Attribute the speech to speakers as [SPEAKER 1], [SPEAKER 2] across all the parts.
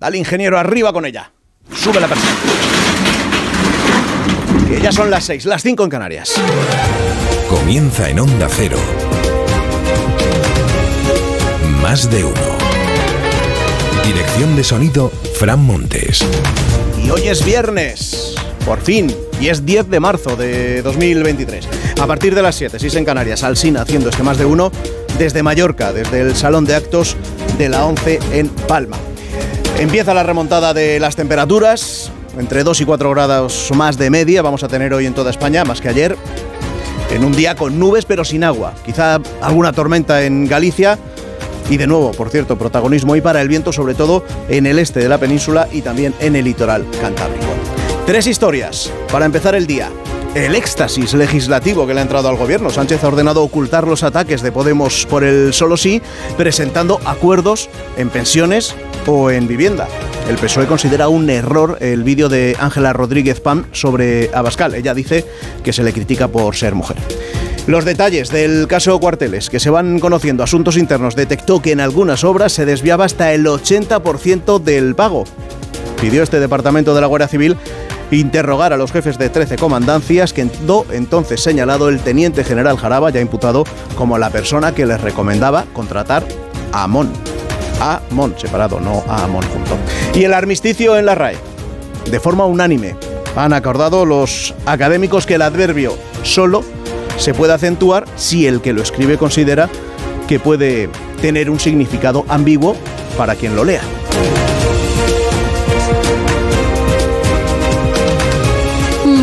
[SPEAKER 1] Dale, ingeniero, arriba con ella. Sube la persona. Que ya son las 6, las 5 en Canarias.
[SPEAKER 2] Comienza en Onda Cero. Más de uno. Dirección de sonido, Fran Montes.
[SPEAKER 1] Y hoy es viernes. Por fin. Y es 10 de marzo de 2023. A partir de las 7, 6 en Canarias, Alsina haciendo este más de uno desde Mallorca, desde el Salón de Actos de la 11 en Palma. Empieza la remontada de las temperaturas, entre 2 y 4 grados más de media vamos a tener hoy en toda España, más que ayer, en un día con nubes pero sin agua. Quizá alguna tormenta en Galicia. Y de nuevo, por cierto, protagonismo hoy para el viento, sobre todo en el este de la península y también en el litoral cantábrico. Tres historias para empezar el día. El éxtasis legislativo que le ha entrado al gobierno. Sánchez ha ordenado ocultar los ataques de Podemos por el solo sí, presentando acuerdos en pensiones o en vivienda. El PSOE considera un error el vídeo de Ángela Rodríguez Pam sobre Abascal. Ella dice que se le critica por ser mujer. Los detalles del caso Cuarteles, que se van conociendo asuntos internos, detectó que en algunas obras se desviaba hasta el 80% del pago. Pidió este departamento de la Guardia Civil interrogar a los jefes de 13 comandancias, que entonces señalado el teniente general Jaraba, ya imputado como la persona que les recomendaba contratar a Amón. A Amón, separado, no a Amón junto. Y el armisticio en la RAE. De forma unánime, han acordado los académicos que el adverbio solo se puede acentuar si el que lo escribe considera que puede tener un significado ambiguo para quien lo lea.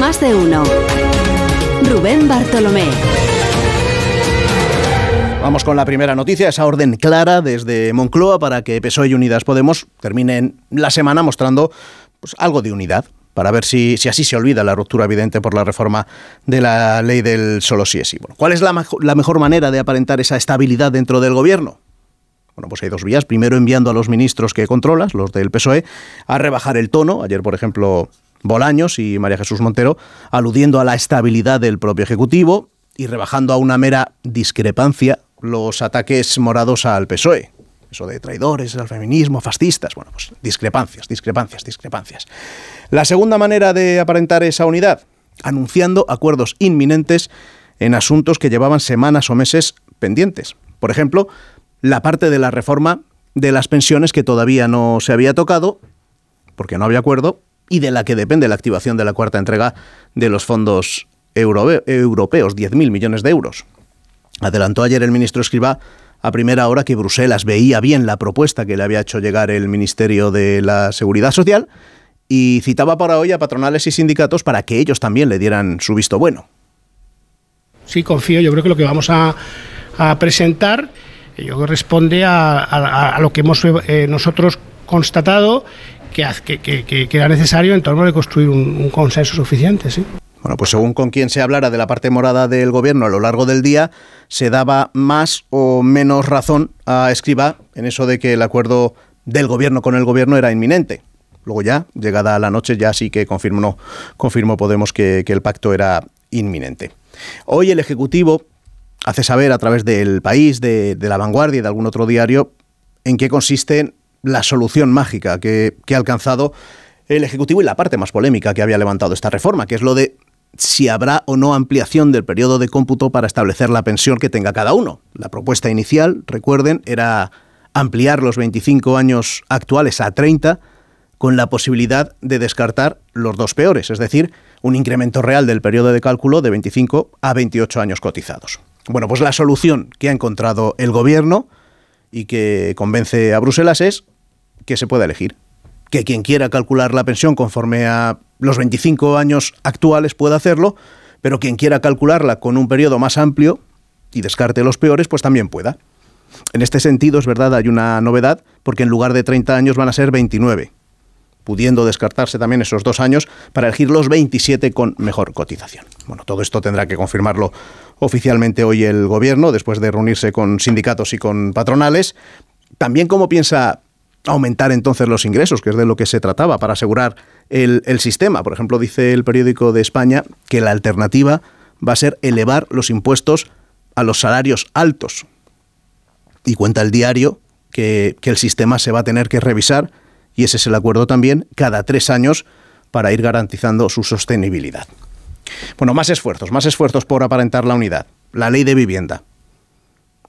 [SPEAKER 3] Más de uno. Rubén Bartolomé.
[SPEAKER 1] Vamos con la primera noticia, esa orden clara desde Moncloa para que PSOE y Unidas Podemos terminen la semana mostrando pues, algo de unidad para ver si, si, así se olvida la ruptura evidente por la reforma de la ley del solo sí ¿Cuál es la, la mejor manera de aparentar esa estabilidad dentro del gobierno? Bueno, pues hay dos vías. Primero, enviando a los ministros que controlas, los del PSOE, a rebajar el tono. Ayer, por ejemplo, Bolaños y María Jesús Montero, aludiendo a la estabilidad del propio Ejecutivo y rebajando a una mera discrepancia los ataques morados al PSOE. Eso de traidores, al feminismo, fascistas. Bueno, pues discrepancias, discrepancias, discrepancias. La segunda manera de aparentar esa unidad, anunciando acuerdos inminentes en asuntos que llevaban semanas o meses pendientes. Por ejemplo, la parte de la reforma de las pensiones que todavía no se había tocado, porque no había acuerdo, y de la que depende la activación de la cuarta entrega de los fondos europeos, 10.000 millones de euros. Adelantó ayer el ministro Escribá a primera hora que Bruselas veía bien la propuesta que le había hecho llegar el Ministerio de la Seguridad Social y citaba para hoy a patronales y sindicatos para que ellos también le dieran su visto bueno.
[SPEAKER 4] Sí, confío. Yo creo que lo que vamos a, presentar yo responde a, lo que hemos eh, nosotros constatado que, que, necesario en torno de construir un, consenso suficiente. ¿sí?
[SPEAKER 1] Bueno, pues según con quien se hablara de la parte morada del gobierno a lo largo del día, se daba más o menos razón a Escriba en eso de que el acuerdo del gobierno con el gobierno era inminente. Luego ya, llegada la noche, ya sí que confirmó, confirmó Podemos que, el pacto era inminente. Hoy el Ejecutivo hace saber a través del país, de, de, la vanguardia y de algún otro diario, en qué consiste la solución mágica que, ha alcanzado el Ejecutivo y la parte más polémica que había levantado esta reforma, que es lo de si habrá o no ampliación del periodo de cómputo para establecer la pensión que tenga cada uno. La propuesta inicial, recuerden, era ampliar los 25 años actuales a 30 con la posibilidad de descartar los dos peores, es decir, un incremento real del periodo de cálculo de 25 a 28 años cotizados. Bueno, pues la solución que ha encontrado el gobierno y que convence a Bruselas es que se pueda elegir. Que quien quiera calcular la pensión conforme a los 25 años actuales pueda hacerlo, pero quien quiera calcularla con un periodo más amplio y descarte los peores, pues también pueda. En este sentido, es verdad, hay una novedad, porque en lugar de 30 años van a ser 29 pudiendo descartarse también esos dos años para elegir los 27 con mejor cotización. Bueno, todo esto tendrá que confirmarlo oficialmente hoy el Gobierno, después de reunirse con sindicatos y con patronales. También cómo piensa aumentar entonces los ingresos, que es de lo que se trataba, para asegurar el, sistema. Por ejemplo, dice el periódico de España que la alternativa va a ser elevar los impuestos a los salarios altos. Y cuenta el diario que, que el sistema se va a tener que revisar y ese es el acuerdo también, cada tres años para ir garantizando su sostenibilidad. Bueno, más esfuerzos, más esfuerzos por aparentar la unidad. La ley de vivienda.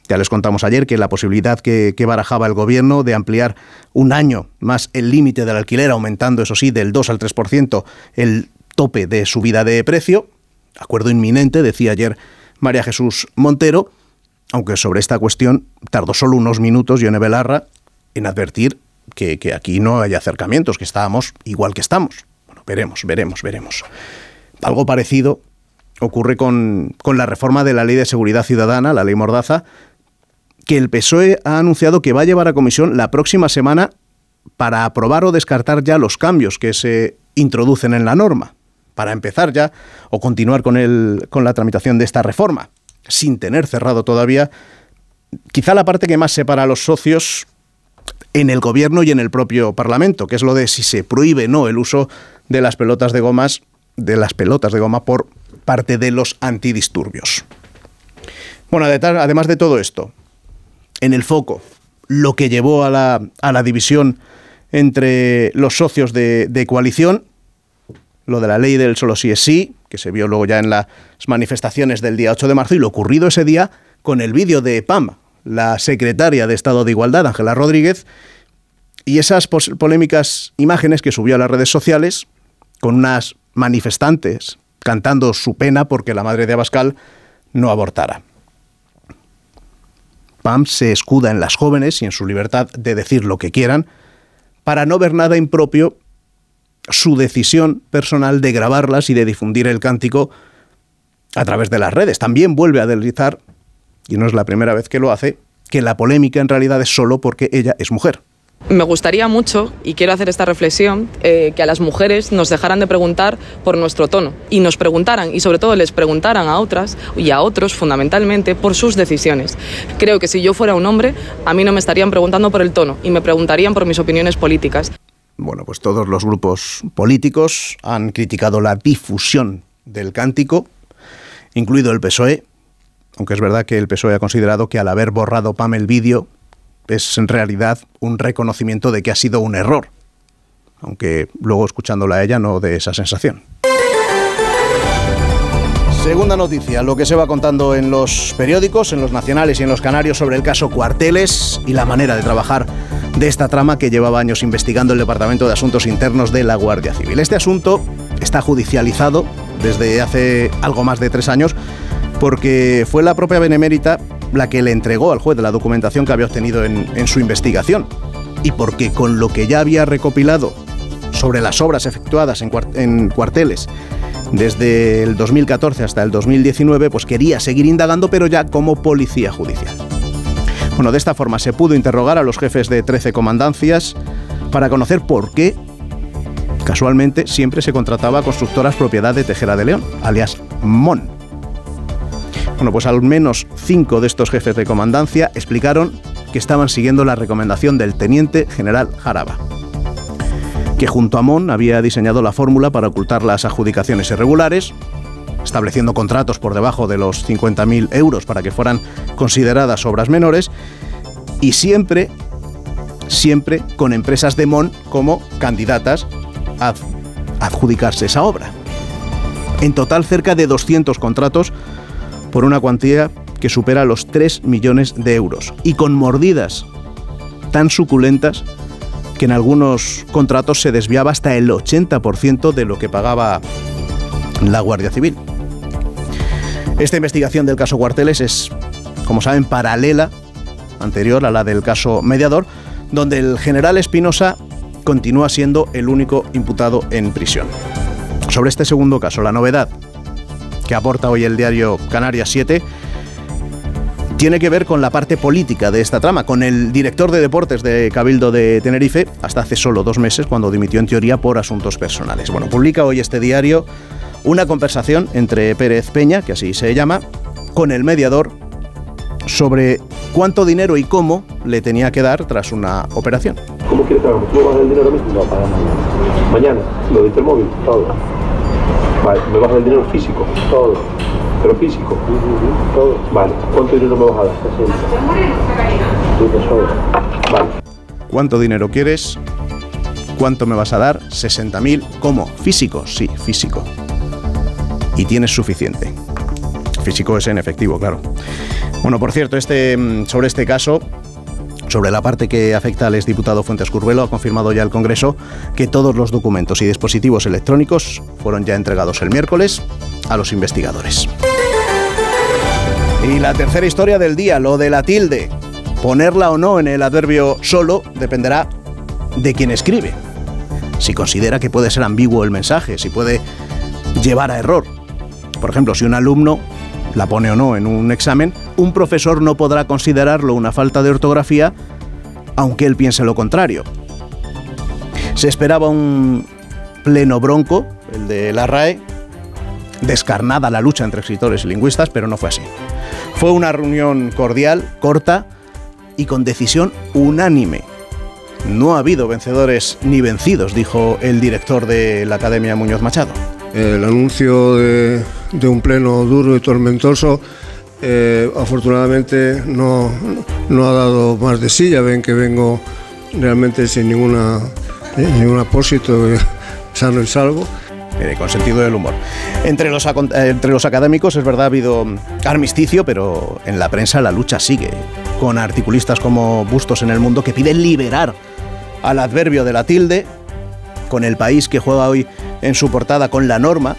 [SPEAKER 1] Ya les contamos ayer que la posibilidad que, barajaba el gobierno de ampliar un año más el límite del alquiler, aumentando, eso sí, del 2 al 3% el tope de subida de precio. Acuerdo inminente, decía ayer María Jesús Montero, aunque sobre esta cuestión tardó solo unos minutos Yone Belarra en advertir que, que aquí no hay acercamientos, que estábamos igual que estamos. Bueno, veremos, veremos, veremos. Algo parecido ocurre con, con, la reforma de la Ley de Seguridad Ciudadana, la Ley Mordaza, que el PSOE ha anunciado que va a llevar a comisión la próxima semana para aprobar o descartar ya los cambios que se introducen en la norma, para empezar ya o continuar con, el, con la tramitación de esta reforma, sin tener cerrado todavía quizá la parte que más separa a los socios en el gobierno y en el propio Parlamento, que es lo de si se prohíbe o no el uso de las pelotas de gomas de las pelotas de goma por parte de los antidisturbios. Bueno, además de todo esto, en el foco, lo que llevó a la, a la división entre los socios de, de, coalición, lo de la ley del solo sí es sí, que se vio luego ya en las manifestaciones del día 8 de marzo, y lo ocurrido ese día con el vídeo de PAM, la secretaria de Estado de Igualdad, Ángela Rodríguez, y esas polémicas imágenes que subió a las redes sociales con unas manifestantes cantando su pena porque la madre de Abascal no abortara. Se escuda en las jóvenes y en su libertad de decir lo que quieran para no ver nada impropio su decisión personal de grabarlas y de difundir el cántico a través de las redes. También vuelve a deslizar, y no es la primera vez que lo hace, que la polémica en realidad es solo porque ella es mujer.
[SPEAKER 5] Me gustaría mucho, y quiero hacer esta reflexión, eh, que a las mujeres nos dejaran de preguntar por nuestro tono y nos preguntaran, y sobre todo les preguntaran a otras y a otros fundamentalmente por sus decisiones. Creo que si yo fuera un hombre, a mí no me estarían preguntando por el tono y me preguntarían por mis opiniones políticas.
[SPEAKER 1] Bueno, pues todos los grupos políticos han criticado la difusión del cántico, incluido el PSOE, aunque es verdad que el PSOE ha considerado que al haber borrado PAM el vídeo, es en realidad un reconocimiento de que ha sido un error, aunque luego escuchándola a ella no de esa sensación. Segunda noticia, lo que se va contando en los periódicos, en los nacionales y en los canarios sobre el caso Cuarteles y la manera de trabajar de esta trama que llevaba años investigando el Departamento de Asuntos Internos de la Guardia Civil. Este asunto está judicializado desde hace algo más de tres años porque fue la propia Benemérita la que le entregó al juez de la documentación que había obtenido en, su investigación. Y porque con lo que ya había recopilado sobre las obras efectuadas en, en, cuarteles desde el 2014 hasta el 2019, pues quería seguir indagando, pero ya como policía judicial. Bueno, de esta forma se pudo interrogar a los jefes de 13 comandancias para conocer por qué, casualmente, siempre se contrataba a constructoras propiedad de Tejera de León, alias MON. Bueno, pues al menos cinco de estos jefes de comandancia explicaron que estaban siguiendo la recomendación del teniente general Jaraba, que junto a Mon había diseñado la fórmula para ocultar las adjudicaciones irregulares, estableciendo contratos por debajo de los 50.000 euros para que fueran consideradas obras menores, y siempre, siempre con empresas de Mon como candidatas a adjudicarse esa obra. En total, cerca de 200 contratos por una cuantía que supera los 3 millones de euros y con mordidas tan suculentas que en algunos contratos se desviaba hasta el 80% de lo que pagaba la Guardia Civil. Esta investigación del caso Cuarteles es, como saben, paralela, anterior a la del caso Mediador, donde el general Espinosa continúa siendo el único imputado en prisión. Sobre este segundo caso, la novedad que aporta hoy el diario Canarias 7 tiene que ver con la parte política de esta trama, con el director de deportes de Cabildo de Tenerife, hasta hace solo dos meses, cuando dimitió en teoría por asuntos personales. Bueno, publica hoy este diario una conversación entre Pérez Peña, que así se llama, con el mediador sobre cuánto dinero y cómo le tenía que dar tras una operación.
[SPEAKER 6] ¿Cómo quieres que hagamos? ¿Tú vas el dinero? No, para mañana. Mañana, lo móvil, todo. Vale, me vas a dar dinero físico, todo. Pero físico, todo. Vale, ¿cuánto dinero me vas a dar? 60. Vale.
[SPEAKER 1] ¿Cuánto dinero quieres ¿Cuánto me vas a dar? 60.000. ¿Cómo? Físico, sí, físico. Y tienes suficiente. Físico es en efectivo, claro. Bueno, por cierto, este, mm, sobre este caso, sobre la parte que afecta al exdiputado Fuentes Curvelo, ha confirmado ya el Congreso que todos los documentos y dispositivos electrónicos fueron ya entregados el miércoles a los investigadores. Y la tercera historia del día, lo de la tilde. Ponerla o no en el adverbio solo dependerá de quien escribe. Si considera que puede ser ambiguo el mensaje, si puede llevar a error. Por ejemplo, si un alumno la pone o no en un examen, un profesor no podrá considerarlo una falta de ortografía aunque él piense lo contrario. Se esperaba un pleno bronco, el de la RAE, descarnada la lucha entre escritores y lingüistas, pero no fue así. Fue una reunión cordial, corta y con decisión unánime. No ha habido vencedores ni vencidos, dijo el director de la Academia Muñoz Machado.
[SPEAKER 7] El anuncio de, un pleno duro y tormentoso eh, afortunadamente no, no, ha dado más de sí, ya ven que vengo realmente sin ninguna, ningún apósito, sano y salvo.
[SPEAKER 1] con sentido del humor. Entre los, entre los académicos es verdad ha habido armisticio, pero en la prensa la lucha sigue, con articulistas como Bustos en el Mundo que piden liberar al adverbio de la tilde, con el país que juega hoy en su portada con la norma,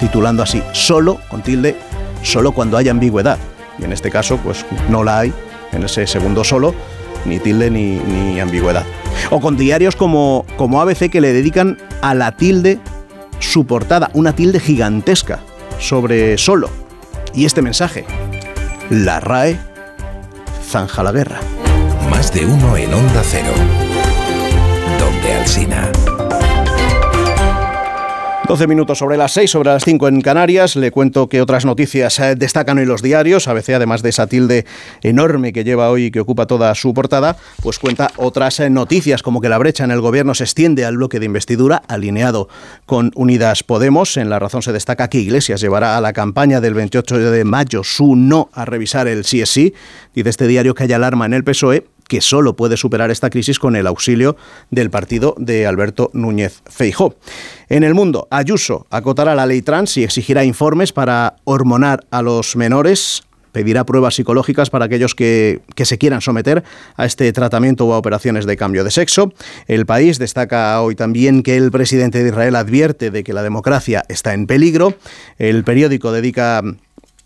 [SPEAKER 1] titulando así, solo, con tilde, solo cuando haya ambigüedad. Y en este caso, pues no la hay, en ese segundo solo, ni tilde ni, ambigüedad. O con diarios como, como ABC que le dedican a la tilde su portada, una tilde gigantesca sobre solo. Y este mensaje, la RAE zanja la guerra.
[SPEAKER 8] Más de uno en onda cero. Donde Alcina.
[SPEAKER 1] 12 minutos sobre las 6, sobre las 5 en Canarias. Le cuento que otras noticias eh, destacan hoy los diarios. ABC, además de esa tilde enorme que lleva hoy y que ocupa toda su portada, pues cuenta otras eh, noticias, como que la brecha en el gobierno se extiende al bloque de investidura, alineado con Unidas Podemos. En la razón se destaca que Iglesias llevará a la campaña del 28 de mayo su no a revisar el CSI. Dice este diario que hay alarma en el PSOE que solo puede superar esta crisis con el auxilio del partido de Alberto Núñez Feijó. En el mundo, Ayuso acotará la ley trans y exigirá informes para hormonar a los menores pedirá pruebas psicológicas para aquellos que, que, se quieran someter a este tratamiento o a operaciones de cambio de sexo. El país destaca hoy también que el presidente de Israel advierte de que la democracia está en peligro. El periódico dedica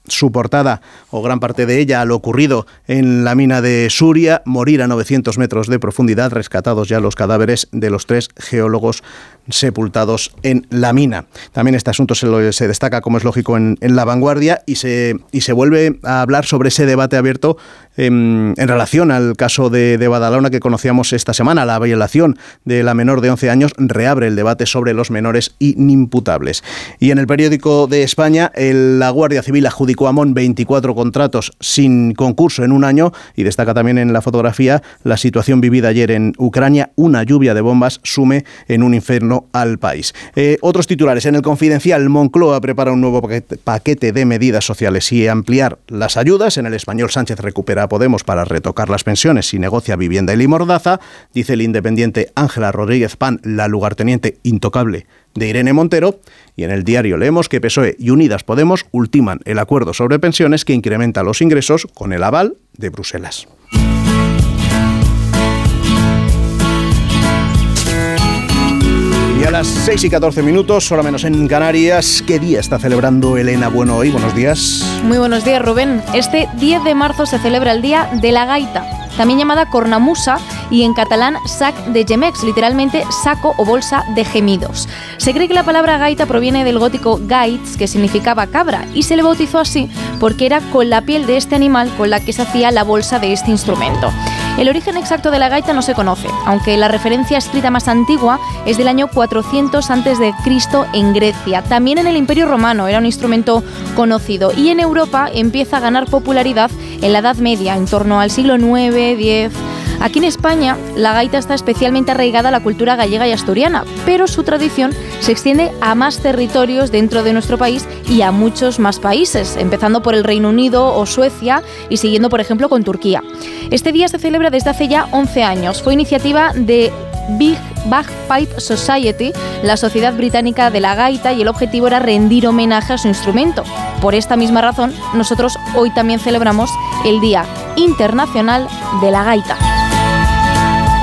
[SPEAKER 1] su portada o gran parte de ella a lo ocurrido en la mina de Suria, morir a 900 metros de profundidad, rescatados ya los cadáveres de los tres geólogos sepultados en la mina. También este asunto se, se destaca, como es lógico, en, la vanguardia y se, y se vuelve a hablar sobre ese debate abierto en, relación al caso de, de, Badalona que conocíamos esta semana. La violación de la menor de 11 años reabre el debate sobre los menores inimputables. Y en el periódico de España, la Guardia Civil adjudicó a Mon 24 contratos sin concurso en un año y destaca también en la fotografía la situación vivida ayer en Ucrania. Una lluvia de bombas sume en un infierno al país. Eh, otros titulares. En el confidencial, Moncloa prepara un nuevo paquete de medidas sociales y ampliar las ayudas. En el español, Sánchez recupera a Podemos para retocar las pensiones y negocia vivienda y mordaza. Dice el independiente Ángela Rodríguez Pan, la lugarteniente intocable de Irene Montero. Y en el diario leemos que PSOE y Unidas Podemos ultiman el acuerdo sobre pensiones que incrementa los ingresos con el aval de Bruselas. Y a las 6 y 14 minutos, solo menos en Canarias, ¿qué día está celebrando Elena Bueno hoy? Buenos días.
[SPEAKER 9] Muy buenos días, Rubén. Este 10 de marzo se celebra el Día de la Gaita, también llamada cornamusa y en catalán sac de gemex, literalmente saco o bolsa de gemidos. Se cree que la palabra gaita proviene del gótico gaits, que significaba cabra, y se le bautizó así porque era con la piel de este animal con la que se hacía la bolsa de este instrumento. El origen exacto de la gaita no se conoce, aunque la referencia escrita más antigua es del año 400 a.C. en Grecia. También en el Imperio Romano era un instrumento conocido y en Europa empieza a ganar popularidad en la Edad Media, en torno al siglo IX, X. Aquí en España, la gaita está especialmente arraigada a la cultura gallega y asturiana, pero su tradición se extiende a más territorios dentro de nuestro país y a muchos más países, empezando por el Reino Unido o Suecia y siguiendo, por ejemplo, con Turquía. Este día se celebra desde hace ya 11 años. Fue iniciativa de Big Bagpipe Society, la sociedad británica de la gaita, y el objetivo era rendir homenaje a su instrumento. Por esta misma razón, nosotros hoy también celebramos el Día Internacional de la Gaita.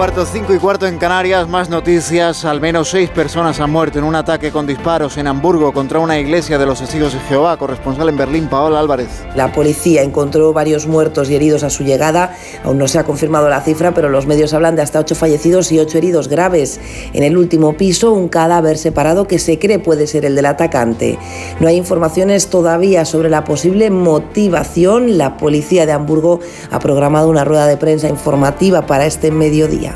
[SPEAKER 10] Cuarto, 5 y cuarto en Canarias, más noticias. Al menos seis personas han muerto en un ataque con disparos en Hamburgo contra una iglesia de los testigos de Jehová. Corresponsal en Berlín, Paola Álvarez.
[SPEAKER 11] La policía encontró varios muertos y heridos a su llegada. Aún no se ha confirmado la cifra, pero los medios hablan de hasta ocho fallecidos y ocho heridos graves. En el último piso, un cadáver separado que se cree puede ser el del atacante. No hay informaciones todavía sobre la posible motivación. La policía de Hamburgo ha programado una rueda de prensa informativa para este medio mediodía.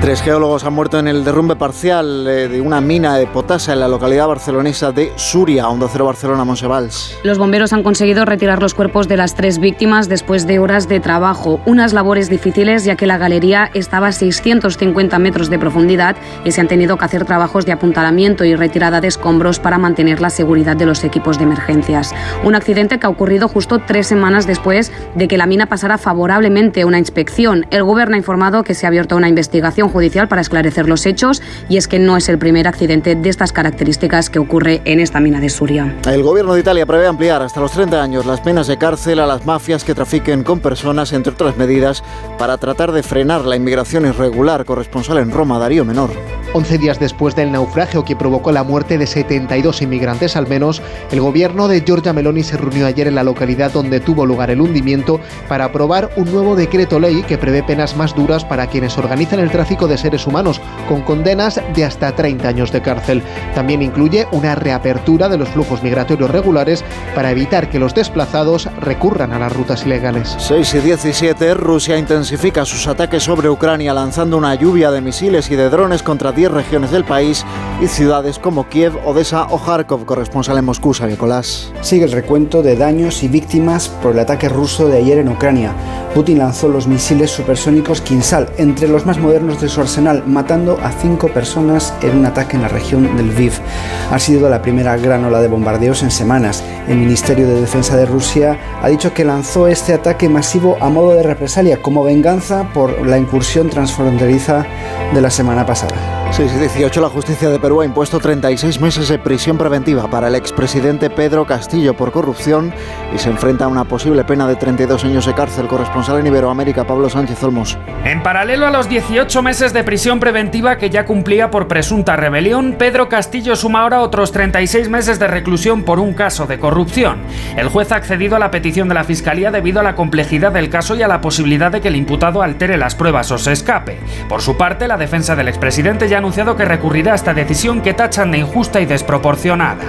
[SPEAKER 10] Tres geólogos han muerto en el derrumbe parcial eh, de una mina de potasa en la localidad barcelonesa de Suria, Onda Cero Barcelona, Monsevals.
[SPEAKER 12] Los bomberos han conseguido retirar los cuerpos de las tres víctimas después de horas de trabajo. Unas labores difíciles ya que la galería estaba a 650 metros de profundidad y se han tenido que hacer trabajos de apuntalamiento y retirada de escombros para mantener la seguridad de los equipos de emergencias. Un accidente que ha ocurrido justo tres semanas después de que la mina pasara favorablemente una inspección. El gobierno ha informado que se ha abierto una investigación judicial para esclarecer los hechos y es que no es el primer accidente de estas características que ocurre en esta mina de Suria.
[SPEAKER 10] El gobierno de Italia prevé ampliar hasta los 30 años las penas de cárcel a las mafias que trafiquen con personas, entre otras medidas, para tratar de frenar la inmigración irregular. Corresponsal en Roma, Darío Menor.
[SPEAKER 13] 11 días después del naufragio que provocó la muerte de 72 inmigrantes al menos, el gobierno de Giorgia Meloni se reunió ayer en la localidad donde tuvo lugar el hundimiento para aprobar un nuevo decreto ley que prevé penas más duras para quienes organizan el tráfico de seres humanos, con condenas de hasta 30 años de cárcel. También incluye una reapertura de los flujos migratorios regulares para evitar que los desplazados recurran a las rutas ilegales.
[SPEAKER 10] 6 y 17, Rusia intensifica sus ataques sobre Ucrania lanzando una lluvia de misiles y de drones contra 10 regiones del país y ciudades como Kiev, Odessa o Kharkov. Corresponsal en Moscú, Nicolás.
[SPEAKER 14] Sigue el recuento de daños y víctimas por el ataque ruso de ayer en Ucrania. Putin lanzó los misiles supersónicos Kinsal, entre los más modernos de su arsenal, matando a cinco personas en un ataque en la región del Lviv. Ha sido la primera gran ola de bombardeos en semanas. El Ministerio de Defensa de Rusia ha dicho que lanzó este ataque masivo a modo de represalia, como venganza por la incursión transfronteriza de la semana pasada.
[SPEAKER 10] 6 y 18, la justicia de Perú ha impuesto 36 meses de prisión preventiva para el expresidente Pedro Castillo por corrupción y se enfrenta a una posible pena de 32 años de cárcel. Corresponsal en Iberoamérica, Pablo Sánchez Olmos.
[SPEAKER 15] En paralelo a los 18 meses de prisión preventiva que ya cumplía por presunta rebelión, Pedro Castillo suma ahora otros 36 meses de reclusión por un caso de corrupción. El juez ha accedido a la petición de la Fiscalía debido a la complejidad del caso y a la posibilidad de que el imputado altere las pruebas o se escape. Por su parte, la defensa del expresidente ya ha anunciado que recurrirá a esta decisión que tachan de injusta y desproporcionada.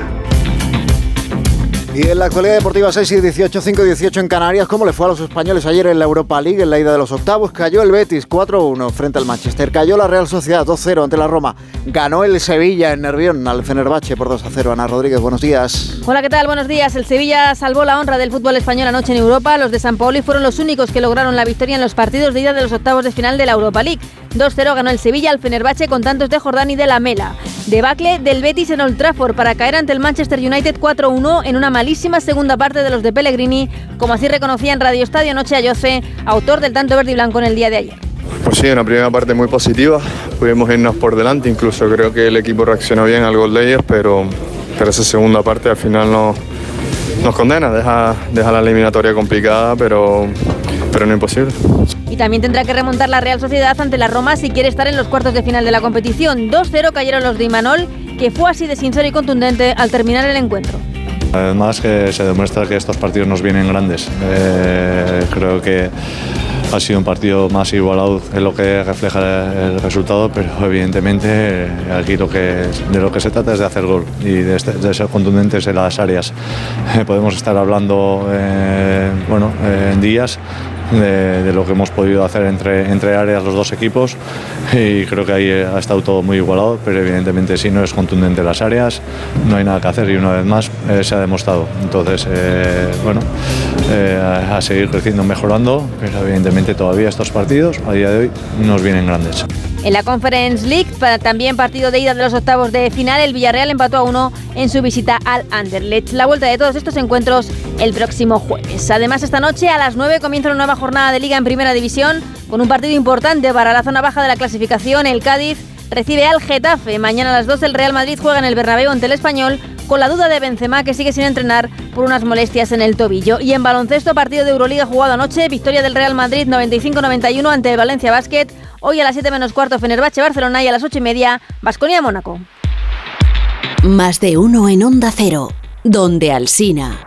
[SPEAKER 10] Y en la actualidad deportiva 6 y 18, 5 y 18 en Canarias, ¿cómo le fue a los españoles ayer en la Europa League en la ida de los octavos? Cayó el Betis 4-1 frente al Manchester, cayó la Real Sociedad 2-0 ante la Roma, ganó el Sevilla en Nervión al Fenerbahce por 2-0. Ana Rodríguez, buenos días.
[SPEAKER 16] Hola, ¿qué tal? Buenos días. El Sevilla salvó la honra del fútbol español anoche en Europa. Los de San Paoli fueron los únicos que lograron la victoria en los partidos de ida de los octavos de final de la Europa League. 2-0 ganó el Sevilla al Fenerbahce con tantos de Jordán y de la Mela. Debacle del Betis en Old Trafford para caer ante el Manchester United 4-1 en una malísima segunda parte de los de Pellegrini, como así reconocía en Radio Estadio anoche Ayoce, autor del tanto verde y blanco en el día de ayer.
[SPEAKER 17] Pues sí, una primera parte muy positiva, pudimos irnos por delante, incluso creo que el equipo reaccionó bien al gol de ellos, pero, pero esa segunda parte al final no, nos condena, deja, deja la eliminatoria complicada, pero, pero no imposible.
[SPEAKER 16] Y también tendrá que remontar la Real Sociedad ante la Roma si quiere estar en los cuartos de final de la competición. 2-0 cayeron los de Imanol, que fue así de sincero y contundente al terminar el encuentro.
[SPEAKER 18] Además que se demuestra que estos partidos nos vienen grandes. Eh, creo que ha sido un partido más igualado en lo que refleja el resultado, pero evidentemente eh, aquí lo que, de lo que se trata es de hacer gol y de, este- ser contundentes en las áreas. Eh, podemos estar hablando bueno, en días, de, lo que hemos podido hacer entre, entre áreas los dos equipos y creo que ahí ha estado todo muy igualado, pero evidentemente si no es contundente las áreas, no hay nada que hacer y una vez más eh, se ha demostrado. Entonces, eh, bueno, eh, a, a seguir creciendo, mejorando, pero evidentemente todavía estos partidos a día de hoy nos vienen grandes.
[SPEAKER 16] En la Conference League, también partido de ida de los octavos de final, el Villarreal empató a uno en su visita al Anderlecht. La vuelta de todos estos encuentros el próximo jueves. Además, esta noche a las 9 comienza una nueva jornada de liga en Primera División con un partido importante para la zona baja de la clasificación. El Cádiz recibe al Getafe. Mañana a las 2 el Real Madrid juega en el Bernabéu ante el Español con la duda de Benzema que sigue sin entrenar por unas molestias en el tobillo. Y en baloncesto, partido de Euroliga jugado anoche, victoria del Real Madrid 95-91 ante el Valencia Basket. Hoy a las 7 menos cuarto Fenerbahce Barcelona y a las 8 y media Basconia Mónaco.
[SPEAKER 19] Más de uno en Onda Cero, donde Alsina.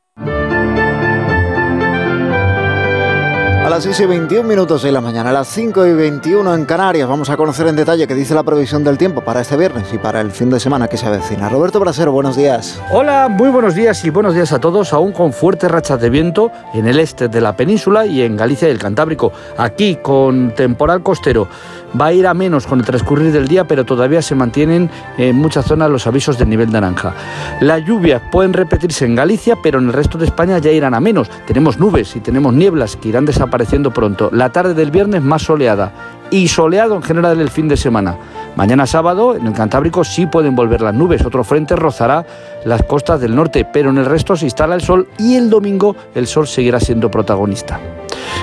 [SPEAKER 10] las 6 y 21 minutos de la mañana, a las 5 y 21 en Canarias, vamos a conocer en detalle qué dice la previsión del tiempo para este viernes y para el fin de semana que se avecina. Roberto Brasero, buenos días.
[SPEAKER 20] Hola, muy buenos días y buenos días a todos, aún con fuertes rachas de viento en el este de la península y en Galicia y el Cantábrico. Aquí con temporal costero va a ir a menos con el transcurrir del día, pero todavía se mantienen en muchas zonas los avisos del nivel naranja. Las lluvias pueden repetirse en Galicia, pero en el resto de España ya irán a menos. Tenemos nubes y tenemos nieblas que irán desapareciendo pronto. La tarde del viernes más soleada y soleado en general el fin de semana. Mañana sábado en el Cantábrico sí pueden volver las nubes, otro frente rozará las costas del norte, pero en el resto se instala el sol y el domingo el sol seguirá siendo protagonista.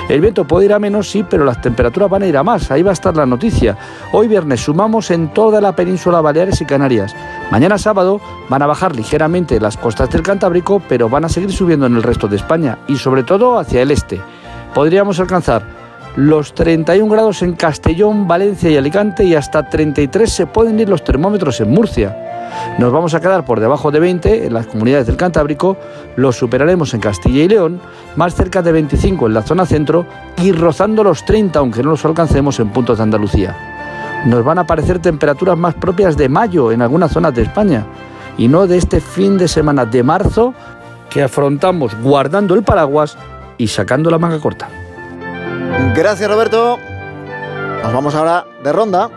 [SPEAKER 20] El viento puede ir a menos, sí, pero las temperaturas van a ir a más. Ahí va a estar la noticia. Hoy viernes sumamos en toda la península Baleares y Canarias. Mañana sábado van a bajar ligeramente las costas del Cantábrico, pero van a seguir subiendo en el resto de España y sobre todo hacia el este. Podríamos alcanzar los 31 grados en Castellón, Valencia y Alicante y hasta 33 se pueden ir los termómetros en Murcia. Nos vamos a quedar por debajo de 20 en las comunidades del Cantábrico, los superaremos en Castilla y León, más cerca de 25 en la zona centro y rozando los 30, aunque no los alcancemos en puntos de Andalucía. Nos van a aparecer temperaturas más propias de mayo en algunas zonas de España y no de este fin de semana de marzo que afrontamos guardando el paraguas y sacando la manga corta.
[SPEAKER 10] Gracias Roberto. Nos vamos ahora de ronda.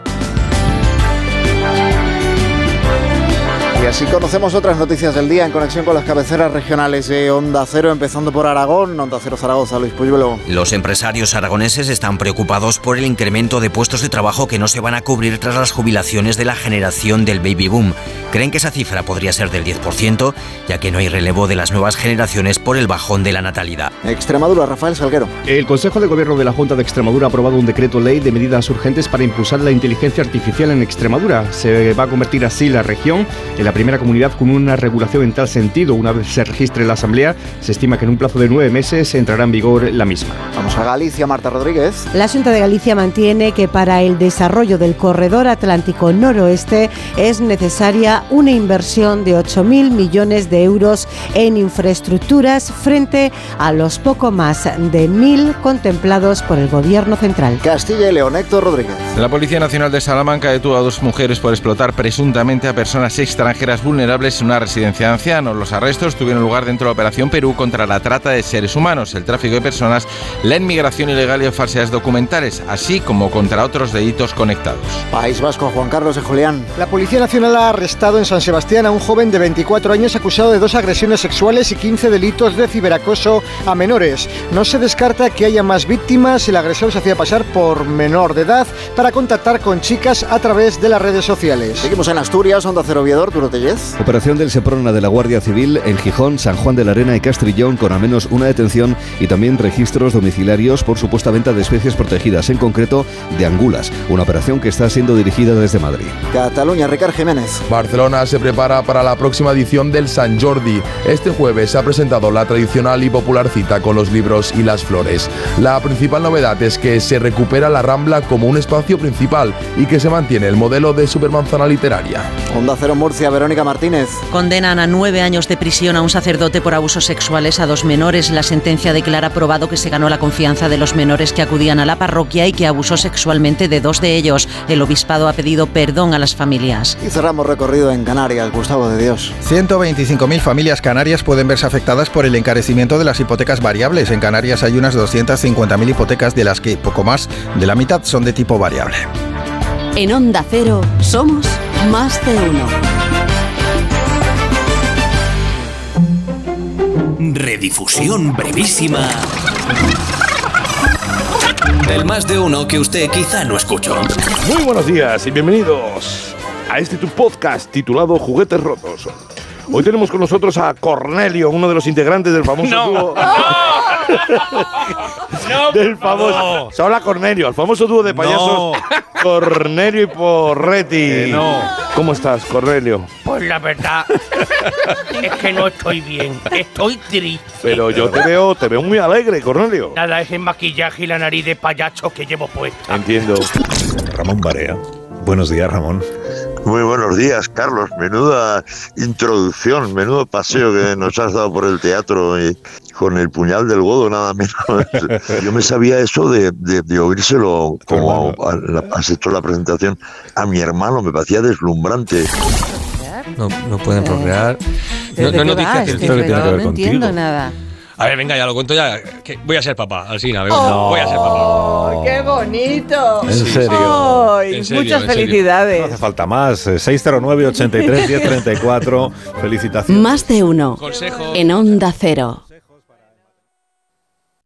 [SPEAKER 10] Y así conocemos otras noticias del día en conexión con las cabeceras regionales de Onda Cero, empezando por Aragón, Onda Cero Zaragoza, Luis Puyuelo.
[SPEAKER 21] Los empresarios aragoneses están preocupados por el incremento de puestos de trabajo que no se van a cubrir tras las jubilaciones de la generación del baby boom. Creen que esa cifra podría ser del 10%, ya que no hay relevo de las nuevas generaciones por el bajón de la natalidad.
[SPEAKER 10] Extremadura, Rafael Salguero.
[SPEAKER 22] El Consejo de Gobierno de la Junta de Extremadura ha aprobado un decreto ley de medidas urgentes para impulsar la inteligencia artificial en Extremadura. Se va a convertir así la región en la primera comunidad con una regulación en tal sentido. Una vez se registre la Asamblea, se estima que en un plazo de nueve meses entrará en vigor la misma.
[SPEAKER 10] Vamos a Galicia, Marta Rodríguez.
[SPEAKER 23] La Junta de Galicia mantiene que para el desarrollo del corredor atlántico noroeste es necesaria una inversión de 8.000 millones de euros en infraestructuras frente a los poco más de 1.000 contemplados por el Gobierno central.
[SPEAKER 10] Castilla y León, Héctor Rodríguez.
[SPEAKER 24] La Policía Nacional de Salamanca detuvo a dos mujeres por explotar presuntamente a personas extranjeras vulnerables en una residencia de ancianos. Los arrestos tuvieron lugar dentro de la Operación Perú contra la trata de seres humanos, el tráfico de personas, la inmigración ilegal y falsedades documentales, así como contra otros delitos conectados.
[SPEAKER 10] País Vasco, Juan Carlos de Julián.
[SPEAKER 13] La Policía Nacional ha arrestado en San Sebastián a un joven de 24 años acusado de dos agresiones sexuales y 15 delitos de ciberacoso a menores. No se descarta que haya más víctimas. El agresor se hacía pasar por menor de edad para contactar con chicas a través de las redes sociales.
[SPEAKER 10] Seguimos en Asturias, Onda Cero Viador, Arturo
[SPEAKER 23] Operación del Seprona de la Guardia Civil en Gijón, San Juan de la Arena y Castrillón con al menos una detención y también registros domiciliarios por supuesta venta de especies protegidas, en concreto de angulas. Una operación que está siendo dirigida desde Madrid.
[SPEAKER 10] Cataluña, Ricard Jiménez.
[SPEAKER 25] Barcelona se prepara para la próxima edición del San Jordi. Este jueves se ha presentado la tradicional y popular cita con los libros y las flores. La principal novedad es que se recupera la Rambla como un espacio principal y que se mantiene el modelo de supermanzana literaria.
[SPEAKER 10] Onda Cero Murcia, Verónica Martínez.
[SPEAKER 26] Condenan a nueve años de prisión a un sacerdote por abusos sexuales a dos menores. La sentencia declara probado que se ganó la confianza de los menores que acudían a la parroquia y que abusó sexualmente de dos de ellos. El obispado ha pedido perdón a las familias.
[SPEAKER 10] Y cerramos recorrido en Canarias, Gustavo de Dios.
[SPEAKER 27] 125.000 familias canarias pueden verse afectadas por el encarecimiento de las hipotecas variables. En Canarias hay unas 250.000 hipotecas de las que poco más de la mitad son de tipo variable.
[SPEAKER 28] En Onda Cero somos más de uno.
[SPEAKER 29] Redifusión brevísima del más de uno que usted quizá no escuchó.
[SPEAKER 24] Muy buenos días y bienvenidos a este tu podcast titulado Juguetes Rotos. Hoy tenemos con nosotros a Cornelio, uno de los integrantes del famoso dúo. Del famoso. Hola Cornelio, el famoso dúo de payasos Cornelio y Porretti.
[SPEAKER 30] no.
[SPEAKER 24] ¿Cómo estás, Cornelio?
[SPEAKER 30] Pues la verdad es que no estoy bien, estoy triste.
[SPEAKER 24] Pero yo te veo, te veo muy alegre, Cornelio.
[SPEAKER 30] Nada, es el maquillaje y la nariz de payacho que llevo puesta.
[SPEAKER 24] Entiendo.
[SPEAKER 31] Ramón Barea. Buenos días, Ramón.
[SPEAKER 17] Muy buenos días, Carlos. Menuda introducción, menudo paseo que nos has dado por el teatro y con el puñal del godo, nada menos. Yo me sabía eso de, de- de oírselo como a- a- has hecho la presentación a mi hermano, me parecía deslumbrante.
[SPEAKER 32] No, no pueden procrear.
[SPEAKER 33] ¿De
[SPEAKER 32] No, no que
[SPEAKER 33] este
[SPEAKER 32] esto que tiene que
[SPEAKER 33] reloj?
[SPEAKER 32] ver
[SPEAKER 33] No entiendo nada.
[SPEAKER 32] A ver, venga, ya lo cuento ya. que voy a ser papá, venga,
[SPEAKER 33] Oh,
[SPEAKER 32] Voy a ser papá.
[SPEAKER 33] ¡Qué bonito!
[SPEAKER 31] ¿En serio?
[SPEAKER 33] Ay,
[SPEAKER 32] En serio,
[SPEAKER 33] muchas
[SPEAKER 32] en serio.
[SPEAKER 31] No
[SPEAKER 33] felicidades.
[SPEAKER 31] hace falta más. Eh, 609 83 1034. Felicitaciones.
[SPEAKER 28] Más de uno. En Onda Cero.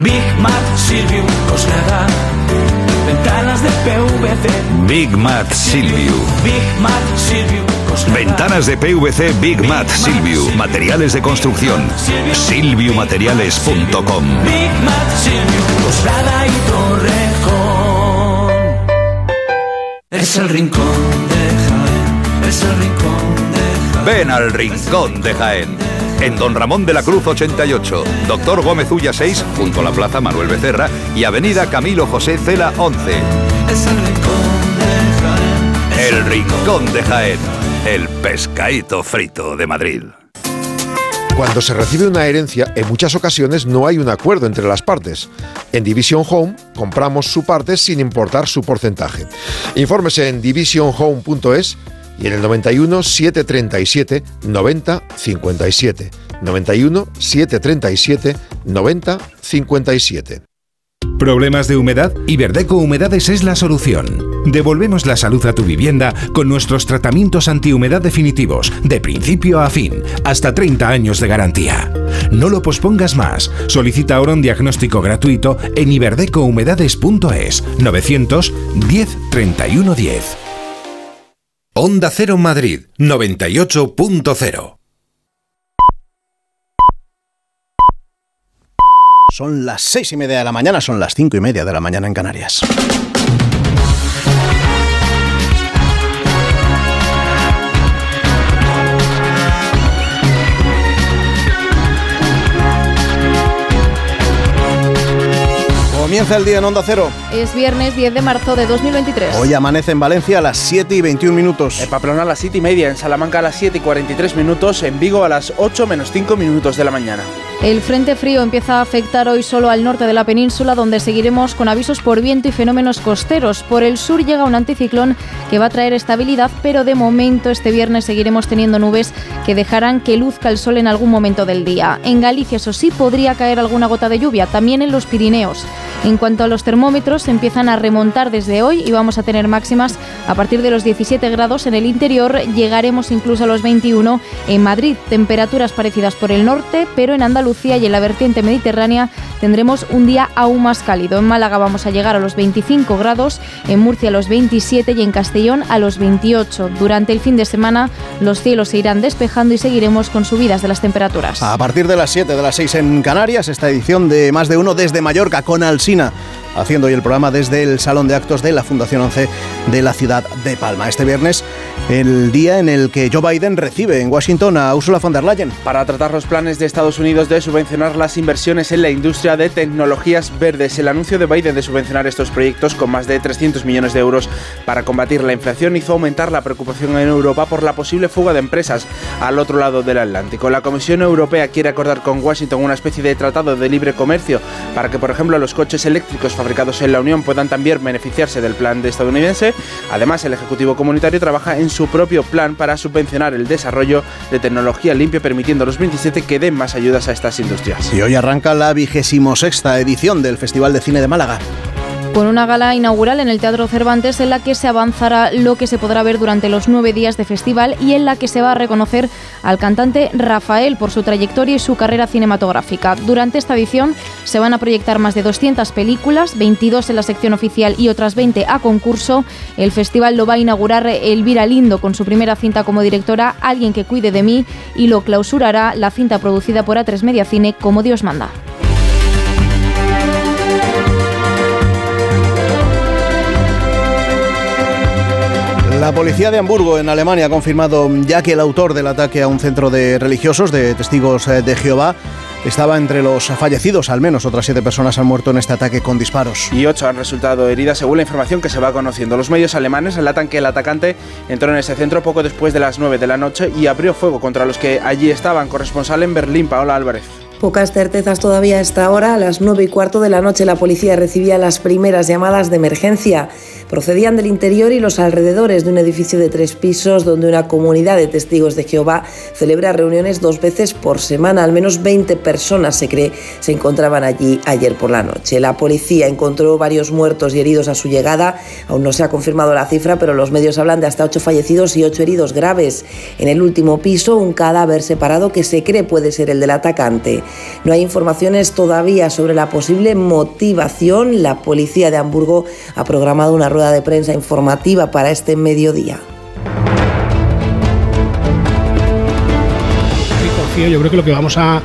[SPEAKER 34] Big Mat Silvium Cosnada. Ventanas de PVC.
[SPEAKER 35] Big Mat Silviu.
[SPEAKER 34] Big Mat Silvium Cosnada.
[SPEAKER 35] Ventanas de PVC Big Mat Silviu. Materiales de construcción. Silviumateriales.com.
[SPEAKER 34] Big Mat Silvium Cosnada y Torrejón. Es el rincón de Jaén. Es el rincón de Jaén.
[SPEAKER 36] Ven al Rincón de Jaén. En Don Ramón de la Cruz 88, Doctor Gómez Ulla 6, junto a la Plaza Manuel Becerra y Avenida Camilo José Cela 11.
[SPEAKER 34] Es el rincón de Jaén.
[SPEAKER 36] El Rincón de Jaén, el pescadito frito de Madrid.
[SPEAKER 37] Cuando se recibe una herencia, en muchas ocasiones no hay un acuerdo entre las partes. En Division Home compramos su parte sin importar su porcentaje. Infórmese en divisionhome.es y en el 91 737 90 57. 91 737 90 57.
[SPEAKER 8] ¿Problemas de humedad? Iberdeco Humedades es la solución. Devolvemos la salud a tu vivienda con nuestros tratamientos antihumedad definitivos, de principio a fin, hasta 30 años de garantía. No lo pospongas más. Solicita ahora un diagnóstico gratuito en iberdecohumedades.es 910 31 10. Onda Cero Madrid 98.0
[SPEAKER 1] Son las seis y media de la mañana, son las cinco y media de la mañana en Canarias. Comienza el día en Onda Cero.
[SPEAKER 9] Es viernes 10 de marzo de 2023.
[SPEAKER 1] Hoy amanece en Valencia a las 7 y 21 minutos.
[SPEAKER 38] En Pamplona a las 7 y media, en Salamanca a las 7 y 43 minutos, en Vigo a las 8 menos 5 minutos de la mañana.
[SPEAKER 9] El frente frío empieza a afectar hoy solo al norte de la península, donde seguiremos con avisos por viento y fenómenos costeros. Por el sur llega un anticiclón que va a traer estabilidad, pero de momento este viernes seguiremos teniendo nubes que dejarán que luzca el sol en algún momento del día. En Galicia, eso sí, podría caer alguna gota de lluvia, también en los Pirineos. En cuanto a los termómetros, empiezan a remontar desde hoy y vamos a tener máximas a partir de los 17 grados en el interior, llegaremos incluso a los 21 en Madrid, temperaturas parecidas por el norte, pero en Andalucía y en la vertiente mediterránea tendremos un día aún más cálido. En Málaga vamos a llegar a los 25 grados, en Murcia a los 27 y en Castellón a los 28. Durante el fin de semana los cielos se irán despejando y seguiremos con subidas de las temperaturas.
[SPEAKER 1] A partir de las 7 de las 6 en Canarias, esta edición de Más de Uno desde Mallorca con Haciendo hoy el programa desde el Salón de Actos de la Fundación 11 de la ciudad de Palma. Este viernes, el día en el que Joe Biden recibe en Washington a Ursula von der Leyen.
[SPEAKER 38] Para tratar los planes de Estados Unidos de subvencionar las inversiones en la industria de tecnologías verdes, el anuncio de Biden de subvencionar estos proyectos con más de 300 millones de euros para combatir la inflación hizo aumentar la preocupación en Europa por la posible fuga de empresas al otro lado del Atlántico. La Comisión Europea quiere acordar con Washington una especie de tratado de libre comercio para que, por ejemplo, los coches eléctricos fabricados en la Unión puedan también beneficiarse del plan de estadounidense. Además, el Ejecutivo Comunitario trabaja en su propio plan para subvencionar el desarrollo de tecnología limpia, permitiendo a los 27 que den más ayudas a estas industrias.
[SPEAKER 1] Y hoy arranca la vigésimo sexta edición del Festival de Cine de Málaga
[SPEAKER 9] con una gala inaugural en el Teatro Cervantes en la que se avanzará lo que se podrá ver durante los nueve días de festival y en la que se va a reconocer al cantante Rafael por su trayectoria y su carrera cinematográfica. Durante esta edición se van a proyectar más de 200 películas, 22 en la sección oficial y otras 20 a concurso. El festival lo va a inaugurar Elvira Lindo con su primera cinta como directora, Alguien que cuide de mí, y lo clausurará la cinta producida por A3 Media Cine como Dios manda.
[SPEAKER 1] La policía de Hamburgo, en Alemania, ha confirmado ya que el autor del ataque a un centro de religiosos, de testigos eh, de Jehová, estaba entre los fallecidos. Al menos otras siete personas han muerto en este ataque con disparos.
[SPEAKER 38] Y ocho han resultado heridas, según la información que se va conociendo. Los medios alemanes relatan que el atacante entró en ese centro poco después de las nueve de la noche y abrió fuego contra los que allí estaban. Corresponsal en Berlín, Paola Álvarez.
[SPEAKER 11] Pocas certezas todavía a esta hora. A las nueve y cuarto de la noche la policía recibía las primeras llamadas de emergencia. Procedían del interior y los alrededores de un edificio de tres pisos donde una comunidad de testigos de Jehová celebra reuniones dos veces por semana. Al menos 20 personas, se cree, se encontraban allí ayer por la noche. La policía encontró varios muertos y heridos a su llegada. Aún no se ha confirmado la cifra, pero los medios hablan de hasta ocho fallecidos y ocho heridos graves. En el último piso, un cadáver separado que se cree puede ser el del atacante. No hay informaciones todavía sobre la posible motivación. La policía de Hamburgo ha programado una rueda de prensa informativa para este mediodía.
[SPEAKER 4] Yo creo que lo que vamos a,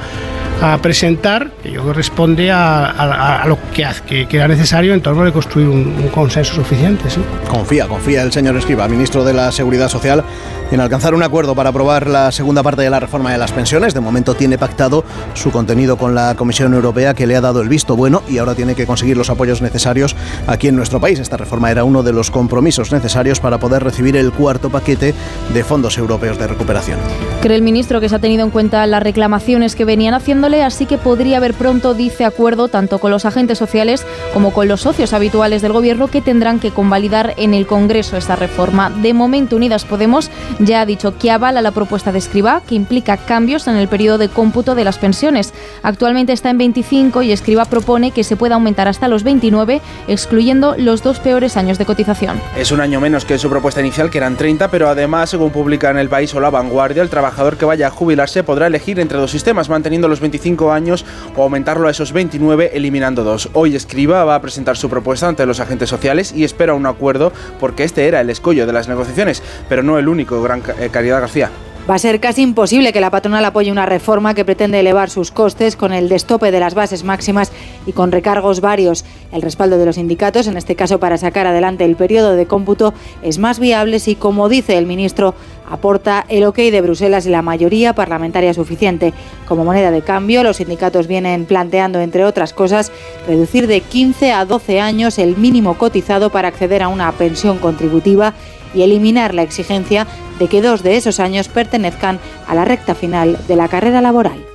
[SPEAKER 4] presentar, que yo creo que responde a, lo que, que, era necesario en torno de construir un, consenso suficiente.
[SPEAKER 1] Confía, confía el señor Escriba, ministro de la Seguridad Social, en alcanzar un acuerdo para aprobar la segunda parte de la reforma de las pensiones. De momento tiene pactado su contenido con la Comisión Europea que le ha dado el visto bueno y ahora tiene que conseguir los apoyos necesarios aquí en nuestro país. Esta reforma era uno de los compromisos necesarios para poder recibir el cuarto paquete de fondos europeos de recuperación.
[SPEAKER 9] Cree el ministro que se ha tenido en cuenta las reclamaciones que venían haciéndole así que podría haber pronto, dice, acuerdo tanto con los agentes sociales como con los socios habituales del Gobierno que tendrán que convalidar en el Congreso esta reforma. De momento, Unidas Podemos ya ha dicho que avala la propuesta de Escribá, que implica cambios en el periodo de cómputo de las pensiones. Actualmente está en 25 y Escribá propone que se pueda aumentar hasta los 29, excluyendo los dos peores años de cotización.
[SPEAKER 38] Es un año menos que su propuesta inicial, que eran 30, pero además, según publica en El País o La Vanguardia, el trabajador que vaya a jubilarse podrá elegir entre dos sistemas, manteniendo los 25 años o aumentarlo a esos 29, eliminando dos. Hoy Escriba va a presentar su propuesta ante los agentes sociales y espera un acuerdo porque este era el escollo de las negociaciones, pero no el único, Gran eh, Caridad García.
[SPEAKER 39] Va a ser casi imposible que la patronal apoye una reforma que pretende elevar sus costes con el destope de las bases máximas y con recargos varios. El respaldo de los sindicatos, en este caso para sacar adelante el periodo de cómputo, es más viable si, como dice el ministro, aporta el ok de Bruselas y la mayoría parlamentaria suficiente. Como moneda de cambio, los sindicatos vienen planteando, entre otras cosas, reducir de 15 a 12 años el mínimo cotizado para acceder a una pensión contributiva y eliminar la exigencia de que dos de esos años pertenezcan a la recta final de la carrera laboral.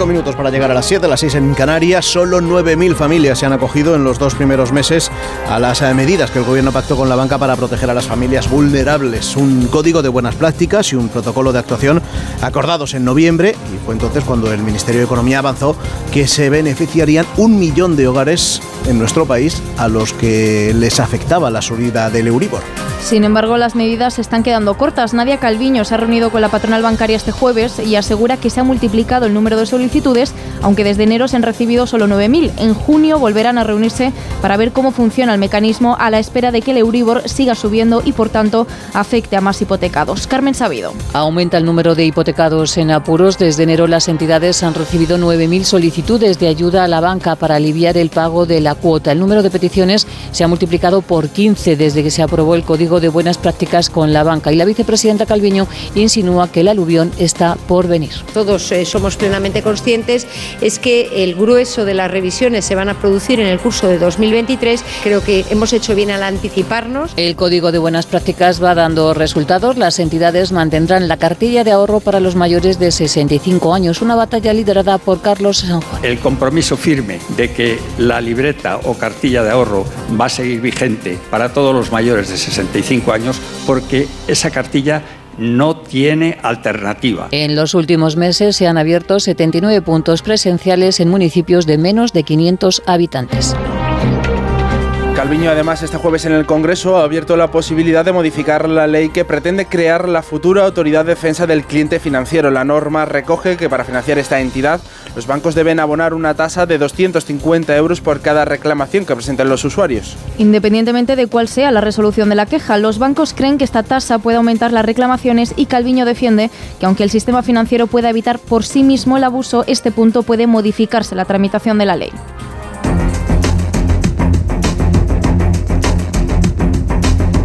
[SPEAKER 1] 25 minutos para llegar a las 7, las 6 en Canarias. Solo 9.000 familias se han acogido en los dos primeros meses a las eh, medidas que el gobierno pactó con la banca para proteger a las familias vulnerables. Un código de buenas prácticas y un protocolo de actuación acordados en noviembre. Y fue entonces cuando el Ministerio de Economía avanzó que se beneficiarían un millón de hogares en nuestro país a los que les afectaba la subida del Euribor.
[SPEAKER 9] Sin embargo, las medidas se están quedando cortas. Nadia Calviño se ha reunido con la patronal bancaria este jueves y asegura que se ha multiplicado el número de solicitudes, aunque desde enero se han recibido solo 9.000. En junio volverán a reunirse para ver cómo funciona el mecanismo a la espera de que el Euribor siga subiendo y, por tanto, afecte a más hipotecados. Carmen Sabido.
[SPEAKER 40] Aumenta el número de hipotecados en apuros. Desde enero las entidades han recibido 9.000 solicitudes de ayuda a la banca para aliviar el pago de la cuota. El número de peticiones se ha multiplicado por 15 desde que se aprobó el Código de Buenas Prácticas con la banca. Y la vicepresidenta Calviño insinúa que el aluvión está por venir.
[SPEAKER 23] Todos eh, somos plenamente conscientes es que el grueso de las revisiones se van a producir en el curso de 2023. Creo que hemos hecho bien al anticiparnos.
[SPEAKER 40] El Código de Buenas Prácticas va dando resultados. Las entidades mantendrán la cartilla de ahorro para los mayores de 65 años, una batalla liderada por Carlos San Juan.
[SPEAKER 41] El compromiso firme de que la libreta o cartilla de ahorro va a seguir vigente para todos los mayores de 65 años porque esa cartilla no tiene alternativa.
[SPEAKER 40] En los últimos meses se han abierto 79 puntos presenciales en municipios de menos de 500 habitantes.
[SPEAKER 38] Calviño además este jueves en el Congreso ha abierto la posibilidad de modificar la ley que pretende crear la futura Autoridad de Defensa del Cliente Financiero. La norma recoge que para financiar esta entidad los bancos deben abonar una tasa de 250 euros por cada reclamación que presenten los usuarios.
[SPEAKER 9] Independientemente de cuál sea la resolución de la queja, los bancos creen que esta tasa puede aumentar las reclamaciones y Calviño defiende que aunque el sistema financiero pueda evitar por sí mismo el abuso, este punto puede modificarse la tramitación de la ley.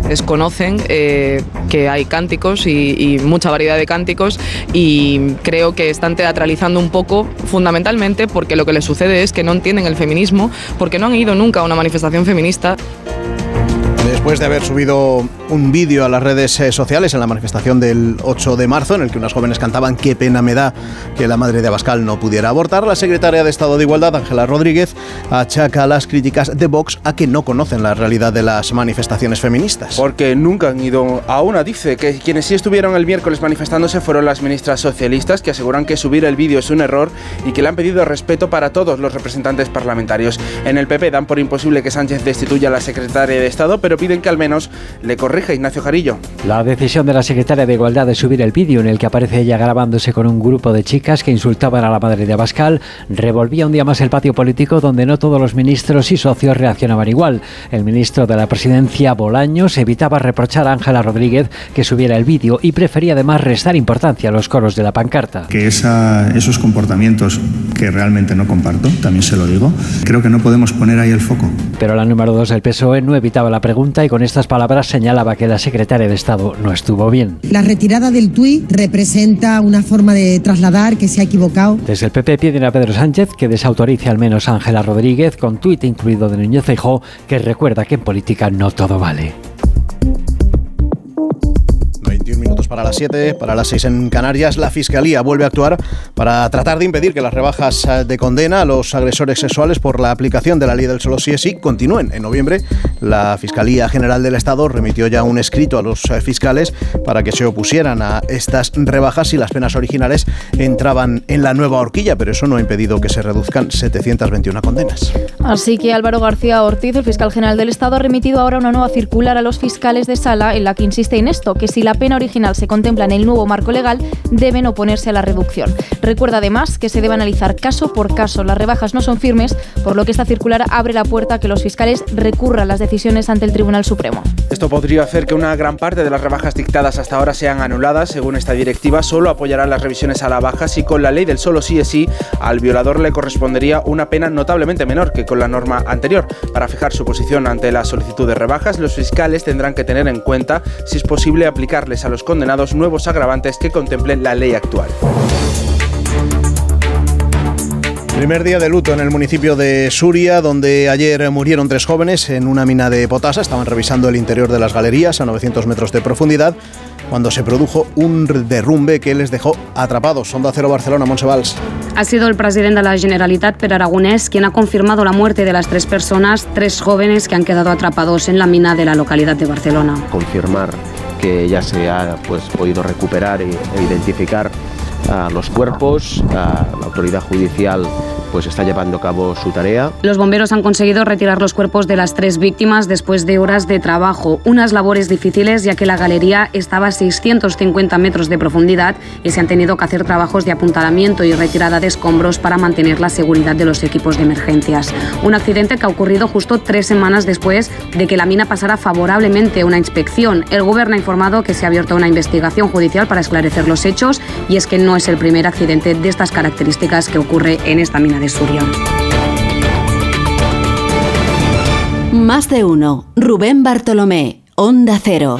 [SPEAKER 5] Desconocen eh, que hay cánticos y, mucha variedad de cánticos y creo que están teatralizando un poco fundamentalmente porque lo que les sucede es que no entienden el feminismo, porque no han ido nunca a una manifestación feminista.
[SPEAKER 1] Después de haber subido un vídeo a las redes eh, sociales en la manifestación del 8 de marzo, en el que unas jóvenes cantaban qué pena me da que la madre de Abascal no pudiera abortar, la secretaria de Estado de Igualdad, Ángela Rodríguez, achaca las críticas de Vox a que no conocen la realidad de las manifestaciones feministas.
[SPEAKER 38] Porque nunca han ido a una. Dice que quienes sí estuvieron el miércoles manifestándose fueron las ministras socialistas, que aseguran que subir el vídeo es un error y que le han pedido respeto para todos los representantes parlamentarios. En el PP dan por imposible que Sánchez destituya a la secretaria de Estado, pero piden que al menos le corrija Ignacio Jarillo.
[SPEAKER 42] La decisión de la secretaria de Igualdad de subir el vídeo en el que aparece ella grabándose con un grupo de chicas que insultaban a la madre de Abascal revolvía un día más el patio político donde no todos los ministros y socios reaccionaban igual. El ministro de la presidencia, Bolaños, evitaba reprochar a Ángela Rodríguez que subiera el vídeo y prefería además restar importancia a los coros de la pancarta.
[SPEAKER 43] Que esa, esos comportamientos que realmente no comparto, también se lo digo, creo que no podemos poner ahí el foco.
[SPEAKER 42] Pero la número dos del PSOE no evitaba la pregunta y con estas palabras señalaba que la secretaria de Estado no estuvo bien.
[SPEAKER 44] La retirada del tuit representa una forma de trasladar que se ha equivocado.
[SPEAKER 42] Desde el PP piden a Pedro Sánchez que desautorice al menos a Ángela Rodríguez con tuit incluido de Núñez Feijóo que recuerda que en política no todo vale.
[SPEAKER 1] Para las 7, para las 6 en Canarias, la Fiscalía vuelve a actuar para tratar de impedir que las rebajas eh, de condena a los agresores sexuales por la aplicación de la ley del solo sí es sí continúen. En noviembre, la Fiscalía General del Estado remitió ya un escrito a los eh, fiscales para que se opusieran a estas rebajas y las penas originales entraban en la nueva horquilla, pero eso no ha impedido que se reduzcan 721 condenas.
[SPEAKER 9] Así que Álvaro García Ortiz, el fiscal general del Estado, ha remitido ahora una nueva circular a los fiscales de sala en la que insiste en esto, que si la pena original se contempla en el nuevo marco legal, deben oponerse a la reducción. Recuerda además que se debe analizar caso por caso. Las rebajas no son firmes, por lo que esta circular abre la puerta a que los fiscales recurran las decisiones ante el Tribunal Supremo.
[SPEAKER 38] Esto podría hacer que una gran parte de las rebajas dictadas hasta ahora sean anuladas. Según esta directiva, solo apoyarán las revisiones a la baja si con la ley del solo sí es sí al violador le correspondería una pena notablemente menor que con la norma anterior. Para fijar su posición ante la solicitud de rebajas, los fiscales tendrán que tener en cuenta si es posible aplicarles a los condenados nuevos agravantes que contemplen la ley actual.
[SPEAKER 1] Primer día de luto en el municipio de Suria, donde ayer murieron tres jóvenes en una mina de potasa. Estaban revisando el interior de las galerías a 900 metros de profundidad cuando se produjo un derrumbe que les dejó atrapados. Sonda Cero Barcelona, Monsevals.
[SPEAKER 12] Ha sido el presidente de la Generalitat, Per Aragonés, quien ha confirmado la muerte de las tres personas, tres jóvenes que han quedado atrapados en la mina de la localidad de Barcelona.
[SPEAKER 45] Confirmar que ya se ha pues, podido recuperar e identificar a los cuerpos, a la autoridad judicial pues está llevando a cabo su tarea.
[SPEAKER 12] Los bomberos han conseguido retirar los cuerpos de las tres víctimas después de horas de trabajo, unas labores difíciles ya que la galería estaba a 650 metros de profundidad y se han tenido que hacer trabajos de apuntalamiento y retirada de escombros para mantener la seguridad de los equipos de emergencias. Un accidente que ha ocurrido justo tres semanas después de que la mina pasara favorablemente una inspección. El gobierno ha informado que se ha abierto una investigación judicial para esclarecer los hechos y es que no es el primer accidente de estas características que ocurre en esta mina de Suria.
[SPEAKER 19] Más de uno. Rubén Bartolomé, Onda Cero.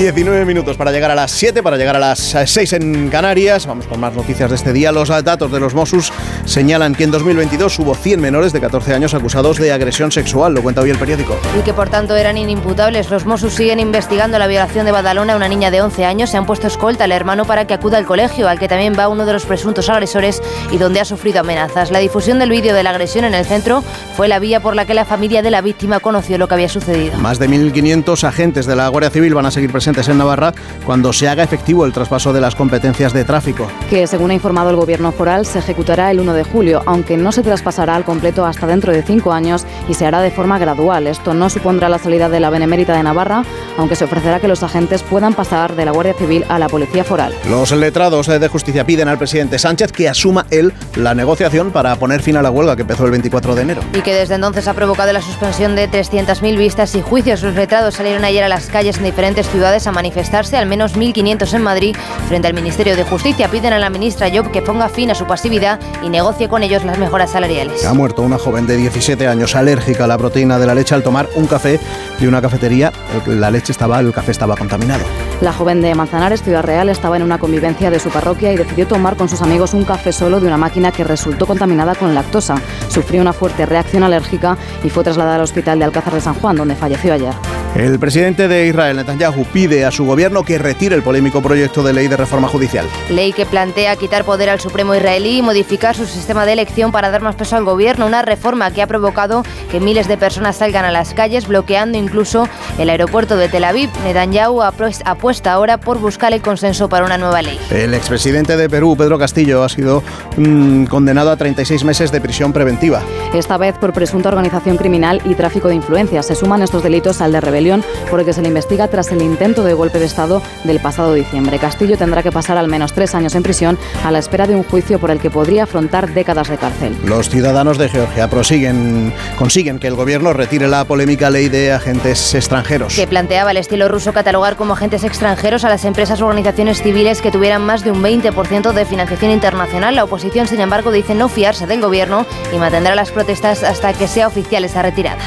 [SPEAKER 1] ...19 minutos para llegar a las 7, para llegar a las 6 en Canarias. Vamos con más noticias de este día. Los datos de los Mossos señalan que en 2022 hubo 100 menores de 14 años acusados de agresión sexual, lo cuenta hoy el periódico.
[SPEAKER 46] Y que por tanto eran inimputables. Los Mossos siguen investigando la violación de Badalona a una niña de 11 años. Se han puesto escolta al hermano para que acuda al colegio, al que también va uno de los presuntos agresores y donde ha sufrido amenazas. La difusión del vídeo de la agresión en el centro fue la vía por la que la familia de la víctima conoció lo que había sucedido.
[SPEAKER 1] Más de 1.500 agentes de la Guardia Civil van a seguir presentes en Navarra cuando se haga efectivo el traspaso de las competencias de tráfico.
[SPEAKER 47] Que según ha informado el Gobierno foral se ejecutará el 1 de julio, aunque no se traspasará al completo hasta dentro de cinco años y se hará de forma gradual. Esto no supondrá la salida de la Benemérita de Navarra, aunque se ofrecerá que los agentes puedan pasar de la Guardia Civil a la Policía Foral.
[SPEAKER 1] Los letrados de justicia piden al presidente Sánchez que asuma él la negociación para poner fin a la huelga que empezó el 24 de enero.
[SPEAKER 46] Y que desde entonces ha provocado la suspensión de 300.000 vistas y juicios. Los letrados salieron ayer a las calles en diferentes ciudades a manifestarse, al menos 1.500 en Madrid, frente al Ministerio de Justicia. Piden a la ministra Job que ponga fin a su pasividad y negocie con ellos las mejoras salariales.
[SPEAKER 1] Ha muerto una joven de 17 años alérgica a la proteína de la leche al tomar un café de una cafetería. La leche estaba, el café estaba contaminado.
[SPEAKER 47] La joven de Manzanares, Ciudad Real, estaba en una convivencia de su parroquia y decidió tomar con sus amigos un café solo de una máquina que resultó contaminada con lactosa. Sufrió una fuerte reacción alérgica y fue trasladada al hospital de Alcázar de San Juan, donde falleció ayer.
[SPEAKER 1] El presidente de Israel, Netanyahu, pide a su gobierno que retire el polémico proyecto de ley de reforma judicial.
[SPEAKER 46] Ley que plantea quitar poder al Supremo israelí y modificar su sistema de elección para dar más peso al gobierno. Una reforma que ha provocado que miles de personas salgan a las calles, bloqueando incluso el aeropuerto de Tel Aviv. Netanyahu apuesta ahora por buscar el consenso para una nueva ley.
[SPEAKER 1] El expresidente de Perú, Pedro Castillo, ha sido mm, condenado a 36 meses de prisión preventiva.
[SPEAKER 47] Esta vez por presunta organización criminal y tráfico de influencias. Se suman estos delitos al de rebelión por el que se le investiga tras el intento de golpe de Estado del pasado diciembre. Castillo tendrá que pasar al menos tres años en prisión a la espera de un juicio por el que podría afrontar décadas de cárcel.
[SPEAKER 1] Los ciudadanos de Georgia prosiguen, consiguen que el gobierno retire la polémica ley de agentes extranjeros.
[SPEAKER 46] Que planteaba el estilo ruso catalogar como agentes extranjeros a las empresas o organizaciones civiles que tuvieran más de un 20% de financiación internacional. La oposición, sin embargo, dice no fiarse del gobierno y mantendrá las protestas hasta que sea oficial esa retirada.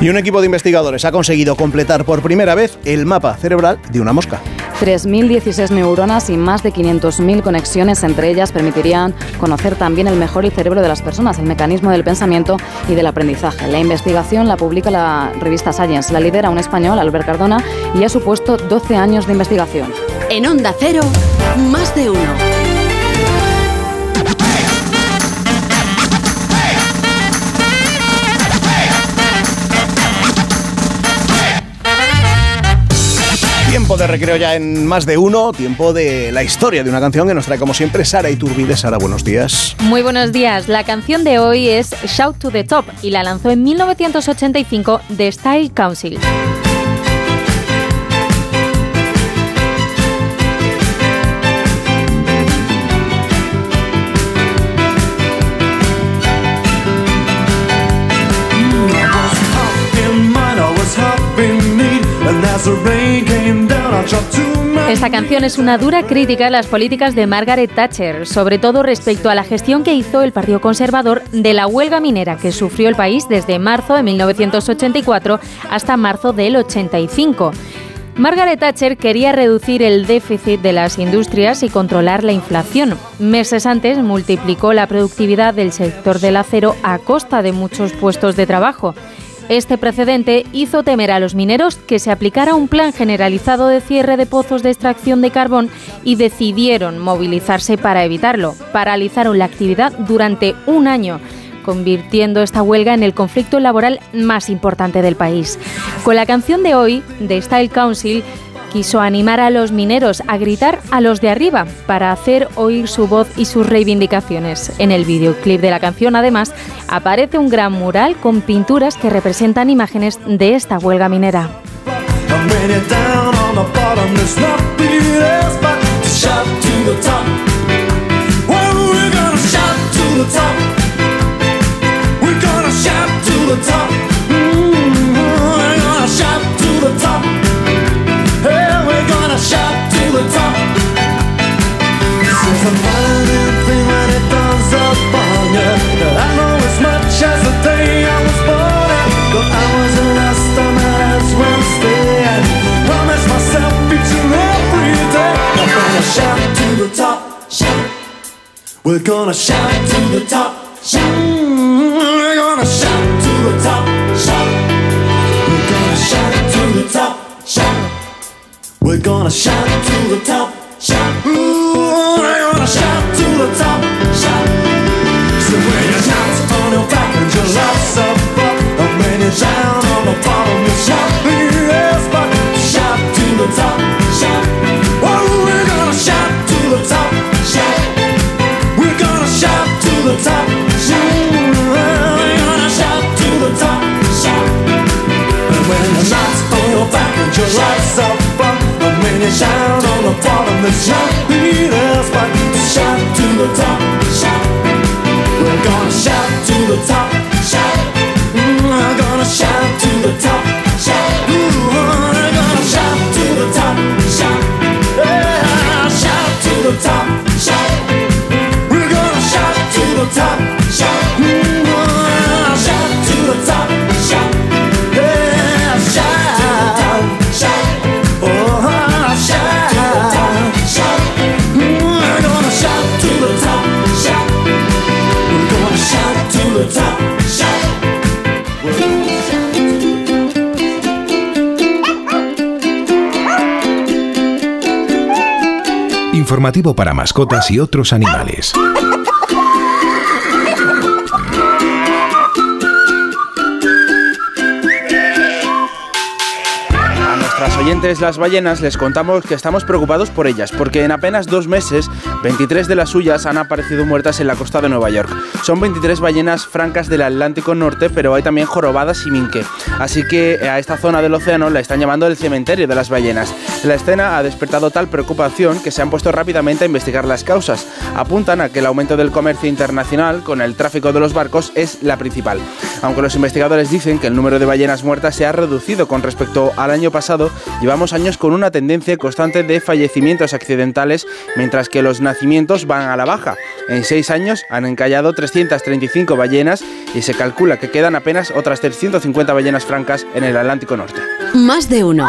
[SPEAKER 1] Y un equipo de investigadores ha conseguido completar por primera vez el mapa cerebral de una mosca.
[SPEAKER 47] 3.016 neuronas y más de 500.000 conexiones entre ellas permitirían conocer también el mejor el cerebro de las personas, el mecanismo del pensamiento y del aprendizaje. La investigación la publica la revista Science, la lidera un español, Albert Cardona, y ha supuesto 12 años de investigación.
[SPEAKER 48] En Onda Cero, más de uno.
[SPEAKER 49] Tiempo de recreo ya en más de uno, tiempo de la historia de una canción que nos trae como siempre Sara Iturbide. Sara, buenos días.
[SPEAKER 50] Muy buenos días. La canción de hoy es Shout to the Top y la lanzó en 1985 The Style Council. Esta canción es una dura crítica a las políticas de Margaret Thatcher, sobre todo respecto a la gestión que hizo el Partido Conservador de la huelga minera que sufrió el país desde marzo de 1984 hasta marzo del 85. Margaret Thatcher quería reducir el déficit de las industrias y controlar la inflación. Meses antes multiplicó la productividad del sector del acero a costa de muchos puestos de trabajo. Este precedente hizo temer a los mineros que se aplicara un plan generalizado de cierre de pozos de extracción de carbón y decidieron movilizarse para evitarlo. Paralizaron la actividad durante un año convirtiendo esta huelga en el conflicto laboral más importante del país. Con la canción de hoy, de Style Council, quiso animar a los mineros a gritar a los de arriba para hacer oír su voz y sus reivindicaciones. En el videoclip de la canción, además, aparece un gran mural con pinturas que representan imágenes de esta huelga minera. We're gonna shout to the top, shout. We're gonna shout to the top, shout. We're gonna shout to the top, shout. We're gonna shout to the top, shout. Ooh, gonna shout to the top, shout. So when you shout on your back and your love's up, and when you shout on the bottom, you shout. Yes, but shout to the top, shout. Oh, we're gonna shout to the top, shout. We're gonna shout to the top, shout. We're gonna shout to the top, shout. And when the shots on your back and your lights up front, and when you shout on the bottom, the shout leaders but shout to the top, shout. We're gonna shout to the top, shout. Mm, we're gonna shout
[SPEAKER 8] Para mascotas y otros animales.
[SPEAKER 38] A nuestras oyentes las ballenas les contamos que estamos preocupados por ellas, porque en apenas dos meses 23 de las suyas han aparecido muertas en la costa de Nueva York. Son 23 ballenas francas del Atlántico Norte, pero hay también jorobadas y minke. Así que a esta zona del océano la están llamando el cementerio de las ballenas. La escena ha despertado tal preocupación que se han puesto rápidamente a investigar las causas. Apuntan a que el aumento del comercio internacional con el tráfico de los barcos es la principal. Aunque los investigadores dicen que el número de ballenas muertas se ha reducido con respecto al año pasado, llevamos años con una tendencia constante de fallecimientos accidentales, mientras que los nacimientos van a la baja. En seis años han encallado 335 ballenas y se calcula que quedan apenas otras 350 ballenas francas en el Atlántico Norte.
[SPEAKER 48] Más de uno.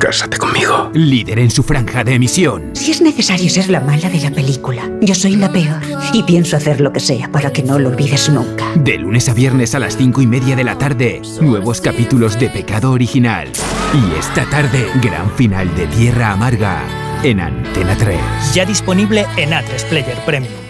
[SPEAKER 51] Cásate conmigo.
[SPEAKER 52] Líder en su franja de emisión.
[SPEAKER 53] Si es necesario ser la mala de la película, yo soy la peor. Y pienso hacer lo que sea para que no lo olvides nunca.
[SPEAKER 52] De lunes a viernes a las cinco y media de la tarde, nuevos capítulos de Pecado Original. Y esta tarde, gran final de Tierra Amarga en Antena 3.
[SPEAKER 54] Ya disponible en A3 Player Premium.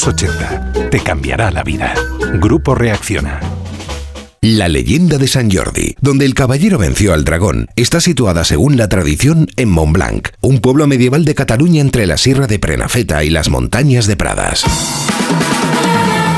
[SPEAKER 55] Te cambiará la vida. Grupo Reacciona.
[SPEAKER 8] La leyenda de San Jordi, donde el caballero venció al dragón, está situada según la tradición en Montblanc, un pueblo medieval de Cataluña entre la Sierra de Prenafeta y las montañas de Pradas.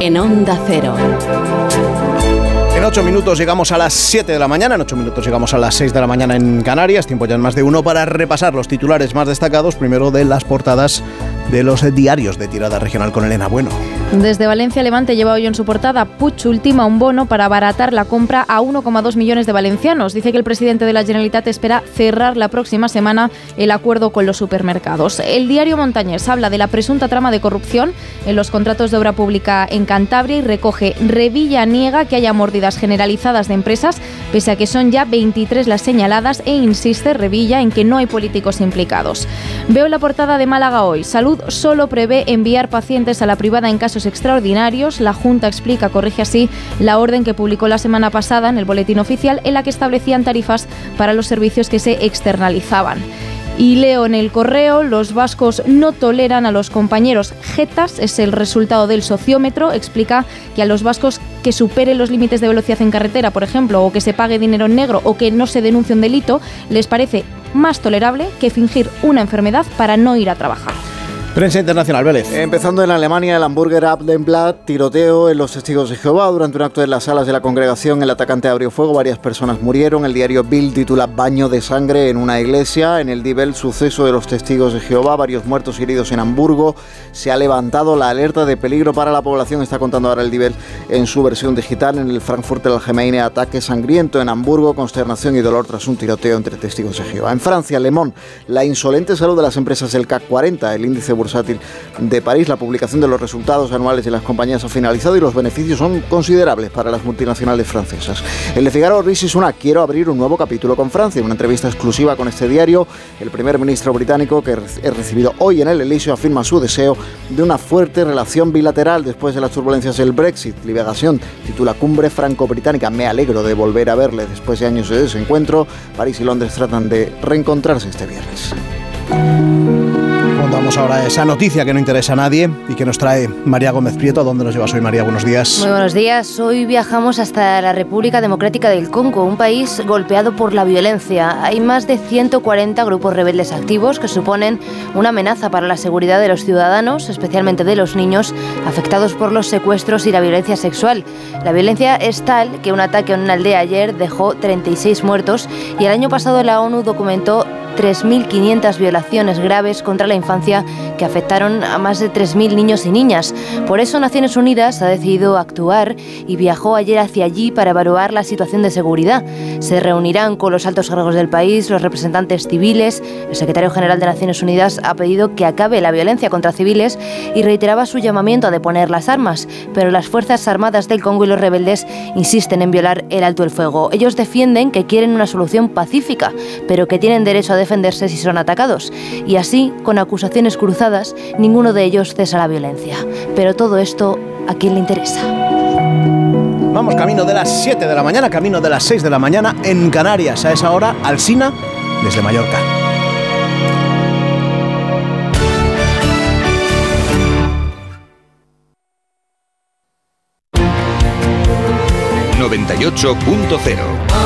[SPEAKER 19] En Onda Cero.
[SPEAKER 1] En ocho minutos llegamos a las 7 de la mañana, en ocho minutos llegamos a las 6 de la mañana en Canarias, tiempo ya en más de uno para repasar los titulares más destacados, primero de las portadas de los diarios de tirada regional con Elena Bueno.
[SPEAKER 9] Desde Valencia Levante lleva hoy en su portada Puig ultima un bono para abaratar la compra a 1,2 millones de valencianos. Dice que el presidente de la Generalitat espera cerrar la próxima semana el acuerdo con los supermercados. El diario Montañés habla de la presunta trama de corrupción en los contratos de obra pública en Cantabria y recoge Revilla niega que haya mordidas generalizadas de empresas, pese a que son ya 23 las señaladas e insiste Revilla en que no hay políticos implicados. Veo la portada de Málaga hoy. Salud solo prevé enviar pacientes a la privada en casos extraordinarios. La Junta explica, corrige así, la orden que publicó la semana pasada en el Boletín Oficial en la que establecían tarifas para los servicios que se externalizaban. Y leo en el correo, los vascos no toleran a los compañeros jetas, es el resultado del sociómetro, explica que a los vascos que superen los límites de velocidad en carretera, por ejemplo, o que se pague dinero en negro o que no se denuncie un delito, les parece más tolerable que fingir una enfermedad para no ir a trabajar.
[SPEAKER 1] Prensa Internacional, Vélez.
[SPEAKER 10] Empezando en Alemania, el hamburger Abendblatt, tiroteo en los testigos de Jehová. Durante un acto en las salas de la congregación, el atacante abrió fuego, varias personas murieron. El diario Bild titula Baño de sangre en una iglesia. En el Dibel, suceso de los testigos de Jehová, varios muertos y heridos en Hamburgo. Se ha levantado la alerta de peligro para la población, está contando ahora el Dibel en su versión digital. En el Frankfurt Allgemeine, ataque sangriento en Hamburgo, consternación y dolor tras un tiroteo entre testigos de Jehová. En Francia, Le Monde, la insolente salud de las empresas del CAC 40, el índice bursátil de París. La publicación de los resultados anuales de las compañías ha finalizado y los beneficios son considerables para las multinacionales francesas. El de Figaro Rishi Sunak quiero abrir un nuevo capítulo con Francia. En una entrevista exclusiva con este diario, el primer ministro británico que he recibido hoy en el Elíseo afirma su deseo de una fuerte relación bilateral después de las turbulencias del Brexit. Liberación titula Cumbre Franco-Británica. Me alegro de volver a verle después de años de desencuentro. París y Londres tratan de reencontrarse este viernes.
[SPEAKER 1] Contamos ahora esa noticia que no interesa a nadie y que nos trae María Gómez Prieto. ¿A dónde nos llevas hoy, María? Buenos días.
[SPEAKER 46] Muy buenos días. Hoy viajamos hasta la República Democrática del Congo, un país golpeado por la violencia. Hay más de 140 grupos rebeldes activos que suponen una amenaza para la seguridad de los ciudadanos, especialmente de los niños, afectados por los secuestros y la violencia sexual. La violencia es tal que un ataque en una aldea ayer dejó 36 muertos y el año pasado la ONU documentó 3.500 violaciones graves contra la infancia que afectaron a más de 3.000 niños y niñas. Por eso Naciones Unidas ha decidido actuar y viajó ayer hacia allí para evaluar la situación de seguridad. Se reunirán con los altos cargos del país, los representantes civiles. El secretario general de Naciones Unidas ha pedido que acabe la violencia contra civiles y reiteraba su llamamiento a deponer las armas. Pero las Fuerzas Armadas del Congo y los rebeldes insisten en violar el alto el fuego. Ellos defienden que quieren una solución pacífica, pero que tienen derecho a defenderse si son atacados. Y así, con acusaciones cruzadas, ninguno de ellos cesa la violencia. Pero todo esto, ¿a quién le interesa?
[SPEAKER 1] Vamos camino de las 7 de la mañana, camino de las 6 de la mañana en Canarias. A esa hora, Alsina, desde Mallorca.
[SPEAKER 56] 98.0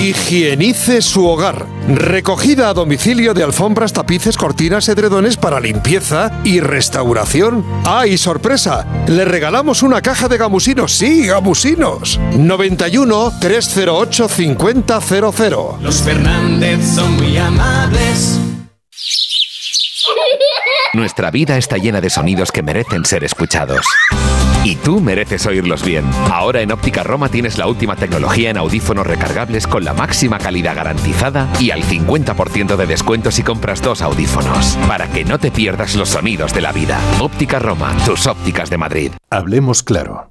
[SPEAKER 37] Higienice su hogar. Recogida a domicilio de alfombras, tapices, cortinas, edredones para limpieza y restauración. ¡Ah, y sorpresa! Le regalamos una caja de gamusinos. Sí, gamusinos. 91 308 5000.
[SPEAKER 57] Los Fernández son muy amables.
[SPEAKER 58] Nuestra vida está llena de sonidos que merecen ser escuchados. Y tú mereces oírlos bien. Ahora en Óptica Roma tienes la última tecnología en audífonos recargables con la máxima calidad garantizada y al 50% de descuento si compras dos audífonos. Para que no te pierdas los sonidos de la vida. Óptica Roma, tus ópticas de Madrid.
[SPEAKER 59] Hablemos claro.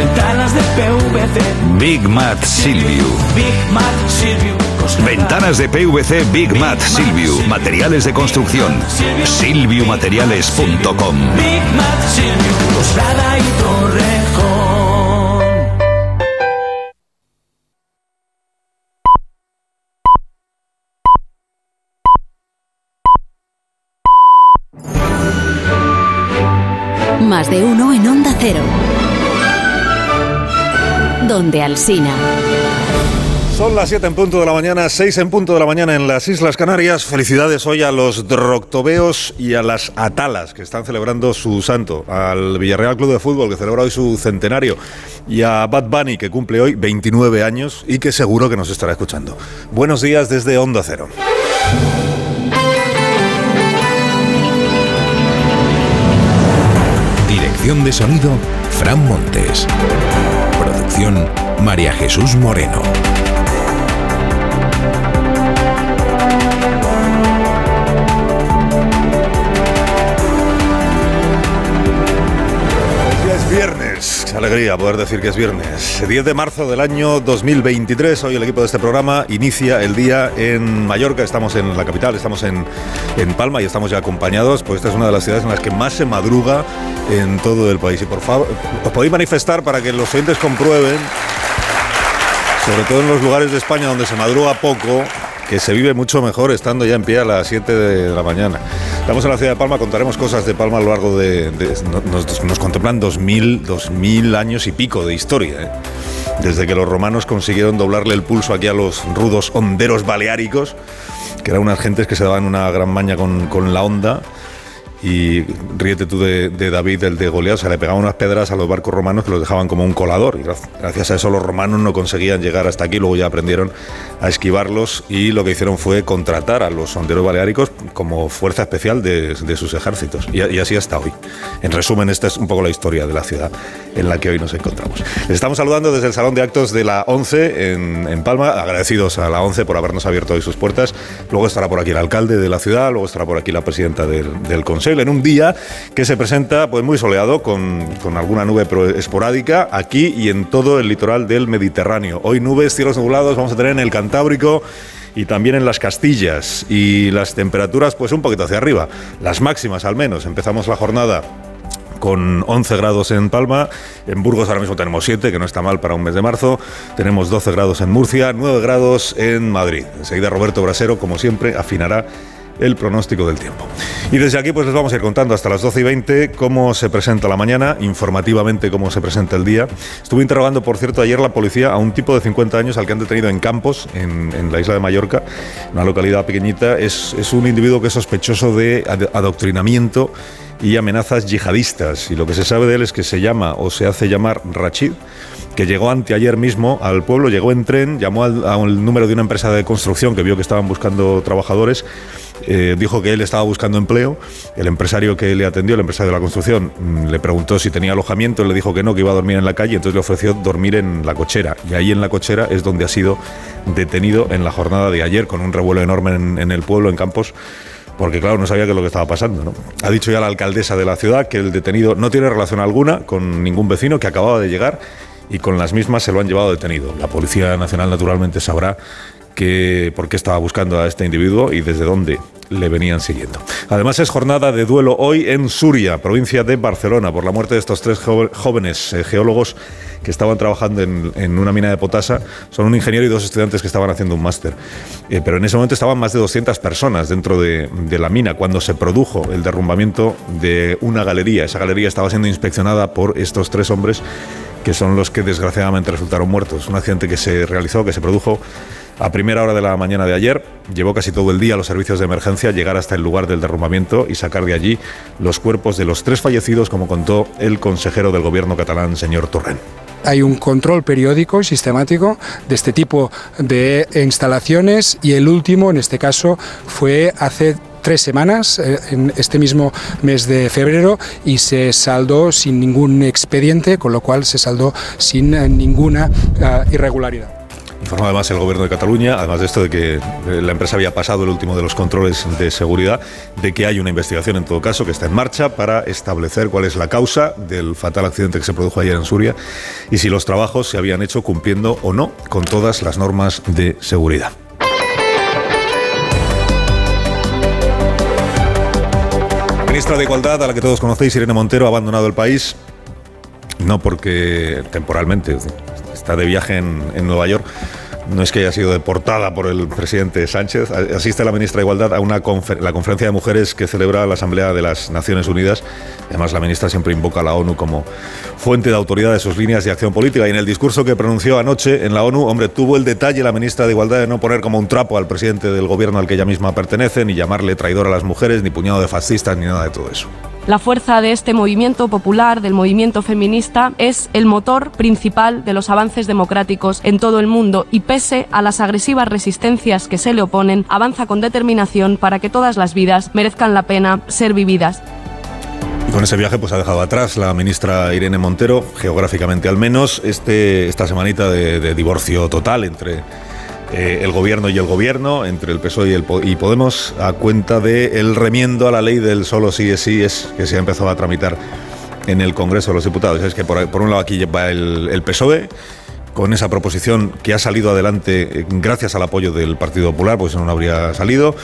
[SPEAKER 60] Ventanas de PVC.
[SPEAKER 61] Big Mat Silviu.
[SPEAKER 60] Big Mat Cosneda.
[SPEAKER 61] Ventanas de PVC Big Mat Silviu. Materiales de construcción. Silviumateriales.com.
[SPEAKER 60] Big Mat Silvium Cosneda y Torrejón.
[SPEAKER 48] Más de uno en Onda Cero. Donde Alsina.
[SPEAKER 31] Son las 7 en punto de la mañana, 6 en punto de la mañana en las Islas Canarias. Felicidades hoy a los droctobeos y a las atalas que están celebrando su santo. Al Villarreal Club de Fútbol que celebra hoy su centenario. Y a Bad Bunny que cumple hoy 29 años y que seguro que nos estará escuchando. Buenos días desde Onda Cero.
[SPEAKER 8] Dirección de sonido, Fran Montes. María Jesús Moreno.
[SPEAKER 31] Alegría poder decir que es viernes. 10 de marzo del año 2023. Hoy el equipo de este programa inicia el día en Mallorca. Estamos en la capital, estamos en, en Palma y estamos ya acompañados. Pues esta es una de las ciudades en las que más se madruga en todo el país. Y por favor, os podéis manifestar para que los oyentes comprueben, sobre todo en los lugares de España donde se madruga poco, que se vive mucho mejor estando ya en pie a las 7 de la mañana. Estamos en la ciudad de Palma, contaremos cosas de Palma a lo largo de... nos contemplan 2000, 2000 años y pico de historia. ¿eh? Desde que los romanos consiguieron doblarle el pulso aquí a los rudos honderos baleáricos, que eran unas gentes que se daban una gran maña con, con la onda. Y ríete tú de, de David, el de Goliat, o sea, le pegaban unas pedras a los barcos romanos que los dejaban como un colador. Y gra- gracias a eso los romanos no conseguían llegar hasta aquí, luego ya aprendieron a esquivarlos y lo que hicieron fue contratar a los sonderos baleáricos como fuerza especial de, de sus ejércitos. Y, y así hasta hoy. En resumen, esta es un poco la historia de la ciudad en la que hoy nos encontramos. Les estamos saludando desde el Salón de Actos de la 11 en, en Palma, agradecidos a la 11 por habernos abierto hoy sus puertas. Luego estará por aquí el alcalde de la ciudad, luego estará por aquí la presidenta del, del Consejo, en un día que se presenta pues muy soleado, con, con alguna nube esporádica, aquí y en todo el litoral del Mediterráneo. Hoy nubes, cielos nublados, vamos a tener en el Cantábrico y también en las Castillas y las temperaturas pues un poquito hacia arriba, las máximas al menos. Empezamos la jornada con 11 grados en Palma, en Burgos ahora mismo tenemos 7, que no está mal para un mes de marzo, tenemos 12 grados en Murcia, 9 grados en Madrid. Enseguida Roberto Brasero, como siempre, afinará el pronóstico del tiempo. Y desde aquí pues les vamos a ir contando hasta las 12 y 20 cómo se presenta la mañana, informativamente cómo se presenta el día. Estuve interrogando, por cierto, ayer la policía a un tipo de 50 años al que han detenido en Campos, en, la isla de Mallorca, una localidad pequeñita. Es, un individuo que es sospechoso de ad- adoctrinamiento y amenazas yihadistas. Y lo que se sabe de él es que se llama o se hace llamar Rachid que llegó anteayer mismo al pueblo, llegó en tren, llamó al, al número de una empresa de construcción que vio que estaban buscando trabajadores, eh, dijo que él estaba buscando empleo, el empresario que le atendió, el empresario de la construcción, mm, le preguntó si tenía alojamiento, le dijo que no, que iba a dormir en la calle, entonces le ofreció dormir en la cochera, y ahí en la cochera es donde ha sido detenido en la jornada de ayer, con un revuelo enorme en, en el pueblo, en Campos, porque claro, no sabía qué es lo que estaba pasando. Ha dicho ya la alcaldesa de la ciudad que el detenido no tiene relación alguna con ningún vecino que acababa de llegar y con las mismas se lo han llevado detenido. La Policía Nacional naturalmente sabrá que, por qué estaba buscando a este individuo y desde dónde le venían siguiendo. Además es jornada de duelo hoy en Suria, provincia de Barcelona, por la muerte de estos tres jóvenes eh, geólogos que estaban trabajando en, una mina de potasa. Son un ingeniero y dos estudiantes que estaban haciendo un máster. Eh, pero en ese momento estaban más de 200 personas dentro de, de la mina cuando se produjo el derrumbamiento de una galería. Esa galería estaba siendo inspeccionada por estos tres hombres que son los que desgraciadamente resultaron muertos. Un accidente que se realizó, que se produjo a primera hora de la mañana de ayer. Llevó casi todo el día a los servicios de emergencia llegar hasta el lugar del derrumbamiento y sacar de allí los cuerpos de los tres fallecidos, como contó el consejero del gobierno catalán, señor Torrent
[SPEAKER 62] hay un control periódico y sistemático de este tipo de instalaciones y el último, en este caso, fue hace tres semanas, eh, en este mismo mes de febrero, y se saldó sin ningún expediente, con lo cual se saldó sin eh, ninguna eh, irregularidad.
[SPEAKER 31] Informa además el gobierno de Cataluña, además de esto de que la empresa había pasado el último de los controles de seguridad, de que hay una investigación en todo caso que está en marcha para establecer cuál es la causa del fatal accidente que se produjo ayer en Suria y si los trabajos se habían hecho cumpliendo o no con todas las normas de seguridad. Ministra de Igualdad, a la que todos conocéis, Irene Montero, ha abandonado el país, no porque temporalmente está de viaje en, en Nueva York, no es que haya sido deportada por el presidente Sánchez. Asiste la ministra de Igualdad a una la conferencia de mujeres que celebra la Asamblea de las Naciones Unidas. Además, la ministra siempre invoca a la ONU como fuente de autoridad de sus líneas de acción política. Y en el discurso que pronunció anoche en la ONU, hombre, tuvo el detalle la ministra de Igualdad de no poner como un trapo al presidente del gobierno al que ella misma pertenece, ni llamarle traidor a las mujeres, ni puñado de fascistas, ni nada de todo eso.
[SPEAKER 63] La fuerza de este movimiento popular, del movimiento feminista, es el motor principal de los avances democráticos en todo el mundo y pese a las agresivas resistencias que se le oponen, avanza con determinación para que todas las vidas merezcan la pena ser vividas.
[SPEAKER 31] Con ese viaje pues ha dejado atrás la ministra Irene Montero, geográficamente al menos, este, esta semanita de divorcio total entre eh, el gobierno y el gobierno, entre el PSOE y, el y Podemos, a cuenta del el remiendo a la ley del solo sí es sí es que se ha empezado a tramitar en el Congreso de los Diputados. Es que por, un lado aquí el, el PSOE con esa proposición que ha salido adelante eh, gracias al apoyo del Partido Popular, pues no habría salido.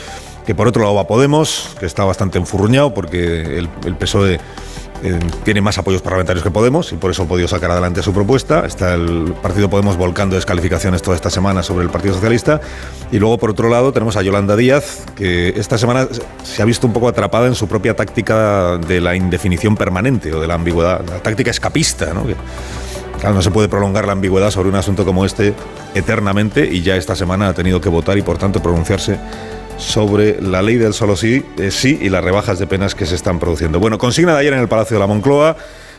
[SPEAKER 31] Que por otro lado va Podemos, que está bastante enfurruñado porque el, el PSOE eh, tiene más apoyos parlamentarios que Podemos y por eso ha podido sacar adelante su propuesta. Está el Partido Podemos volcando descalificaciones toda esta semana sobre el Partido Socialista. Y luego, por otro lado, tenemos a Yolanda Díaz, que esta semana se ha visto un poco atrapada en su propia táctica de la indefinición permanente o de la ambigüedad, la táctica escapista, ¿no? claro, no se puede prolongar la ambigüedad sobre un asunto como este eternamente y ya esta semana ha tenido que votar y, por tanto, pronunciarse sobre la ley del solo sí, eh, sí y las rebajas de penas que se están produciendo. Bueno, consigna de ayer en el Palacio de la Moncloa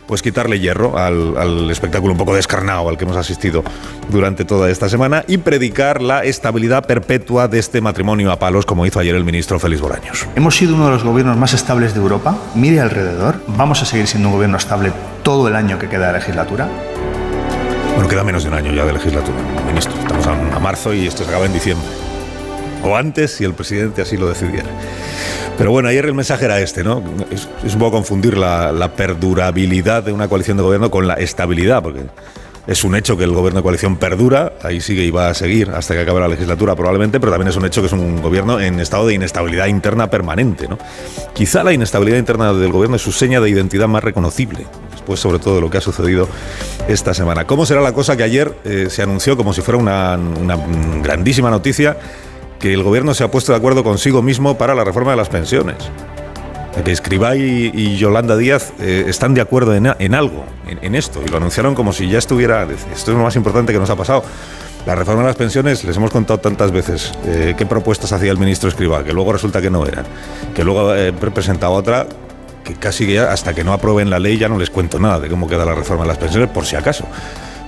[SPEAKER 31] pues quitarle hierro al, espectáculo un poco descarnado al que hemos asistido durante toda esta semana y predicar la estabilidad perpetua de este matrimonio a palos, como hizo ayer el ministro Félix Bolaños.
[SPEAKER 64] Hemos sido uno de los gobiernos más estables de Europa. Mire alrededor. Vamos a seguir siendo un gobierno estable todo el año que queda de legislatura.
[SPEAKER 31] Bueno, queda menos de un año ya de legislatura, ministro. Estamos a marzo y esto se acaba en diciembre o antes si el presidente así lo decidiera. Pero bueno, ayer el mensaje era este, ¿no? Es, un poco confundir la, perdurabilidad de una coalición de gobierno con la estabilidad, porque es un hecho que el gobierno de coalición perdura, ahí sigue y va a seguir hasta que acabe la legislatura probablemente, pero también es un hecho que es un gobierno en estado de inestabilidad interna permanente, ¿no? Quizá la inestabilidad interna del gobierno es su seña de identidad más reconocible, después sobre todo de lo que ha sucedido esta semana. ¿Cómo será la cosa que ayer eh, se anunció como si fuera una, una grandísima noticia? Que el gobierno se ha puesto de acuerdo consigo mismo para la reforma de las pensiones. Que Escribá y, Yolanda Díaz eh, están de acuerdo en, algo, en, esto, y lo anunciaron como si ya estuviera. Esto es lo más importante que nos ha pasado. La reforma de las pensiones, les hemos contado tantas veces eh, qué propuestas hacía el ministro Escribá, que luego resulta que no eran. Que luego eh, presentaba otra que casi ya, hasta que no aprueben la ley ya no les cuento nada de cómo queda la reforma de las pensiones, por si acaso.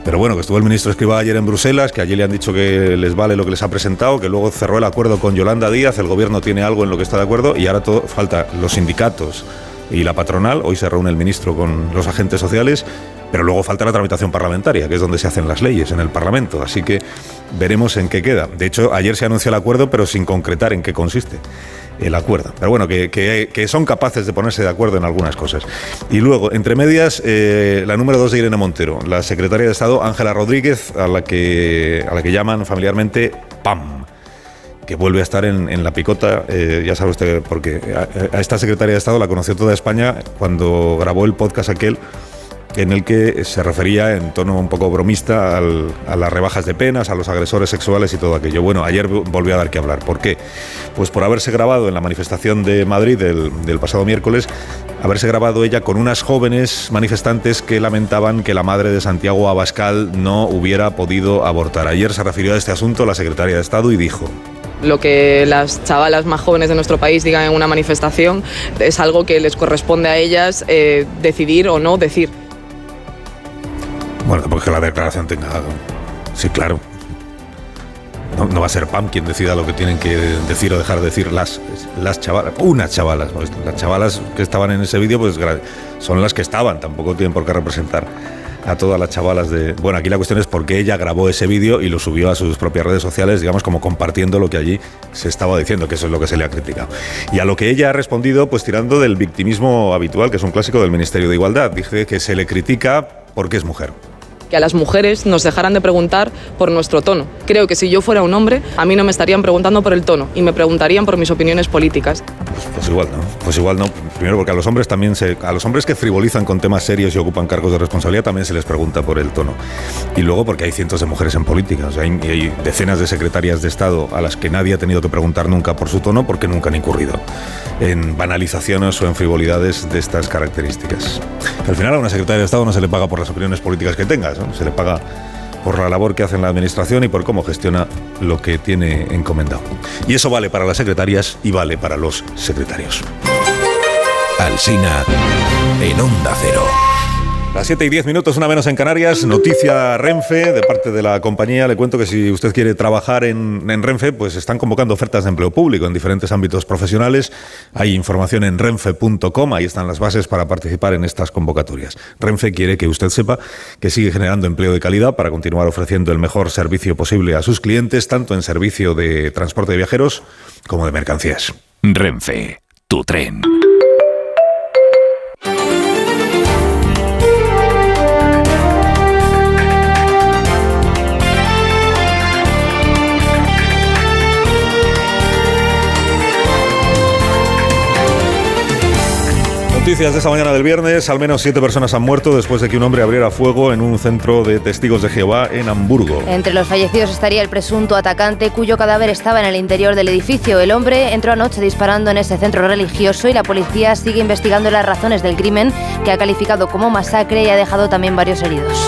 [SPEAKER 31] Pero bueno, que estuvo el ministro Escribá ayer en Bruselas, que allí le han dicho que les vale lo que les ha presentado, que luego cerró el acuerdo con Yolanda Díaz, el gobierno tiene algo en lo que está de acuerdo y ahora todo, falta los sindicatos y la patronal. Hoy se reúne el ministro con los agentes sociales, pero luego falta la tramitación parlamentaria, que es donde se hacen las leyes, en el Parlamento. Así que veremos en qué queda. De hecho, ayer se anunció el acuerdo, pero sin concretar en qué consiste el acuerdo. Pero bueno, que, son capaces de ponerse de acuerdo en algunas cosas. Y luego, entre medias, eh, la número dos de Irene Montero, la secretaria de Estado Ángela Rodríguez, a la, que, a la que llaman familiarmente PAM. que vuelve a estar en, la picota, eh, ya sabe usted, porque a, a esta secretaria de Estado la conoció toda España cuando grabó el podcast aquel en el que se refería en tono un poco bromista a las rebajas de penas, a los agresores sexuales y todo aquello. Bueno, ayer volvió a dar que hablar. ¿Por qué? Pues por haberse grabado en la manifestación de Madrid del, pasado miércoles, haberse grabado ella con unas jóvenes manifestantes que lamentaban que la madre de Santiago Abascal no hubiera podido abortar. Ayer se refirió a este asunto la secretaria de Estado y dijo
[SPEAKER 5] lo que las chavalas más jóvenes de nuestro país digan en una manifestación es algo que les corresponde a ellas eh, decidir o no decir.
[SPEAKER 31] Bueno, porque la declaración tenga... Sí, claro. No, va a ser PAM quien decida lo que tienen que decir o dejar de decir las, las chavalas, unas chavalas. Las chavalas que estaban en ese vídeo pues son las que estaban, tampoco tienen por qué representar a todas las chavalas de... Bueno, aquí la cuestión es por qué ella grabó ese vídeo y lo subió a sus propias redes sociales, digamos, como compartiendo lo que allí se estaba diciendo, que eso es lo que se le ha criticado. Y a lo que ella ha respondido, pues tirando del victimismo habitual, que es un clásico del Ministerio de Igualdad. Dice que se le critica porque es mujer
[SPEAKER 5] que a las mujeres nos dejaran de preguntar por nuestro tono. Creo que si yo fuera un hombre, a mí no me estarían preguntando por el tono y me preguntarían por mis opiniones políticas.
[SPEAKER 31] Pues, igual no, pues igual no. Primero porque a los hombres también se, a los hombres que frivolizan con temas serios y ocupan cargos de responsabilidad también se les pregunta por el tono. Y luego porque hay cientos de mujeres en política, o sea, hay, hay decenas de secretarias de Estado a las que nadie ha tenido que preguntar nunca por su tono porque nunca han incurrido en banalizaciones o en frivolidades de estas características. Al final a una secretaria de Estado no se le paga por las opiniones políticas que tengas, se le paga por la labor que hace en la administración y por cómo gestiona lo que tiene encomendado. Y eso vale para las secretarias y vale para los secretarios.
[SPEAKER 8] Alsina en Onda Cero.
[SPEAKER 31] Las 7 y 10 minutos, una menos en Canarias. Noticia Renfe de parte de la compañía. Le cuento que si usted quiere trabajar en, Renfe, pues están convocando ofertas de empleo público en diferentes ámbitos profesionales. Hay información en renfe.com, ahí están las bases para participar en estas convocatorias. Renfe quiere que usted sepa que sigue generando empleo de calidad para continuar ofreciendo el mejor servicio posible a sus clientes, tanto en servicio de transporte de viajeros como de mercancías.
[SPEAKER 8] Renfe, tu tren.
[SPEAKER 31] Noticias de esta mañana del viernes. Al menos siete personas han muerto después de que un hombre abriera fuego en un centro de testigos de Jehová en Hamburgo.
[SPEAKER 46] Entre los fallecidos estaría el presunto atacante cuyo cadáver estaba en el interior del edificio. El hombre entró anoche disparando en ese centro religioso y la policía sigue investigando las razones del crimen que ha calificado como masacre y ha dejado también varios heridos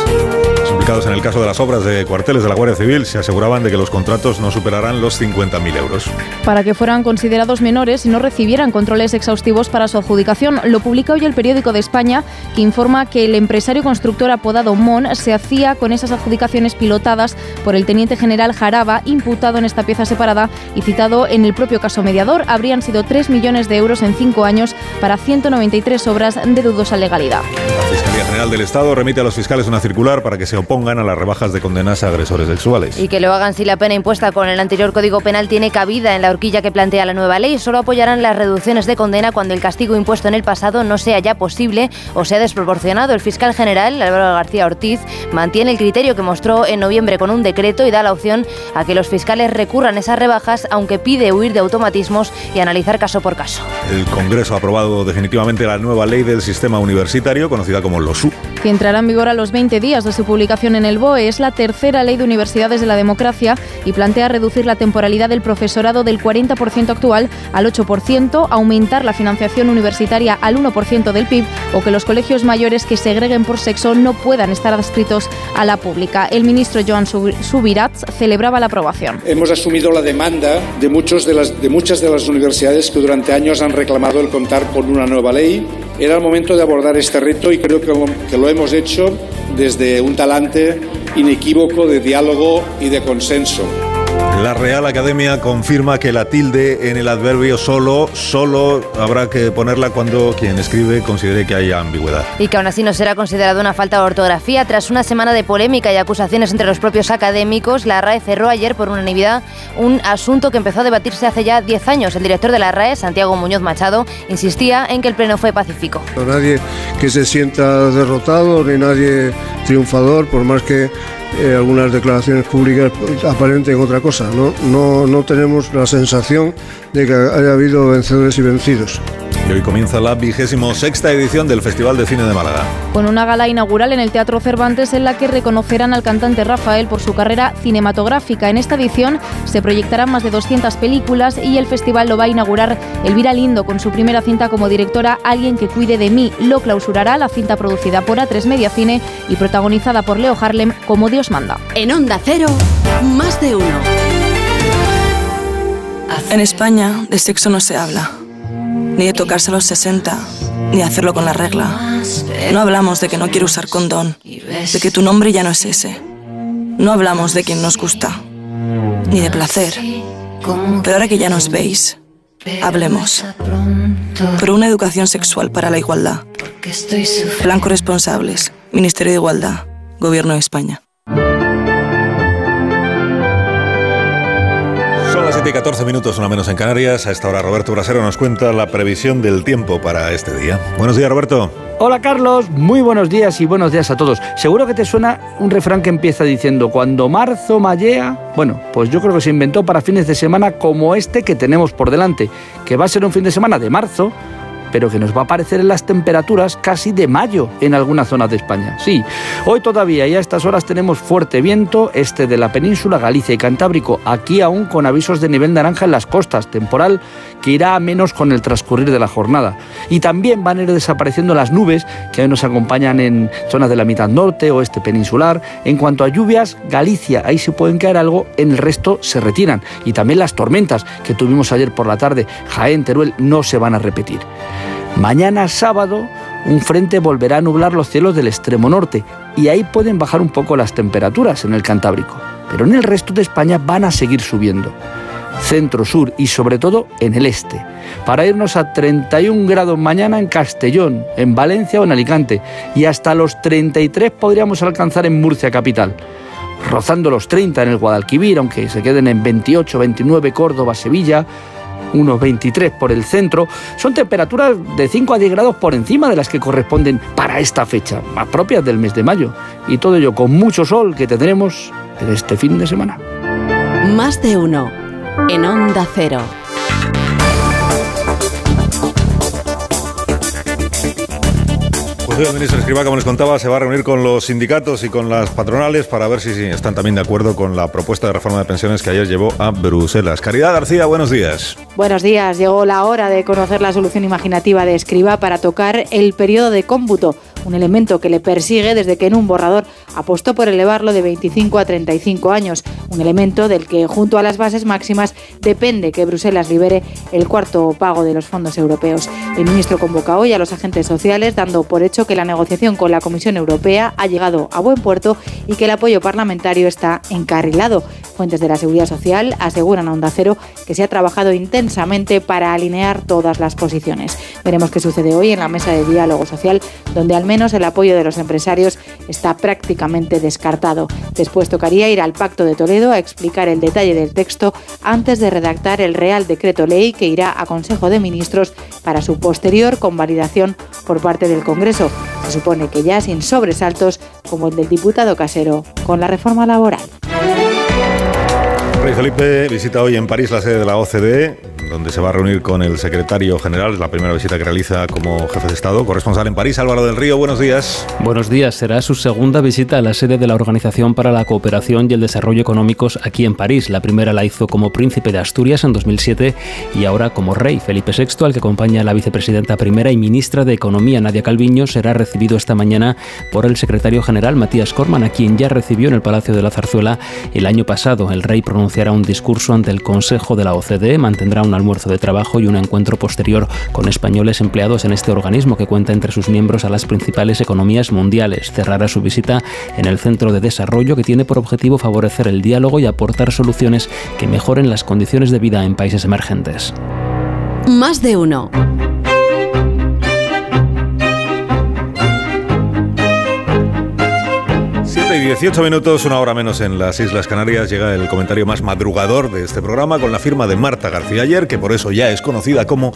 [SPEAKER 31] implicados en el caso de las obras de cuarteles de la Guardia Civil se aseguraban de que los contratos no superarán los 50.000 euros.
[SPEAKER 9] Para que fueran considerados menores y no recibieran controles exhaustivos para su adjudicación, lo publica hoy el periódico de España, que informa que el empresario constructor apodado MON se hacía con esas adjudicaciones pilotadas por el teniente general Jaraba, imputado en esta pieza separada y citado en el propio caso mediador. Habrían sido 3 millones de euros en 5 años para 193 obras de dudosa legalidad.
[SPEAKER 31] La Fiscalía General del Estado remite a los fiscales una circular para que se pongan a las rebajas de condenas a agresores sexuales.
[SPEAKER 46] Y que lo hagan si la pena impuesta con el anterior Código Penal tiene cabida en la horquilla que plantea la nueva ley. Solo apoyarán las reducciones de condena cuando el castigo impuesto en el pasado no sea ya posible o sea desproporcionado. El fiscal general, Álvaro García Ortiz, mantiene el criterio que mostró en noviembre con un decreto y da la opción a que los fiscales recurran esas rebajas, aunque pide huir de automatismos y analizar caso por caso.
[SPEAKER 31] El Congreso ha aprobado definitivamente la nueva ley del sistema universitario, conocida como LOSU.
[SPEAKER 9] Que entrará en vigor a los 20 días de su publicación en el BOE. Es la tercera ley de universidades de la democracia y plantea reducir la temporalidad del profesorado del 40% actual al 8%, aumentar la financiación universitaria al 1% del PIB o que los colegios mayores que segreguen por sexo no puedan estar adscritos a la pública. El ministro Joan Subirats celebraba la aprobación.
[SPEAKER 65] Hemos asumido la demanda de, muchos de, las, de muchas de las universidades que durante años han reclamado el contar con una nueva ley. Era el momento de abordar este reto y creo que, que lo hemos hecho desde un talante inequívoco de diálogo y de consenso.
[SPEAKER 31] La Real Academia confirma que la tilde en el adverbio solo, solo habrá que ponerla cuando quien escribe considere que haya ambigüedad.
[SPEAKER 46] Y que aún así no será considerado una falta de ortografía. Tras una semana de polémica y acusaciones entre los propios académicos, la RAE cerró ayer por unanimidad un asunto que empezó a debatirse hace ya 10 años. El director de la RAE, Santiago Muñoz Machado, insistía en que el pleno fue pacífico.
[SPEAKER 7] Nadie que se sienta derrotado ni nadie triunfador, por más que
[SPEAKER 66] eh, algunas declaraciones públicas aparenten otra cosa. ¿No? No, no tenemos la sensación de que haya habido vencedores y vencidos.
[SPEAKER 31] Y hoy comienza la vigésimo sexta edición del Festival de Cine de Málaga.
[SPEAKER 67] Con una gala inaugural en el Teatro Cervantes en la que reconocerán al cantante Rafael por su carrera cinematográfica. En esta edición se proyectarán más de 200 películas y el festival lo va a inaugurar Elvira Lindo con su primera cinta como directora Alguien que cuide de mí. Lo clausurará la cinta producida por A3 Media Cine y protagonizada por Leo Harlem como Dios manda.
[SPEAKER 48] En Onda Cero, más de uno.
[SPEAKER 68] En España de sexo no se habla, ni de tocarse a los 60, ni hacerlo con la regla. No hablamos de que no quiero usar condón, de que tu nombre ya no es ese. No hablamos de quien nos gusta, ni de placer. Pero ahora que ya nos veis, hablemos. Por una educación sexual para la igualdad. Plan Corresponsables, Ministerio de Igualdad, Gobierno de España.
[SPEAKER 31] 7 y 14 minutos, una menos en Canarias. A esta hora Roberto Brasero nos cuenta la previsión del tiempo para este día. Buenos días, Roberto.
[SPEAKER 20] Hola Carlos, muy buenos días y buenos días a todos. Seguro que te suena un refrán que empieza diciendo, cuando marzo mallea, bueno, pues yo creo que se inventó para fines de semana como este que tenemos por delante, que va a ser un fin de semana de marzo, pero que nos va a aparecer en las temperaturas casi de mayo en algunas zonas de España. Sí, hoy todavía y a estas horas tenemos fuerte viento, este de la península, Galicia y Cantábrico, aquí aún con avisos de nivel naranja en las costas, temporal que irá a menos con el transcurrir de la jornada. Y también van a ir desapareciendo las nubes que hoy nos acompañan en zonas de la mitad norte, oeste peninsular. En cuanto a lluvias, Galicia, ahí se pueden caer algo, en el resto se retiran. Y también las tormentas que tuvimos ayer por la tarde, Jaén, Teruel, no se van a repetir. Mañana sábado un frente volverá a nublar los cielos del extremo norte y ahí pueden bajar un poco las temperaturas en el Cantábrico, pero en el resto de España van a seguir subiendo. Centro, sur y sobre todo en el este, para irnos a 31 grados mañana en Castellón, en Valencia o en Alicante y hasta los 33 podríamos alcanzar en Murcia capital rozando los 30 en el Guadalquivir, aunque se queden en 28, 29 Córdoba, Sevilla, unos 23 por el centro, son temperaturas de 5 a 10 grados por encima de las que corresponden para esta fecha, más propias del mes de mayo. Y todo ello con mucho sol que tendremos en este fin de semana.
[SPEAKER 48] Más de uno. En Onda Cero.
[SPEAKER 31] El ministro Escrivá, como les contaba, se va a reunir con los sindicatos y con las patronales para ver si, están también de acuerdo con la propuesta de reforma de pensiones que ayer llevó a Bruselas. Caridad García, buenos días.
[SPEAKER 69] Buenos días. Llegó la hora de conocer la solución imaginativa de Escriba para tocar el periodo de cómputo, un elemento que le persigue desde que en un borrador apostó por elevarlo de 25 a 35 años, un elemento del que junto a las bases máximas depende que Bruselas libere el cuarto pago de los fondos europeos. El ministro convoca hoy a los agentes sociales dando por hecho que la negociación con la Comisión Europea ha llegado a buen puerto y que el apoyo parlamentario está encarrilado. Fuentes de la Seguridad Social aseguran a Onda Cero que se ha trabajado intensamente para alinear todas las posiciones. Veremos qué sucede hoy en la mesa de diálogo social, donde al menos el apoyo de los empresarios está prácticamente descartado. Después tocaría ir al Pacto de Toledo a explicar el detalle del texto antes de redactar el Real Decreto Ley que irá a Consejo de Ministros para su posterior convalidación por parte del Congreso. Se supone que ya sin sobresaltos como el del diputado casero con la reforma laboral.
[SPEAKER 31] Rey Felipe visita hoy en París la sede de la OCDE, donde se va a reunir con el secretario general. Es la primera visita que realiza como jefe de Estado. Corresponsal en París, Álvaro del Río, buenos días.
[SPEAKER 70] Buenos días. Será su segunda visita a la sede de la Organización para la Cooperación y el Desarrollo Económicos aquí en París. La primera la hizo como príncipe de Asturias en 2007 y ahora como rey. Felipe VI, al que acompaña a la vicepresidenta primera y ministra de Economía, Nadia Calviño, será recibido esta mañana por el secretario general Matías Corman, a quien ya recibió en el Palacio de la Zarzuela el año pasado. El rey pronunciará un discurso ante el Consejo de la OCDE, mantendrá un almuerzo de trabajo y un encuentro posterior con españoles empleados en este organismo que cuenta entre sus miembros a las principales economías mundiales. Cerrará su visita en el Centro de Desarrollo que tiene por objetivo favorecer el diálogo y aportar soluciones que mejoren las condiciones de vida en países emergentes.
[SPEAKER 48] Más de uno.
[SPEAKER 31] 7 y 18 minutos, una hora menos en las Islas Canarias, llega el comentario más madrugador de este programa con la firma de Marta García ayer, que por eso ya es conocida como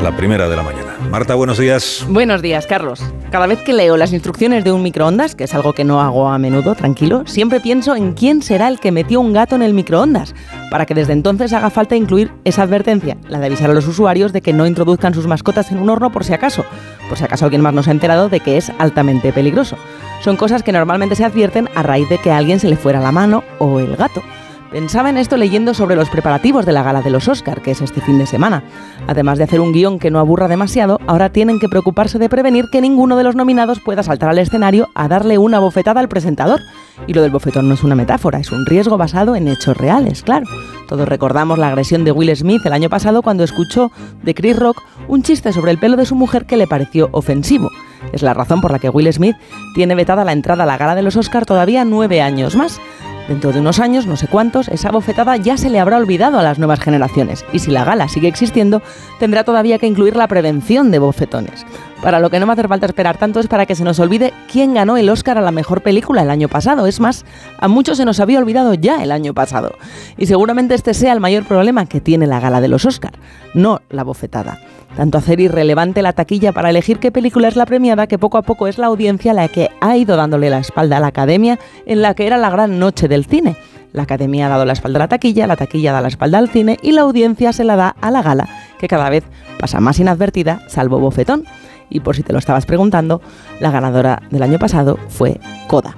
[SPEAKER 31] la primera de la mañana. Marta, buenos días.
[SPEAKER 71] Buenos días, Carlos. Cada vez que leo las instrucciones de un microondas, que es algo que no hago a menudo, tranquilo, siempre pienso en quién será el que metió un gato en el microondas, para que desde entonces haga falta incluir esa advertencia, la de avisar a los usuarios de que no introduzcan sus mascotas en un horno por si acaso, por si acaso alguien más nos ha enterado de que es altamente peligroso. Son cosas que normalmente se advierten a raíz de que alguien se le fuera la mano o el gato. Pensaba en esto leyendo sobre los preparativos de la gala de los Oscar, que es este fin de semana. Además de hacer un guion que no aburra demasiado, ahora tienen que preocuparse de prevenir que ninguno de los nominados pueda saltar al escenario a darle una bofetada al presentador. Y lo del bofetón no es una metáfora, es un riesgo basado en hechos reales, claro. Todos recordamos la agresión de Will Smith el año pasado cuando escuchó de Chris Rock un chiste sobre el pelo de su mujer que le pareció ofensivo. Es la razón por la que Will Smith tiene vetada la entrada a la gala de los Oscar todavía nueve años más. Dentro de unos años, no sé cuántos, esa bofetada ya se le habrá olvidado a las nuevas generaciones. Y si la gala sigue existiendo, tendrá todavía que incluir la prevención de bofetones. Para lo que no me hace falta esperar tanto es para que se nos olvide quién ganó el Oscar a la mejor película el año pasado. Es más, a muchos se nos había olvidado ya el año pasado. Y seguramente este sea el mayor problema que tiene la gala de los Oscar, no la bofetada. Tanto hacer irrelevante la taquilla para elegir qué película es la premiada que poco a poco es la audiencia la que ha ido dándole la espalda a la academia en la que era la gran noche del cine. La academia ha dado la espalda a la taquilla, la taquilla da la espalda al cine y la audiencia se la da a la gala, que cada vez pasa más inadvertida, salvo bofetón. Y por si te lo estabas preguntando, la ganadora del año pasado fue Coda.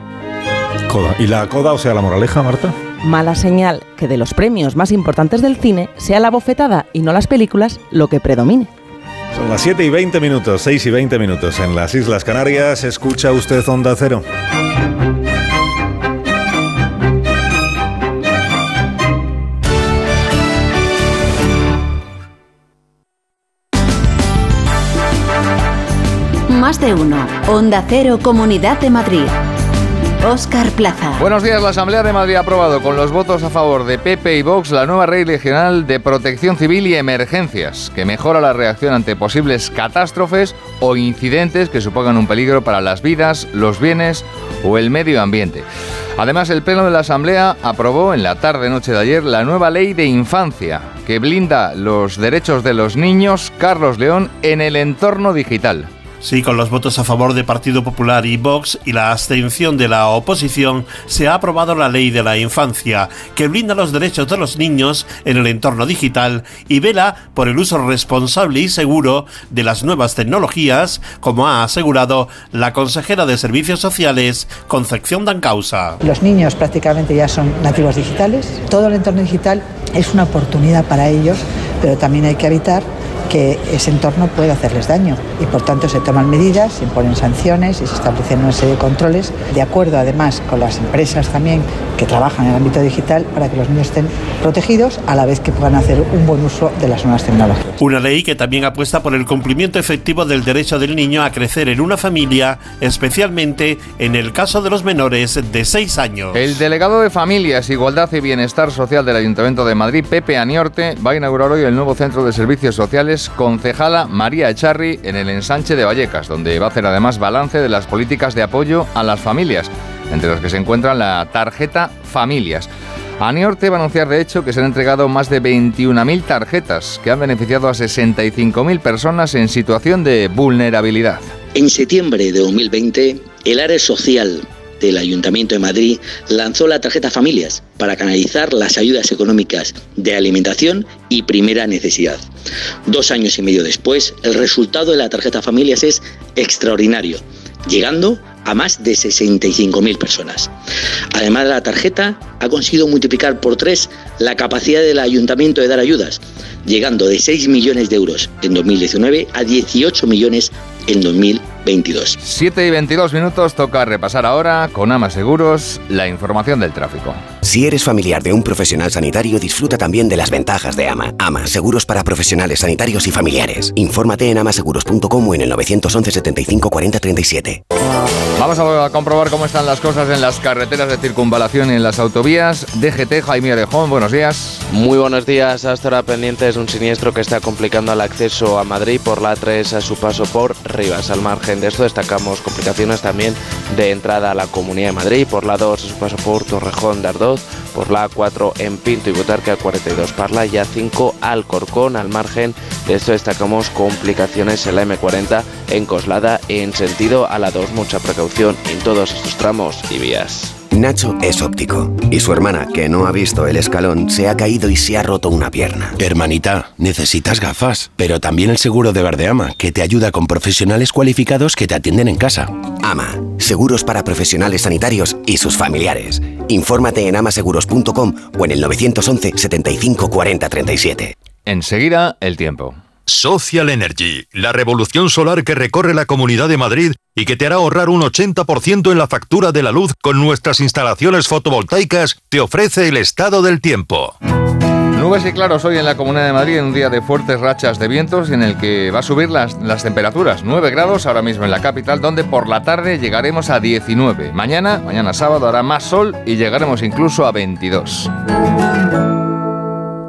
[SPEAKER 31] Coda. ¿Y la coda, o sea, la moraleja, Marta?
[SPEAKER 71] Mala señal que de los premios más importantes del cine sea la bofetada y no las películas lo que predomine.
[SPEAKER 31] Son las 7 y 20 minutos, 6 y 20 minutos en las Islas Canarias. Escucha usted Onda Cero.
[SPEAKER 19] Más de uno. Onda Cero, Comunidad de Madrid. Óscar Plaza.
[SPEAKER 72] Buenos días. La Asamblea de Madrid ha aprobado con los votos a favor de PP y Vox la nueva ley regional de protección civil y emergencias, que mejora la reacción ante posibles catástrofes o incidentes que supongan un peligro para las vidas, los bienes o el medio ambiente. Además, el Pleno de la Asamblea aprobó en la tarde-noche de ayer la nueva ley de infancia, que blinda los derechos de los niños, Carlos León, en el entorno digital.
[SPEAKER 73] Sí, con los votos a favor de Partido Popular y Vox y la abstención de la oposición, se ha aprobado la ley de la infancia, que blinda los derechos de los niños en el entorno digital y vela por el uso responsable y seguro de las nuevas tecnologías, como ha asegurado la consejera de Servicios Sociales, Concepción Dancausa.
[SPEAKER 74] Los niños prácticamente ya son nativos digitales, todo el entorno digital es una oportunidad para ellos, pero también hay que evitar que ese entorno puede hacerles daño y por tanto se toman medidas, se imponen sanciones y se establecen una serie de controles de acuerdo además con las empresas también que trabajan en el ámbito digital para que los niños estén protegidos a la vez que puedan hacer un buen uso de las nuevas tecnologías.
[SPEAKER 73] Una ley que también apuesta por el cumplimiento efectivo del derecho del niño a crecer en una familia, especialmente en el caso de los menores de 6 años.
[SPEAKER 72] El delegado de Familias, Igualdad y Bienestar Social del Ayuntamiento de Madrid, Pepe Aniorte, va a inaugurar hoy el nuevo Centro de Servicios Sociales Concejala María Echarri en el ensanche de Vallecas, donde va a hacer además balance de las políticas de apoyo a las familias, entre las que se encuentran la tarjeta Familias. Aniorte va a anunciar de hecho que se han entregado más de 21.000 tarjetas que han beneficiado a 65.000 personas en situación de vulnerabilidad.
[SPEAKER 75] En septiembre de 2020, el área social del Ayuntamiento de Madrid lanzó la tarjeta Familias para canalizar las ayudas económicas de alimentación y primera necesidad. Dos años y medio después, el resultado de la tarjeta Familias es extraordinario, llegando a más de 65.000 personas. Además de la tarjeta, ha conseguido multiplicar por tres la capacidad del ayuntamiento de dar ayudas, llegando de 6 millones de euros en 2019 a 18 millones en 2022.
[SPEAKER 72] 7 y 22 minutos toca repasar ahora con Ama Seguros la información del tráfico.
[SPEAKER 76] Si eres familiar de un profesional sanitario, disfruta también de las ventajas de AMA. AMA, seguros para profesionales sanitarios y familiares. Infórmate en amaseguros.com o en el 911 75 40 37.
[SPEAKER 72] Vamos a comprobar cómo están las cosas en las carreteras de circunvalación y en las autovías. DGT, Jaime Orejón, buenos días.
[SPEAKER 77] Muy buenos días. Hasta ahora pendiente es un siniestro que está complicando el acceso a Madrid por la 3 a su paso por Rivas. Al margen de esto destacamos complicaciones también de entrada a la Comunidad de Madrid por la 2 a su paso por Torrejón de Ardoz, por la 4 en Pinto y Butarque, a 42 Parla y a 5 Alcorcón. Al margen de esto destacamos complicaciones en la M40 en Coslada en sentido a la 2. Mucha precaución en todos estos tramos y vías.
[SPEAKER 76] Nacho es óptico y su hermana, que no ha visto el escalón, se ha caído y se ha roto una pierna.
[SPEAKER 8] Hermanita, necesitas gafas, pero también el seguro de Verdeama, que te ayuda con profesionales cualificados que te atienden en casa.
[SPEAKER 76] AMA, seguros para profesionales sanitarios y sus familiares. Infórmate en amaseguros.com o en el 911 75 40 37.
[SPEAKER 72] Enseguida, el tiempo.
[SPEAKER 78] Social Energy, la revolución solar que recorre la Comunidad de Madrid y que te hará ahorrar un 80% en la factura de la luz con nuestras instalaciones fotovoltaicas, te ofrece el estado del tiempo.
[SPEAKER 72] Nubes y claros hoy en la Comunidad de Madrid en un día de fuertes rachas de vientos en el que va a subir las, las temperaturas. 9 grados ahora mismo en la capital, donde por la tarde llegaremos a 19. Mañana, mañana sábado, hará más sol y llegaremos incluso a 22.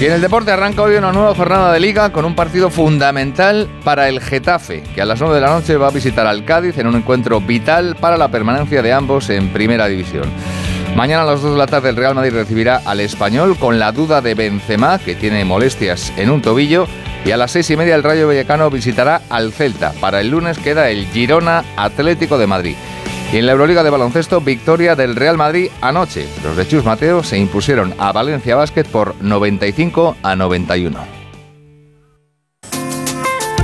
[SPEAKER 72] Y en el deporte arranca hoy una nueva jornada de liga con un partido fundamental para el Getafe, que a las 9 de la noche va a visitar al Cádiz en un encuentro vital para la permanencia de ambos en primera división. Mañana a las 2 de la tarde el Real Madrid recibirá al Español con la duda de Benzema, que tiene molestias en un tobillo, y a las 6 y media el Rayo Vallecano visitará al Celta. Para el lunes queda el Girona Atlético de Madrid. Y en la Euroliga de baloncesto, victoria del Real Madrid anoche. Los de Chus Mateo se impusieron a Valencia Basket por 95 a 91.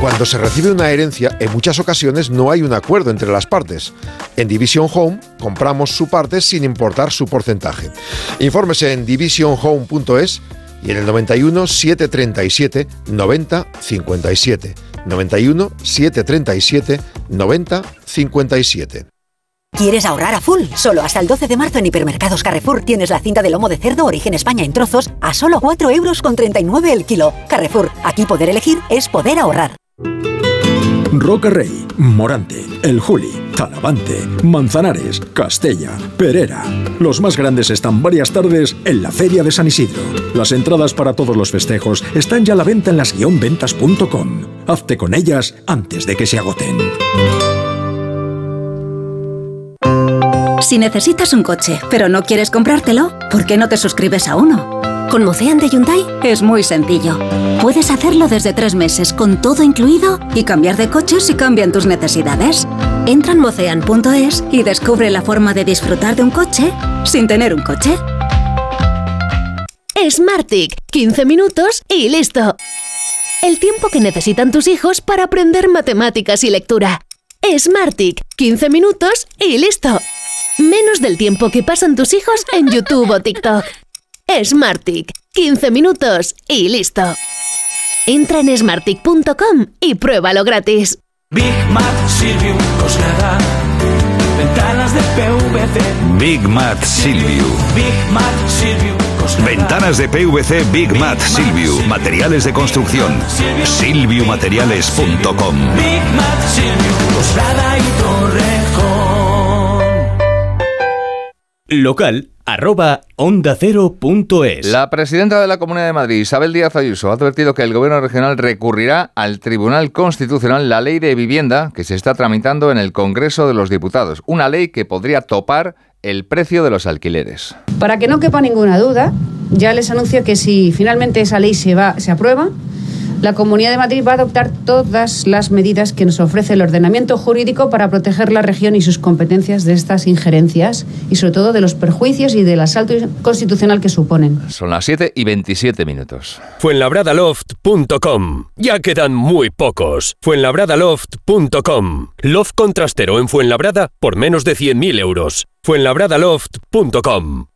[SPEAKER 37] Cuando se recibe una herencia, en muchas ocasiones no hay un acuerdo entre las partes. En Division Home compramos su parte sin importar su porcentaje. Infórmese en divisionhome.es y en el 91 737 90 57. 91 737 90 57.
[SPEAKER 79] ¿Quieres ahorrar a full? Solo hasta el 12 de marzo en Hipermercados Carrefour tienes la cinta de lomo de cerdo Origen España en trozos a solo 4 euros con 39 el kilo. Carrefour, aquí poder elegir es poder ahorrar.
[SPEAKER 73] Roca Rey, Morante, El Juli, Talavante, Manzanares, Castella, Perera. Los más grandes están varias tardes en la Feria de San Isidro. Las entradas para todos los festejos están ya a la venta en las-ventas.com. Hazte con ellas antes de que se agoten.
[SPEAKER 80] Si necesitas un coche, pero no quieres comprártelo, ¿por qué no te suscribes a uno?
[SPEAKER 19] Con Mocean de Hyundai
[SPEAKER 80] es muy sencillo. Puedes hacerlo desde tres meses con todo incluido y cambiar de coche si cambian tus necesidades.
[SPEAKER 19] Entra en mocean.es
[SPEAKER 80] y descubre la forma de disfrutar de un coche sin tener un coche.
[SPEAKER 19] Smartick, 15 minutos y listo. El tiempo que necesitan tus hijos para aprender matemáticas y lectura. Smartick, 15 minutos y listo. Menos del tiempo que pasan tus hijos en YouTube o TikTok. Smartick, 15 minutos y listo. Entra en smartick.com y pruébalo gratis.
[SPEAKER 81] Big Mat Silvium Coslada. Ventanas de PVC.
[SPEAKER 78] Big Mat Silvio.
[SPEAKER 81] Big Mat Silvium Coslada.
[SPEAKER 78] Ventanas de PVC Big Mat Silvio. Materiales de construcción. Silviumateriales.com.
[SPEAKER 81] Big Mat Silvium Coslada y Torrejón.
[SPEAKER 82] Local arroba onda cero punto es.
[SPEAKER 72] La presidenta de la Comunidad de Madrid, Isabel Díaz Ayuso, ha advertido que el gobierno regional recurrirá al Tribunal Constitucional la ley de vivienda que se está tramitando en el Congreso de los Diputados. Una ley que podría topar el precio de los alquileres.
[SPEAKER 83] Para que no quepa ninguna duda, ya les anuncio que si finalmente esa ley se, va, se aprueba, la Comunidad de Madrid va a adoptar todas las medidas que nos ofrece el ordenamiento jurídico para proteger la región y sus competencias de estas injerencias y sobre todo de los perjuicios y del asalto constitucional que suponen.
[SPEAKER 72] Son las 7 y 27 minutos.
[SPEAKER 82] Fuenlabradaloft.com. Ya quedan muy pocos. Fuenlabradaloft.com. Loft contrastero en Fuenlabrada por menos de 100.000 euros. Fuenlabradaloft.com.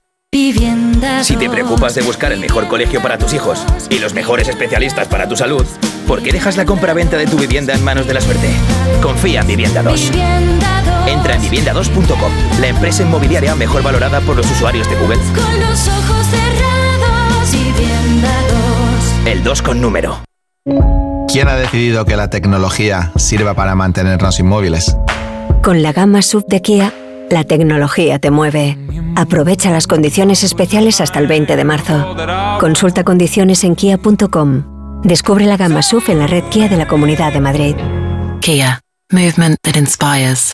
[SPEAKER 73] Si te preocupas de buscar el mejor colegio para tus hijos y los mejores especialistas para tu salud, ¿por qué dejas la compra-venta de tu vivienda en manos de la suerte? Confía en Vivienda 2. Entra en vivienda2.com, la empresa inmobiliaria mejor valorada por los usuarios de Google.
[SPEAKER 84] Con los ojos cerrados, Vivienda 2.
[SPEAKER 73] El 2 con número.
[SPEAKER 85] ¿Quién ha decidido que la tecnología sirva para mantenernos inmóviles?
[SPEAKER 86] Con la gama sub de Kia, la tecnología te mueve. Aprovecha las condiciones especiales hasta el 20 de marzo. Consulta condiciones en kia.com. Descubre la gama SUV en la red Kia de la Comunidad de Madrid.
[SPEAKER 87] Kia. Movement that inspires.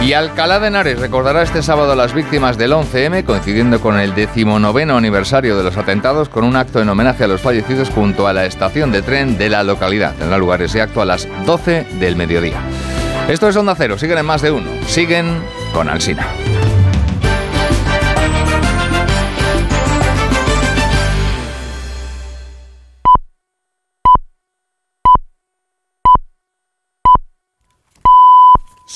[SPEAKER 72] Y Alcalá de Henares recordará este sábado a las víctimas del 11M, coincidiendo con el decimonoveno aniversario de los atentados, con un acto en homenaje a los fallecidos junto a la estación de tren de la localidad. Tendrá lugar ese acto a las 12 del mediodía. Esto es Onda Cero, siguen en más de uno. Siguen con Alsina.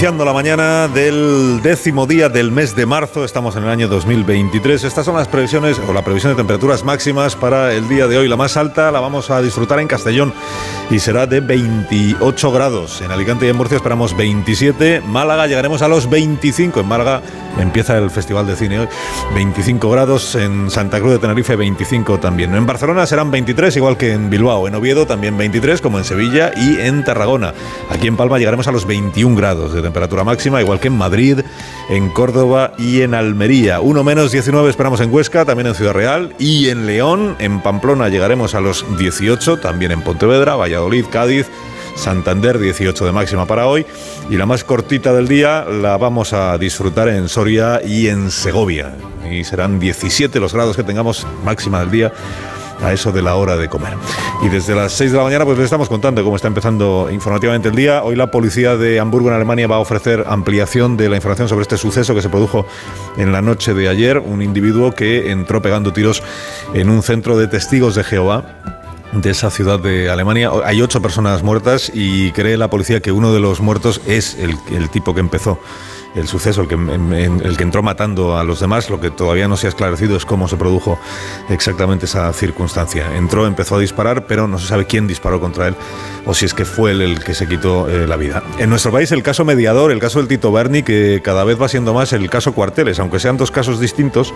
[SPEAKER 31] Iniciando la mañana del décimo día del mes de marzo, estamos en el año 2023. Estas son las previsiones o la previsión de temperaturas máximas para el día de hoy. La más alta la vamos a disfrutar en Castellón y será de 28 grados. En Alicante y en Murcia esperamos 27. Málaga llegaremos a los 25. En Málaga empieza el Festival de Cine hoy. 25 grados. En Santa Cruz de Tenerife 25 también. En Barcelona serán 23, igual que en Bilbao. En Oviedo también 23, como en Sevilla y en Tarragona. Aquí en Palma llegaremos a los 21 grados de temperatura máxima, igual que en Madrid, en Córdoba y en Almería. Uno menos 19 esperamos en Huesca, también en Ciudad Real y en León. En Pamplona llegaremos a los 18, también en Pontevedra, Valladolid, Cádiz. Santander 18 de máxima para hoy y la más cortita del día la vamos a disfrutar en Soria y en Segovia y serán 17 los grados que tengamos máxima del día a eso de la hora de comer. Y desde las 6 de la mañana pues les estamos contando cómo está empezando informativamente el día. Hoy la policía de Hamburgo en Alemania va a ofrecer ampliación de la información sobre este suceso que se produjo en la noche de ayer. Un individuo que entró pegando tiros en un centro de testigos de Jehová de esa ciudad de Alemania. Hay ocho personas muertas y cree la policía que uno de los muertos es el, el tipo que empezó el suceso, el que, en- el que entró matando a los demás. Lo que todavía no se ha esclarecido es cómo se produjo exactamente esa circunstancia. Entró, empezó a disparar, pero no se sabe quién disparó contra él o si es que fue él el que se quitó eh, la vida. En nuestro país el caso mediador, el caso del Tito Berni, que cada vez va siendo más el caso Cuarteles, aunque sean dos casos distintos,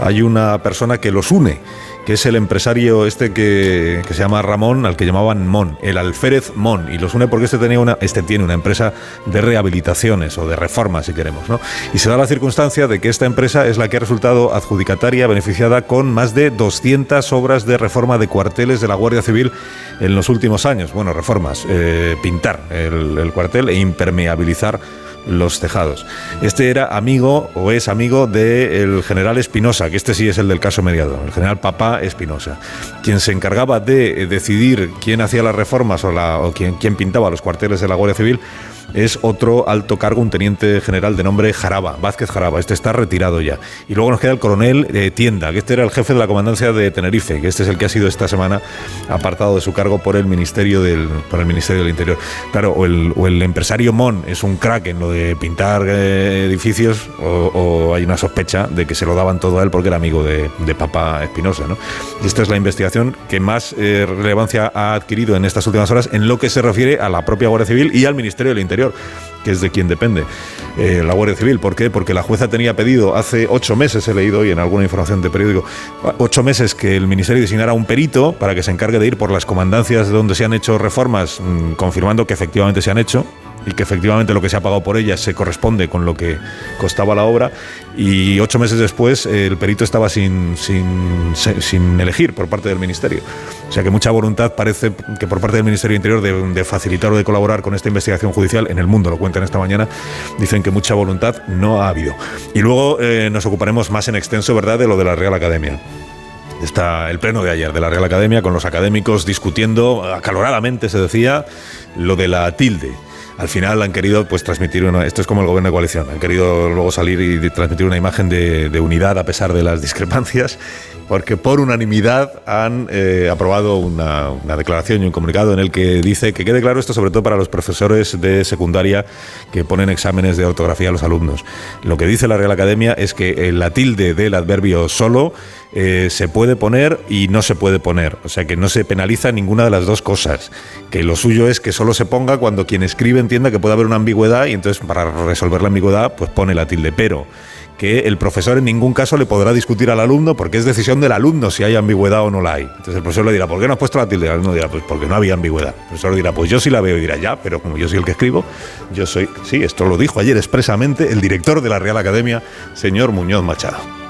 [SPEAKER 31] hay una persona que los une que es el empresario este que, que se llama Ramón, al que llamaban Mon, el alférez Mon, y los une porque este tenía una, este tiene una empresa de rehabilitaciones o de reformas queremos. ¿no? Y se da la circunstancia de que esta empresa es la que ha resultado adjudicataria, beneficiada con más de 200 obras de reforma de cuarteles de la Guardia Civil en los últimos años. Bueno, reformas, eh, pintar el, el cuartel e impermeabilizar los tejados. Este era amigo o es amigo del general Espinosa, que este sí es el del caso mediado, el general Papá Espinosa, quien se encargaba de decidir quién hacía las reformas o, o quién, quién pintaba los cuarteles de la Guardia Civil es otro alto cargo, un teniente general de nombre Jaraba, Vázquez Jaraba. Este está retirado ya. Y luego nos queda el coronel Tienda, que este era el jefe de la comandancia de Tenerife, que este es el que ha sido esta semana apartado de su cargo por el Ministerio del, por el Ministerio del Interior. Claro, o el, empresario Mon es un crack en lo de pintar eh, edificios, o, hay una sospecha de que se lo daban todo a él porque era amigo de, de Papa Espinosa. ¿no? Y esta es la investigación que más eh, relevancia ha adquirido en estas últimas horas en lo que se refiere a la propia Guardia Civil y al Ministerio del Interior que es de quien depende eh, la Guardia Civil. ¿Por qué? Porque la jueza tenía pedido hace ocho meses, he leído hoy en alguna información de periódico, ocho meses que el Ministerio designara un perito para que se encargue de ir por las comandancias donde se han hecho reformas, mm, confirmando que efectivamente se han hecho y que efectivamente lo que se ha pagado por ellas se corresponde con lo que costaba la obra. Y ocho meses después el perito estaba sin, sin, sin elegir por parte del Ministerio. O sea que mucha voluntad parece que por parte del Ministerio de Interior de, facilitar o de colaborar con esta investigación judicial en el mundo, lo cuentan esta mañana, dicen que mucha voluntad no ha habido. Y luego eh, nos ocuparemos más en extenso, ¿verdad?, de lo de la Real Academia está el pleno de ayer de la Real Academia con los académicos discutiendo acaloradamente, se decía, lo de la tilde al final han querido pues transmitir una, esto es como el gobierno de coalición, han querido luego salir y transmitir una imagen de, unidad a pesar de las discrepancias, porque por unanimidad han eh, aprobado una, una, declaración y un comunicado en el que dice que quede claro esto sobre todo para los profesores de secundaria que ponen exámenes de ortografía a los alumnos. Lo que dice la Real Academia es que la tilde del adverbio solo eh, se puede poner y no se puede poner. O sea que no se penaliza ninguna de las dos cosas. Que lo suyo es que solo se ponga cuando quien escribe entienda que puede haber una ambigüedad y entonces para resolver la ambigüedad pues pone la tilde. Pero que el profesor en ningún caso le podrá discutir al alumno porque es decisión del alumno si hay ambigüedad o no la hay. Entonces el profesor le dirá, ¿por qué no has puesto la tilde? El alumno dirá, pues porque no había ambigüedad. El profesor dirá, pues yo sí la veo y dirá, ya, pero como yo soy el que escribo, yo soy, sí, esto lo dijo ayer expresamente el director de la Real Academia, señor Muñoz Machado.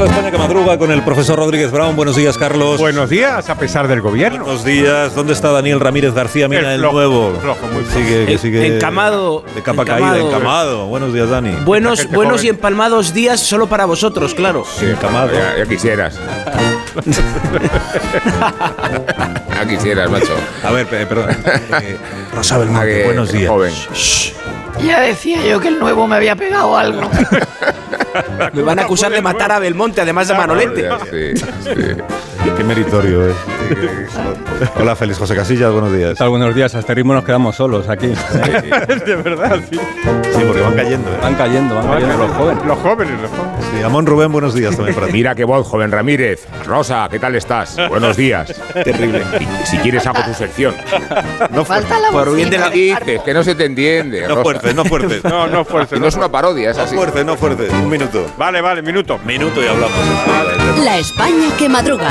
[SPEAKER 31] La España que madruga con el profesor Rodríguez Brown. Buenos días, Carlos.
[SPEAKER 88] Buenos días, a pesar del gobierno.
[SPEAKER 31] Buenos días. ¿Dónde está Daniel Ramírez García? Mira el, nuevo.
[SPEAKER 88] muy
[SPEAKER 31] sigue, que sigue
[SPEAKER 89] encamado.
[SPEAKER 31] De capa caída, encamado. Buenos días, Dani.
[SPEAKER 89] Buenos, buenos y empalmados días solo para vosotros, claro.
[SPEAKER 31] Sí, encamado.
[SPEAKER 88] Ya, quisieras.
[SPEAKER 90] ya quisieras, macho.
[SPEAKER 31] A ver, perdón. Eh, Rosa Belmonte, buenos días. Joven.
[SPEAKER 89] Ya decía yo que el nuevo me había pegado algo. Me van a acusar de matar a Belmonte, además de Manolete. Sí,
[SPEAKER 31] Qué meritorio Hola, Félix José Casillas, buenos días.
[SPEAKER 88] buenos días. A este ritmo nos quedamos solos aquí. de verdad, sí.
[SPEAKER 31] Sí, porque van cayendo. ¿eh?
[SPEAKER 88] Van cayendo, van cayendo los jóvenes. Los jóvenes, los jóvenes.
[SPEAKER 31] Sí, Amón Rubén, buenos días también para ti.
[SPEAKER 90] Mira qué voz, joven Ramírez. Rosa, ¿qué tal estás? Buenos días.
[SPEAKER 31] Terrible.
[SPEAKER 90] Si quieres hago tu sección.
[SPEAKER 89] No falta la
[SPEAKER 90] Por bien de la dices, que no se te entiende.
[SPEAKER 31] No fuertes, no fuertes.
[SPEAKER 88] No, no fuertes.
[SPEAKER 90] No, es una parodia, es así.
[SPEAKER 31] No fuertes, no fuertes. Un minuto.
[SPEAKER 88] Vale, vale, minuto.
[SPEAKER 31] Minuto y hablamos.
[SPEAKER 91] La España que madruga.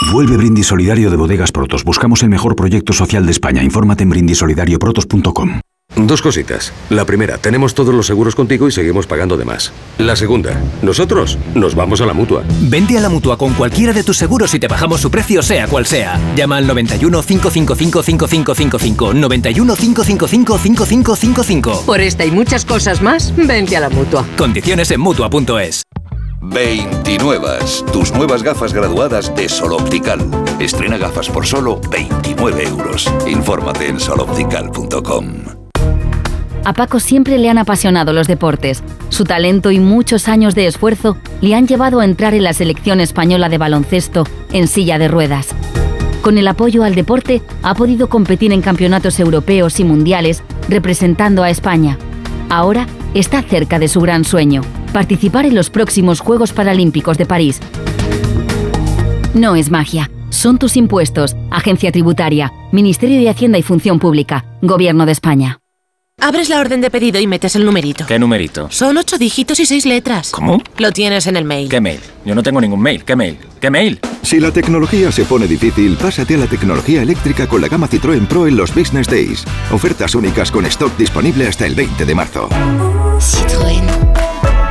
[SPEAKER 92] Vuelve Brindis Solidario de Bodegas Protos. Buscamos el mejor proyecto social de España. Infórmate en brindisolidarioprotos.com.
[SPEAKER 93] Dos cositas. La primera, tenemos todos los seguros contigo y seguimos pagando de más. La segunda, nosotros nos vamos a la mutua.
[SPEAKER 94] Vente a la mutua con cualquiera de tus seguros y te bajamos su precio, sea cual sea. Llama al 91 555 5555. 91 555 5555.
[SPEAKER 95] Por esta y muchas cosas más, vente a la mutua.
[SPEAKER 94] Condiciones en mutua.es.
[SPEAKER 78] 29. Tus nuevas gafas graduadas de Sol Optical. Estrena gafas por solo 29 euros. Infórmate en soloptical.com.
[SPEAKER 91] A Paco siempre le han apasionado los deportes. Su talento y muchos años de esfuerzo le han llevado a entrar en la selección española de baloncesto en silla de ruedas. Con el apoyo al deporte ha podido competir en campeonatos europeos y mundiales representando a España. Ahora está cerca de su gran sueño, participar en los próximos Juegos Paralímpicos de París. No es magia, son tus impuestos, Agencia Tributaria, Ministerio de Hacienda y Función Pública, Gobierno de España.
[SPEAKER 96] Abres la orden de pedido y metes el numerito.
[SPEAKER 97] ¿Qué numerito?
[SPEAKER 96] Son ocho dígitos y seis letras.
[SPEAKER 97] ¿Cómo?
[SPEAKER 96] Lo tienes en el mail.
[SPEAKER 97] ¿Qué mail? Yo no tengo ningún mail. ¿Qué mail? ¿Qué mail?
[SPEAKER 98] Si la tecnología se pone difícil, pásate a la tecnología eléctrica con la gama Citroën Pro en los Business Days. Ofertas únicas con stock disponible hasta el 20 de marzo.
[SPEAKER 96] Citroën.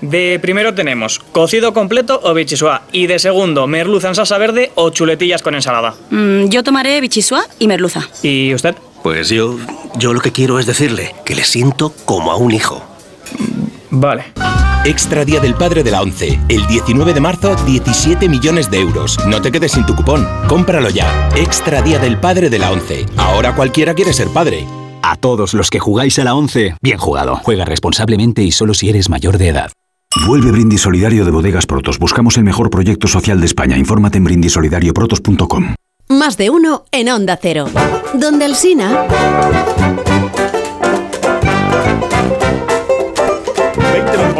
[SPEAKER 99] De primero tenemos cocido completo o bichisua y de segundo merluza en salsa verde o chuletillas con ensalada.
[SPEAKER 96] Mm, yo tomaré bichisua y merluza.
[SPEAKER 99] ¿Y usted?
[SPEAKER 100] Pues yo, yo lo que quiero es decirle que le siento como a un hijo.
[SPEAKER 99] Vale.
[SPEAKER 101] Extra Día del Padre de la ONCE. El 19 de marzo, 17 millones de euros. No te quedes sin tu cupón. Cómpralo ya. Extra Día del Padre de la ONCE. Ahora cualquiera quiere ser padre.
[SPEAKER 102] A todos los que jugáis a la ONCE, bien jugado. Juega responsablemente y solo si eres mayor de edad.
[SPEAKER 103] Vuelve Brindis Solidario de Bodegas Protos. Buscamos el mejor proyecto social de España. Infórmate en brindisolidarioprotos.com.
[SPEAKER 19] Más de uno en Onda Cero. Donde el Sina...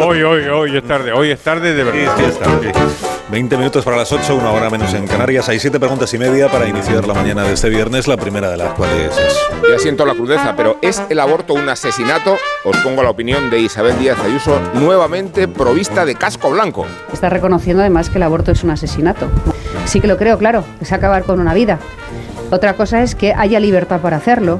[SPEAKER 31] Hoy, hoy, hoy es tarde, hoy es tarde de verdad. Sí, sí, es tarde. 20 minutos para las 8, una hora menos en Canarias. Hay siete preguntas y media para iniciar la mañana de este viernes, la primera de las cuales es...
[SPEAKER 104] Ya siento la crudeza, pero ¿es el aborto un asesinato? Os pongo la opinión de Isabel Díaz Ayuso, nuevamente provista de casco blanco.
[SPEAKER 105] Está reconociendo además que el aborto es un asesinato. Sí que lo creo, claro, es acabar con una vida. Otra cosa es que haya libertad para hacerlo.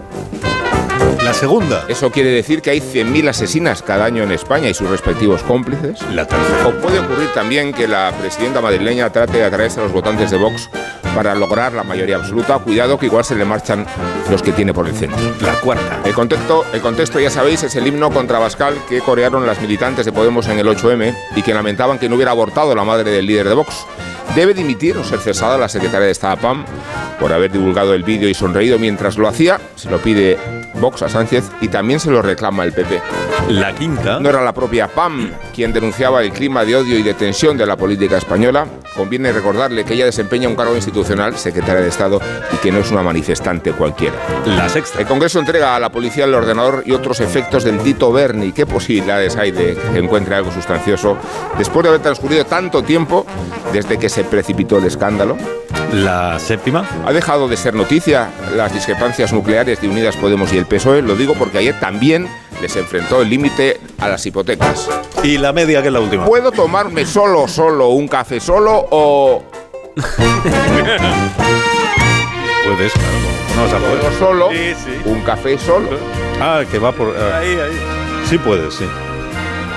[SPEAKER 31] La segunda.
[SPEAKER 104] Eso quiere decir que hay 100.000 asesinas cada año en España y sus respectivos cómplices.
[SPEAKER 31] La tercera.
[SPEAKER 104] O puede ocurrir también que la presidenta madrileña trate de atraerse a los votantes de Vox para lograr la mayoría absoluta. Cuidado que igual se le marchan los que tiene por el centro.
[SPEAKER 31] La cuarta.
[SPEAKER 104] El contexto, el contexto, ya sabéis, es el himno contra Bascal que corearon las militantes de Podemos en el 8M y que lamentaban que no hubiera abortado la madre del líder de Vox. Debe dimitir o ser cesada la secretaria de Estado PAM por haber divulgado el vídeo y sonreído mientras lo hacía. Se lo pide Vox a Sánchez y también se lo reclama el PP.
[SPEAKER 31] La quinta.
[SPEAKER 104] No era la propia PAM quien denunciaba el clima de odio y de tensión de la política española. Conviene recordarle que ella desempeña un cargo institucional, secretaria de Estado, y que no es una manifestante cualquiera.
[SPEAKER 31] La sexta.
[SPEAKER 104] El Congreso entrega a la policía el ordenador y otros efectos del Tito Berni. ¿Qué posibilidades hay de que encuentre algo sustancioso después de haber transcurrido tanto tiempo desde que se precipitó el escándalo?
[SPEAKER 31] La séptima.
[SPEAKER 104] Ha dejado de ser noticia las discrepancias nucleares de Unidas Podemos y el PSOE. Lo digo porque ayer también les enfrentó el límite a las hipotecas.
[SPEAKER 31] Y la media, que es la última.
[SPEAKER 104] ¿Puedo tomarme solo, solo un café solo o...?
[SPEAKER 31] Puedes, claro. No vas a poder.
[SPEAKER 104] ¿Puedo solo?
[SPEAKER 31] Sí, sí.
[SPEAKER 104] ¿Un café solo?
[SPEAKER 31] Ah, que va por... ah.
[SPEAKER 104] Ahí, ahí.
[SPEAKER 31] Sí puedes, sí.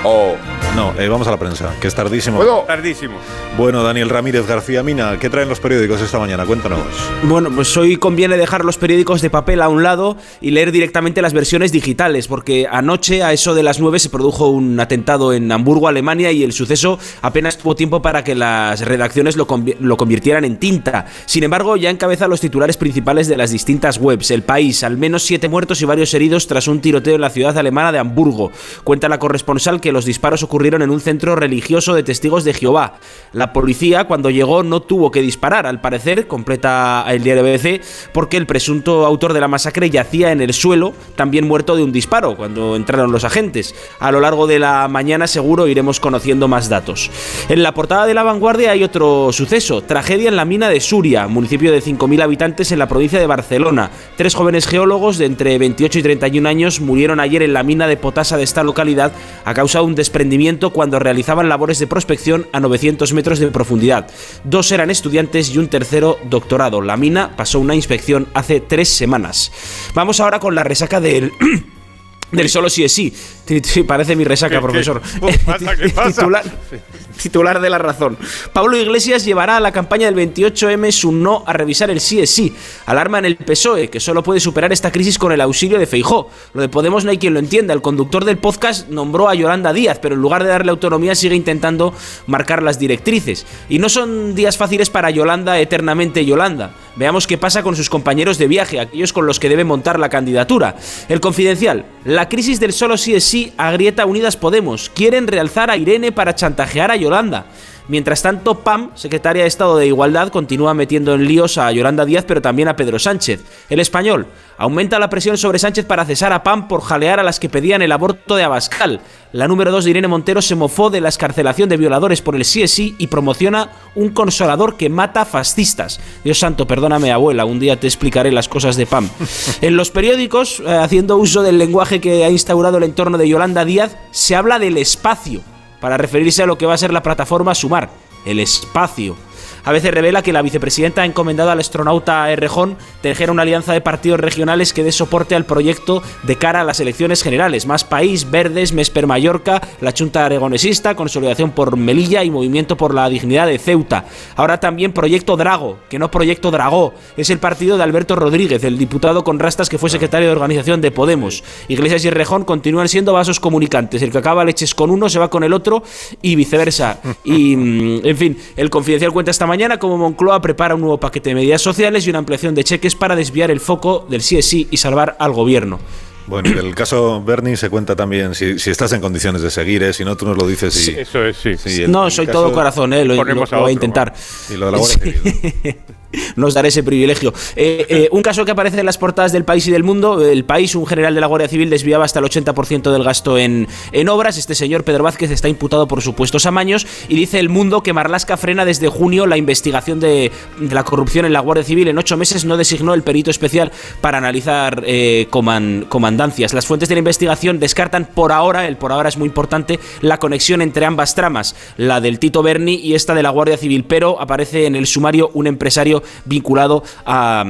[SPEAKER 104] O
[SPEAKER 31] No, eh, vamos a la prensa, que es tardísimo.
[SPEAKER 106] Tardísimo.
[SPEAKER 31] Bueno, Daniel Ramírez García Mina, ¿qué traen los periódicos esta mañana? Cuéntanos.
[SPEAKER 107] Bueno, pues hoy conviene dejar los periódicos de papel a un lado y leer directamente las versiones digitales, porque anoche a eso de las 9 se produjo un atentado en Hamburgo, Alemania, y el suceso apenas tuvo tiempo para que las redacciones lo, convi- lo convirtieran en tinta. Sin embargo, ya encabeza los titulares principales de las distintas webs. El país, al menos siete muertos y varios heridos tras un tiroteo en la ciudad alemana de Hamburgo. Cuenta la corresponsal que los disparos ocurrieron en un centro religioso de testigos de Jehová. La policía, cuando llegó, no tuvo que disparar, al parecer, completa el diario BBC, porque el presunto autor de la masacre yacía en el suelo, también muerto de un disparo, cuando entraron los agentes. A lo largo de la mañana seguro iremos conociendo más datos. En la portada de la vanguardia hay otro suceso, tragedia en la mina de Suria, municipio de 5.000 habitantes en la provincia de Barcelona. Tres jóvenes geólogos de entre 28 y 31 años murieron ayer en la mina de potasa de esta localidad a causa de un desprendimiento cuando realizaban labores de prospección a 900 metros de profundidad. Dos eran estudiantes y un tercero doctorado. La mina pasó una inspección hace tres semanas. Vamos ahora con la resaca del... Del solo sí es sí. Parece mi resaca,
[SPEAKER 106] ¿Qué-
[SPEAKER 107] profesor.
[SPEAKER 106] qué pasa? ¿Qué pasa?
[SPEAKER 107] Titular, titular de la razón. Pablo Iglesias llevará a la campaña del 28M su no a revisar el sí es sí. Alarma en el PSOE, que solo puede superar esta crisis con el auxilio de Feijó. Lo de Podemos no hay quien lo entienda. El conductor del podcast nombró a Yolanda Díaz, pero en lugar de darle autonomía sigue intentando marcar las directrices. Y no son días fáciles para Yolanda eternamente Yolanda. Veamos qué pasa con sus compañeros de viaje, aquellos con los que debe montar la candidatura. El confidencial. La crisis del solo sí es sí agrieta Unidas Podemos. Quieren realzar a Irene para chantajear a Yolanda. Mientras tanto, Pam, secretaria de Estado de Igualdad, continúa metiendo en líos a Yolanda Díaz, pero también a Pedro Sánchez. El español aumenta la presión sobre Sánchez para cesar a Pam por jalear a las que pedían el aborto de Abascal. La número 2 de Irene Montero se mofó de la escarcelación de violadores por el sí y promociona un consolador que mata fascistas. Dios santo, perdóname abuela, un día te explicaré las cosas de Pam. En los periódicos, eh, haciendo uso del lenguaje que ha instaurado el entorno de Yolanda Díaz, se habla del espacio para referirse a lo que va a ser la plataforma Sumar, el espacio. A veces revela que la vicepresidenta ha encomendado al astronauta Errejón tejer una alianza de partidos regionales que dé soporte al proyecto de cara a las elecciones generales. Más País, Verdes, Mesper Mallorca, la Junta Aragonesista, Consolidación por Melilla y Movimiento por la Dignidad de Ceuta. Ahora también Proyecto Drago, que no Proyecto Dragó. Es el partido de Alberto Rodríguez, el diputado con rastas que fue secretario de organización de Podemos. Iglesias y Errejón continúan siendo vasos comunicantes. El que acaba leches con uno se va con el otro y viceversa. Y, mm, en fin, el Confidencial cuenta esta mañana como Moncloa prepara un nuevo paquete de medidas sociales y una ampliación de cheques para desviar el foco del sí es sí y salvar al gobierno.
[SPEAKER 31] Bueno, y del caso Bernie se cuenta también si, si estás en condiciones de seguir, eh, si no, tú nos lo dices. Y,
[SPEAKER 106] Sí, eso es, sí.
[SPEAKER 31] el-
[SPEAKER 107] no,
[SPEAKER 31] el
[SPEAKER 107] soy todo corazón, eh, lo, lo- voy a intentar.
[SPEAKER 31] Y lo de la Guardia Civil.
[SPEAKER 107] Nos daré ese privilegio. Eh, eh, un caso que aparece en las portadas del país y del mundo. El país, un general de la Guardia Civil desviaba hasta el 80% del gasto en, en obras. Este señor Pedro Vázquez está imputado por supuestos amaños. Y dice el mundo que Marlasca frena desde junio la investigación de, la corrupción en la Guardia Civil. En ocho meses no designó el perito especial para analizar eh, coman- comandancias. Las fuentes de la investigación descartan por ahora, el por ahora es muy importante, la conexión entre ambas tramas, la del Tito Berni y esta de la Guardia Civil. Pero aparece en el sumario un empresario vinculado a,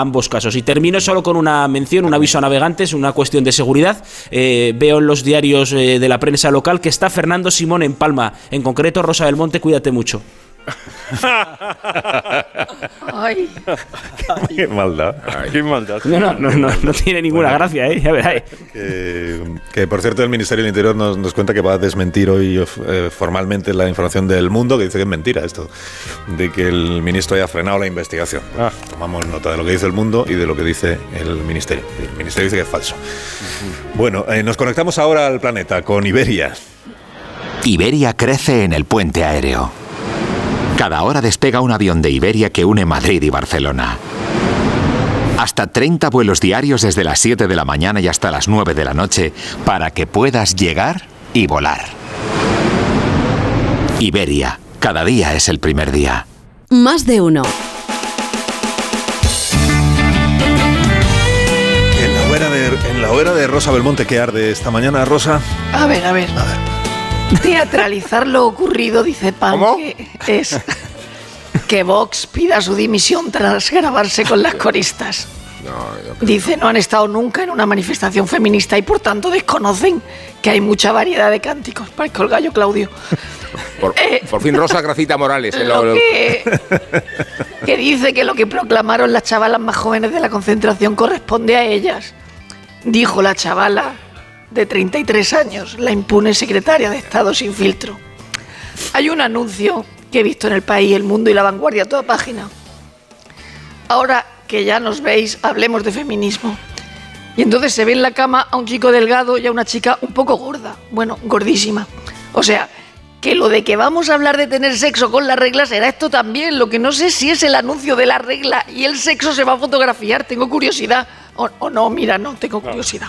[SPEAKER 107] ambos casos. Y termino solo con una mención, un aviso a navegantes, una cuestión de seguridad. Eh, veo en los diarios eh, de la prensa local que está Fernando Simón en Palma. En concreto, Rosa del Monte, cuídate mucho.
[SPEAKER 106] Ay.
[SPEAKER 31] Qué maldad.
[SPEAKER 106] Qué maldad.
[SPEAKER 107] No, no, no, no, no tiene ninguna gracia, ¿eh? Ya verás.
[SPEAKER 31] Que, que, por cierto el Ministerio del Interior nos, nos cuenta que va a desmentir hoy eh, formalmente la información del mundo, que dice que es mentira esto, de que el ministro haya frenado la investigación.
[SPEAKER 106] Ah.
[SPEAKER 31] Tomamos nota de lo que dice el mundo y de lo que dice el Ministerio. El Ministerio dice que es falso. Bueno, eh, nos conectamos ahora al planeta con Iberia.
[SPEAKER 93] Iberia crece en el puente aéreo. Cada hora despega un avión de Iberia que une Madrid y Barcelona. Hasta 30 vuelos diarios desde las 7 de la mañana y hasta las 9 de la noche para que puedas llegar y volar. Iberia, cada día es el primer día.
[SPEAKER 108] Más de uno.
[SPEAKER 31] En la hoguera de, en la hoguera de Rosa Belmonte que arde esta mañana, Rosa.
[SPEAKER 109] A ver, a ver. Teatralizar lo ocurrido, dice que es que Vox pida su dimisión tras grabarse con las coristas.
[SPEAKER 110] Dice, no han estado nunca en una manifestación feminista y por tanto desconocen que hay mucha variedad de cánticos. Parezco el gallo Claudio.
[SPEAKER 104] Por, por fin Rosa Gracita Morales.
[SPEAKER 110] Lo
[SPEAKER 104] lo-
[SPEAKER 110] que, que dice que lo que proclamaron las chavalas más jóvenes de la concentración corresponde a ellas. Dijo la chavala de 33 años, la impune secretaria de Estado sin filtro. Hay un anuncio que he visto en el país, El Mundo y La Vanguardia, toda página. Ahora que ya nos veis, hablemos de feminismo. Y entonces se ve en la cama a un chico delgado y a una chica un poco gorda. Bueno, gordísima. O sea, que lo de que vamos a hablar de tener sexo con la regla será esto también. Lo que no sé si es el anuncio de la regla y el sexo se va a fotografiar. Tengo curiosidad. O, o no, mira, no, tengo curiosidad.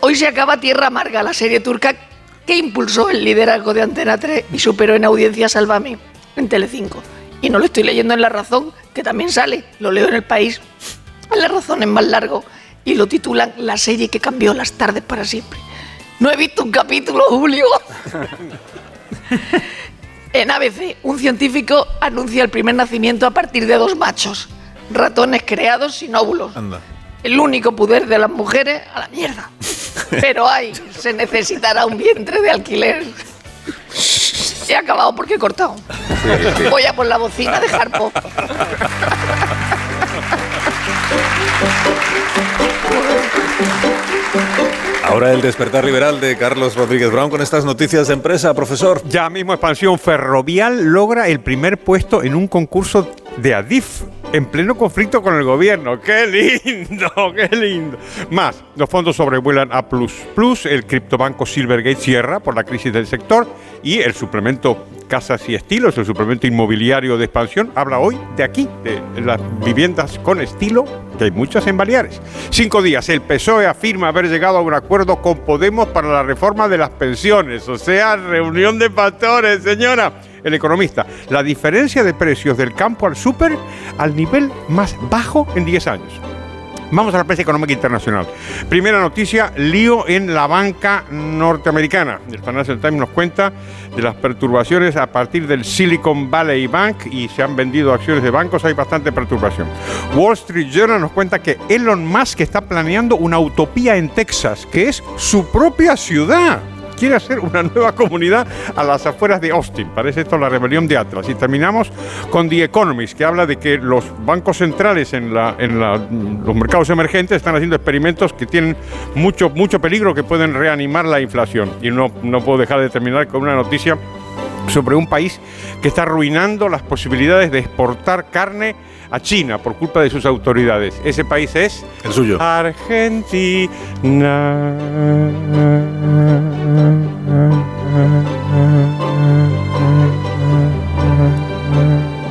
[SPEAKER 110] Hoy se acaba Tierra Amarga, la serie turca que impulsó el liderazgo de Antena 3 y superó en audiencia Sálvame en Telecinco. Y no lo estoy leyendo en La Razón, que también sale, lo leo en El País. En La Razón es más largo y lo titulan La serie que cambió las tardes para siempre. No he visto un capítulo, Julio. En ABC, un científico anuncia el primer nacimiento a partir de dos machos, ratones creados sin óvulos. El único poder de las mujeres a la mierda. Pero ay, se necesitará un vientre de alquiler. He acabado porque he cortado.
[SPEAKER 104] sí.
[SPEAKER 110] Voy a por la bocina de Harpo.
[SPEAKER 31] Ahora el despertar liberal de Carlos Rodríguez Brown con estas noticias de empresa, profesor.
[SPEAKER 106] Ya mismo Expansión Ferrovial logra el primer puesto en un concurso de Adif en pleno conflicto con el gobierno. ¡Qué lindo! ¡Qué lindo! Más, los fondos sobrevuelan a Plus Plus, el criptobanco Silvergate cierra por la crisis del sector y el suplemento Casas y Estilos, el suplemento inmobiliario de expansión, habla hoy de aquí, de las viviendas con estilo, que hay muchas en Baleares. Cinco días, el PSOE afirma haber llegado a un acuerdo con Podemos para la reforma de las pensiones, o sea, reunión de pastores, señora. El economista, la diferencia de precios del campo al súper al nivel más bajo en 10 años. Vamos a la prensa económica internacional. Primera noticia, lío en la banca norteamericana. El Financial Times nos cuenta de las perturbaciones a partir del Silicon Valley Bank y se han vendido acciones de bancos, hay bastante perturbación. Wall Street Journal nos cuenta que Elon Musk está planeando una utopía en Texas, que es su propia ciudad quiere hacer una nueva comunidad a las afueras de Austin. Parece esto la rebelión de Atlas. Y terminamos con The Economist, que habla de que los bancos centrales en, los mercados emergentes están haciendo experimentos que tienen mucho, mucho peligro, que pueden reanimar la inflación. Y no, no puedo dejar de terminar con una noticia sobre un país que está arruinando las posibilidades de exportar carne a China por culpa de sus autoridades. Ese país es
[SPEAKER 31] el suyo.
[SPEAKER 106] Argentina.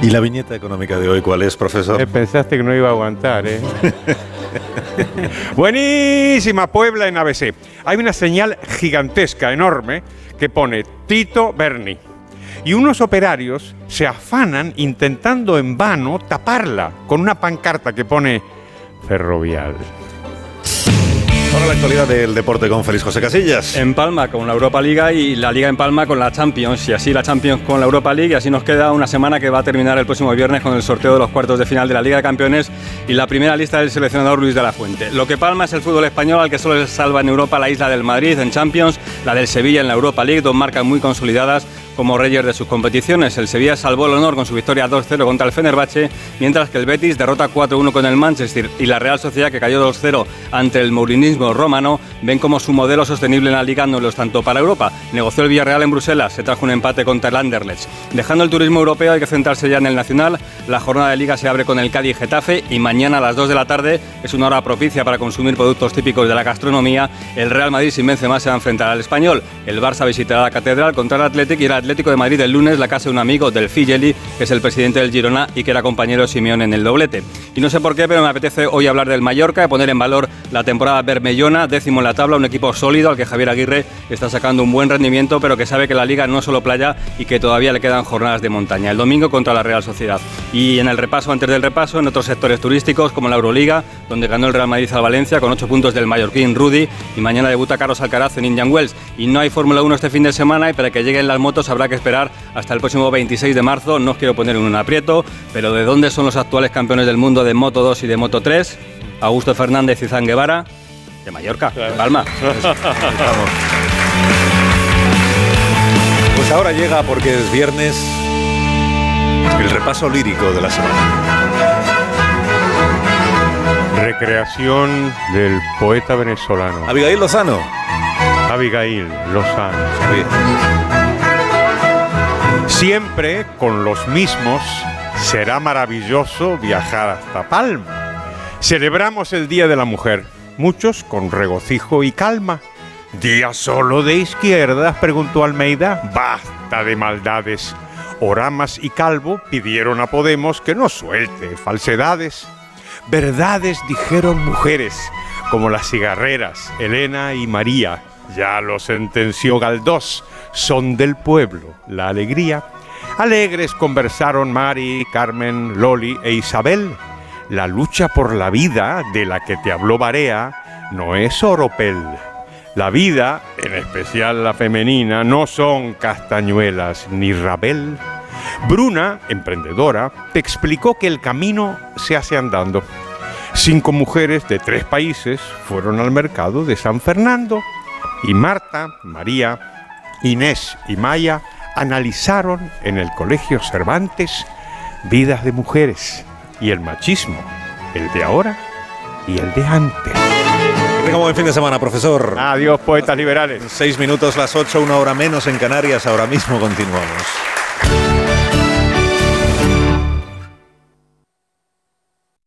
[SPEAKER 31] ¿Y la viñeta económica de hoy cuál es, profesor?
[SPEAKER 106] pensaste que no iba a aguantar, ¿eh? Buenísima Puebla en ABC. Hay una señal gigantesca, enorme, que pone Tito Berni. Y unos operarios se afanan intentando en vano taparla con una pancarta que pone Ferrovial.
[SPEAKER 31] Ahora la actualidad del deporte con Félix José Casillas.
[SPEAKER 96] En Palma con la Europa Liga y la Liga en Palma con la Champions. Y así la Champions con la Europa League. Y así nos queda una semana que va a terminar el próximo viernes con el sorteo de los cuartos de final de la Liga de Campeones y la primera lista del seleccionador Luis de la Fuente. Lo que Palma es el fútbol español al que solo se salva en Europa la isla del Madrid en Champions, la del Sevilla en la Europa League, dos marcas muy consolidadas como reyes de sus competiciones. El Sevilla salvó el honor con su victoria 2-0 contra el Fenerbahce, mientras que el Betis derrota 4-1 con el Manchester y la Real Sociedad, que cayó 2-0 ante el mourinismo romano, ven como su modelo sostenible en la liga no lo es tanto para Europa. Negoció el Villarreal en Bruselas, se trajo un empate contra el Anderlecht. Dejando el turismo europeo hay que centrarse ya en el nacional. La jornada de liga se abre con el Cádiz Getafe y mañana a las 2 de la tarde es una hora propicia para consumir productos típicos de la gastronomía. El Real Madrid sin Benzema se va a enfrentar al Español. El Barça visitará la Catedral contra el Athletic y el Atlético de Madrid el lunes la casa de un amigo del Figeli, que es el presidente del Girona y que era compañero de Simeón en el doblete. Y no sé por qué, pero me apetece hoy hablar del Mallorca y poner en valor la temporada bermellona, décimo en la tabla, un equipo sólido al que Javier Aguirre está sacando un buen rendimiento, pero que sabe que la liga no es solo playa y que todavía le quedan jornadas de montaña. El domingo contra la Real Sociedad. Y en el repaso, antes del repaso, en otros sectores turísticos como la Euroliga, donde ganó el Real Madrid al Valencia con 8 puntos del mallorquín Rudy y mañana debuta Carlos Alcaraz en Indian Wells. Y no hay Fórmula 1 este fin de semana y para que lleguen las motos habrá que esperar hasta el próximo 26 de marzo. No os quiero poner en un aprieto, pero ¿de dónde son los actuales campeones del mundo de Moto 2 y de Moto 3? Augusto Fernández y Zan Guevara, de Mallorca, de Palma.
[SPEAKER 31] Pues ahora llega, porque es viernes, el repaso lírico de la semana.
[SPEAKER 106] Recreación del poeta venezolano.
[SPEAKER 31] Abigail Lozano.
[SPEAKER 106] Abigail Lozano. Siempre con los mismos será maravilloso viajar hasta Palma. Celebramos el Día de la Mujer, muchos con regocijo y calma. ¿Día solo de izquierdas? preguntó Almeida. Basta de maldades. Oramas y Calvo pidieron a Podemos que no suelte falsedades. Verdades dijeron mujeres, como las cigarreras, Elena y María. Ya lo sentenció Galdós, son del pueblo la alegría. Alegres conversaron Mari, Carmen, Loli e Isabel. La lucha por la vida de la que te habló Barea no es oropel. La vida, en especial la femenina, no son castañuelas ni rabel. Bruna, emprendedora, te explicó que el camino se hace andando. Cinco mujeres de tres países fueron al mercado de San Fernando y Marta, María, Inés y Maya analizaron en el Colegio Cervantes vidas de mujeres y el machismo, el de ahora y el de antes.
[SPEAKER 31] Que tenga buen fin de semana, profesor.
[SPEAKER 106] Adiós, poetas liberales.
[SPEAKER 31] Seis minutos, las ocho, una hora menos en Canarias. Ahora mismo continuamos.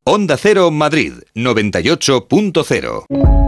[SPEAKER 111] Onda Cero Madrid 98.0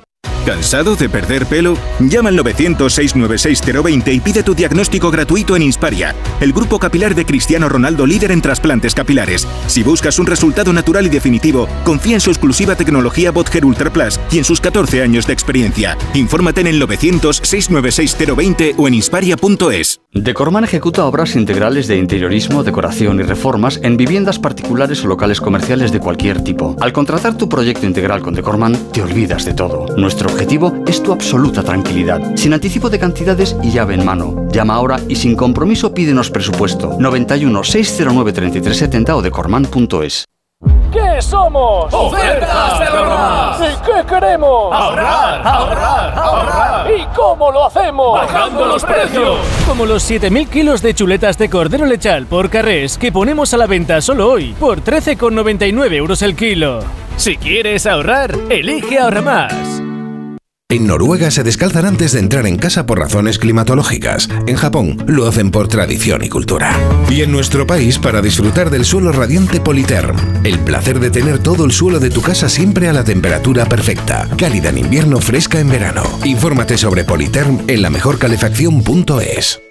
[SPEAKER 112] ¿Cansado de perder pelo? Llama al 900-696-020 y pide tu diagnóstico gratuito en Insparia, el grupo capilar de Cristiano Ronaldo líder en trasplantes capilares. Si buscas un resultado natural y definitivo, confía en su exclusiva tecnología Botger Ultra Plus y en sus 14 años de experiencia. Infórmate en el 900-696-020 o en insparia.es.
[SPEAKER 113] Decorman ejecuta obras integrales de interiorismo, decoración y reformas en viviendas particulares o locales comerciales de cualquier tipo. Al contratar tu proyecto integral con Decorman, te olvidas de todo. Nuestro objetivo es tu absoluta tranquilidad, sin anticipo de cantidades y llave en mano. Llama ahora y sin compromiso pídenos presupuesto 91 609 3370 o decorman.es.
[SPEAKER 114] ¿Qué somos?
[SPEAKER 115] ¡Ofertas Ferromás!
[SPEAKER 114] ¿Y qué queremos?
[SPEAKER 115] ¡Ahorrar, ahorrar, ahorrar!
[SPEAKER 114] ¿Y cómo lo hacemos?
[SPEAKER 115] ¡Bajando los precios!
[SPEAKER 116] Como los 7.000 kilos de chuletas de cordero lechal por carrés que ponemos a la venta solo hoy por 13,99 euros el kilo. Si quieres ahorrar, elige Ahorra Más.
[SPEAKER 8] En Noruega se descalzan antes de entrar en casa por razones climatológicas. En Japón lo hacen por tradición y cultura. Y en nuestro país para disfrutar del suelo radiante Politerm. El placer de tener todo el suelo de tu casa siempre a la temperatura perfecta. Cálida en invierno, fresca en verano. Infórmate sobre Politerm en la mejorcalefacción.es.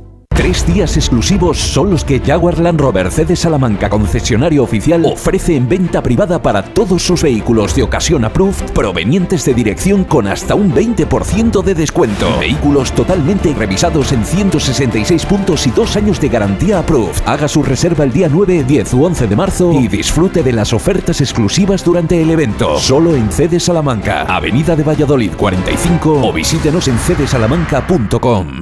[SPEAKER 117] Tres días exclusivos son los que Jaguar Land Rover CD Salamanca concesionario oficial ofrece en venta privada para todos sus vehículos de ocasión approved provenientes de dirección con hasta un 20% de descuento. Vehículos totalmente revisados en 166 puntos y dos años de garantía approved. Haga su reserva el día 9, 10 u 11 de marzo y disfrute de las ofertas exclusivas durante el evento. Solo en CD Salamanca, Avenida de Valladolid 45 o visítenos en cdsalamanca.com.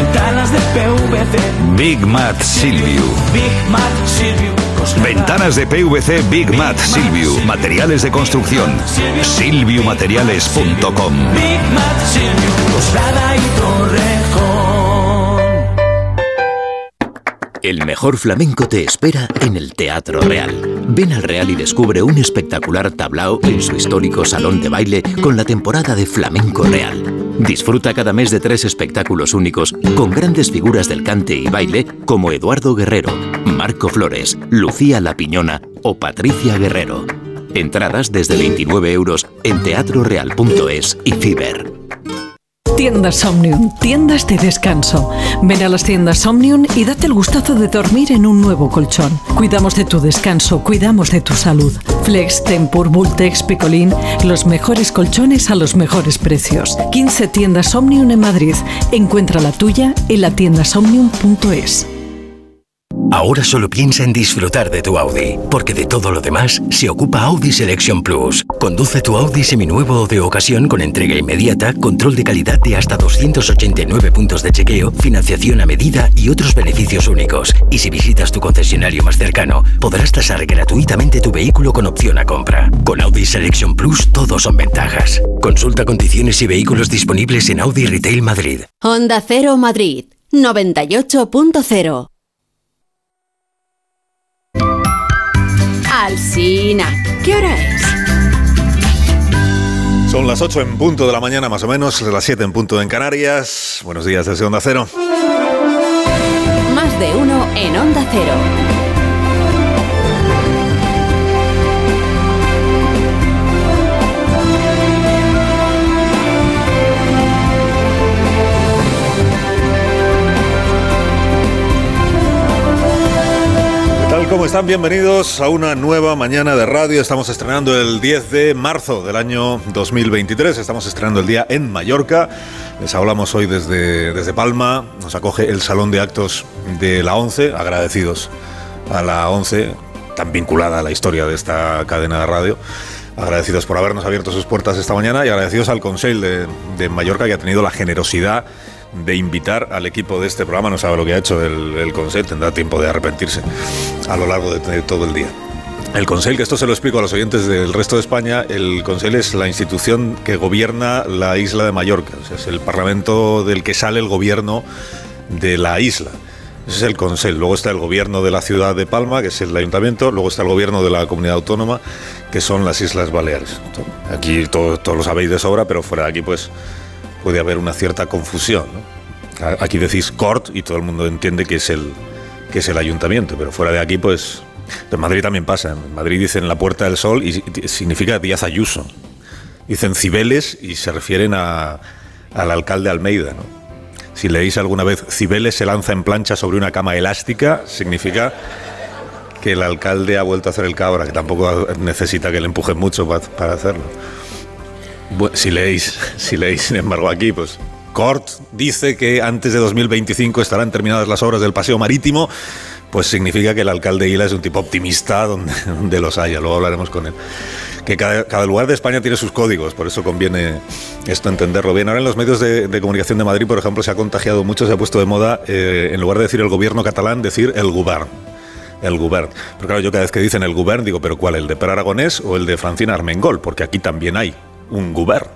[SPEAKER 118] Ventanas de PVC.
[SPEAKER 78] Big Mat Silviu.
[SPEAKER 118] Big Mat Silvium Coslada.
[SPEAKER 78] Ventanas de PVC Big Mat Silviu. Materiales de construcción. Silviumateriales.com.
[SPEAKER 118] Big Mat Silvium Coslada y Torrejón.
[SPEAKER 119] El mejor flamenco te espera en el Teatro Real. Ven al Real y descubre un espectacular tablao en su histórico salón de baile con la temporada de Flamenco Real. Disfruta cada mes de tres espectáculos únicos con grandes figuras del cante y baile como Eduardo Guerrero, Marco Flores, Lucía La Piñona o Patricia Guerrero. Entradas desde 29 euros en teatroreal.es y Fiber.
[SPEAKER 120] Tiendas Omnium, tiendas de descanso. Ven a las tiendas Omnium y date el gustazo de dormir en un nuevo colchón. Cuidamos de tu descanso, cuidamos de tu salud. Flex, Tempur, Bultex, Picolín, los mejores colchones a los mejores precios. 15 tiendas Omnium en Madrid. Encuentra la tuya en la tiendasomnium.es.
[SPEAKER 113] Ahora solo piensa en disfrutar de tu Audi, porque de todo lo demás se ocupa Audi Selection Plus. Conduce tu Audi seminuevo o de ocasión con entrega inmediata, control de calidad de hasta 289 puntos de chequeo, financiación a medida y otros beneficios únicos. Y si visitas tu concesionario más cercano, podrás tasar gratuitamente tu vehículo con opción a compra. Con Audi Selection Plus todo son ventajas. Consulta condiciones y vehículos disponibles en Audi Retail Madrid.
[SPEAKER 19] Honda Cero Madrid 98.0 Alsina, ¿qué hora es?
[SPEAKER 31] Son las 8 en punto de la mañana, más o menos, las 7 en punto en Canarias. Buenos días desde Onda Cero.
[SPEAKER 19] Más de uno en Onda Cero.
[SPEAKER 31] ¿Cómo están? Bienvenidos a una nueva mañana de radio. Estamos estrenando el 10 de marzo del año 2023. Estamos estrenando el día en Mallorca. Les hablamos hoy desde, desde Palma. Nos acoge el Salón de Actos de la ONCE. Agradecidos a la ONCE, tan vinculada a la historia de esta cadena de radio. Agradecidos por habernos abierto sus puertas esta mañana y agradecidos al Consell de, de Mallorca que ha tenido la generosidad de invitar al equipo de este programa. No sabe lo que ha hecho el, el Consell, tendrá tiempo de arrepentirse a lo largo de, todo el día. El Consell, que esto se lo explico a los oyentes del resto de España, el Consell es la institución que gobierna la isla de Mallorca, es el parlamento del que sale el gobierno de la isla. Ese es el Consell. Luego está el gobierno de la ciudad de Palma, que es el ayuntamiento. Luego está el gobierno de la comunidad autónoma, que son las Islas Baleares. Aquí todos todo lo sabéis de sobra, pero fuera de aquí, pues puede haber una cierta confusión. Aquí decís Cort y todo el mundo entiende que es el, que es el ayuntamiento, pero fuera de aquí, pues. En Madrid también pasa. En Madrid dicen la Puerta del Sol y significa Díaz Ayuso. Dicen Cibeles y se refieren a, al alcalde Almeida, ¿no? Si leéis alguna vez Cibeles se lanza en plancha sobre una cama elástica, significa que el alcalde ha vuelto a hacer el cabra, que tampoco necesita que le empujen mucho para, para hacerlo. Si leéis, si leéis, sin embargo, aquí, pues Cort dice que antes de 2025 estarán terminadas las obras del paseo marítimo pues significa que el alcalde Ila es un tipo optimista donde, donde los haya. Luego hablaremos con él. Que cada, lugar de España tiene sus códigos, por eso conviene esto entenderlo bien. Ahora en los medios de, comunicación de Madrid, por ejemplo, se ha contagiado mucho, se ha puesto de moda, eh, en lugar de decir el gobierno catalán, decir el gobierno el Gubern. Pero claro, yo cada vez que dicen el Gubern digo, ¿pero cuál? ¿El de Per Aragonés o el de Francina Armengol? Porque aquí también hay un Gubern.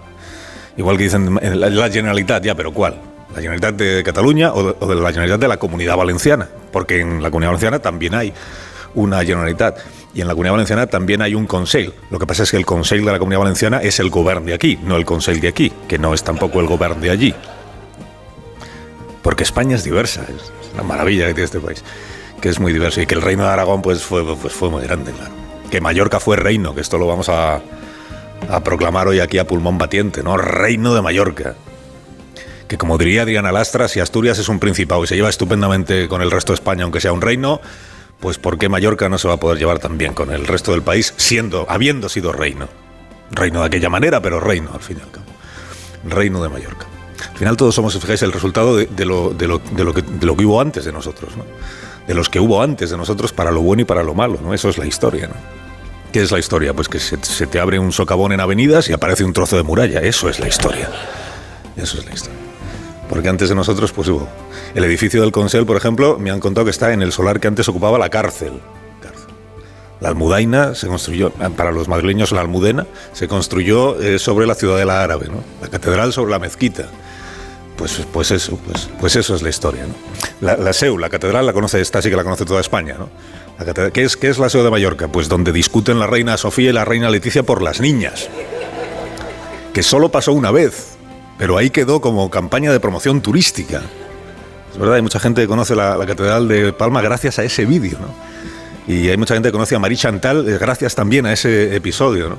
[SPEAKER 31] Igual que dicen la, la Generalitat, ya, ¿pero cuál? ¿La Generalitat de Cataluña o de, o de la Generalitat de la Comunidad Valenciana? Porque en la Comunidad Valenciana también hay una Generalitat. Y en la Comunidad Valenciana también hay un Consell. Lo que pasa es que el Consell de la Comunidad Valenciana es el Gobierno de aquí, no el Consell de aquí, que no es tampoco el Gobierno de allí. Porque España es diversa, es una maravilla que tiene este país que es muy diverso y que el reino de Aragón pues fue, pues fue muy grande, claro. Que Mallorca fue reino, que esto lo vamos a, a proclamar hoy aquí a pulmón batiente, ¿no? Reino de Mallorca. Que como diría Adriana Lastra, si Asturias es un principado y se lleva estupendamente con el resto de España, aunque sea un reino, pues ¿por qué Mallorca no se va a poder llevar tan bien con el resto del país, siendo, habiendo sido reino? Reino de aquella manera, pero reino, al fin y al cabo. Reino de Mallorca. Al final todos somos, si fijáis, el resultado de, lo, que, de lo que hubo antes de nosotros, ¿no? de los que hubo antes de nosotros para lo bueno y para lo malo, ¿no? Eso es la historia, ¿no? ¿Qué es la historia? Pues que se, te abre un socavón en avenidas y aparece un trozo de muralla. Eso es la historia. Eso es la historia. Porque antes de nosotros, pues. El edificio del Consell, por ejemplo, me han contado que está en el solar que antes ocupaba la cárcel. La Almudaina se construyó, para los madrileños la Almudena, se construyó eh, sobre la ciudadela árabe. La catedral sobre la mezquita. Pues, pues eso, pues, pues eso es la historia. La, la, la catedral, la conoce, esta sí que la conoce toda España. ¿Qué, es, ¿Qué es la SEU de Mallorca? Pues donde discuten la reina Sofía y la reina Leticia por las niñas. Que solo pasó una vez, pero ahí quedó como campaña de promoción turística. Es verdad, hay mucha gente que conoce la, catedral de Palma gracias a ese vídeo. ¿no? Y hay mucha gente que conoce a Marie Chantal gracias también a ese episodio. ¿no?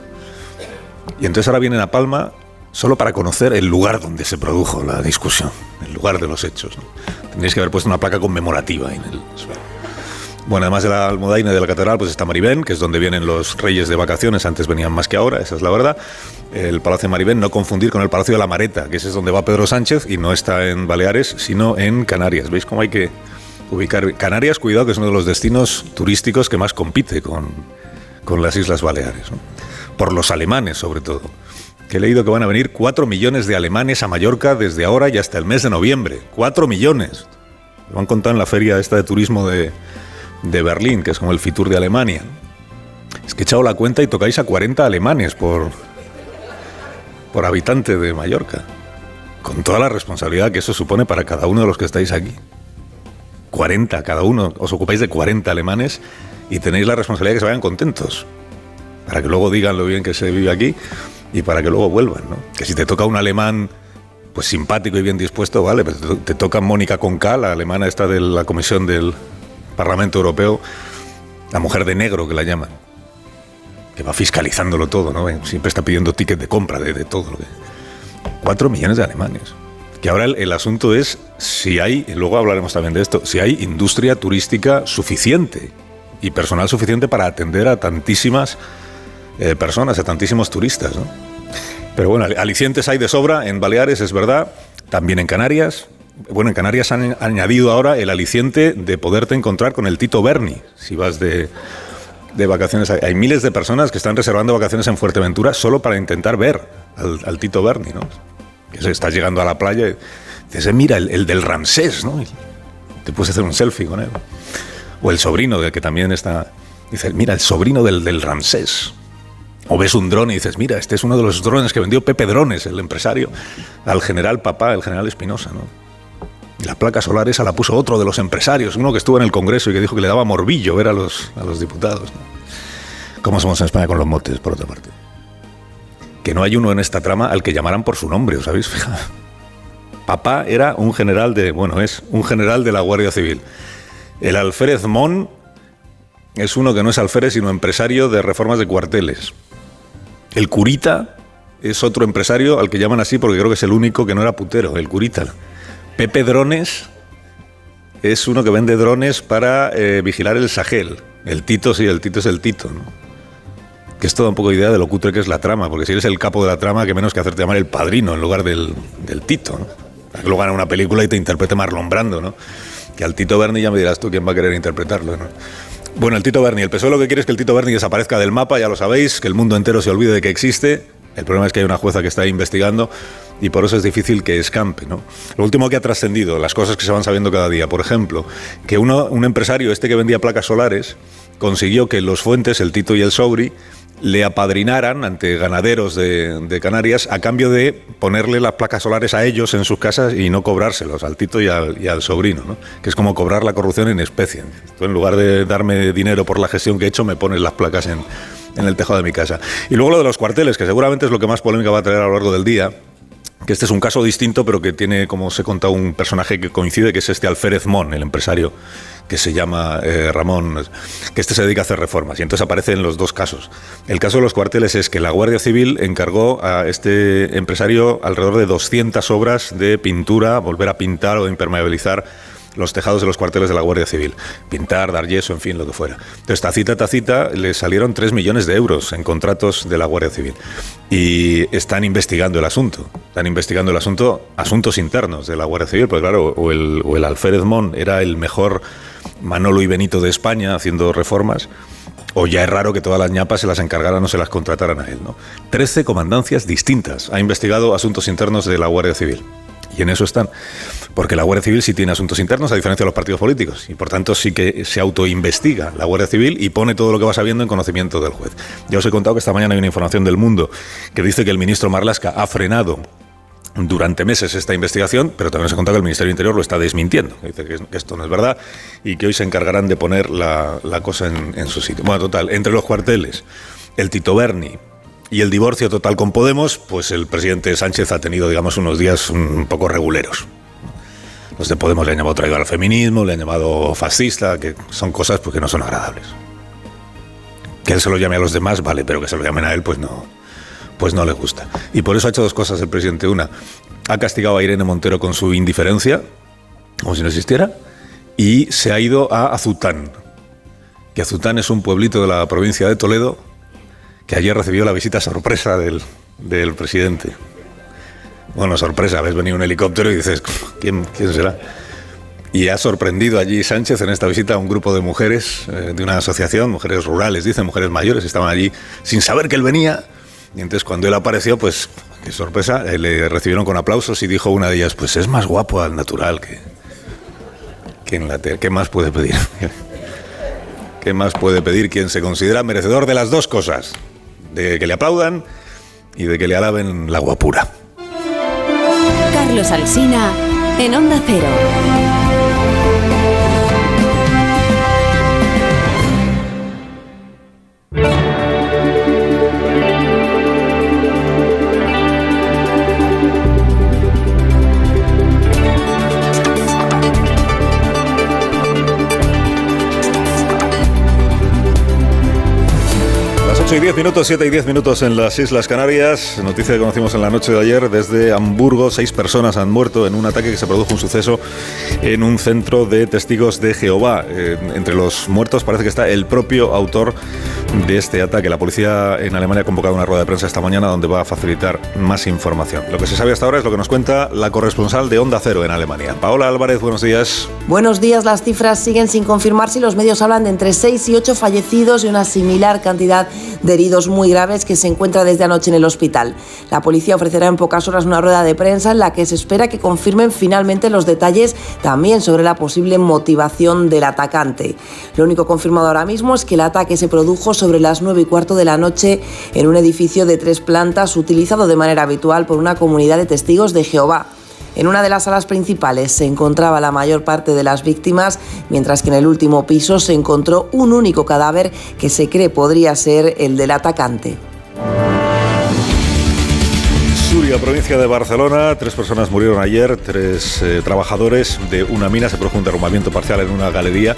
[SPEAKER 31] Y entonces ahora vienen a Palma solo para conocer el lugar donde se produjo la discusión, el lugar de los hechos. ¿no? Que haber puesto una placa conmemorativa en el suelo. Bueno, además de la almudaina de la catedral, pues está Maribén, que es donde vienen los reyes de vacaciones, antes venían más que ahora, esa es la verdad. El Palacio de Maribén, no confundir con el Palacio de la Mareta, que ese es donde va Pedro Sánchez y no está en Baleares, sino en Canarias. ¿Veis cómo hay que ubicar? Canarias, cuidado, que es uno de los destinos turísticos que más compite con, con las Islas Baleares, por los alemanes sobre todo he leído que van a venir 4 millones de alemanes a Mallorca desde ahora y hasta el mes de noviembre. 4 millones. Lo han contado en la feria esta de turismo de, de Berlín, que es como el Fitur de Alemania. Es que echado la cuenta y tocáis a 40 alemanes por, por habitante de Mallorca. Con toda la responsabilidad que eso supone para cada uno de los que estáis aquí. 40, cada uno, os ocupáis de 40 alemanes y tenéis la responsabilidad de que se vayan contentos. Para que luego digan lo bien que se vive aquí y para que luego vuelvan, ¿no? Que si te toca un alemán pues simpático y bien dispuesto, vale, pero te, te toca Mónica Conca, la alemana esta de la Comisión del Parlamento Europeo, la mujer de negro que la llaman, que va fiscalizándolo todo, ¿no? Siempre está pidiendo ticket de compra de, todo. Lo que... Cuatro millones de alemanes. Que ahora el, asunto es si hay, luego hablaremos también de esto, si hay industria turística suficiente y personal suficiente para atender a tantísimas eh, personas, a tantísimos turistas. ¿no? Pero bueno, alicientes hay de sobra en Baleares, es verdad, también en Canarias. Bueno, en Canarias han añadido ahora el aliciente de poderte encontrar con el Tito Berni, si vas de, de vacaciones. Hay, miles de personas que están reservando vacaciones en Fuerteventura solo para intentar ver al, Tito Berni, ¿no? Que se está llegando a la playa y dices, mira, el, el del Ramsés, ¿no? Y te puedes hacer un selfie con él. O el sobrino del que también está... Dices, mira, el sobrino del, del Ramsés. O ves un dron y dices, mira, este es uno de los drones que vendió Pepe Drones, el empresario, al general papá, el general Espinosa, ¿no? La placa solar esa la puso otro de los empresarios, uno que estuvo en el Congreso y que dijo que le daba morbillo ver a los, a los diputados. ¿Cómo somos en España con los motes, por otra parte? Que no hay uno en esta trama al que llamaran por su nombre, ¿os habéis fijado? Papá era un general de, bueno, es un general de la Guardia Civil. El alférez Mon es uno que no es alférez, sino empresario de reformas de cuarteles. El curita es otro empresario al que llaman así porque creo que es el único que no era putero, el curita. Pepe Drones es uno que vende drones para eh, vigilar el Sahel. El Tito, sí, el Tito es el Tito, ¿no? Que es toda un poco idea de lo cutre que es la trama, porque si eres el capo de la trama, que menos que hacerte llamar el padrino en lugar del, del Tito, ¿no? Que luego gane una película y te interprete Marlon Brando, ¿no? Que al Tito Berni ya me dirás tú quién va a querer interpretarlo, ¿no? Bueno, el Tito Berni, el PSOE lo que quiere es que el Tito Berni desaparezca del mapa, ya lo sabéis, que el mundo entero se olvide de que existe. El problema es que hay una jueza que está investigando y por eso es difícil que escampe. ¿no? Lo último que ha trascendido, las cosas que se van sabiendo cada día, por ejemplo, que uno, un empresario, este que vendía placas solares, consiguió que los Fuentes, el Tito y el Sobri, le apadrinaran ante ganaderos de, Canarias a cambio de ponerle las placas solares a ellos en sus casas y no cobrárselos al Tito y al, sobrino, ¿no? que es como cobrar la corrupción en especie. en lugar de darme dinero por la gestión que he hecho, me pones las placas en, en el tejado de mi casa. Y luego lo de los cuarteles, que seguramente es lo que más polémica va a traer a lo largo del día que este es un caso distinto, pero que tiene, como he contado, un personaje que coincide, que es este Alférez Mon, el empresario que se llama eh, Ramón, que este se dedica a hacer reformas. Y entonces aparece en los dos casos. El caso de los cuarteles es que la Guardia Civil encargó a este empresario alrededor de 200 obras de pintura, volver a pintar o impermeabilizar los tejados de los cuarteles de la Guardia Civil. Pintar, dar yeso, en fin, lo que fuera. Entonces, tacita, tacita, le salieron 3 millones de euros en contratos de la Guardia Civil. Y están investigando el asunto. Están investigando el asunto, asuntos internos de la Guardia Civil, pues claro, o el, Alférez Mon era el mejor Manolo y Benito de España haciendo reformas o ya es raro que todas las ñapas se las encargaran o se las contrataran a él. ¿no? Trece comandancias distintas. Ha investigado asuntos internos de la Guardia Civil. Y en eso están. Porque la Guardia Civil sí tiene asuntos internos, a diferencia de los partidos políticos. Y por tanto sí que se autoinvestiga la Guardia Civil y pone todo lo que va sabiendo en conocimiento del juez. Ya os he contado que esta mañana hay una información del Mundo que dice que el ministro Marlasca ha frenado durante meses esta investigación, pero también os he contado que el Ministerio Interior lo está desmintiendo. Dice que esto no es verdad y que hoy se encargarán de poner la, cosa en, en su sitio. Bueno, total, entre los cuarteles, el Tito Berni, y el divorcio total con Podemos, pues el presidente Sánchez ha tenido, digamos, unos días un poco reguleros. Los de Podemos le han llamado traidor al feminismo, le han llamado fascista, que son cosas pues, que no son agradables. Que él se lo llame a los demás, vale, pero que se lo llamen a él, pues no, pues no le gusta. Y por eso ha hecho dos cosas el presidente. Una, ha castigado a Irene Montero con su indiferencia, como si no existiera, y se ha ido a Azután, que Azután es un pueblito de la provincia de Toledo, que ayer recibió la visita sorpresa del, presidente. Bueno, sorpresa, ves venir un helicóptero y dices, ¿quién, quién será? Y ha sorprendido allí Sánchez en esta visita a un grupo de mujeres eh, de una asociación, mujeres rurales, dicen, mujeres mayores, estaban allí sin saber que él venía. Y entonces cuando él apareció, pues, qué sorpresa, eh, le recibieron con aplausos y dijo una de ellas, pues es más guapo al natural que, que en la tele. ¿Qué más puede pedir? ¿Qué más puede pedir quien se considera merecedor de las dos cosas? De que le aplaudan y de que le alaben la guapura.
[SPEAKER 19] Carlos Alsina en Onda Cero.
[SPEAKER 31] Y 10 minutos, 7 y 10 minutos en las Islas Canarias. Noticia que conocimos en la noche de ayer desde Hamburgo. Seis personas han muerto en un ataque que se produjo un suceso en un centro de testigos de Jehová. Eh, entre los muertos parece que está el propio autor de este ataque. La policía en Alemania ha convocado una rueda de prensa esta mañana donde va a facilitar más información. Lo que se sabe hasta ahora es lo que nos cuenta la corresponsal de Onda Cero en Alemania. Paola Álvarez, buenos días.
[SPEAKER 11] Buenos días. Las cifras siguen sin confirmar si los medios hablan de entre 6 y 8 fallecidos y una similar cantidad de heridos muy graves que se encuentra desde anoche en el hospital. La policía ofrecerá en pocas horas una rueda de prensa en la que se espera que confirmen finalmente los detalles también sobre la posible motivación del atacante. Lo único confirmado ahora mismo es que el ataque se produjo sobre las 9 y cuarto de la noche en un edificio de tres plantas utilizado de manera habitual por una comunidad de testigos de Jehová. En una de las salas principales se encontraba la mayor parte de las víctimas, mientras que en el último piso se encontró un único cadáver que se cree podría ser el del atacante.
[SPEAKER 31] Suria, provincia de Barcelona, tres personas murieron ayer, tres eh, trabajadores de una mina, se produjo un derrumbamiento parcial en una galería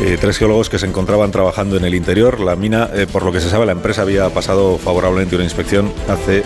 [SPEAKER 31] eh, tres geólogos que se encontraban trabajando en el interior. La mina, eh, por lo que se sabe, la empresa había pasado favorablemente una inspección hace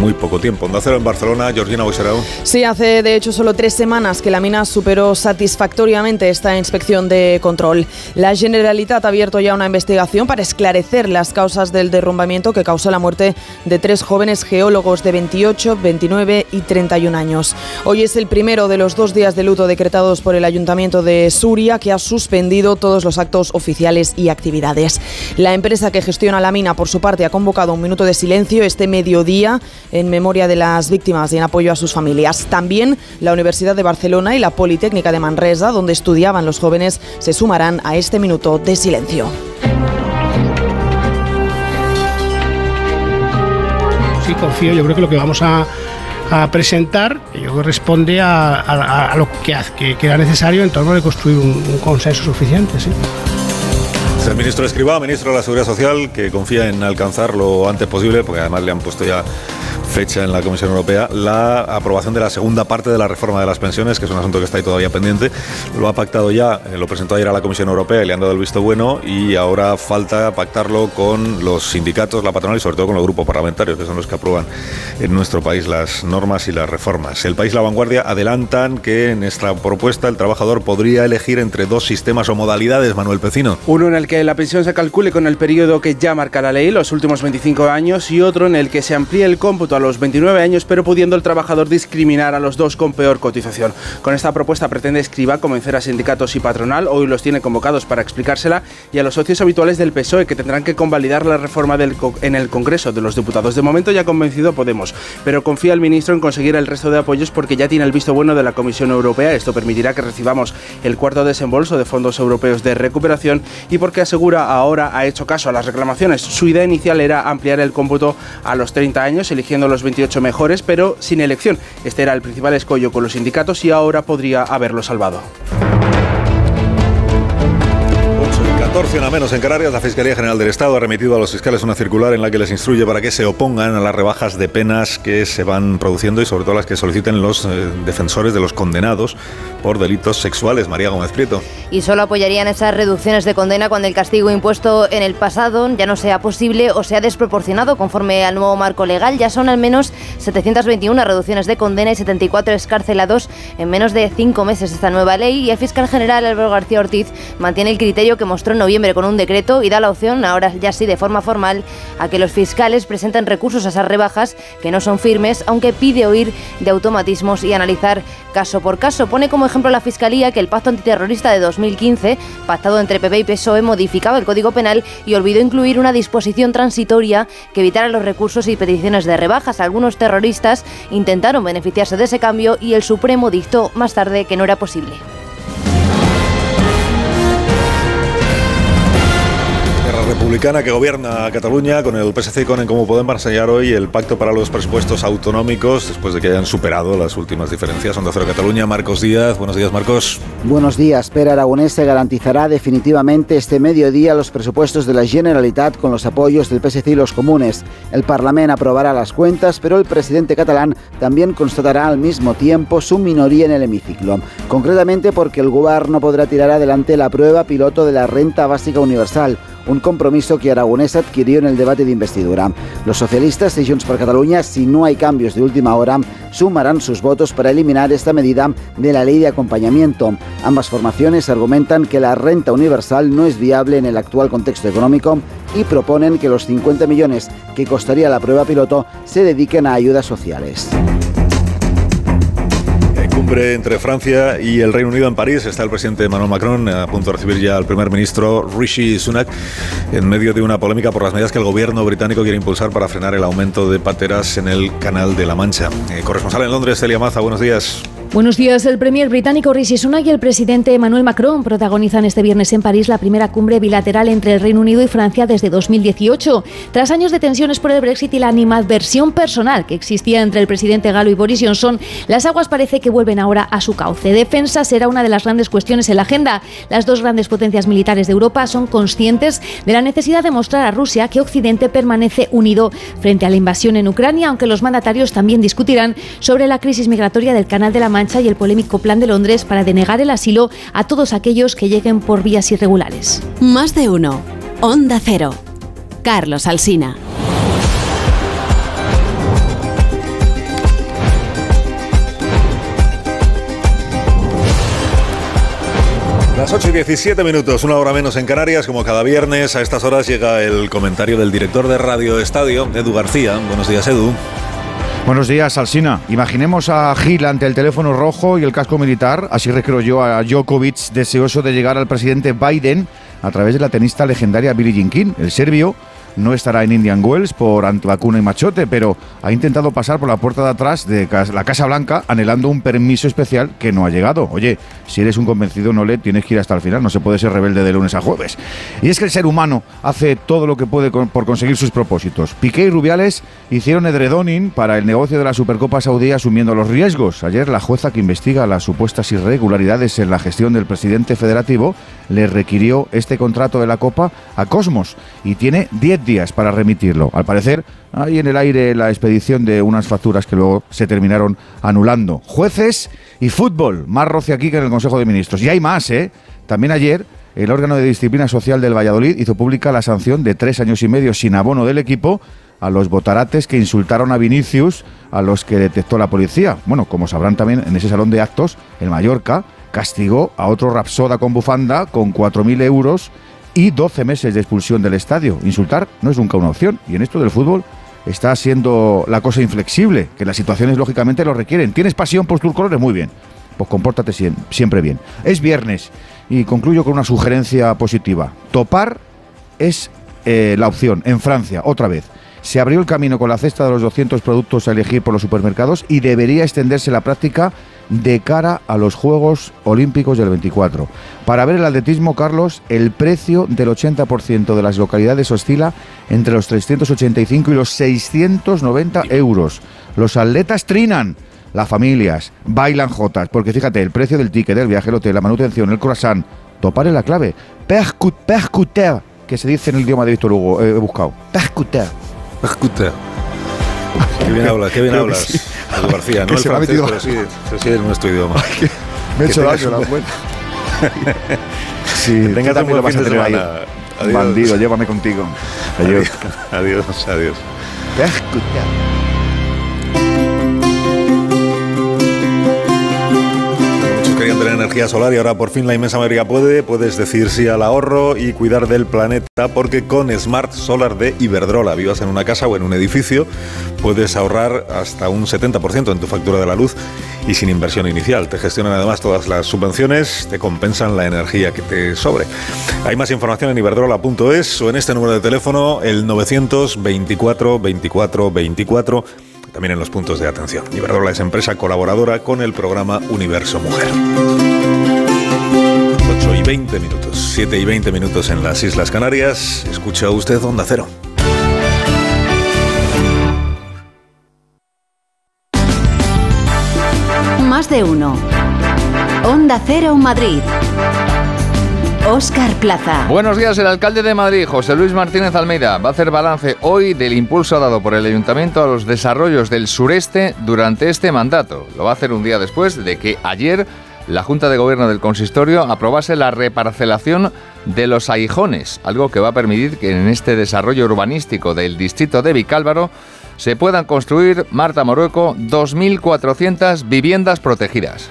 [SPEAKER 31] muy poco tiempo. Onda Cero en Barcelona, Georgina Boixerau.
[SPEAKER 121] Sí, hace de hecho solo tres semanas que la mina superó satisfactoriamente esta inspección de control. La Generalitat ha abierto ya una investigación para esclarecer las causas del derrumbamiento que causó la muerte de tres jóvenes geólogos de 28, 29 y 31 años. Hoy es el primero de los dos días de luto decretados por el Ayuntamiento de Suria, que ha suspendido todos los actos oficiales y actividades. La empresa que gestiona la mina, por su parte, ha convocado un minuto de silencio este mediodía en memoria de las víctimas y en apoyo a sus familias. También la Universidad de Barcelona y la Politécnica de Manresa, donde estudiaban los jóvenes, se sumarán a este minuto de silencio.
[SPEAKER 122] Sí, confío, yo creo que lo que vamos a, a presentar, yo creo que responde a, a- a lo que, que, que era necesario en torno de construir un, un consenso suficiente. ¿sí?
[SPEAKER 31] Es el ministro Escribá, ministro de la Seguridad Social, que confía en alcanzar lo antes posible, porque además le han puesto ya fecha en la Comisión Europea, la aprobación de la segunda parte de la reforma de las pensiones, que es un asunto que está ahí todavía pendiente. Lo ha pactado ya, eh, lo presentó ayer a la Comisión Europea y le han dado el visto bueno, y ahora falta pactarlo con los sindicatos, la patronal y sobre todo con los grupos parlamentarios, que son los que aprueban en nuestro país las normas y las reformas. El país La Vanguardia adelantan que en esta propuesta el trabajador podría elegir entre dos sistemas o modalidades, Manuel Pecino.
[SPEAKER 38] Uno en el que la pensión se calcule con el periodo que ya marca la ley, los últimos 25 años, y otro en el que se amplíe el cómputo los 29 años, pero pudiendo el trabajador discriminar a los dos con peor cotización. Con esta propuesta pretende Escriba convencer a sindicatos y patronal, hoy los tiene convocados para explicársela, y a los socios habituales del PSOE, que tendrán que convalidar la reforma del en el Congreso de los Diputados. De momento ya convencido Podemos, pero confía el ministro en conseguir el resto de apoyos porque ya tiene el visto bueno de la Comisión Europea. Esto permitirá que recibamos el cuarto desembolso de fondos europeos de recuperación y porque asegura ahora ha hecho caso a las reclamaciones. Su idea inicial era ampliar el cómputo a los 30 años, eligiendo los 28 mejores, pero sin elección. Este era el principal escollo con los sindicatos y ahora podría haberlo salvado.
[SPEAKER 31] 14 una menos en Canarias, la Fiscalía General del Estado ha remitido a los fiscales una circular en la que les instruye para que se opongan a las rebajas de penas que se van produciendo y sobre todo las que soliciten los eh, defensores de los condenados por delitos sexuales. María Gómez Prieto.
[SPEAKER 46] y solo apoyarían esas reducciones de condena cuando el castigo impuesto en el pasado ya no sea posible o sea desproporcionado conforme al nuevo marco legal. Ya son al menos 721 reducciones de condena y 74 escarcelados en menos de cinco meses esta nueva ley y el fiscal general Álvaro García Ortiz mantiene el criterio que mostró en noviembre con un decreto y da la opción, ahora ya sí de forma formal, a que los fiscales presenten recursos a esas rebajas que no son firmes, aunque pide oír de automatismos y analizar caso por caso. Pone como ejemplo la Fiscalía que el pacto antiterrorista de 2015, pactado entre PP y PSOE, modificaba el Código Penal y olvidó incluir una disposición transitoria que evitara los recursos y peticiones de rebajas. Algunos terroristas intentaron beneficiarse de ese cambio y el Supremo dictó más tarde que no era posible.
[SPEAKER 31] Republicana que gobierna Cataluña con el PSC y con el Como Podem sellar hoy el pacto para los presupuestos autonómicos después de que hayan superado las últimas diferencias. Onda Cero Cataluña, Marcos Díaz. Buenos días, Marcos.
[SPEAKER 123] Buenos días. Pere Aragonés garantizará definitivamente este mediodía los presupuestos de la Generalitat con los apoyos del PSC y los comunes. El Parlamento aprobará las cuentas, pero el presidente catalán también constatará al mismo tiempo su minoría en el hemiciclo. Concretamente porque el gobierno podrá tirar adelante la prueba piloto de la renta básica universal, un compromiso que Aragonés adquirió en el debate de investidura. Los socialistas y Junts per Catalunya, si no hay cambios de última hora, sumarán sus votos para eliminar esta medida de la ley de acompañamiento. Ambas formaciones argumentan que la renta universal no es viable en el actual contexto económico y proponen que los 50 millones que costaría la prueba piloto se dediquen a ayudas sociales.
[SPEAKER 31] Entre Francia y el Reino Unido en París. Está el presidente Emmanuel Macron a punto de recibir ya al primer ministro Rishi Sunak en medio de una polémica por las medidas que el gobierno británico quiere impulsar para frenar el aumento de pateras en el Canal de la Mancha. Eh, corresponsal en Londres, Celia Maza, buenos días.
[SPEAKER 124] Buenos días. El premier británico Rishi Sunak y el presidente Emmanuel Macron protagonizan este viernes en París la primera cumbre bilateral entre el Reino Unido y Francia desde 2018. Tras años de tensiones por el Brexit y la animadversión personal que existía entre el presidente galo y Boris Johnson, las aguas parece que vuelven ahora a su cauce. Defensa será una de las grandes cuestiones en la agenda. Las dos grandes potencias militares de Europa son conscientes de la necesidad de mostrar a Rusia que Occidente permanece unido frente a la invasión en Ucrania, aunque los mandatarios también discutirán sobre la crisis migratoria del Canal de la Mancha Mancha y el polémico plan de Londres para denegar el asilo a todos aquellos que lleguen por vías irregulares.
[SPEAKER 125] Más de uno. Onda Cero. Carlos Alsina.
[SPEAKER 31] Las 8 y 17 minutos, una hora menos en Canarias, como cada viernes a estas horas llega el comentario del director de Radio Estadio, Edu García. Buenos días, Edu.
[SPEAKER 126] Buenos días, Alsina. Imaginemos a Gil ante el teléfono rojo y el casco militar, así recreo yo a Djokovic deseoso de llegar al presidente Biden a través de la tenista legendaria Billie Jean King, el serbio no estará en Indian Wells por antivacuna y machote, pero ha intentado pasar por la puerta de atrás de la Casa Blanca anhelando un permiso especial que no ha llegado. Oye, si eres un convencido no le tienes que ir hasta el final, no se puede ser rebelde de lunes a jueves. Y es que el ser humano hace todo lo que puede por conseguir sus propósitos. Piqué y Rubiales hicieron edredoning para el negocio de la Supercopa Saudí asumiendo los riesgos. Ayer la jueza que investiga las supuestas irregularidades en la gestión del presidente federativo le requirió este contrato de la Copa a Cosmos y tiene 10 días para remitirlo. Al parecer, hay en el aire la expedición de unas facturas que luego se terminaron anulando. Jueces y fútbol, más roce aquí que en el Consejo de Ministros. Y hay más, ¿eh? También ayer el órgano de disciplina social del Valladolid hizo pública la sanción de tres años y medio sin abono del equipo a los botarates que insultaron a Vinicius, a los que detectó la policía. Bueno, como sabrán también, en ese salón de actos, el Mallorca castigó a otro rapsoda con bufanda con 4.000 euros y 12 meses de expulsión del estadio. Insultar no es nunca una opción y en esto del fútbol está siendo la cosa inflexible, que las situaciones lógicamente lo requieren. ¿Tienes pasión por tus colores? Muy bien. Pues compórtate siempre bien. Es viernes y concluyo con una sugerencia positiva. Topar es eh, la opción en Francia, otra vez. Se abrió el camino con la cesta de los 200 productos a elegir por los supermercados y debería extenderse la práctica de cara a los Juegos Olímpicos del 24. Para ver el atletismo, Carlos, el precio del 80% de las localidades oscila entre los 385 y los 690 euros. Los atletas trinan las familias, bailan jotas, porque fíjate, el precio del ticket, del viaje, el hotel, la manutención, el croissant, topar es la clave. Percuter, que se dice en el idioma de Víctor Hugo, he buscado. Percuter.
[SPEAKER 31] Percuter. Qué bien hablas, qué bien hablas. García, no el francés, pero sí, sí, es nuestro idioma.
[SPEAKER 126] me he hecho daño la cuenta. sí,
[SPEAKER 31] tenga también lo vas a tener ahí.
[SPEAKER 126] Bandido, llévame contigo.
[SPEAKER 31] Adiós. Adiós, adiós. Querían tener energía solar y ahora por fin la inmensa mayoría puede. Puedes decir sí al ahorro y cuidar del planeta porque con Smart Solar de Iberdrola, vivas en una casa o en un edificio, puedes ahorrar hasta un 70% en tu factura de la luz y sin inversión inicial. Te gestionan además todas las subvenciones, te compensan la energía que te sobre. Hay más información en iberdrola.es o en este número de teléfono, el 924 24 24 también en los puntos de atención. Iberdrola es empresa colaboradora con el programa Universo Mujer. 8 y 20 minutos, 7 y 20 minutos en las Islas Canarias. Escucha usted Onda Cero.
[SPEAKER 125] Más de uno. Onda Cero Madrid. Óscar Plaza.
[SPEAKER 72] Buenos días, el alcalde de Madrid, José Luis Martínez Almeida, va a hacer balance hoy del impulso dado por el ayuntamiento a los desarrollos del sureste durante este mandato. Lo va a hacer un día después de que ayer la Junta de Gobierno del Consistorio aprobase la reparcelación de los aijones, algo que va a permitir que en este desarrollo urbanístico del distrito de Vicálvaro se puedan construir, Marta Morueco, 2.400 viviendas protegidas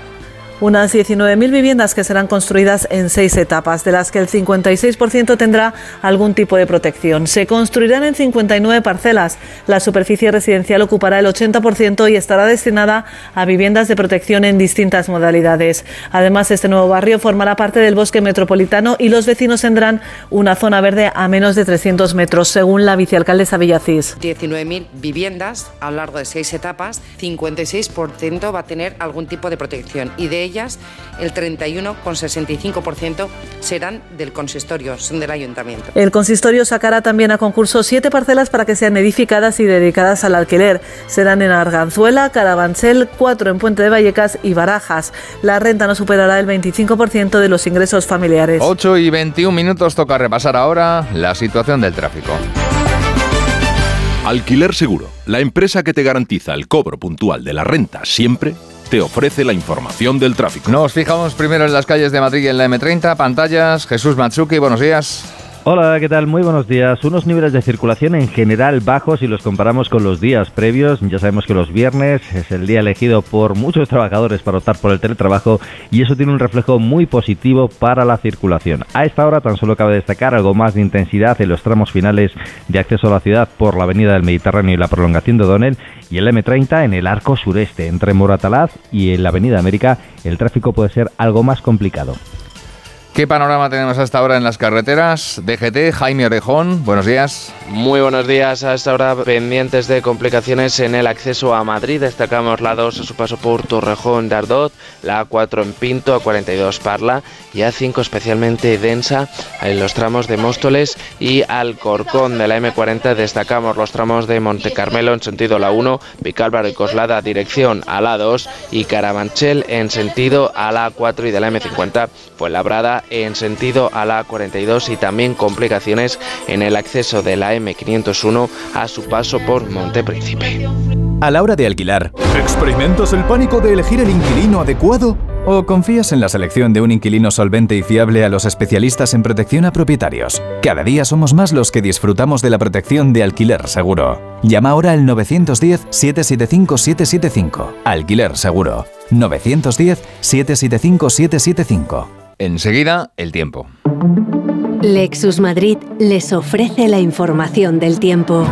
[SPEAKER 127] unas 19.000 viviendas que serán construidas en seis etapas, de las que el 56% tendrá algún tipo de protección. Se construirán en 59 parcelas. La superficie residencial ocupará el 80% y estará destinada a viviendas de protección en distintas modalidades. Además, este nuevo barrio formará parte del bosque metropolitano y los vecinos tendrán una zona verde a menos de 300 metros, según la vicealcaldesa Villacís.
[SPEAKER 128] 19.000 viviendas a lo largo de seis etapas, 56% va a tener algún tipo de protección y de ellas, el 31,65% serán del consistorio, son del ayuntamiento.
[SPEAKER 127] El consistorio sacará también a concurso siete parcelas para que sean edificadas y dedicadas al alquiler. Serán en Arganzuela, Carabanchel, cuatro en Puente de Vallecas y Barajas. La renta no superará el 25% de los ingresos familiares.
[SPEAKER 72] 8 y 21 minutos toca repasar ahora la situación del tráfico.
[SPEAKER 129] Alquiler Seguro, la empresa que te garantiza el cobro puntual de la renta siempre
[SPEAKER 130] te ofrece la información del tráfico.
[SPEAKER 72] Nos fijamos primero en las calles de Madrid y en la M30, pantallas. Jesús Matsuki, buenos días.
[SPEAKER 129] Hola, ¿qué tal? Muy buenos días. Unos niveles de circulación en general bajos si los comparamos con los días previos. Ya sabemos que los viernes es el día elegido por muchos trabajadores para optar por el teletrabajo y eso tiene un reflejo muy positivo para la circulación. A esta hora tan solo cabe destacar algo más de intensidad en los tramos finales de acceso a la ciudad por la avenida del Mediterráneo y la prolongación de O'Donnell y el M30 en el arco sureste entre Moratalaz y en la avenida América el tráfico puede ser algo más complicado.
[SPEAKER 72] ¿Qué panorama tenemos hasta ahora en las carreteras? DGT, Jaime Orejón, buenos días.
[SPEAKER 121] Muy buenos días. A esta hora pendientes de complicaciones en el acceso a Madrid. Destacamos la 2 a su paso por Torrejón de Ardot, la A4 en Pinto, A42 Parla y A5 especialmente densa en los tramos de Móstoles y Alcorcón de la M40. Destacamos los tramos de Monte Carmelo en sentido la 1, Vicálvaro y Coslada dirección a la 2 y Carabanchel en sentido a la 4 y de la M50 pues Labrada en sentido a la 42 y también complicaciones en el acceso de la M501 a su paso por Montepríncipe.
[SPEAKER 131] A la hora de alquilar,
[SPEAKER 132] ¿experimentas el pánico de elegir el inquilino adecuado?
[SPEAKER 131] ¿O confías en la selección de un inquilino solvente y fiable a los especialistas en protección a propietarios? Cada día somos más los que disfrutamos de la protección de alquiler seguro. Llama ahora al 910-775-775. Alquiler seguro. 910-775-775.
[SPEAKER 72] Enseguida, el tiempo.
[SPEAKER 19] Lexus Madrid les ofrece la información del tiempo.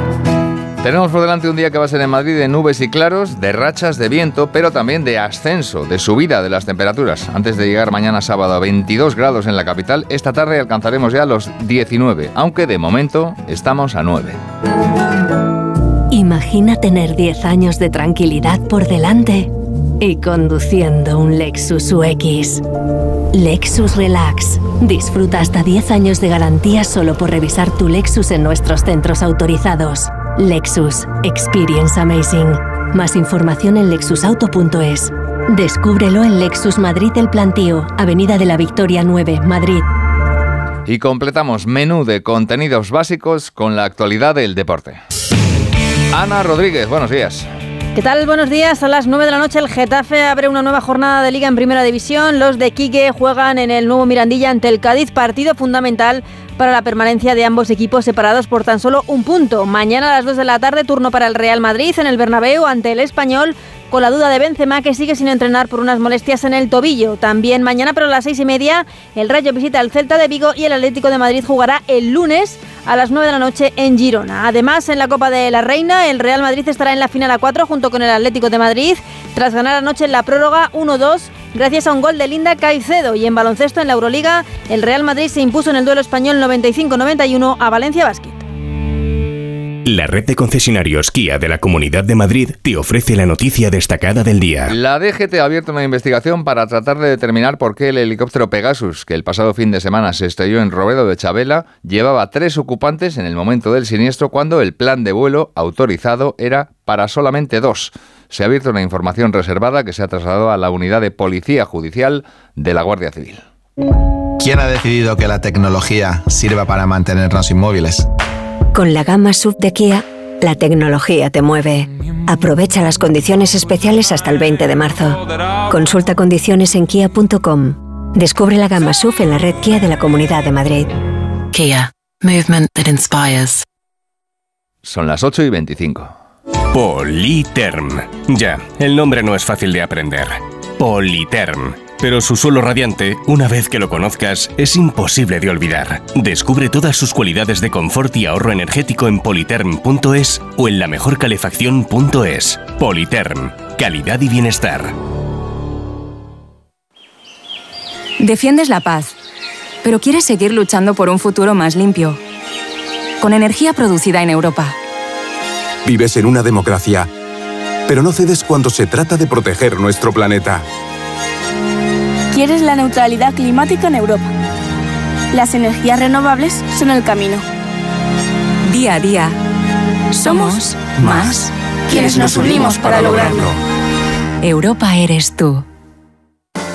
[SPEAKER 72] Tenemos por delante un día que va a ser en Madrid de nubes y claros, de rachas de viento, pero también de ascenso, de subida de las temperaturas. Antes de llegar mañana sábado a 22 grados en la capital, esta tarde alcanzaremos ya los 19, aunque de momento estamos a 9.
[SPEAKER 19] Imagina tener 10 años de tranquilidad por delante y conduciendo un Lexus UX. Lexus Relax. Disfruta hasta 10 años de garantía solo por revisar tu Lexus en nuestros centros autorizados. Lexus. Experience Amazing. Más información en lexusauto.es. Descúbrelo en Lexus Madrid El Plantío, Avenida de la Victoria 9, Madrid.
[SPEAKER 72] Y completamos menú de contenidos básicos con la actualidad del deporte. Ana Rodríguez, buenos días.
[SPEAKER 16] ¿Qué tal? Buenos días. A las 9 de la noche el Getafe abre una nueva jornada de liga en Primera División. Los de Quique juegan en el nuevo Mirandilla ante el Cádiz, partido fundamental para la permanencia de ambos equipos separados por tan solo un punto. Mañana a las 2 de la tarde turno para el Real Madrid en el Bernabéu ante el Español con la duda de Benzema que sigue sin entrenar por unas molestias en el tobillo. También mañana, pero a las seis y media, el Rayo visita al Celta de Vigo y el Atlético de Madrid jugará el lunes a las 9 de la noche en Girona. Además, en la Copa de la Reina, el Real Madrid estará en la final a 4 junto con el Atlético de Madrid, tras ganar anoche en la prórroga 1-2 gracias a un gol de Linda Caicedo. Y en baloncesto en la Euroliga, el Real Madrid se impuso en el duelo español 95-91 a Valencia Basket.
[SPEAKER 123] La red de concesionarios Kia de la Comunidad de Madrid te ofrece la noticia destacada del día.
[SPEAKER 72] La DGT ha abierto una investigación para tratar de determinar por qué el helicóptero Pegasus, que el pasado fin de semana se estrelló en Robedo de Chabela, llevaba tres ocupantes en el momento del siniestro cuando el plan de vuelo autorizado era para solamente dos. Se ha abierto una información reservada que se ha trasladado a la unidad de Policía Judicial de la Guardia Civil.
[SPEAKER 133] ¿Quién ha decidido que la tecnología sirva para mantenernos inmóviles?
[SPEAKER 19] Con la gama sub de Kia, la tecnología te mueve. Aprovecha las condiciones especiales hasta el 20 de marzo. Consulta condiciones en kia.com. Descubre la gama sub en la red Kia de la Comunidad de Madrid.
[SPEAKER 134] Kia. Movement that inspires.
[SPEAKER 72] Son las 8 y 25.
[SPEAKER 123] Politerm. Ya, el nombre no es fácil de aprender. Politerm. Pero su suelo radiante, una vez que lo conozcas, es imposible de olvidar. Descubre todas sus cualidades de confort y ahorro energético en politerm.es o en la mejorcalefacción.es. Politerm. Calidad y bienestar.
[SPEAKER 135] Defiendes la paz, pero quieres seguir luchando por un futuro más limpio. Con energía producida en Europa.
[SPEAKER 136] Vives en una democracia, pero no cedes cuando se trata de proteger nuestro planeta.
[SPEAKER 137] Quieres la neutralidad climática en Europa. Las energías renovables son el camino.
[SPEAKER 135] Día a día. Somos más
[SPEAKER 137] quienes nos unimos para lograrlo.
[SPEAKER 135] Europa eres tú.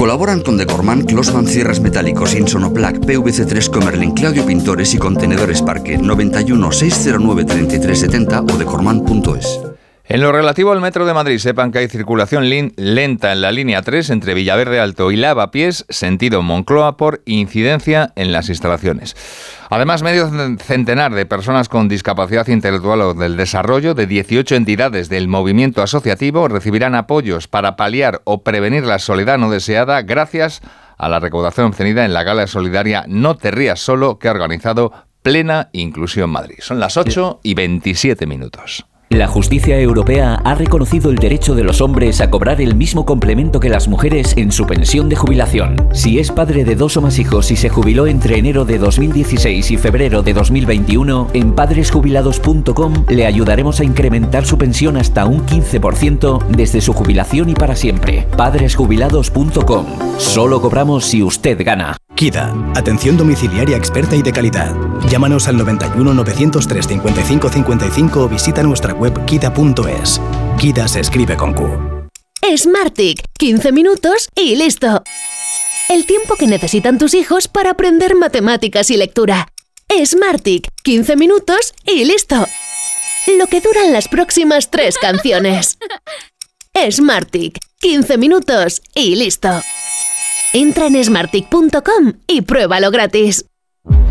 [SPEAKER 136] Colaboran con Decorman, Closman Cierres Metálicos, Insonoplac, PVC3 Comerlin, Claudio Pintores y Contenedores Parque 91 609 3370 o decorman.es.
[SPEAKER 72] En lo relativo al Metro de Madrid, sepan que hay circulación lenta en la línea 3 entre Villaverde Alto y Lavapiés, sentido Moncloa, por incidencia en las instalaciones. Además, medio centenar de personas con discapacidad intelectual o del desarrollo de 18 entidades del movimiento asociativo recibirán apoyos para paliar o prevenir la soledad no deseada gracias a la recaudación obtenida en la gala solidaria No te rías solo que ha organizado Plena Inclusión Madrid. Son las 8 y 27 minutos.
[SPEAKER 138] La justicia europea ha reconocido el derecho de los hombres a cobrar el mismo complemento que las mujeres en su pensión de jubilación. Si es padre de dos o más hijos y se jubiló entre enero de 2016 y febrero de 2021, en padresjubilados.com le ayudaremos a incrementar su pensión hasta un 15% desde su jubilación y para siempre. Padresjubilados.com. Solo cobramos si usted gana.
[SPEAKER 123] KIDA, atención domiciliaria experta y de calidad. Llámanos al 91 903 55 55 o visita nuestra web kida.es. Kida se escribe con Q.
[SPEAKER 19] Smartick, 15 minutos y listo. El tiempo que necesitan tus hijos para aprender matemáticas y lectura. Smartick, 15 minutos y listo. Lo que duran las próximas tres canciones. Smartick, 15 minutos y listo. Entra en smartick.com y pruébalo gratis.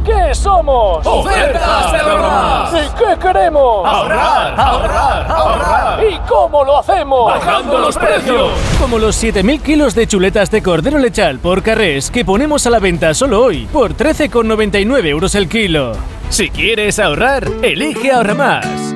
[SPEAKER 121] ¿Qué somos?
[SPEAKER 139] ¡Ofertas de ahorrar!
[SPEAKER 121] ¿Y qué queremos?
[SPEAKER 139] ¡Ahorrar, ahorrar, ahorrar!
[SPEAKER 121] ¿Y cómo lo hacemos?
[SPEAKER 139] ¡Bajando los precios!
[SPEAKER 121] Como los 7.000 kilos de chuletas de cordero lechal por carrés que ponemos a la venta solo hoy por 13,99 euros el kilo. Si quieres ahorrar, elige Ahorra Más.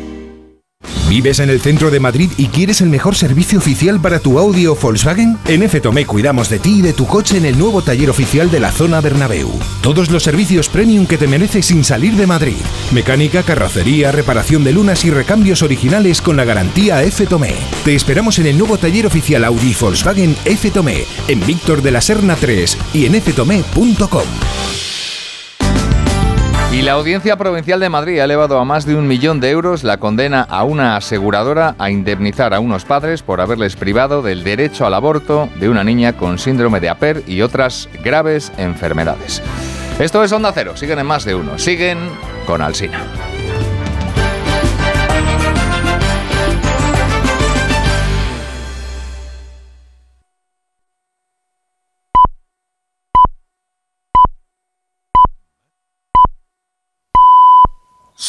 [SPEAKER 8] ¿Vives en el centro de Madrid y quieres el mejor servicio oficial para tu Audi o Volkswagen? En F-Tomé cuidamos de ti y de tu coche en el nuevo taller oficial de la zona Bernabéu. Todos los servicios premium que te mereces sin salir de Madrid. Mecánica, carrocería, reparación de lunas y recambios originales con la garantía F-Tomé. Te esperamos en el nuevo taller oficial Audi Volkswagen F-Tomé, en Víctor de la Serna 3 y en ftomé.com.
[SPEAKER 72] Y la Audiencia Provincial de Madrid ha elevado a más de un millón de euros la condena a una aseguradora a indemnizar a unos padres por haberles privado del derecho al aborto de una niña con síndrome de APER y otras graves enfermedades. Esto es Onda Cero, siguen en más de uno, siguen con Alsina.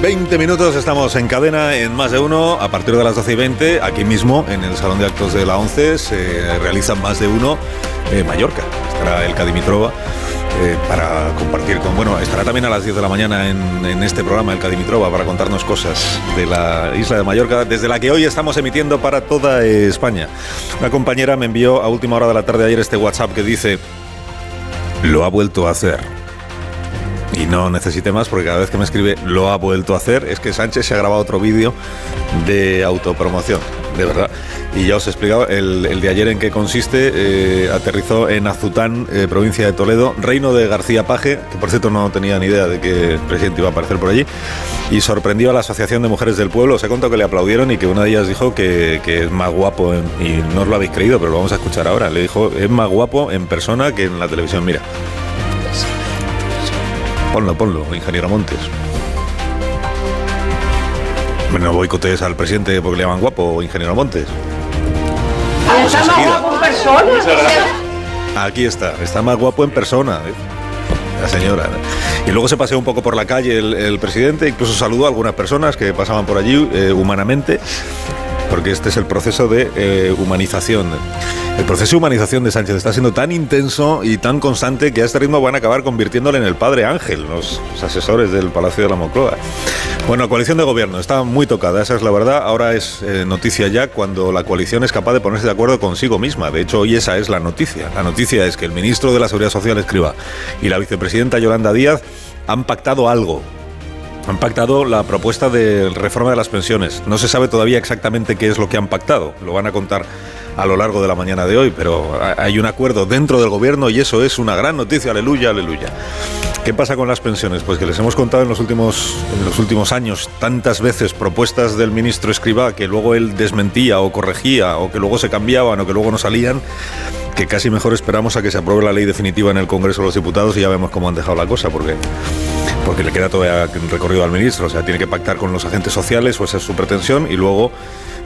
[SPEAKER 31] 20 minutos estamos en cadena en más de uno. A partir de las 12 y 20, aquí mismo en el Salón de Actos de la 11, se realiza más de uno en Mallorca. Estará el Cadimitrova. eh, para compartir con. Bueno, estará también a las 10 de la mañana en este programa, el Cadimitrova, para contarnos cosas de la isla de Mallorca, desde la que hoy estamos emitiendo para toda España. Una compañera me envió a última hora de la tarde ayer este WhatsApp que dice: Lo ha vuelto a hacer. Y no necesite más porque cada vez que me escribe lo ha vuelto a hacer, es que Sánchez se ha grabado otro vídeo de autopromoción, de verdad. Y ya os he explicado el, de ayer en qué consiste. Eh, aterrizó en Azután, eh, provincia de Toledo, reino de García Paje, que por cierto no tenía ni idea de que el presidente iba a aparecer por allí, y sorprendió a la Asociación de Mujeres del Pueblo. Os he contado que le aplaudieron y que una de ellas dijo que, es más guapo, y no os lo habéis creído, pero lo vamos a escuchar ahora. Le dijo, es más guapo en persona que en la televisión. Mira. Ponlo, ponlo, ingeniero Montes. No boicotees al presidente porque le llaman guapo, ingeniero Montes.
[SPEAKER 140] Está más guapo en persona.
[SPEAKER 31] Aquí está, está más guapo en persona. ¿eh? La señora. Y luego se paseó un poco por la calle el, presidente, incluso saludó a algunas personas que pasaban por allí eh, humanamente porque este es el proceso de eh, humanización. El proceso de humanización de Sánchez está siendo tan intenso y tan constante que a este ritmo van a acabar convirtiéndole en el padre Ángel, los, asesores del Palacio de la Moncloa. Bueno, coalición de gobierno está muy tocada, esa es la verdad. Ahora es eh, noticia ya cuando la coalición es capaz de ponerse de acuerdo consigo misma. De hecho, hoy esa es la noticia. La noticia es que el ministro de la Seguridad Social escriba y la vicepresidenta Yolanda Díaz han pactado algo, han pactado la propuesta de reforma de las pensiones. No se sabe todavía exactamente qué es lo que han pactado. Lo van a contar a lo largo de la mañana de hoy, pero hay un acuerdo dentro del gobierno y eso es una gran noticia. Aleluya, aleluya. ¿Qué pasa con las pensiones? Pues que les hemos contado en los últimos, en los últimos años tantas veces propuestas del ministro Escribá que luego él desmentía o corregía o que luego se cambiaban o que luego no salían que casi mejor esperamos a que se apruebe la ley definitiva en el Congreso de los Diputados y ya vemos cómo han dejado la cosa, porque porque le queda todavía recorrido al ministro, o sea, tiene que pactar con los agentes sociales, o esa es su pretensión, y luego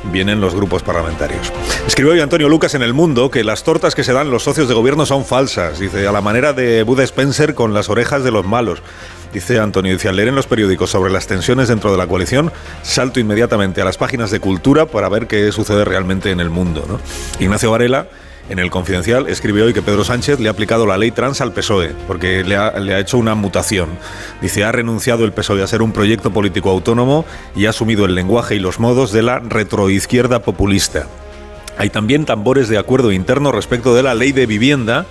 [SPEAKER 31] vienen los grupos parlamentarios. Escribió hoy Antonio Lucas en El Mundo que las tortas que se dan los socios de gobierno son falsas, dice, a la manera de Bud Spencer con las orejas de los malos. Dice Antonio, dice, al leer en los periódicos sobre las tensiones dentro de la coalición, salto inmediatamente a las páginas de cultura para ver qué sucede realmente en el mundo. Ignacio Varela en el Confidencial escribe hoy que Pedro Sánchez le ha aplicado la ley trans al PSOE, porque le ha, hecho una mutación. Dice, ha renunciado el PSOE a ser un proyecto político autónomo y ha asumido el lenguaje y los modos de la retroizquierda populista. Hay también tambores de acuerdo interno respecto de la ley de vivienda,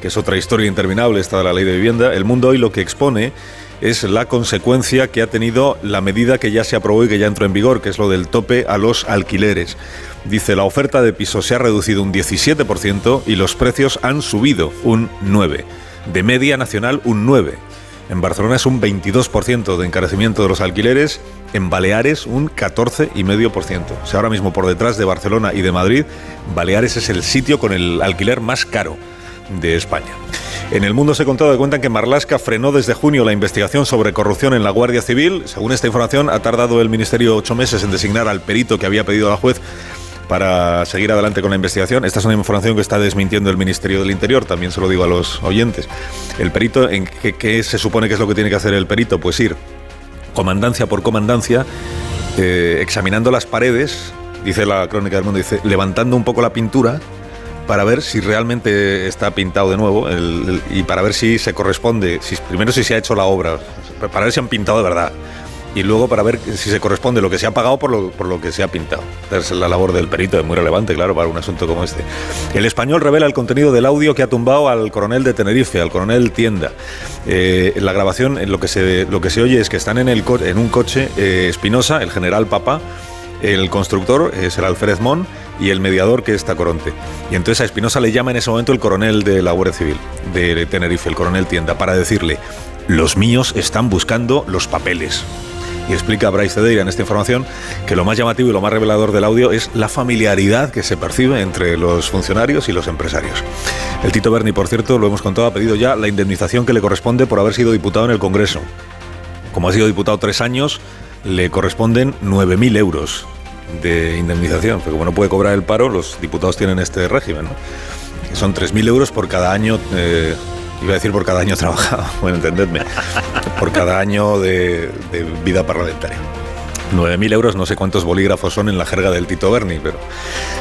[SPEAKER 31] que es otra historia interminable esta de la ley de vivienda. El mundo hoy lo que expone es la consecuencia que ha tenido la medida que ya se aprobó y que ya entró en vigor, que es lo del tope a los alquileres. Dice, la oferta de pisos se ha reducido un 17% y los precios han subido un 9%. De media nacional un 9%. En Barcelona es un 22% de encarecimiento de los alquileres, en Baleares un 14,5%. O sea, ahora mismo por detrás de Barcelona y de Madrid, Baleares es el sitio con el alquiler más caro de España. En el mundo se contado de cuenta que Marlasca frenó desde junio la investigación sobre corrupción en la Guardia Civil. Según esta información, ha tardado el Ministerio ocho meses en designar al perito que había pedido a la juez para seguir adelante con la investigación. Esta es una información que está desmintiendo el Ministerio del Interior, también se lo digo a los oyentes. El perito, ¿en qué, se supone que es lo que tiene que hacer el perito? Pues ir comandancia por comandancia, eh, examinando las paredes, dice la crónica del mundo, dice, levantando un poco la pintura para ver si realmente está pintado de nuevo y para ver si se corresponde, si, primero si se ha hecho la obra, para ver si han pintado de verdad y luego para ver si se corresponde lo que se ha pagado por lo, por lo que se ha pintado. Es la labor del perito, es muy relevante, claro, para un asunto como este. El español revela el contenido del audio que ha tumbado al coronel de Tenerife, al coronel Tienda. Eh, en la grabación lo que, se, lo que se oye es que están en, el en un coche eh, Espinosa, el general Papa, el constructor es el alférez Mon y el mediador que es Tacoronte. Y entonces a Espinosa le llama en ese momento el coronel de la Guardia Civil de Tenerife, el coronel Tienda, para decirle, los míos están buscando los papeles. Y explica Bryce Cedeira en esta información que lo más llamativo y lo más revelador del audio es la familiaridad que se percibe entre los funcionarios y los empresarios. El Tito Berni, por cierto, lo hemos contado, ha pedido ya la indemnización que le corresponde por haber sido diputado en el Congreso. Como ha sido diputado tres años, le corresponden 9.000 euros de indemnización, porque como no puede cobrar el paro, los diputados tienen este régimen. Son 3.000 euros por cada año eh, Iba a decir por cada año trabajado, bueno, entendedme, por cada año de, vida parlamentaria. 9.000 euros, no sé cuántos bolígrafos son en la jerga del Tito Berni, pero...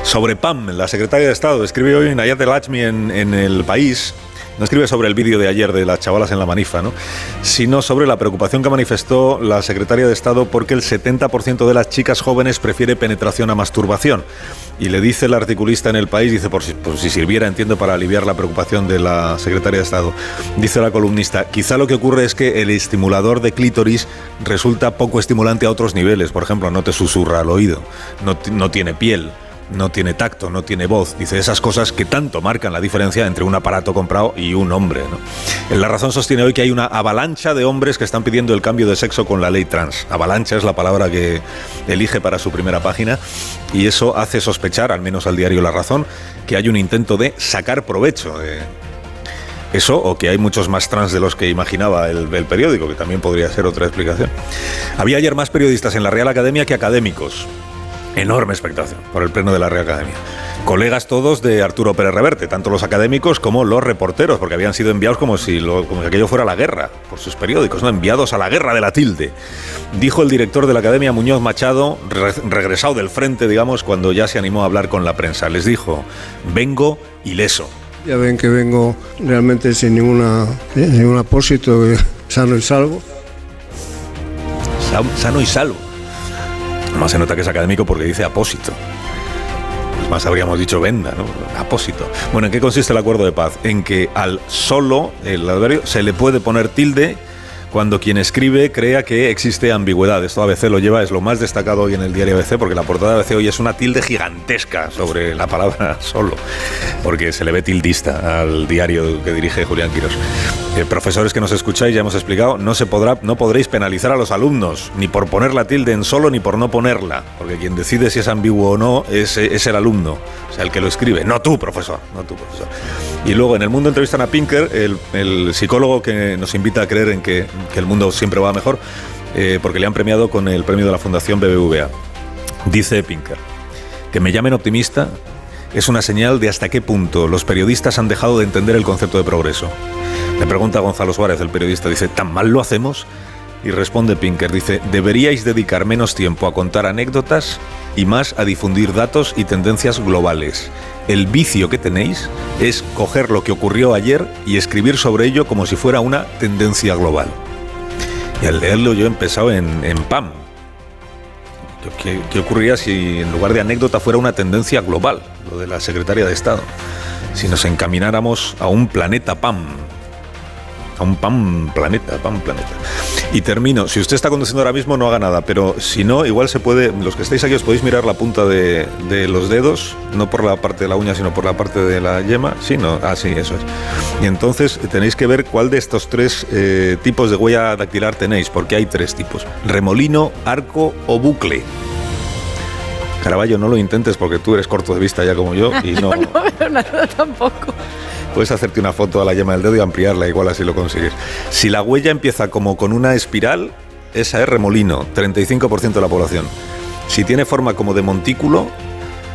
[SPEAKER 31] Sobre PAM, la secretaria de Estado escribe hoy Nayat El en, en El País no escribe sobre el vídeo de ayer de las chavalas en la manifa, ¿no? sino sobre la preocupación que manifestó la secretaria de Estado porque el 70% de las chicas jóvenes prefiere penetración a masturbación. Y le dice el articulista en el país, dice, por si, sirviera, entiendo, para aliviar la preocupación de la secretaria de Estado, dice la columnista, quizá lo que ocurre es que el estimulador de clítoris resulta poco estimulante a otros niveles, por ejemplo, no te susurra al oído, no tiene piel no tiene tacto, no tiene voz. Dice esas cosas que tanto marcan la diferencia entre un aparato comprado y un hombre. La razón sostiene hoy que hay una avalancha de hombres que están pidiendo el cambio de sexo con la ley trans. Avalancha es la palabra que elige para su primera página y eso hace sospechar, al menos al diario La Razón, que hay un intento de sacar provecho de eso o que hay muchos más trans de los que imaginaba el, periódico, que también podría ser otra explicación. Había ayer más periodistas en la Real Academia que académicos. Enorme expectación por el pleno de la Real Academia. Colegas todos de Arturo Pérez Reverte, tanto los académicos como los reporteros, porque habían sido enviados como si, lo, como si aquello fuera la guerra, por sus periódicos, ¿no? enviados a la guerra de la tilde. Dijo el director de la Academia, Muñoz Machado, re regresado del frente, digamos, cuando ya se animó a hablar con la prensa. Les dijo, vengo ileso.
[SPEAKER 141] Ya ven que vengo realmente sin, ninguna, sin ningún apósito, sano y salvo.
[SPEAKER 31] Sano y salvo. Más se nota que es académico porque dice apósito. Pues más habríamos dicho venda, ¿no? Apósito. Bueno, ¿en qué consiste el acuerdo de paz? En que al solo, el adversario, se le puede poner tilde cuando quien escribe crea que existe ambigüedad. Esto ABC lo lleva, es lo más destacado hoy en el diario ABC, porque la portada de ABC hoy es una tilde gigantesca sobre la palabra solo, porque se le ve tildista al diario que dirige Julián Quirós. Eh, profesores que nos escucháis, ya hemos explicado, no se podrá, no podréis penalizar a los alumnos, ni por poner la tilde en solo, ni por no ponerla, porque quien decide si es ambiguo o no es, es el alumno, o sea, el que lo escribe, no tú, profesor, no tú, profesor. Y luego en el mundo entrevistan a Pinker, el, psicólogo que nos invita a creer en que que el mundo siempre va mejor, eh, porque le han premiado con el premio de la Fundación BBVA. Dice Pinker, que me llamen optimista es una señal de hasta qué punto los periodistas han dejado de entender el concepto de progreso. Le pregunta Gonzalo Suárez, el periodista, dice, ¿tan mal lo hacemos? Y responde Pinker, dice, deberíais dedicar menos tiempo a contar anécdotas y más a difundir datos y tendencias globales. El vicio que tenéis es coger lo que ocurrió ayer y escribir sobre ello como si fuera una tendencia global. Y al leerlo yo he empezado en, PAM. ¿Qué, ¿Qué, ocurriría si en lugar de anécdota fuera una tendencia global, lo de la Secretaria de Estado? Si nos encamináramos a un planeta PAM, a un PAM planeta, PAM planeta. Y termino, si usted está conduciendo ahora mismo no haga nada, pero si no, igual se puede, los que estáis aquí os podéis mirar la punta de, de los dedos, no por la parte de la uña, sino por la parte de la yema, sí, no, ah, sí, eso es. Y entonces tenéis que ver cuál de estos tres eh, tipos de huella dactilar tenéis, porque hay tres tipos, remolino, arco o bucle. Caraballo, no lo intentes porque tú eres corto de vista ya como yo y no...
[SPEAKER 142] no veo nada tampoco.
[SPEAKER 31] Puedes hacerte una foto a la yema del dedo y ampliarla, igual así lo consigues. Si la huella empieza como con una espiral, esa es remolino, 35% de la población. Si tiene forma como de montículo,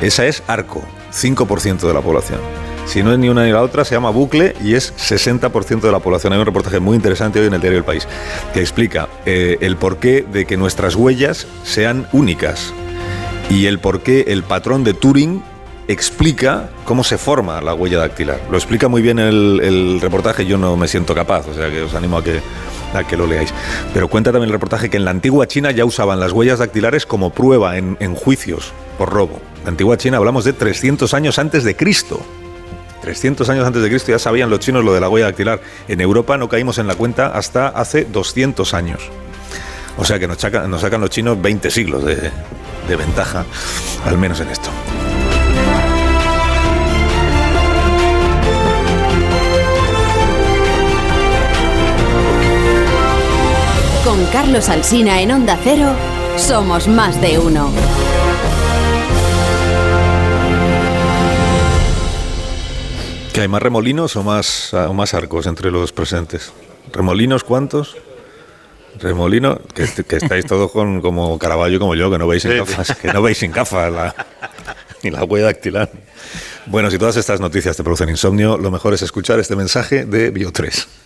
[SPEAKER 31] esa es arco, 5% de la población. Si no es ni una ni la otra, se llama bucle y es 60% de la población. Hay un reportaje muy interesante hoy en el diario El País que explica eh, el porqué de que nuestras huellas sean únicas y el porqué el patrón de Turing explica cómo se forma la huella dactilar. Lo explica muy bien el, reportaje, yo no me siento capaz, o sea que os animo a que, a que lo leáis. Pero cuenta también el reportaje que en la antigua China ya usaban las huellas dactilares como prueba en, juicios por robo. La antigua China hablamos de 300 años antes de Cristo. 300 años antes de Cristo ya sabían los chinos lo de la huella dactilar. En Europa no caímos en la cuenta hasta hace 200 años. O sea que nos sacan los chinos 20 siglos de, de ventaja, al menos en esto.
[SPEAKER 143] Con Carlos Alsina en Onda Cero, somos más de uno.
[SPEAKER 31] ¿Que hay más remolinos o más, o más arcos entre los presentes? ¿Remolinos cuántos? Remolino, que, que estáis todos con, como Caraballo como yo, que no veis sin gafas, que no veis sin gafas la, ni la huella dactilar. Bueno, si todas estas noticias te producen insomnio, lo mejor es escuchar este mensaje de Bio3.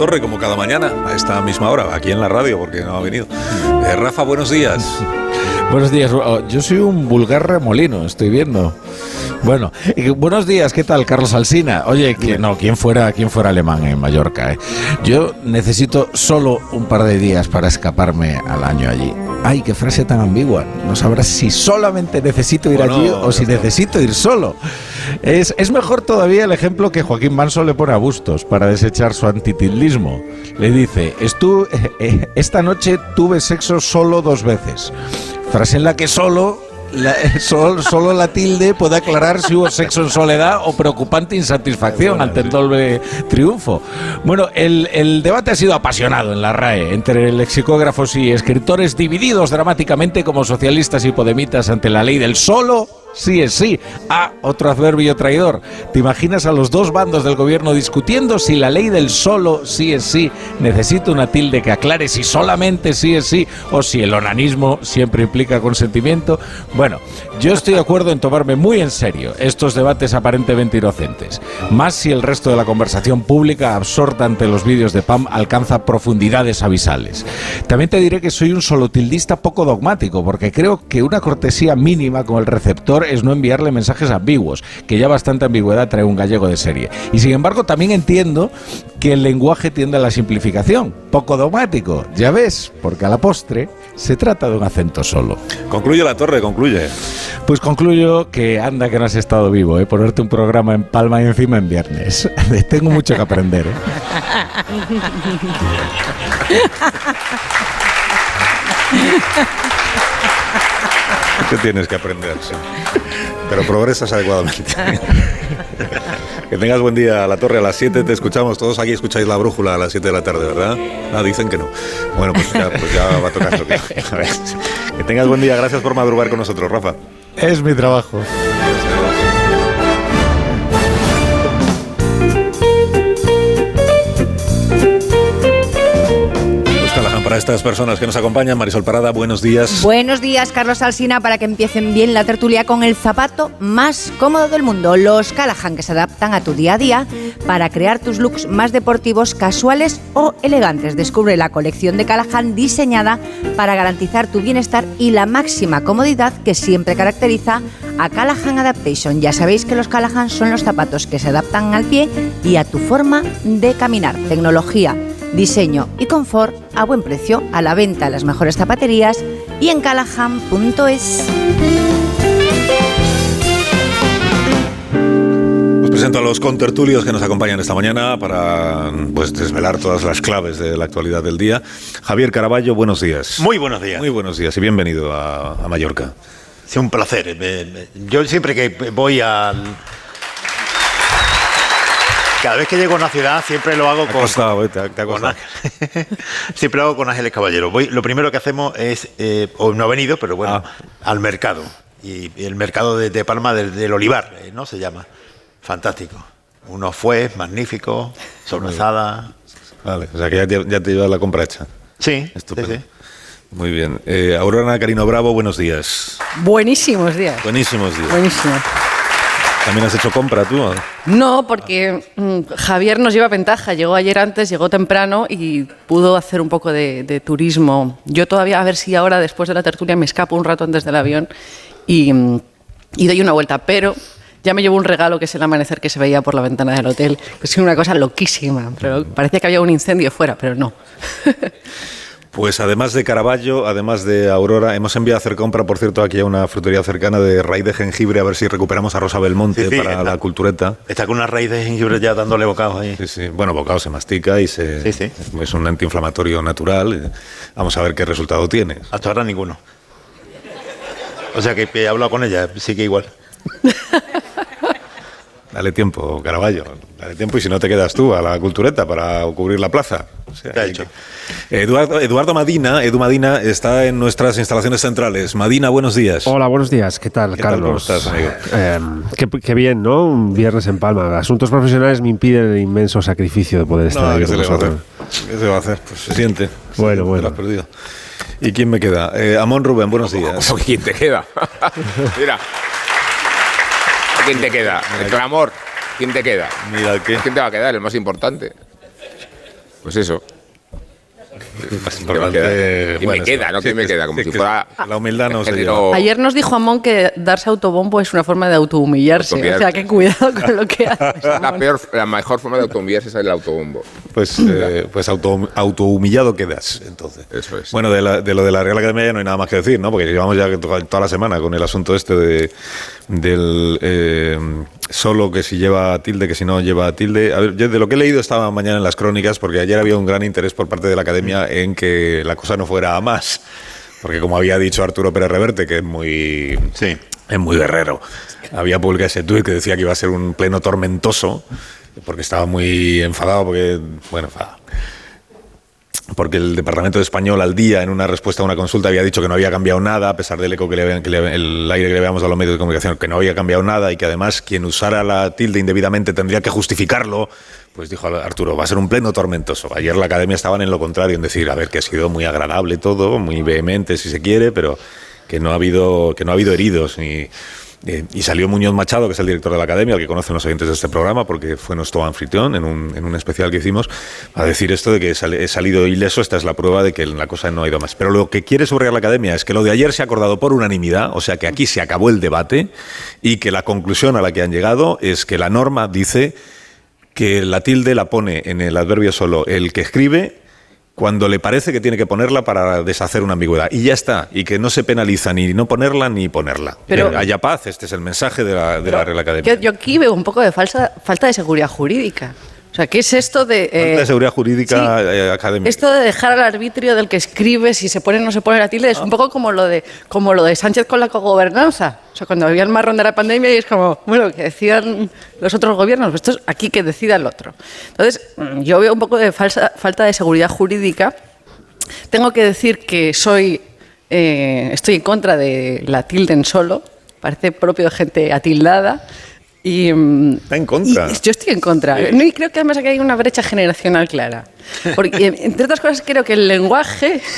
[SPEAKER 31] Torre, como cada mañana, a esta misma hora, aquí en la radio, porque no ha venido. Eh, Rafa, buenos días.
[SPEAKER 144] Buenos días. Oh, Yo soy un vulgar remolino, estoy viendo. Bueno, buenos días, ¿qué tal, Carlos Alsina? Oye, que no, quién fuera, quién fuera alemán en Mallorca. eh? Yo necesito solo un par de días para escaparme al año allí. Ay, qué frase tan ambigua. No sabrás si solamente necesito ir
[SPEAKER 31] Bueno,
[SPEAKER 144] allí o si necesito ir solo. Es, es mejor todavía el ejemplo que Joaquín Manso le pone a Bustos para desechar su antitilismo. Le dice, "Estu- eh, eh, esta noche tuve sexo solo dos veces. Frase en la que solo la, sol- solo la tilde puede aclarar si hubo sexo en soledad o preocupante insatisfacción ante el doble triunfo. Bueno, el, el debate ha sido apasionado en la RAE entre lexicógrafos y escritores divididos dramáticamente como socialistas y podemitas ante la ley del solo sí es sí. Ah, otro adverbio traidor. ¿Te imaginas a los dos bandos del gobierno discutiendo si la ley del solo sí es sí necesita una tilde que aclare si solamente sí es sí o si el onanismo siempre implica consentimiento? Bueno, yo estoy de acuerdo en tomarme muy en serio estos debates aparentemente inocentes. Más si el resto de la conversación pública absorta ante los vídeos de PAM alcanza profundidades abisales. También te diré que soy un solotildista poco dogmático, porque creo que una cortesía mínima con el receptor es no enviarle mensajes ambiguos, que ya bastante ambigüedad trae un gallego de serie. Y sin embargo, también entiendo que el lenguaje tiende a la simplificación. Poco dogmático, ya ves, porque a la postre se trata de un acento solo.
[SPEAKER 31] Concluye la torre, concluye.
[SPEAKER 144] Pues concluyo que anda que no has estado vivo, ¿eh? ponerte un programa en Palma y encima en viernes. Tengo mucho que aprender. ¿eh?
[SPEAKER 31] ¿Qué tienes que aprender? Pero progresas adecuadamente. que tengas buen día a la torre a las 7. Te escuchamos. Todos aquí escucháis la brújula a las 7 de la tarde, ¿verdad? Ah, dicen que no. Bueno, pues ya, pues va a tocar. Que tengas buen día. Gracias por madrugar con nosotros, Rafa.
[SPEAKER 144] Es mi trabajo.
[SPEAKER 31] Para estas personas que nos acompañan, Marisol Parada, buenos días.
[SPEAKER 145] Buenos días, Carlos Alsina, para que empiecen bien la tertulia con el zapato más cómodo del mundo, los Callahan, que se adaptan a tu día a día para crear tus looks más deportivos, casuales o elegantes. Descubre la colección de Callahan diseñada para garantizar tu bienestar y la máxima comodidad que siempre caracteriza a Callahan Adaptation. Ya sabéis que los Callahan son los zapatos que se adaptan al pie y a tu forma de caminar. Tecnología diseño y confort a buen precio, a la venta en las mejores zapaterías y en callahan.es.
[SPEAKER 31] Os presento a los contertulios que nos acompañan esta mañana para pues, desvelar todas las claves de la actualidad del día. Javier Caraballo, buenos días.
[SPEAKER 146] Muy buenos días.
[SPEAKER 31] Muy buenos días y bienvenido a, a Mallorca.
[SPEAKER 146] Es un placer. Me- me- Yo siempre que voy al... Cada vez que llego a una ciudad siempre lo hago
[SPEAKER 31] Te ha
[SPEAKER 146] con...
[SPEAKER 31] costado, te ha- te ha
[SPEAKER 146] con
[SPEAKER 31] costado.
[SPEAKER 146] Ángel- siempre lo hago con Ángeles Caballero. Voy, lo primero que hacemos es, eh, o no ha venido, pero bueno,
[SPEAKER 31] Ah.
[SPEAKER 146] al mercado. Y el mercado de, de Palma del, del Olivar, eh, ¿no? Se llama. Fantástico. Unos fue magníficos, sobrasada.
[SPEAKER 31] Vale, o sea que ya te, ya te llevas la compra hecha.
[SPEAKER 146] Sí,
[SPEAKER 31] Estupendo.
[SPEAKER 146] sí, sí.
[SPEAKER 31] Muy bien. Eh, Aurora Carino Bravo, buenos días.
[SPEAKER 147] Buenísimos días.
[SPEAKER 31] Buenísimos días.
[SPEAKER 147] Buenísimo.
[SPEAKER 31] ¿También has hecho compra tú?
[SPEAKER 147] No, porque mm, Javier nos lleva ventaja. Llegó ayer antes, llegó temprano y pudo hacer un poco de, de turismo. Yo todavía, a ver si ahora, después de la tertulia, me escapo un rato antes del avión y, mm, y doy una vuelta. Pero ya me llevo un regalo que es el amanecer que se veía por la ventana del hotel. que Es una cosa loquísima. Pero parecía que había un incendio fuera, pero no.
[SPEAKER 31] Pues además de Caravaggio, además de Aurora, hemos enviado a hacer compra, por cierto, aquí a una frutería cercana de raíz de jengibre, a ver si recuperamos a Rosa Belmonte
[SPEAKER 146] Sí, sí,
[SPEAKER 31] para
[SPEAKER 146] está-
[SPEAKER 31] la cultureta.
[SPEAKER 146] Está con una raíz de jengibre ya dándole bocados ahí.
[SPEAKER 31] Sí, sí. Bueno, bocado se mastica y se, es un antiinflamatorio natural. Vamos a ver qué resultado tiene.
[SPEAKER 146] Hasta ahora ninguno. O sea que he hablado con ella, sigue igual.
[SPEAKER 31] Dale tiempo, Caravaggio. Dale tiempo y si no te quedas tú a la cultureta para cubrir la plaza. O sea, hay que- Eduardo, Eduardo Madina, Edu Madina, está en nuestras instalaciones centrales. Madina, buenos días.
[SPEAKER 148] Hola, buenos días. ¿Qué tal,
[SPEAKER 31] ¿Qué tal?
[SPEAKER 148] Carlos?
[SPEAKER 31] ¿Cómo estás, amigo?
[SPEAKER 148] Eh, qué, qué bien, ¿no? Un viernes en Palma. Asuntos profesionales me impiden el inmenso sacrificio de poder estar
[SPEAKER 31] No,
[SPEAKER 148] aquí
[SPEAKER 31] ¿qué
[SPEAKER 148] con
[SPEAKER 31] se le va a hacer?
[SPEAKER 148] vosotros.
[SPEAKER 31] ¿Qué se va a hacer? Pues se siente.
[SPEAKER 148] Bueno,
[SPEAKER 31] Te
[SPEAKER 148] bueno.
[SPEAKER 31] lo has perdido. ¿Y quién me queda? Eh, Amón Rubén, buenos días.
[SPEAKER 104] ¿Quién te queda? Mira. ¿Quién te queda? El clamor. ¿Quién te queda?
[SPEAKER 31] Mira, ¿qué?
[SPEAKER 104] ¿Quién te va a quedar? El más importante. Pues eso. ¿Quién
[SPEAKER 31] bueno,
[SPEAKER 104] me queda? ¿No? ¿Quién me queda? Como
[SPEAKER 31] sí,
[SPEAKER 104] si
[SPEAKER 31] que
[SPEAKER 104] fuera.
[SPEAKER 31] La humildad no se.
[SPEAKER 147] Ayer nos dijo Amón que darse autobombo es una forma de autohumillarse. O sea, que cuidado con lo que haces.
[SPEAKER 104] La, peor, la mejor forma de autohumillarse es el autobombo.
[SPEAKER 31] Pues, eh, pues auto, autohumillado quedas, entonces.
[SPEAKER 104] Eso es.
[SPEAKER 31] Bueno, de, la- de lo de la Real Academia ya no hay nada más que decir, ¿no? Porque llevamos ya to- toda la semana con el asunto este de, del eh, solo que si lleva tilde, que si no lleva tilde. A ver, yo de lo que he leído esta mañana en las crónicas, porque ayer había un gran interés por parte de la Academia en que la cosa no fuera a más. Porque como había dicho Arturo Pérez Reverte, que es muy, es muy guerrero, había publicado ese tuit que decía que iba a ser un pleno tormentoso, porque estaba muy enfadado, porque, bueno, enfadado porque el Departamento Español al día, en una respuesta a una consulta, había dicho que no había cambiado nada, a pesar del eco que le habían, el aire que le dado a los medios de comunicación, que no había cambiado nada y que además quien usara la tilde indebidamente tendría que justificarlo. Pues dijo Arturo, va a ser un pleno tormentoso. Ayer la academia estaban en lo contrario, en decir, a ver, que ha sido muy agradable todo, muy vehemente si se quiere, pero que no ha habido, que no ha habido heridos ni. Eh, y salió Muñoz Machado, que es el director de la academia, al que conocen los oyentes de este programa, porque fue nuestro anfitrión en un, en un especial que hicimos, a decir esto de que he salido ileso. Esta es la prueba de que la cosa no ha ido más. Pero lo que quiere subrayar la academia es que lo de ayer se ha acordado por unanimidad, o sea que aquí se acabó el debate y que la conclusión a la que han llegado es que la norma dice que la tilde la pone en el adverbio solo el que escribe cuando le parece que tiene que ponerla para deshacer una ambigüedad. Y ya está. Y que no se penaliza ni no ponerla ni ponerla.
[SPEAKER 147] Pero-
[SPEAKER 31] Que haya paz. Este es el mensaje de la, de la Real Academia.
[SPEAKER 147] Yo, yo aquí veo un poco de falsa, falta de seguridad jurídica. Sea, ¿qué es esto de... eh,
[SPEAKER 31] de seguridad jurídica
[SPEAKER 147] sí.
[SPEAKER 31] eh, académica.
[SPEAKER 147] Esto de dejar al arbitrio del que escribe si se pone o no se pone la tilde es un poco como lo de como lo de Sánchez con la cogobernanza. O sea, cuando había el marrón de la pandemia y es como, bueno, que decidan los otros gobiernos, pues esto es aquí que decida el otro. Entonces, mm, yo veo un poco de falsa, falta de seguridad jurídica. Tengo que decir que soy eh, estoy en contra de la tilde en solo. Parece propio de gente atildada. Y, mm,
[SPEAKER 31] Está en contra.
[SPEAKER 147] y yo estoy en contra. No, y creo que además aquí hay una brecha generacional clara. Porque, entre otras cosas, creo que el lenguaje.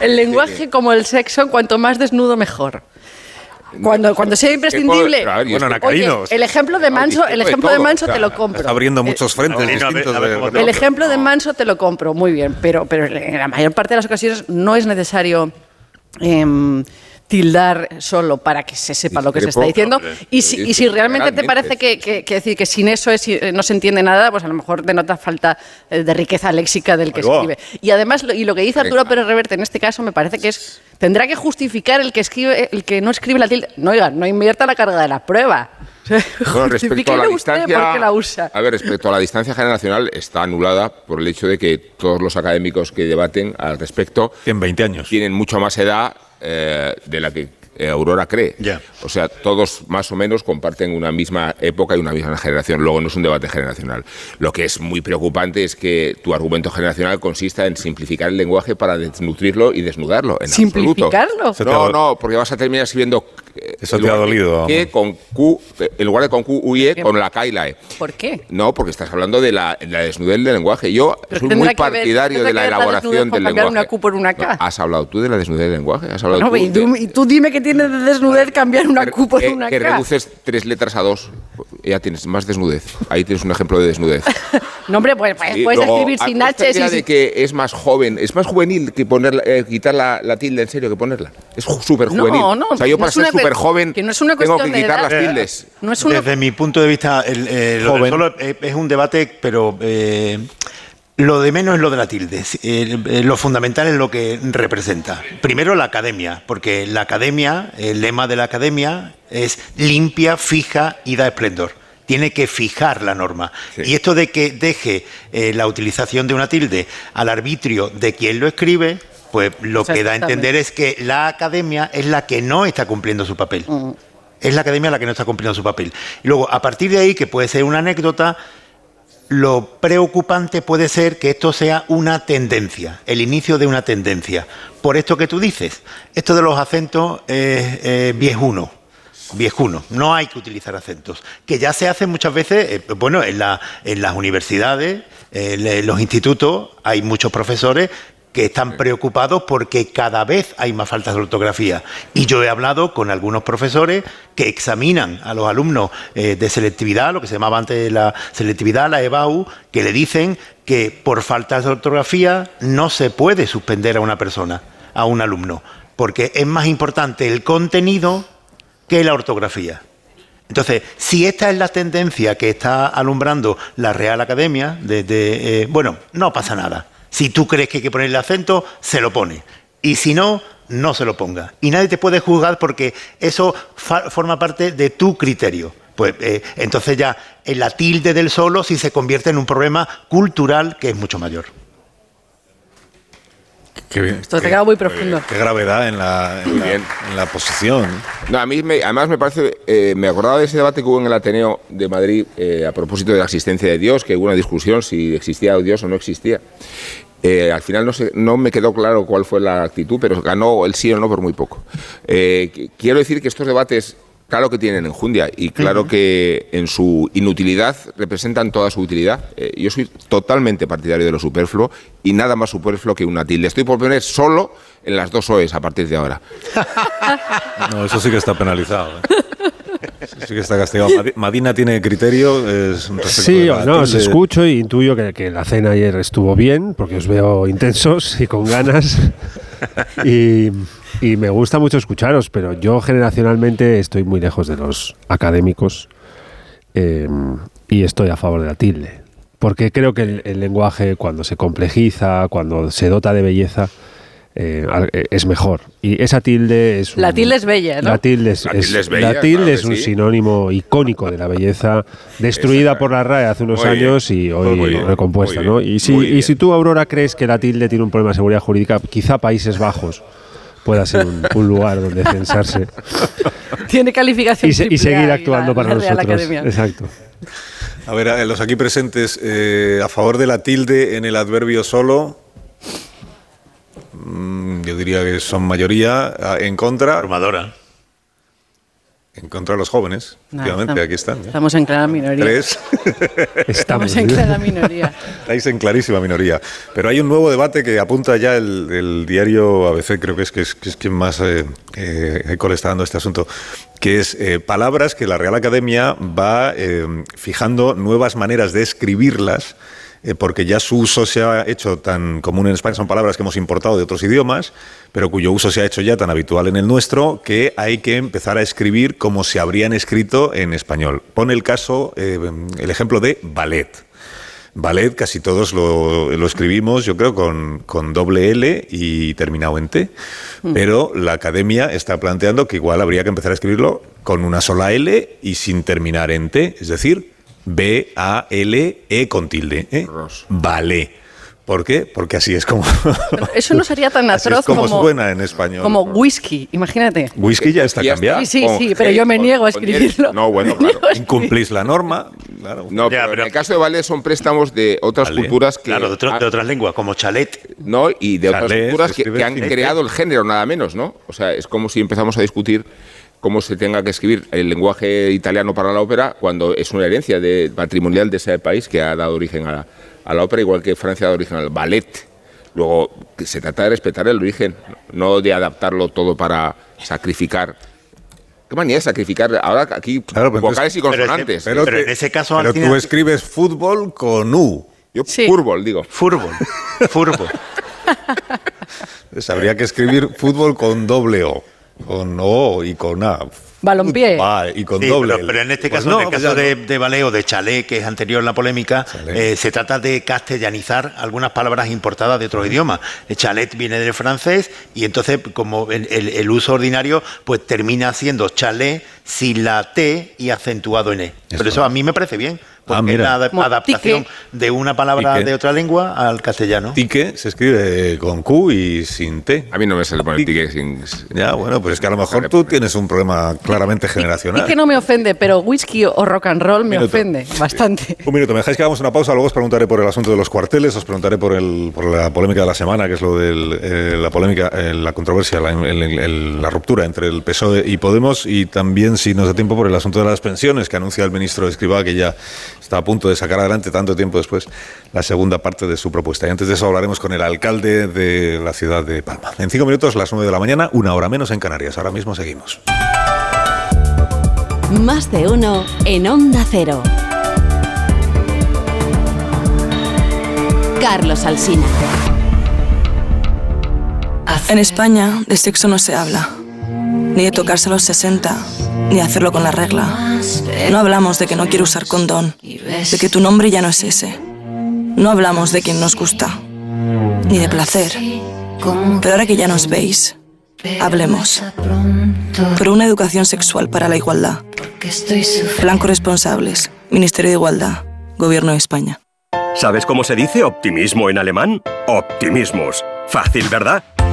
[SPEAKER 147] el lenguaje, como el sexo, cuanto más desnudo, mejor. Cuando, cuando sea imprescindible.
[SPEAKER 31] Claro, y es
[SPEAKER 147] Oye,
[SPEAKER 31] que- Carinos.
[SPEAKER 147] el ejemplo de Manso, el ejemplo de Manso te lo compro.
[SPEAKER 31] Está abriendo muchos frentes
[SPEAKER 147] Eh,
[SPEAKER 31] distintos. de-
[SPEAKER 147] El ejemplo de Manso te lo compro, muy bien, pero, pero en la mayor parte de las ocasiones no es necesario em, tildar solo para que se sepa lo que se está diciendo. Y si, y si realmente te parece que, que- que decir que sin eso es- eh, no se entiende nada, pues a lo mejor denota falta eh, de riqueza léxica del que escribe. Y además, y lo que dice Arturo. Pérez Reverte en este caso me parece que es tendrá que justificar el que escribe el que no escribe la tilde. No, oiga, no invierta la carga de la prueba.
[SPEAKER 104] Bueno, respecto a la distancia,
[SPEAKER 147] por qué la usa.
[SPEAKER 104] a ver, respecto a la distancia generacional está anulada por el hecho de que todos los académicos que debaten al respecto
[SPEAKER 31] tienen 20 años,
[SPEAKER 104] tienen mucho más edad eh, de la que eh, Aurora cree. O sea, todos más o menos comparten una misma época y una misma generación. Luego no es un debate generacional. Lo que es muy preocupante es que tu argumento generacional consista en simplificar el lenguaje para desnutrirlo y desnudarlo. En
[SPEAKER 147] ¿Simplificarlo?
[SPEAKER 104] absoluto. No, no, porque vas a terminar escribiendo
[SPEAKER 31] Eso te ha
[SPEAKER 104] lugar de
[SPEAKER 31] dolido,
[SPEAKER 104] Que con Q, eh, en lugar de con Q, U y E, con la K y la E.
[SPEAKER 147] ¿Por qué?
[SPEAKER 104] No, porque estás hablando de la, la desnudez del lenguaje. Yo
[SPEAKER 147] Pero
[SPEAKER 104] soy muy
[SPEAKER 147] que ver-
[SPEAKER 104] partidario
[SPEAKER 147] tendrá
[SPEAKER 104] de la
[SPEAKER 147] que ver
[SPEAKER 104] elaboración
[SPEAKER 147] con
[SPEAKER 104] del
[SPEAKER 147] cambiar
[SPEAKER 104] lenguaje.
[SPEAKER 147] una Q por una K.
[SPEAKER 104] ¿Has hablado tú de la desnudez del lenguaje? ¿Has hablado
[SPEAKER 147] No,
[SPEAKER 104] tú
[SPEAKER 147] y,
[SPEAKER 104] de-
[SPEAKER 147] tú, y tú dime qué tiene de desnudez cambiar una Q por
[SPEAKER 104] que,
[SPEAKER 147] una
[SPEAKER 104] que
[SPEAKER 147] K.
[SPEAKER 104] reduces tres letras a dos, ya tienes más desnudez. Ahí tienes un ejemplo de desnudez.
[SPEAKER 147] No, hombre, pues, pues puedes
[SPEAKER 104] luego,
[SPEAKER 147] escribir
[SPEAKER 104] a-
[SPEAKER 147] sin H y
[SPEAKER 104] de que es más joven, es más juvenil que poner, eh, quitar la, la tilde en serio que ponerla. Es súper
[SPEAKER 147] No,
[SPEAKER 104] juvenil.
[SPEAKER 147] no,
[SPEAKER 104] o sea, yo
[SPEAKER 147] no
[SPEAKER 104] para
[SPEAKER 147] es una
[SPEAKER 104] súper joven
[SPEAKER 147] que no es una
[SPEAKER 104] tengo que
[SPEAKER 147] cuestión de
[SPEAKER 104] quitar las tildes.
[SPEAKER 147] No es una-
[SPEAKER 146] Desde mi punto de vista, el, eh, lo del
[SPEAKER 104] Joven.
[SPEAKER 146] solo es, es un debate, pero eh,
[SPEAKER 149] Lo de menos es lo de la tilde. Eh, eh, lo fundamental es lo que representa. Primero la academia, porque la academia, el lema de la academia es limpia, fija y da esplendor. Tiene que fijar la norma. Y esto de que deje eh, la utilización de una tilde al arbitrio de quien lo escribe, pues lo que da a entender es que la academia es la que no está cumpliendo su papel. Mm. Es la academia la que no está cumpliendo su papel. Y luego, a partir de ahí, que puede ser una anécdota, lo preocupante puede ser que esto sea una tendencia, el inicio de una tendencia. Por esto que tú dices, esto de los acentos es eh, viejuno. Viejuno, no hay que utilizar acentos, que ya se hace muchas veces, eh, bueno, en, la, en las universidades, en los institutos, hay muchos profesores que están preocupados porque cada vez hay más faltas de ortografía. Y yo he hablado con algunos profesores que examinan a los alumnos eh, de selectividad, lo que se llamaba antes la selectividad, la EBAU, que le dicen que por faltas de ortografía no se puede suspender a una persona, a un alumno, porque es más importante el contenido que la ortografía. Entonces, si esta es la tendencia que está alumbrando la Real Academia, desde, eh, bueno, no pasa nada si tú crees que hay que ponerle acento, se lo pone. Y si no, no se lo ponga. Y nadie te puede juzgar porque eso forma parte de tu criterio. Pues eh, entonces ya en la tilde del solo sí se convierte en un problema cultural que es mucho mayor.
[SPEAKER 147] Esto te queda muy profundo.
[SPEAKER 31] Qué, gravedad en la, en, la, posición.
[SPEAKER 104] No, a mí me, además me parece, eh, me acordaba de ese debate que hubo en el Ateneo de Madrid eh, a propósito de la existencia de Dios, que hubo una discusión si existía Dios o no existía. Eh, al final no, no me quedó claro cuál fue la actitud, pero ganó el sí o no por muy poco. quiero decir que estos debates Claro que tienen enjundia y claro que en su inutilidad representan toda su utilidad. Eh, yo soy totalmente partidario de lo superfluo y nada más superfluo que una tilde. Estoy por poner solo en las dos OEs a partir de ahora.
[SPEAKER 31] No, eso sí que está penalizado. ¿eh? Sí que está castigado. Madina tiene criterio.
[SPEAKER 150] sí, no, os escucho y intuyo que, que la cena ayer estuvo bien, porque os veo intensos y con ganas. y y me gusta mucho escucharos, pero yo generacionalmente estoy muy lejos de los académicos em, y estoy a favor de la tilde. Porque creo que el, lenguaje, cuando se complejiza, cuando se dota de belleza, eh, eh, es mejor. Y esa tilde es...
[SPEAKER 147] la tilde es bella, ¿no?
[SPEAKER 150] La tilde es, la tilde es, un sinónimo icónico de la belleza, destruida por la RAE hace unos años y hoy recompuesta, ¿no? Y si, y si tú, Aurora, crees que la tilde tiene un problema de seguridad jurídica, quizá Países Bajos pueda ser un, lugar donde censarse.
[SPEAKER 147] Tiene calificación.
[SPEAKER 150] Y, y seguir actuando para nosotros. Exacto.
[SPEAKER 31] A ver, los aquí presentes, eh, a favor de la tilde en el adverbio solo, yo diría que son mayoría, en contra.
[SPEAKER 149] Armadora.
[SPEAKER 31] En contra de los jóvenes, efectivamente, aquí están.
[SPEAKER 147] Estamos en clara minoría.
[SPEAKER 31] Tres.
[SPEAKER 147] estamos en clara minoría.
[SPEAKER 31] Estáis en clarísima minoría. Pero hay un nuevo debate que apunta ya el, diario ABC, creo que es, que es, quien más eh, eh, está dando este asunto, que es eh, palabras que la Real Academia va eh, fijando nuevas maneras de escribirlas eh, porque ya su uso se ha hecho tan común en España, son palabras que hemos importado de otros idiomas, pero cuyo uso se ha hecho ya tan habitual en el nuestro que hay que empezar a escribir como se habrían escrito en español. Pone el caso, eh, el ejemplo de ballet. Ballet casi todos lo, escribimos, yo creo, con, con, doble L y terminado en T, mm. pero la academia está planteando que igual habría que empezar a escribirlo con una sola L y sin terminar en T, es decir, B-A-L-E con tilde. ¿eh? Vale. ¿Por qué? Porque así es como.
[SPEAKER 147] Eso no sería tan atroz
[SPEAKER 31] como, suena en español.
[SPEAKER 147] Como whisky, imagínate.
[SPEAKER 31] Whisky ya está cambiado.
[SPEAKER 147] Sí, sí, sí, pero yo me niego a escribirlo.
[SPEAKER 31] No, bueno, claro. Incumplís la norma. Claro.
[SPEAKER 104] No, pero, en el caso de Vale son préstamos de otras culturas que.
[SPEAKER 149] Claro, de, otras lenguas, como chalet.
[SPEAKER 104] No, y de otras culturas que han creado el género, nada menos, ¿no? O sea, es como si empezamos a discutir cómo se tenga que escribir el lenguaje italiano para la ópera cuando es una herencia de, patrimonial de ese país que ha dado origen a la, ópera, igual que Francia ha dado origen al ballet. Luego, se trata de respetar el origen, no de adaptarlo todo para sacrificar. ¿Qué manía de sacrificar? Ahora aquí vocales y consonantes.
[SPEAKER 31] Pero, en ese caso... Pero tú escribes fútbol con U.
[SPEAKER 104] Yo fútbol, digo.
[SPEAKER 149] Fútbol. fútbol.
[SPEAKER 31] Pues habría que escribir fútbol con doble O con O y con A.
[SPEAKER 147] Balompié.
[SPEAKER 31] y con
[SPEAKER 149] Sí,
[SPEAKER 31] doble.
[SPEAKER 149] Pero, pero en este
[SPEAKER 31] Pues
[SPEAKER 149] caso,
[SPEAKER 31] no,
[SPEAKER 149] en el caso de,
[SPEAKER 31] no.
[SPEAKER 149] de ballet o de chalet, que es anterior a la polémica, eh, se trata de castellanizar algunas palabras importadas de otros idiomas. El chalet viene del francés y entonces, como el, el- el uso ordinario, pues termina siendo chalet sin la T y acentuado en E. Pero eso a mí me parece bien, porque es
[SPEAKER 31] mira.
[SPEAKER 149] la adaptación de una palabra
[SPEAKER 31] Tique.
[SPEAKER 149] de otra lengua al castellano.
[SPEAKER 31] Tique se escribe con Q y sin T.
[SPEAKER 104] A mí no me sale poner tique sin...
[SPEAKER 31] Ya, bueno, pues es que a lo mejor tú tienes un problema claramente generacional.
[SPEAKER 147] que no me ofende, pero whisky o rock and roll me
[SPEAKER 31] Minuto.
[SPEAKER 147] ofende bastante.
[SPEAKER 31] Un minuto, me dejáis que hagamos una pausa, luego os preguntaré por el asunto de los cuarteles, os preguntaré por, el, por la polémica de la semana, que es lo de la polémica, eh, la controversia, la, el- el- la ruptura entre el PSOE y Podemos, y también, si nos da tiempo, por el asunto de las pensiones, que anuncia el ministro Escribá, que ya está a punto de sacar adelante, tanto tiempo después, la segunda parte de su propuesta. Y antes de eso hablaremos con el alcalde de la ciudad de Palma. En cinco minutos, las nueve de la mañana, una hora menos en Canarias. Ahora mismo seguimos.
[SPEAKER 19] Más de uno en Onda Cero. Carlos Alsina.
[SPEAKER 151] En España de sexo no se habla, ni de tocarse los 60, ni de hacerlo con la regla. No hablamos de que no quiero usar condón, de que tu nombre ya no es ese. No hablamos de quien nos gusta, ni de placer. Pero ahora que ya nos veis, hablemos. Por una educación sexual para la igualdad. Plan corresponsables, Ministerio de Igualdad, Gobierno de España.
[SPEAKER 152] ¿Sabes cómo se dice optimismo en alemán? Optimismus. Fácil, ¿verdad?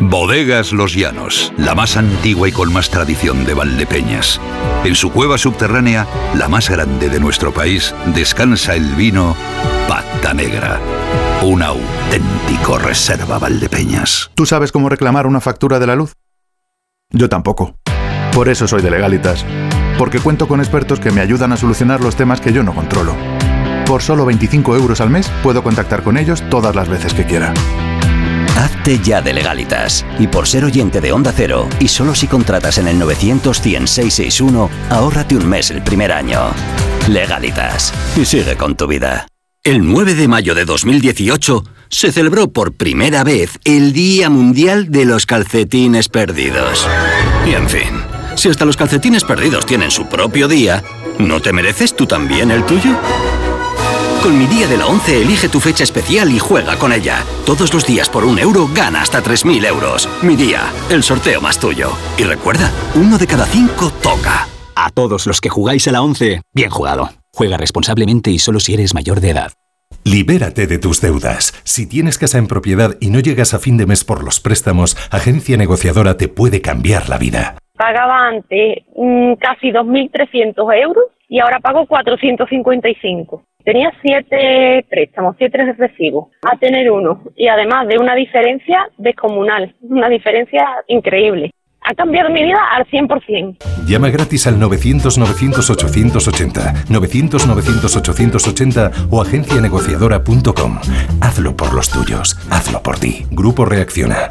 [SPEAKER 153] Bodegas Los Llanos, la más antigua y con más tradición de Valdepeñas. En su cueva subterránea, la más grande de nuestro país, descansa el vino Pata Negra. Un auténtico reserva Valdepeñas.
[SPEAKER 154] ¿Tú sabes cómo reclamar una factura de la luz? Yo tampoco. Por eso soy de Legalitas. Porque cuento con expertos que me ayudan a solucionar los temas que yo no controlo. Por solo 25 euros al mes puedo contactar con ellos todas las veces que quiera.
[SPEAKER 155] Hazte ya de legalitas. Y por ser oyente de Onda Cero, y solo si contratas en el 900 100 661, ahórrate un mes el primer año. Legalitas. Y sigue con tu vida.
[SPEAKER 78] El 9 de mayo de 2018 se celebró por primera vez el Día Mundial de los Calcetines Perdidos. Y en fin, si hasta los calcetines perdidos tienen su propio día, ¿no te mereces tú también el tuyo? Con mi día de la 11 elige tu fecha especial y juega con ella. Todos los días por un euro gana hasta 3.000 euros. Mi día, el sorteo más tuyo. Y recuerda, uno de cada cinco toca.
[SPEAKER 156] A todos los que jugáis a la 11, bien jugado. Juega responsablemente y solo si eres mayor de edad.
[SPEAKER 157] Libérate de tus deudas. Si tienes casa en propiedad y no llegas a fin de mes por los préstamos, Agencia Negociadora te puede cambiar la vida.
[SPEAKER 140] Pagaba antes mm, casi 2.300 euros y ahora pago 455. Tenía siete préstamos, siete recibos, a tener uno. Y además de una diferencia descomunal, una diferencia increíble. Ha cambiado mi vida al 100%.
[SPEAKER 157] Llama gratis al 900-900-880, 900-900-880 o agencianegociadora.com. Hazlo por los tuyos, hazlo por ti. Grupo Reacciona.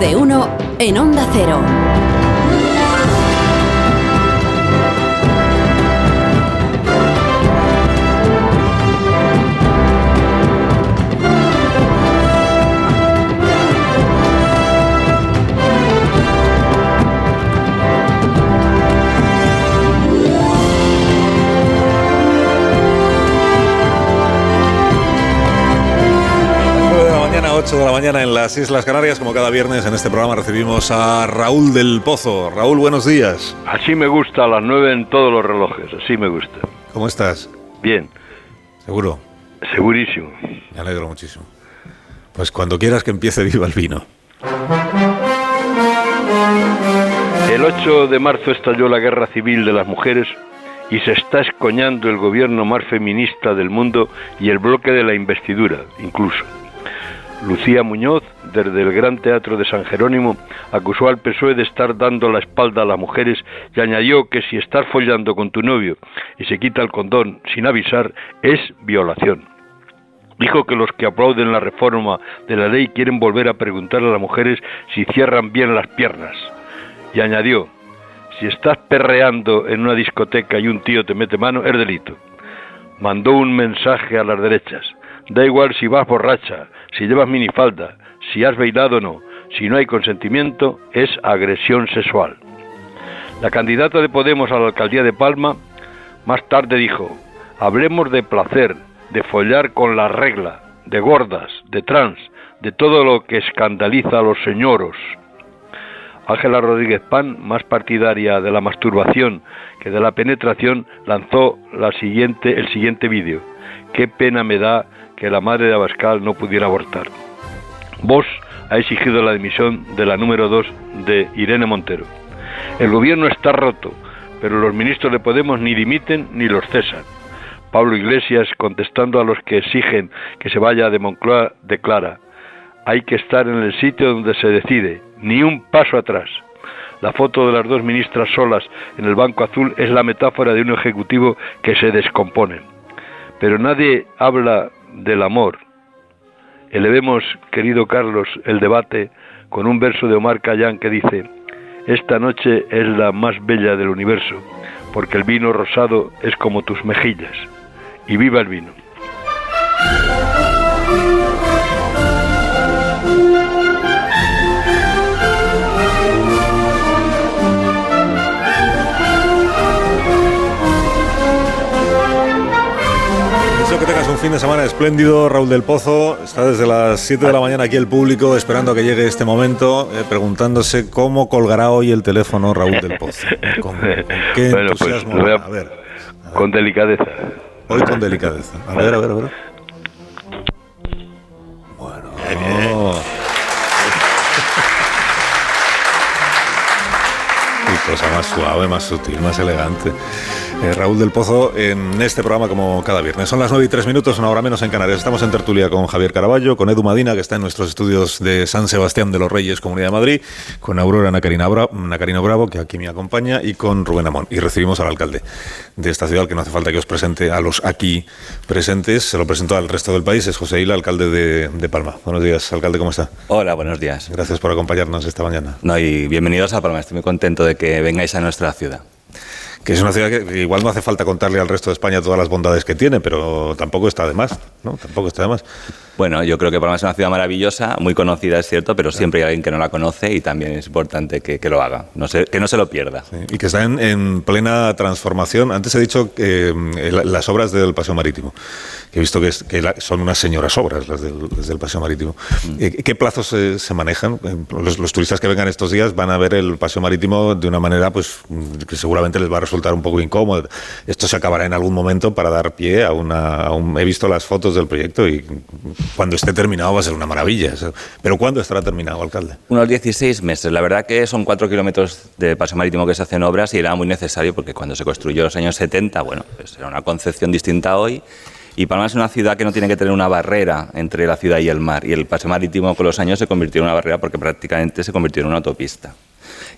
[SPEAKER 19] De uno en Onda Cero.
[SPEAKER 31] Mañana, 8 de la mañana en las Islas Canarias. Como cada viernes en este programa recibimos a Raúl del Pozo. Raúl, buenos días.
[SPEAKER 158] Así me gusta a las 9 en todos los relojes, así me gusta.
[SPEAKER 31] ¿Cómo estás?
[SPEAKER 158] Bien,
[SPEAKER 31] ¿Seguro?
[SPEAKER 158] segurísimo.
[SPEAKER 31] Me alegro muchísimo. Pues cuando quieras que empiece viva el vino.
[SPEAKER 158] El 8 de marzo estalló la guerra civil de las mujeres y se está escoñando el gobierno más feminista del mundo y el bloque de la investidura, incluso. Lucía Muñoz, desde el Gran Teatro de San Jerónimo, acusó al PSOE de estar dando la espalda a las mujeres y añadió que si estás follando con tu novio y se quita el condón sin avisar, es violación. Dijo que los que aplauden la reforma de la ley quieren volver a preguntar a las mujeres si cierran bien las piernas. Y añadió, si estás perreando en una discoteca y un tío te mete mano, es delito. Mandó un mensaje a las derechas. Da igual si vas borracha, si llevas minifalda, si has bailado o no. Si no hay consentimiento, es agresión sexual. La candidata de Podemos a la alcaldía de Palma más tarde dijo, hablemos de placer, de follar con la regla, de gordas, de trans, de todo lo que escandaliza a los señoros. Ángela Rodríguez Pan, más partidaria de la masturbación que de la penetración, lanzó la siguiente, el siguiente vídeo. Qué pena me da que la madre de Abascal no pudiera abortar. Vox ha exigido la dimisión de la número 2 de Irene Montero. El gobierno está roto, pero los ministros de Podemos ni dimiten ni los cesan. Pablo Iglesias, contestando a los que exigen que se vaya de Moncloa, declara, hay que estar en el sitio donde se decide, ni un paso atrás. La foto de las dos ministras solas en el Banco Azul es la metáfora de un ejecutivo que se descompone. Pero nadie habla del amor. Elevemos, querido Carlos, el debate con un verso de Omar Cayán que dice, esta noche es la más bella del universo, porque el vino rosado es como tus mejillas. Y viva el vino.
[SPEAKER 31] Fin de semana espléndido, Raúl del Pozo. Está desde las 7 de la mañana aquí el público esperando a que llegue este momento, eh, preguntándose cómo colgará hoy el teléfono Raúl del Pozo. ¿Con, qué
[SPEAKER 158] Bueno, pues,
[SPEAKER 31] entusiasmo?
[SPEAKER 158] voy a-
[SPEAKER 31] a ver,
[SPEAKER 158] Con delicadeza.
[SPEAKER 31] hoy con delicadeza. A ver, a ver, a ver. Bueno. Qué cosa más suave, más sutil, más elegante. Eh, Raúl del Pozo en este programa como cada viernes. Son las 9 y 3 minutos, una hora menos en Canarias. Estamos en tertulia con Javier Caraballo, con Edu Madina, que está en nuestros estudios de San Sebastián de los Reyes, Comunidad de Madrid, con Aurora Nacarina Bra- Nacarino Bravo, que aquí me acompaña, y con Rubén Amón. Y recibimos al alcalde de esta ciudad, que no hace falta que os presente a los aquí presentes, se lo presento al resto del país, es José Hila, alcalde de, de Palma. Buenos días, alcalde, ¿cómo está?
[SPEAKER 159] Hola, buenos días.
[SPEAKER 31] Gracias por acompañarnos esta mañana.
[SPEAKER 159] No, y bienvenidos a Palma. Estoy muy contento de que vengáis a nuestra ciudad.
[SPEAKER 31] Que es una ciudad que igual no hace falta contarle al resto de España todas las bondades que tiene, pero tampoco está de más, ¿no? Tampoco está de más.
[SPEAKER 159] Bueno, yo creo que Palma es una ciudad maravillosa, muy conocida, es cierto, pero siempre hay alguien que no la conoce y también es importante que, que lo haga, no se- que no se lo pierda.
[SPEAKER 31] Y que está en, en plena transformación. Antes he dicho que eh, la- las obras del Paseo Marítimo, que he visto que, es- que la- son unas señoras obras las del, las del Paseo Marítimo. Eh, ¿Qué plazos se manejan? Eh, Los, los turistas que vengan estos días van a ver el Paseo Marítimo de una manera pues mm, que seguramente les va a resultar un poco incómodo. Esto se acabará en algún momento para dar pie a una... a un- he visto las fotos del proyecto y cuando esté terminado va a ser una maravilla. Pero ¿cuándo estará terminado, alcalde?
[SPEAKER 159] Unos 16 meses. La verdad que son 4 kilómetros de paso marítimo que se hacen obras y era muy necesario porque cuando se construyó en los años 70, bueno, pues era una concepción distinta hoy. Y Palma es una ciudad que no tiene que tener una barrera entre la ciudad y el mar. Y el paseo marítimo con los años se convirtió en una barrera porque prácticamente se convirtió en una autopista.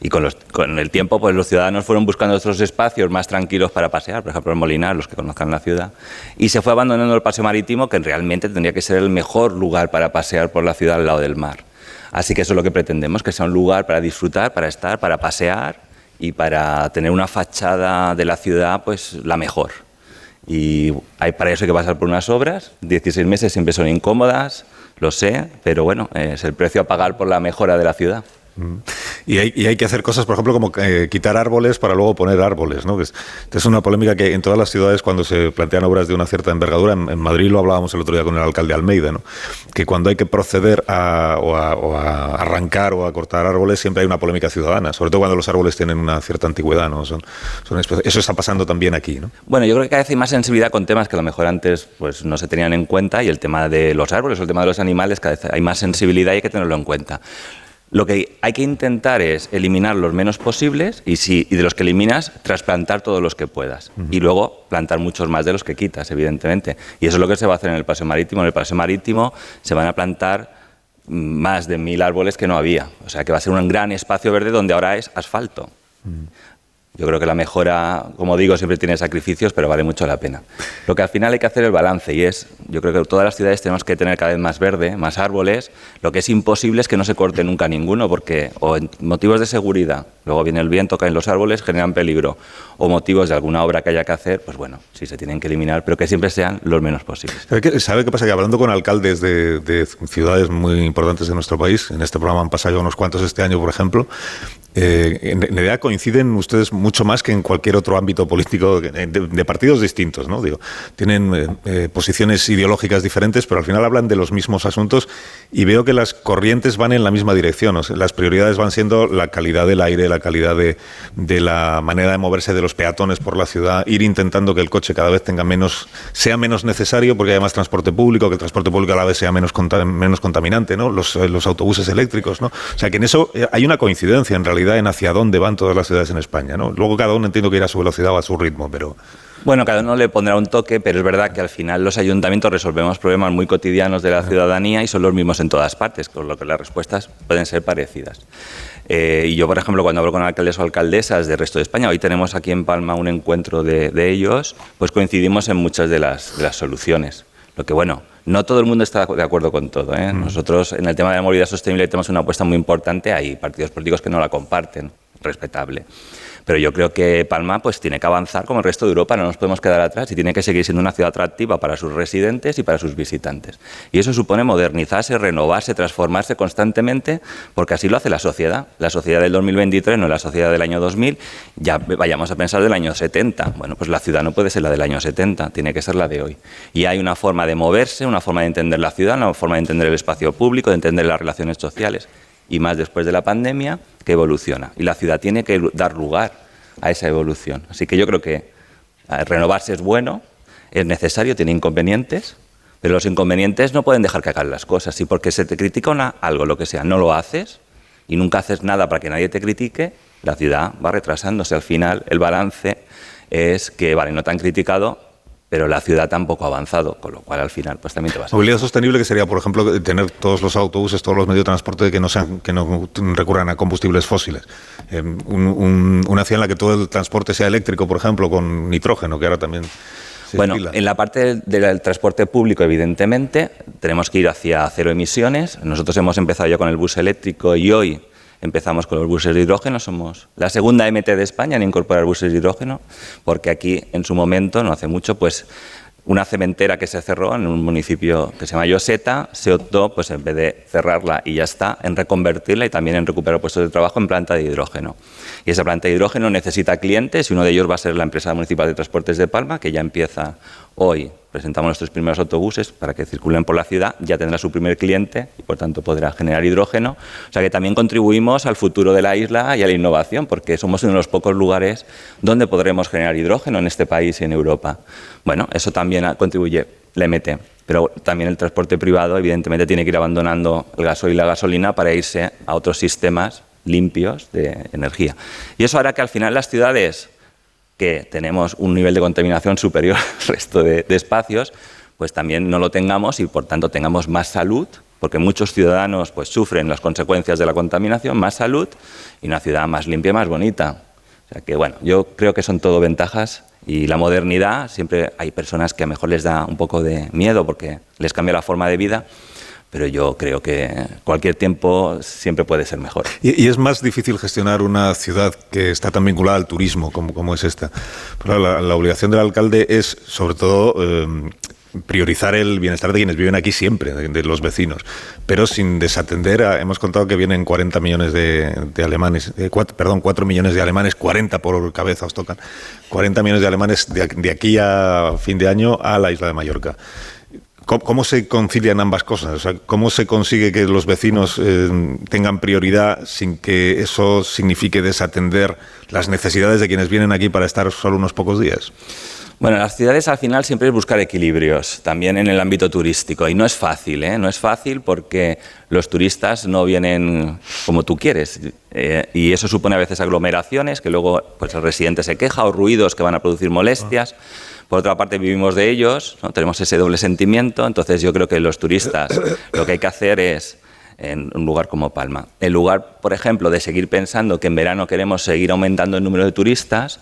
[SPEAKER 159] Y con, el tiempo, pues los ciudadanos fueron buscando otros espacios más tranquilos para pasear, por ejemplo, en Molinar, los que conozcan la ciudad. Y se fue abandonando el paseo marítimo, que realmente tendría que ser el mejor lugar para pasear por la ciudad al lado del mar. Así que eso es lo que pretendemos, que sea un lugar para disfrutar, para estar, para pasear y para tener una fachada de la ciudad, pues la mejor. Y hay para eso hay que pasar por unas obras, 16 meses siempre son incómodas, lo sé, pero bueno, es el precio a pagar por la mejora de la ciudad.
[SPEAKER 31] Y hay, que hacer cosas, por ejemplo, como eh, quitar árboles para luego poner árboles. ¿no? Es, es una polémica que en todas las ciudades, cuando se plantean obras de una cierta envergadura, en, Madrid lo hablábamos el otro día con el alcalde Almeida, ¿no? que cuando hay que proceder a, o a, arrancar o a cortar árboles, siempre hay una polémica ciudadana, sobre todo cuando los árboles tienen una cierta antigüedad. ¿no? Son, eso está pasando también aquí. ¿no?
[SPEAKER 159] Bueno, yo creo que cada vez hay más sensibilidad con temas que a lo mejor antes pues, no se tenían en cuenta y el tema de los árboles o el tema de los animales, cada vez hay más sensibilidad y hay que tenerlo en cuenta. Lo que hay que intentar es eliminar los menos posibles y, si, de los que eliminas, trasplantar todos los que puedas. Y luego plantar muchos más de los que quitas, evidentemente. Y eso es lo que se va a hacer en el paseo marítimo. En el paseo marítimo se van a plantar más de mil árboles que no había. O sea que va a ser un gran espacio verde donde ahora es asfalto. Yo creo que la mejora, como digo, siempre tiene sacrificios, pero vale mucho la pena. Lo que al final hay que hacer el balance y es, yo creo que todas las ciudades tenemos que tener cada vez más verde, más árboles. Lo que es imposible es que no se corte nunca ninguno, porque o en motivos de seguridad, luego viene el viento, caen los árboles, generan peligro, o motivos de alguna obra que haya que hacer, pues bueno, sí se tienen que eliminar, pero que siempre sean los menos posibles.
[SPEAKER 31] ¿Sabe qué, pasa? Hablando con alcaldes de, de ciudades muy importantes de nuestro país, en este programa han pasado unos cuantos este año, por ejemplo, eh, en realidad coinciden ustedes mucho más que en cualquier otro ámbito político de, partidos distintos, ¿no? Digo, tienen eh, eh, posiciones ideológicas diferentes, pero al final hablan de los mismos asuntos y veo que las corrientes van en la misma dirección. las prioridades van siendo la calidad del aire, la calidad de, la manera de moverse de los peatones por la ciudad, ir intentando que el coche cada vez tenga menos, sea menos necesario porque haya más transporte público, que el transporte público a la vez sea menos, menos contaminante, ¿no? Los, los autobuses eléctricos, ¿no? O sea que en eso hay una coincidencia en realidad en hacia dónde van todas las ciudades en España. ¿no? Luego cada uno entiendo que irá a su velocidad o a su ritmo, pero...
[SPEAKER 159] Bueno, cada uno le pondrá un toque, pero es verdad que al final los ayuntamientos resolvemos problemas muy cotidianos de la ciudadanía y son los mismos en todas partes, con lo que las respuestas pueden ser parecidas. Eh, y yo, por ejemplo, cuando hablo con alcaldes o alcaldesas del resto de España, hoy tenemos aquí en Palma un encuentro de, ellos, pues coincidimos en muchas de las, de las soluciones. Lo que, bueno, no todo el mundo está de acuerdo con todo. ¿eh? Mm. Nosotros en el tema de la movilidad sostenible tenemos una apuesta muy importante. Hay partidos políticos que no la comparten, respetable. Pero yo creo que Palma pues, tiene que avanzar como el resto de Europa, no nos podemos quedar atrás y tiene que seguir siendo una ciudad atractiva para sus residentes y para sus visitantes. Y eso supone modernizarse, renovarse, transformarse constantemente, porque así lo hace la sociedad. La sociedad del 2023 no es la sociedad del año 2000, ya vayamos a pensar del año 70. Bueno, pues la ciudad no puede ser la del año 70, tiene que ser la de hoy. Y hay una forma de moverse, una forma de entender la ciudad, una forma de entender el espacio público, de entender las relaciones sociales y más después de la pandemia, que evoluciona. Y la ciudad tiene que dar lugar a esa evolución. Así que yo creo que renovarse es bueno, es necesario, tiene inconvenientes, pero los inconvenientes no pueden dejar que hagan las cosas. Y porque se te critica una, algo, lo que sea, no lo haces y nunca haces nada para que nadie te critique, la ciudad va retrasándose. Al final, el balance es que, vale, no te han criticado, pero la ciudad tampoco ha avanzado, con lo cual al final pues también te vas a...
[SPEAKER 31] Movilidad sostenible que sería, por ejemplo, tener todos los autobuses, todos los medios de transporte que no sean, que no recurran a combustibles fósiles. Eh, una ciudad en la que todo el transporte sea eléctrico, por ejemplo, con nitrógeno, que ahora también...
[SPEAKER 159] bueno, en la parte del transporte público, evidentemente, tenemos que ir hacia cero emisiones. Nosotros hemos empezado ya con el bus eléctrico y hoy Empezamos con los buses de hidrógeno, somos la segunda MT de España en incorporar buses de hidrógeno, porque aquí en su momento, no hace mucho, pues una cementera que se cerró en un municipio que se llama Yoseta, se optó, pues en vez de cerrarla y ya está, en reconvertirla y también en recuperar puestos de trabajo en planta de hidrógeno. Y esa planta de hidrógeno necesita clientes y uno de ellos va a ser la empresa municipal de transportes de Palma, que ya empieza hoy presentamos nuestros primeros autobuses para que circulen por la ciudad, ya tendrá su primer cliente y por tanto podrá generar hidrógeno. O sea que también contribuimos al futuro de la isla y a la innovación, porque somos uno de los pocos lugares donde podremos generar hidrógeno en este país y en Europa. Bueno, eso también contribuye la MT. Pero también el transporte privado, evidentemente, tiene que ir abandonando el gasoil y la gasolina para irse a otros sistemas limpios de energía. Y eso hará que al final las ciudades que tenemos un nivel de contaminación superior al resto de, espacios, pues también no lo tengamos y por tanto tengamos más salud, porque muchos ciudadanos pues sufren las consecuencias de la contaminación, más salud y una ciudad más limpia y más bonita. O sea que bueno, yo creo que son todo ventajas y la modernidad, siempre hay personas que a lo mejor les da un poco de miedo porque les cambia la forma de vida, pero yo creo que cualquier tiempo siempre puede ser mejor.
[SPEAKER 31] Y, es más difícil gestionar una ciudad que está tan vinculada al turismo como, es esta. la, obligación del alcalde es, sobre todo, eh, priorizar el bienestar de quienes viven aquí siempre, de, los vecinos, pero sin desatender, hemos contado que vienen 40 millones de, alemanes, eh, perdón, 4 millones de alemanes, 40 por cabeza os tocan, 40 millones de alemanes de, aquí a fin de año a la isla de Mallorca. ¿Cómo, se concilian ambas cosas? ¿Cómo se consigue que los vecinos eh, tengan prioridad sin que eso signifique desatender las necesidades de quienes vienen aquí para estar solo unos pocos días?
[SPEAKER 159] Bueno, las ciudades al final siempre es buscar equilibrios, también en el ámbito turístico. Y no es fácil, ¿eh? No es fácil porque los turistas no vienen como tú quieres. Eh, y eso supone a veces aglomeraciones, que luego pues, el residente se queja, o ruidos que van a producir molestias. Por otra parte, vivimos de ellos, tenemos ese doble sentimiento. Entonces, yo creo que los turistas lo que hay que hacer es en un lugar como Palma. En lugar, por ejemplo, de seguir pensando que en verano queremos seguir aumentando el número de turistas,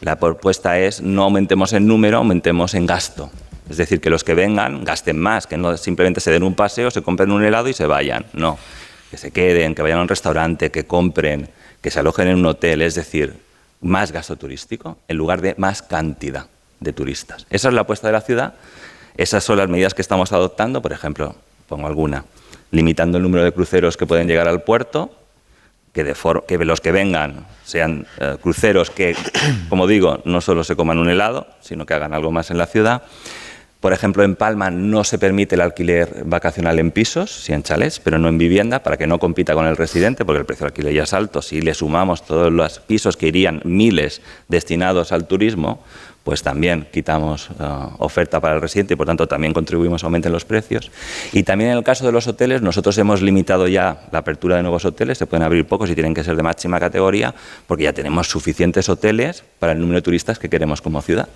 [SPEAKER 159] la propuesta es no aumentemos en número, aumentemos en gasto. Es decir, que los que vengan gasten más, que no simplemente se den un paseo, se compren un helado y se vayan. No, que se queden, que vayan a un restaurante, que compren, que se alojen en un hotel. Es decir, más gasto turístico en lugar de más cantidad de turistas. Esa es la apuesta de la ciudad. Esas son las medidas que estamos adoptando. Por ejemplo, pongo alguna, limitando el número de cruceros que pueden llegar al puerto que, de que los que vengan sean eh, cruceros que, como digo, no solo se coman un helado, sino que hagan algo más en la ciudad. Por ejemplo, en Palma no se permite el alquiler vacacional en pisos, sí en chalés, pero no en vivienda, para que no compita con el residente, porque el precio del alquiler ya es alto. Si le sumamos todos los pisos que irían miles destinados al turismo, pues también quitamos eh, oferta para el residente y por tanto también contribuimos a aumentar los precios. Y también en el caso de los hoteles, nosotros hemos limitado ya la apertura de nuevos hoteles, se pueden abrir pocos y tienen que ser de máxima categoría, porque ya tenemos suficientes hoteles para el número de turistas que queremos como ciudad.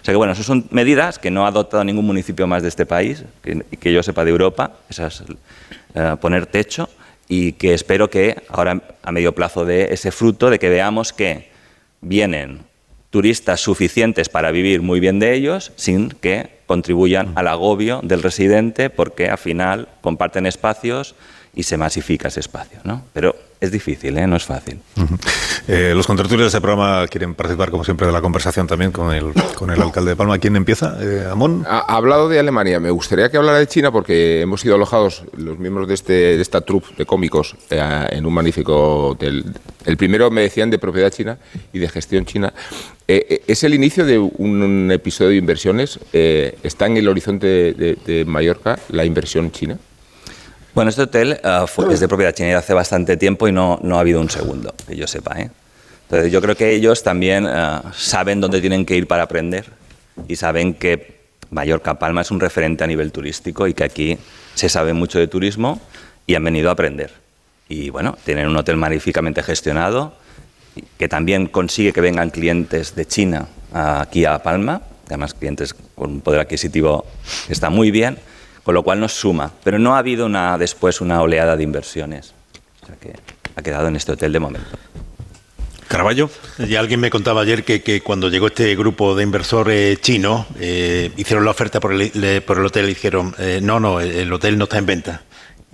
[SPEAKER 159] O sea que bueno, esas son medidas que no ha adoptado ningún municipio más de este país, que, que yo sepa de Europa, esas, eh, poner techo y que espero que ahora a medio plazo dé ese fruto de que veamos que vienen turistas suficientes para vivir muy bien de ellos sin que contribuyan al agobio del residente porque al final comparten espacios y se masifica ese espacio. ¿no? Pero es difícil, ¿eh? no es fácil.
[SPEAKER 31] Eh, los contratulios de este programa quieren participar, como siempre, de la conversación también con el, con el alcalde de Palma. ¿Quién empieza? Eh, ¿Amón?
[SPEAKER 104] Ha, hablado de Alemania. Me gustaría que hablara de China porque hemos sido alojados, los miembros de, este, de esta troupe de cómicos, en un magnífico hotel. El primero me decían de propiedad china y de gestión china. ¿Es el inicio de un, episodio de inversiones? ¿Está en el horizonte de Mallorca la inversión china?
[SPEAKER 159] Bueno, este hotel uh, es de propiedad china hace bastante tiempo y no, no ha habido un segundo, que yo sepa. ¿eh? Entonces, yo creo que ellos también uh, saben dónde tienen que ir para aprender y saben que Mallorca Palma es un referente a nivel turístico y que aquí se sabe mucho de turismo y han venido a aprender. Y bueno, tienen un hotel magníficamente gestionado que también consigue que vengan clientes de China aquí a Palma, además clientes con un poder adquisitivo que está muy bien con lo cual nos suma. Pero no ha habido una, después una oleada de inversiones. O sea que ha quedado en este hotel de momento.
[SPEAKER 31] Caraballo.
[SPEAKER 149] Y alguien me contaba ayer que, cuando llegó este grupo de inversores chinos, eh, hicieron la oferta por el, por el hotel y dijeron, eh, no, no, el hotel no está en venta.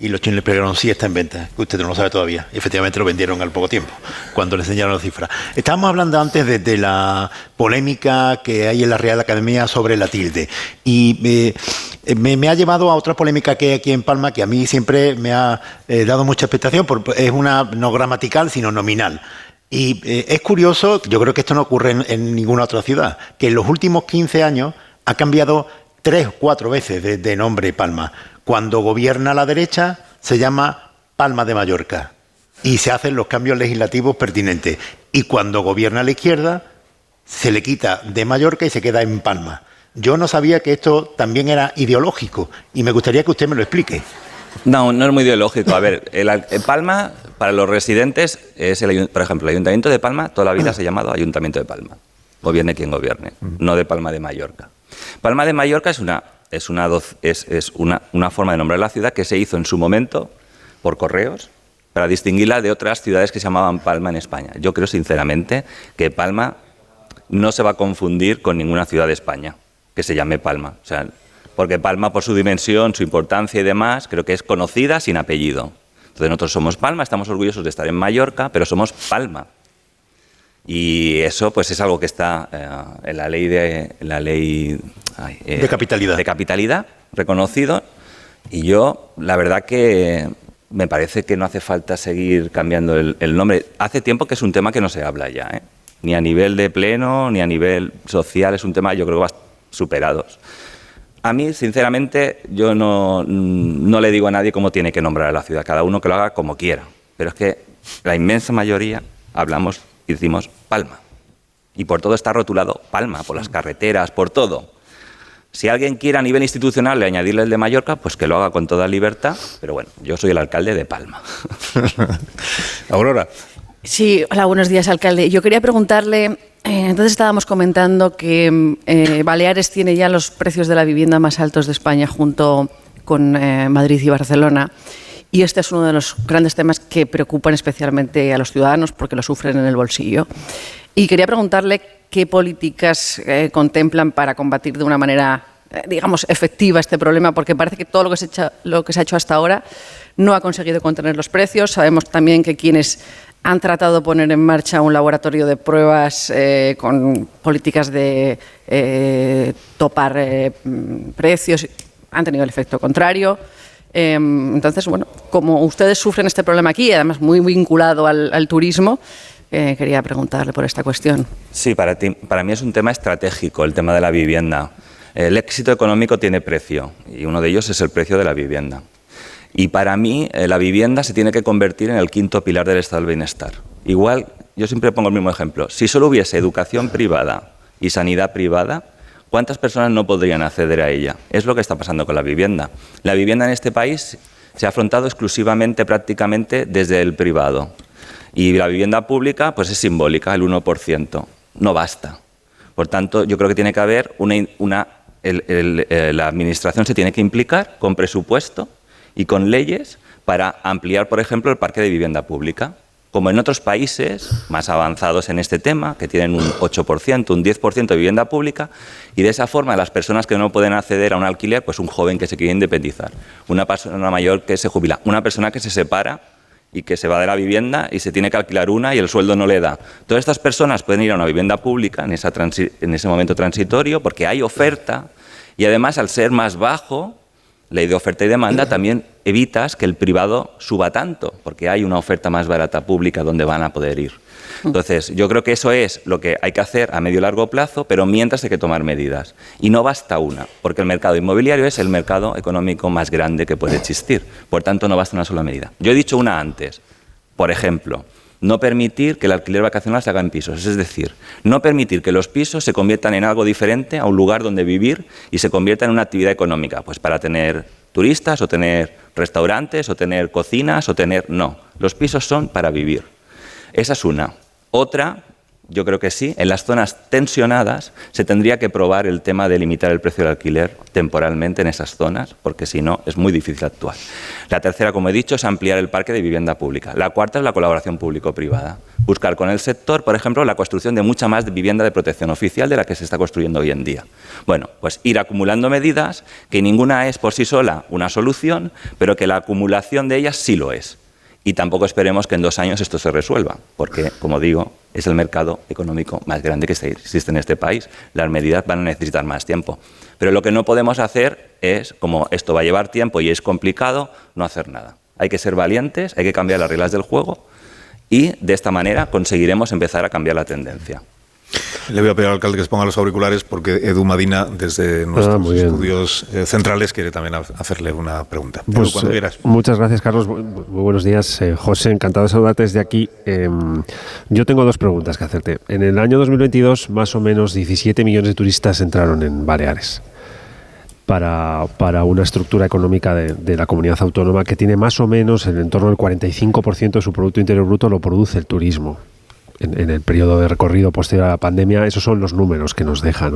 [SPEAKER 149] Y los chinos le sí está en venta, que usted no lo sabe todavía. Y efectivamente lo vendieron al poco tiempo, cuando le enseñaron la cifra. Estábamos hablando antes de, la polémica que hay en la Real Academia sobre la tilde. Y eh, me, ha llevado a otra polémica que hay aquí en Palma, que a mí siempre me ha eh, dado mucha expectación, porque es una no gramatical, sino nominal. Y eh, es curioso, yo creo que esto no ocurre en, ninguna otra ciudad, que en los últimos 15 años ha cambiado tres o cuatro veces de nombre Palma. Cuando gobierna la derecha se llama Palma de Mallorca y se hacen los cambios legislativos pertinentes. Y cuando gobierna la izquierda se le quita de Mallorca y se queda en Palma. Yo no sabía que esto también era ideológico y me gustaría que usted me lo explique.
[SPEAKER 159] No, no es muy ideológico. A ver, el, Palma, para los residentes, es el, por ejemplo, el Ayuntamiento de Palma toda la vida se ha llamado Ayuntamiento de Palma. Gobierne quien gobierne, no de Palma de Mallorca. Palma de Mallorca es una es, una, es, una, forma de nombrar la ciudad que se hizo en su momento por correos para distinguirla de otras ciudades que se llamaban Palma en España. Yo creo sinceramente que Palma no se va a confundir con ninguna ciudad de España que se llame Palma. O sea, porque Palma por su dimensión, su importancia y demás, creo que es conocida sin apellido. Entonces nosotros somos Palma, estamos orgullosos de estar en Mallorca, pero somos Palma. Y eso pues es algo que está eh, en la ley de la ley
[SPEAKER 146] eh, de capitalidad.
[SPEAKER 159] De capitalidad reconocido y yo la verdad que me parece que no hace falta seguir cambiando el, el nombre. Hace tiempo que es un tema que no se habla ya, ¿eh? ni a nivel de pleno ni a nivel social es un tema yo creo que va superados. A mí, sinceramente, yo no, no le digo a nadie cómo tiene que nombrar a la ciudad, cada uno que lo haga como quiera. Pero es que la inmensa mayoría hablamos y decimos Palma. Y por todo está rotulado Palma, por las carreteras, por todo. Si alguien quiere a nivel institucional le añadirle el de Mallorca, pues que lo haga con toda libertad. Pero bueno, yo soy el alcalde de Palma.
[SPEAKER 31] Aurora.
[SPEAKER 147] Sí, hola, buenos días, alcalde. Yo quería preguntarle, eh, entonces estábamos comentando que eh, Baleares tiene ya los precios de la vivienda más altos de España junto con eh, Madrid y Barcelona. Y este es uno de los grandes temas que preocupan especialmente a los ciudadanos porque lo sufren en el bolsillo. Y quería preguntarle qué políticas eh, contemplan para combatir de una manera, eh, digamos, efectiva este problema, porque parece que todo lo que, se ha hecho hasta ahora no ha conseguido contener los precios. Sabemos también que quienes han tratado de poner en marcha un laboratorio de pruebas eh, con políticas de topar precios han tenido el efecto contrario. Em, entonces, bueno, como ustedes sufren este problema aquí, además muy vinculado al, turismo, eh, quería preguntarle por esta cuestión.
[SPEAKER 159] Sí, para, ti, para mí es un tema estratégico el tema de la vivienda. El éxito económico tiene precio y uno de ellos es el precio de la vivienda. Y para mí eh, la vivienda se tiene que convertir en el quinto pilar del estado del bienestar. Igual, yo siempre pongo el mismo ejemplo. Si solo hubiese educación privada y sanidad privada, ¿Cuántas personas no podrían acceder a ella? Es lo que está pasando con la vivienda. La vivienda en este país se ha afrontado exclusivamente, prácticamente, desde el privado. Y la vivienda pública, pues es simbólica, el 1%. No basta. Por tanto, yo creo que tiene que haber una... Eh, la Administración se tiene que implicar con presupuesto y con leyes para ampliar, por ejemplo, el parque de vivienda pública como en otros países más avanzados en este tema, que tienen un 8%, un 10% de vivienda pública, y de esa forma las personas que no pueden acceder a un alquiler, pues un joven que se quiere independizar, una persona mayor que se jubila, una persona que se separa y que se va de la vivienda y se tiene que alquilar una y el sueldo no le da. Todas estas personas pueden ir a una vivienda pública en, en ese momento transitorio porque hay oferta y además al ser más bajo, ley de oferta y demanda, también evitas que el privado suba tanto, porque hay una oferta más barata pública donde van a poder ir. Entonces, yo creo que eso es lo que hay que hacer a medio y largo plazo, pero mientras hay que tomar medidas. Y no basta una, porque el mercado inmobiliario es el mercado económico más grande que puede existir. Por tanto, no basta una sola medida. Yo he dicho una antes. Por ejemplo, no permitir que el alquiler vacacional se haga en pisos, es decir, no permitir que los pisos se conviertan en algo diferente a un lugar donde vivir y se conviertan en una actividad económica, pues para tener turistas o tener restaurantes o tener cocinas o tener... No, los pisos son para vivir. Esa es una. Otra yo creo que sí. En las zonas tensionadas se tendría que probar el tema de limitar el precio del alquiler temporalmente en esas zonas, porque si no es muy difícil actuar. La tercera, como he dicho, es ampliar el parque de vivienda pública. La cuarta es la colaboración público-privada. Buscar con el sector, por ejemplo, la construcción de mucha más vivienda de protección oficial de la que se está construyendo hoy en día. Bueno, pues ir acumulando medidas, que ninguna es por sí sola una solución, pero que la acumulación de ellas sí lo es. Y tampoco esperemos que en dos años esto se resuelva, porque, como digo, es el mercado económico más grande que existe en este país. Las medidas van a necesitar más tiempo. Pero lo que no podemos hacer es, como esto va a llevar tiempo y es complicado, no hacer nada. Hay que ser valientes, hay que cambiar las reglas del juego y de esta manera conseguiremos empezar a cambiar la tendencia.
[SPEAKER 31] Le voy a pedir al alcalde que se ponga los auriculares porque Edu Madina, desde ah, nuestros estudios eh, centrales, quiere también hacerle una pregunta.
[SPEAKER 160] Pues, eh, muchas gracias, Carlos. Muy, buenos días, eh, José. Encantado de saludarte desde aquí. Em, yo tengo dos preguntas que hacerte. En el año 2022, más o menos 17 millones de turistas entraron en Baleares. Para, para, una estructura económica de, de, la comunidad autónoma que tiene más o menos en torno al 45% de su Producto Interior Bruto lo produce el turismo en, el periodo de recorrido posterior a la pandemia, esos son los números que nos deja.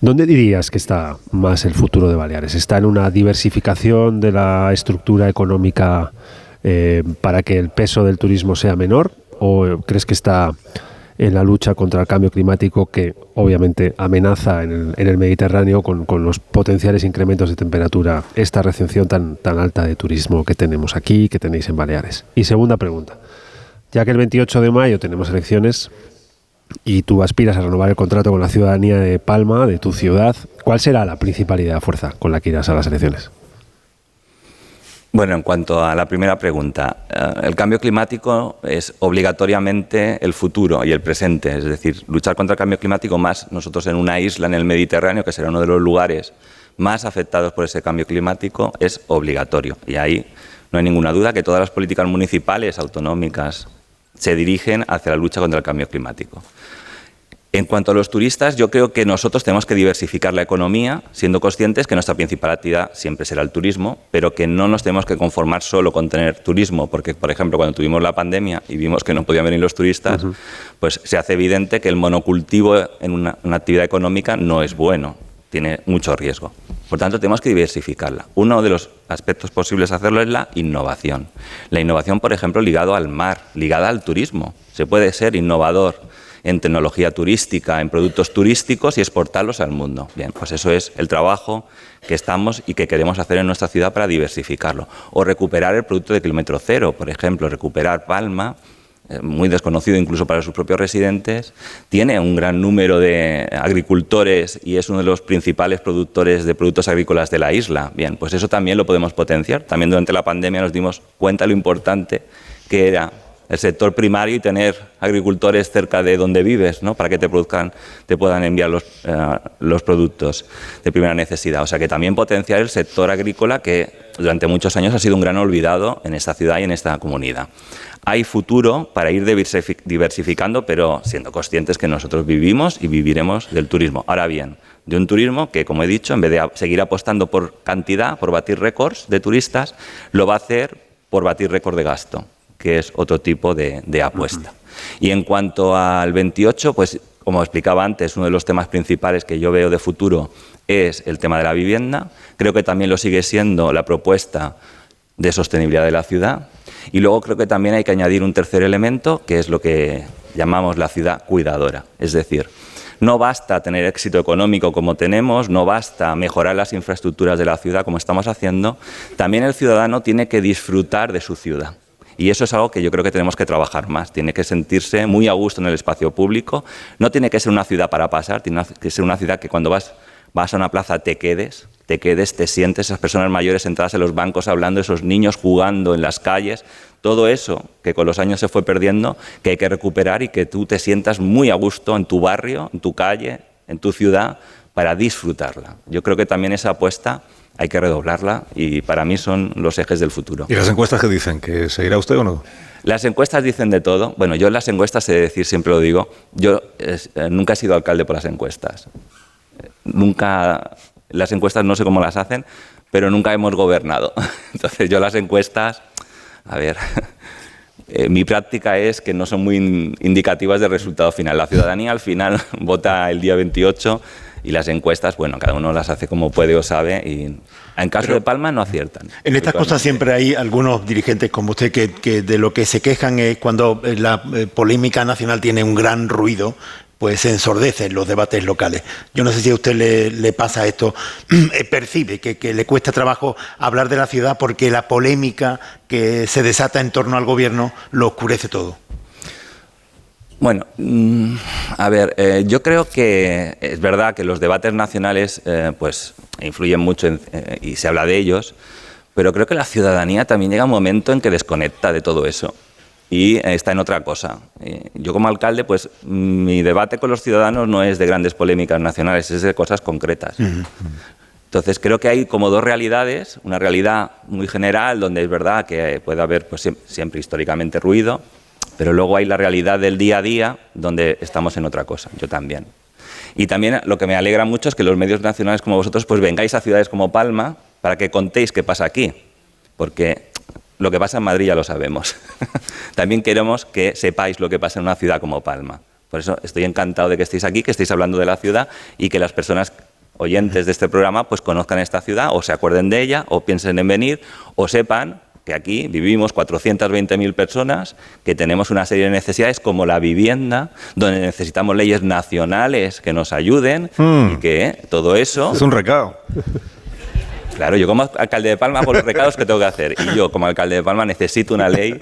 [SPEAKER 160] ¿Dónde dirías que está más el futuro de Baleares? ¿Está en una diversificación de la estructura económica eh, para que el peso del turismo sea menor? ¿O crees que está en la lucha contra el cambio climático que obviamente amenaza en el, Mediterráneo con, los potenciales incrementos de temperatura, esta recepción tan, tan alta de turismo que tenemos aquí que tenéis en Baleares. Y segunda pregunta, ya que el 28 de mayo tenemos elecciones, y tú aspiras a renovar el contrato con la ciudadanía de Palma, de tu ciudad, ¿cuál será la principal idea fuerza con la que irás a las elecciones?
[SPEAKER 159] Bueno, en cuanto a la primera pregunta, eh, el cambio climático es obligatoriamente el futuro y el presente, es decir, luchar contra el cambio climático más nosotros en una isla en el Mediterráneo, que será uno de los lugares más afectados por ese cambio climático, es obligatorio. Y ahí no hay ninguna duda que todas las políticas municipales, autonómicas, se dirigen hacia la lucha contra el cambio climático. En cuanto a los turistas, yo creo que nosotros tenemos que diversificar la economía, siendo conscientes que nuestra principal actividad siempre será el turismo, pero que no nos tenemos que conformar solo con tener turismo, porque, por ejemplo, cuando tuvimos la pandemia y vimos que no podían venir los turistas, pues se hace evidente que el monocultivo en una, una actividad económica no es bueno, tiene mucho riesgo. Por tanto, tenemos que diversificarla. Uno de los aspectos posibles de hacerlo es la innovación. La innovación, por ejemplo, ligado al mar, ligada al turismo. Se puede ser innovador en tecnología turística, en productos turísticos y exportarlos al mundo. Bien, pues eso es el trabajo que estamos y que queremos hacer en nuestra ciudad para diversificarlo. O recuperar el producto de kilómetro cero, por ejemplo, recuperar Palma muy desconocido incluso para sus propios residentes, tiene un gran número de agricultores y es uno de los principales productores de productos agrícolas de la isla. Bien, pues eso también lo podemos potenciar. También durante la pandemia nos dimos cuenta lo importante que era el sector primario y tener agricultores cerca de donde vives, ¿no? para que te produzcan, te puedan enviar los, eh, los productos de primera necesidad. O sea que también potenciar el sector agrícola que durante muchos años ha sido un gran olvidado en esta ciudad y en esta comunidad. Hay futuro para ir diversificando, pero siendo conscientes que nosotros vivimos y viviremos del turismo. Ahora bien, de un turismo que, como he dicho, en vez de seguir apostando por cantidad, por batir récords de turistas, lo va a hacer por batir récord de gasto que es otro tipo de, apuesta. Y en cuanto al 28, pues como explicaba antes, uno de los temas principales que yo veo de futuro es el tema de la vivienda. Creo que también lo sigue siendo la propuesta de sostenibilidad de la ciudad. Y luego creo que también hay que añadir un tercer elemento, que es lo que llamamos la ciudad cuidadora. Es decir, no basta tener éxito económico como tenemos, no basta mejorar las infraestructuras de la ciudad como estamos haciendo, también el ciudadano tiene que disfrutar de su ciudad. Y eso es algo que yo creo que tenemos que trabajar más. Tiene que sentirse muy a gusto en el espacio público. No tiene que ser una ciudad para pasar, tiene que ser una ciudad que cuando vas, vas a una plaza te quedes, te quedes, te sientes, esas personas mayores sentadas en los bancos hablando, esos niños jugando en las calles. Todo eso que con los años se fue perdiendo, que hay que recuperar y que tú te sientas muy a gusto en tu barrio, en tu calle, en tu ciudad, para disfrutarla. Yo creo que también esa apuesta hay que redoblarla y para mí son los ejes del futuro.
[SPEAKER 31] ¿Y las encuestas qué dicen? ¿Que seguirá usted o no?
[SPEAKER 159] Las encuestas dicen de todo. Bueno, yo en las encuestas he de decir, siempre lo digo, yo eh, nunca he sido alcalde por las encuestas. Nunca, las encuestas no sé cómo las hacen, pero nunca hemos gobernado. Entonces yo las encuestas, a ver, eh, mi práctica es que no son muy indicativas del resultado final. La ciudadanía al final vota el día 28 y las encuestas, bueno, cada uno las hace como puede o sabe y en caso de Palma no aciertan.
[SPEAKER 146] En estas cosas siempre hay algunos dirigentes como usted que, de lo que se quejan es cuando eh, la eh, polémica nacional tiene un gran ruido, pues se ensordecen los debates locales. Yo no sé si a usted le, pasa esto, eh, percibe que, que, le cuesta trabajo hablar de la ciudad porque la polémica que se desata en torno al gobierno lo oscurece todo.
[SPEAKER 159] Bueno, mm, a ver, eh, yo creo que es verdad que los debates nacionales eh, pues influyen mucho eh, y se habla de ellos, pero creo que la ciudadanía también llega un momento en que desconecta de todo eso y está en otra cosa. yo como alcalde, pues mi debate con los ciudadanos no es de grandes polémicas nacionales, es de cosas concretas. Entonces creo que hay como dos realidades, una realidad muy general donde es verdad que puede haber pues, siempre históricamente ruido, pero luego hay la realidad del día a día donde estamos en otra cosa, yo también. Y también lo que me alegra mucho es que los medios nacionales como vosotros pues vengáis a ciudades como Palma para que contéis qué pasa aquí, porque lo que pasa en Madrid ya lo sabemos. también queremos que sepáis lo que pasa en una ciudad como Palma. Por eso estoy encantado de que estéis aquí, que estéis hablando de la ciudad y que las personas oyentes de este programa pues conozcan esta ciudad o se acuerden de ella o piensen en venir o sepan que aquí vivimos 420.000 personas, que tenemos una serie de necesidades como la vivienda, donde necesitamos leyes nacionales que nos ayuden
[SPEAKER 31] Hmm.
[SPEAKER 159] y que todo eso...
[SPEAKER 31] Es un recado.
[SPEAKER 159] Claro, yo como alcalde de Palma hago los recados que tengo que hacer y yo como alcalde de Palma necesito una ley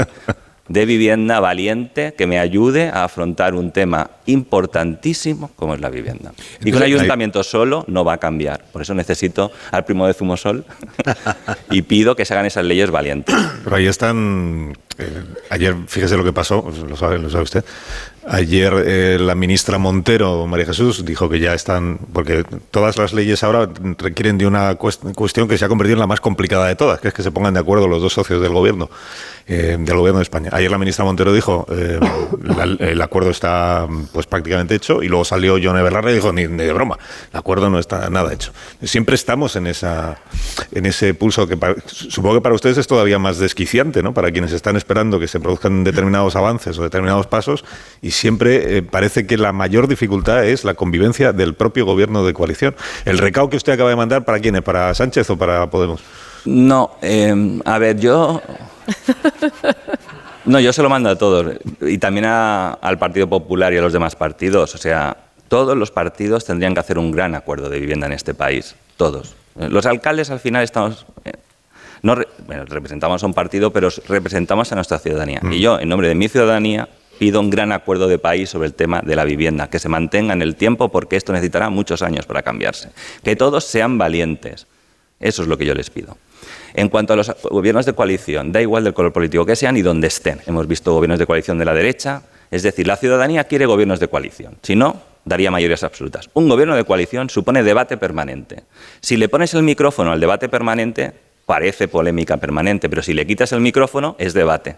[SPEAKER 159] de vivienda valiente que me ayude a afrontar un tema importantísimo como es la vivienda. Y que un ayuntamiento solo no va a cambiar. Por eso necesito al primo de Zumosol y pido que se hagan esas leyes valientes.
[SPEAKER 31] Pero ahí están. Eh, ayer, fíjese lo que pasó, lo sabe, lo sabe usted. Ayer eh, la ministra Montero, María Jesús, dijo que ya están. Porque todas las leyes ahora requieren de una cuest- cuestión que se ha convertido en la más complicada de todas, que es que se pongan de acuerdo los dos socios del gobierno, eh, del gobierno de España. Ayer la ministra Montero dijo: eh, la- el acuerdo está pues prácticamente hecho, y luego salió John Belarra y dijo: ni, de broma, el acuerdo no está nada hecho. Siempre estamos en, esa, en ese pulso que pa- supongo que para ustedes es todavía más desquiciante, ¿no? Para quienes están que se produzcan determinados avances o determinados pasos, y siempre eh, parece que la mayor dificultad es la convivencia del propio gobierno de coalición. El recao que usted acaba de mandar, ¿para quién es? ¿Para Sánchez o para Podemos?
[SPEAKER 159] No, eh, a ver, yo... No, yo se lo mando a todos. Y también a- al Partido Popular y a los demás partidos. O sea, todos los partidos tendrían que hacer un gran acuerdo de vivienda en este país. Todos. Eh, Los alcaldes al final estamos... no re- bueno, representamos a un partido, pero representamos a nuestra ciudadanía. Y yo, en nombre de mi ciudadanía, pido un gran acuerdo de país sobre el tema de la vivienda, que se mantenga en el tiempo porque esto necesitará muchos años para cambiarse. Que todos sean valientes. Eso es lo que yo les pido. En cuanto a los gobiernos de coalición, da igual del color político que sean y donde estén. Hemos visto gobiernos de coalición de la derecha, es decir, la ciudadanía quiere gobiernos de coalición. Si no, daría mayorías absolutas. Un gobierno de coalición supone debate permanente. Si le pones el micrófono al debate permanente, parece polémica permanente, pero si le quitas el micrófono, es debate.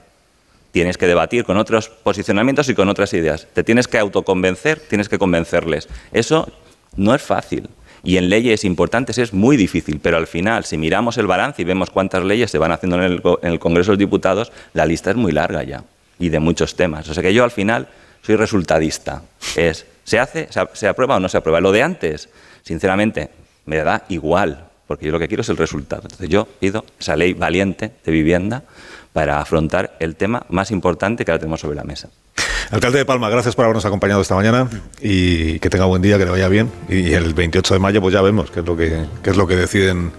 [SPEAKER 159] Tienes que debatir con otros posicionamientos y con otras ideas. Te tienes que autoconvencer, tienes que convencerles. Eso no es fácil. Y en leyes importantes es muy difícil, pero al final, si miramos el balance y vemos cuántas leyes se van haciendo en el, Congreso de los Diputados, la lista es muy larga ya y de muchos temas. O sea que yo al final soy resultadista. Es, ¿se hace, se aprueba o no se aprueba? Lo de antes, sinceramente, me da igual, porque yo lo que quiero es el resultado. Entonces yo pido esa ley valiente de vivienda para afrontar el tema más importante que ahora tenemos sobre la mesa.
[SPEAKER 31] Alcalde de Palma, gracias por habernos acompañado esta mañana y que tenga buen día, que le vaya bien. Y el 28 de mayo, pues ya vemos qué es lo que, qué es lo que deciden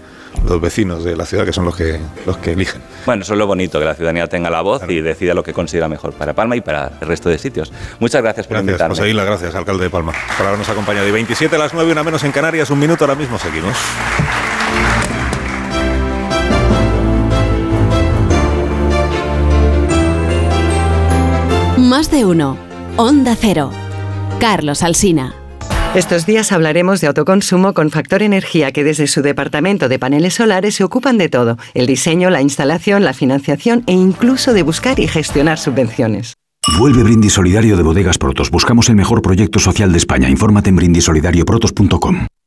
[SPEAKER 31] los vecinos de la ciudad, que son los que, los que eligen.
[SPEAKER 159] Bueno, eso es lo bonito, que la ciudadanía tenga la voz y decida lo que considera mejor para Palma y para el resto de sitios. Muchas gracias por
[SPEAKER 31] Gracias,
[SPEAKER 159] invitarme.
[SPEAKER 31] José gracias, alcalde de Palma, por habernos acompañado. Y 27 a las 9, una menos en Canarias, un minuto, ahora mismo seguimos.
[SPEAKER 161] De uno. Onda Cero. Carlos Alsina.
[SPEAKER 162] Estos días hablaremos de autoconsumo con Factor Energía, que desde su departamento de paneles solares se ocupan de todo, el diseño, la instalación, la financiación e incluso de buscar y gestionar subvenciones.
[SPEAKER 163] Vuelve Brindis Solidario de Bodegas Protos. Buscamos el mejor proyecto social de España. Infórmate en brindisolidarioprotos.com.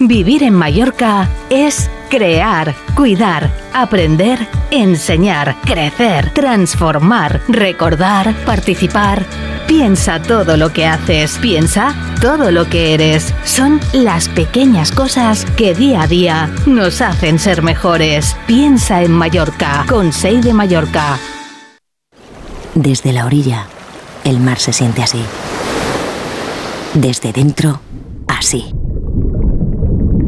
[SPEAKER 19] Vivir en Mallorca es crear, cuidar, aprender, enseñar, crecer, transformar, recordar, participar. Piensa todo lo que haces, piensa todo lo que eres. Son las pequeñas cosas que día a día nos hacen ser mejores. Piensa en Mallorca, con Sei de Mallorca.
[SPEAKER 164] Desde la orilla, el mar se siente así. Desde dentro, así.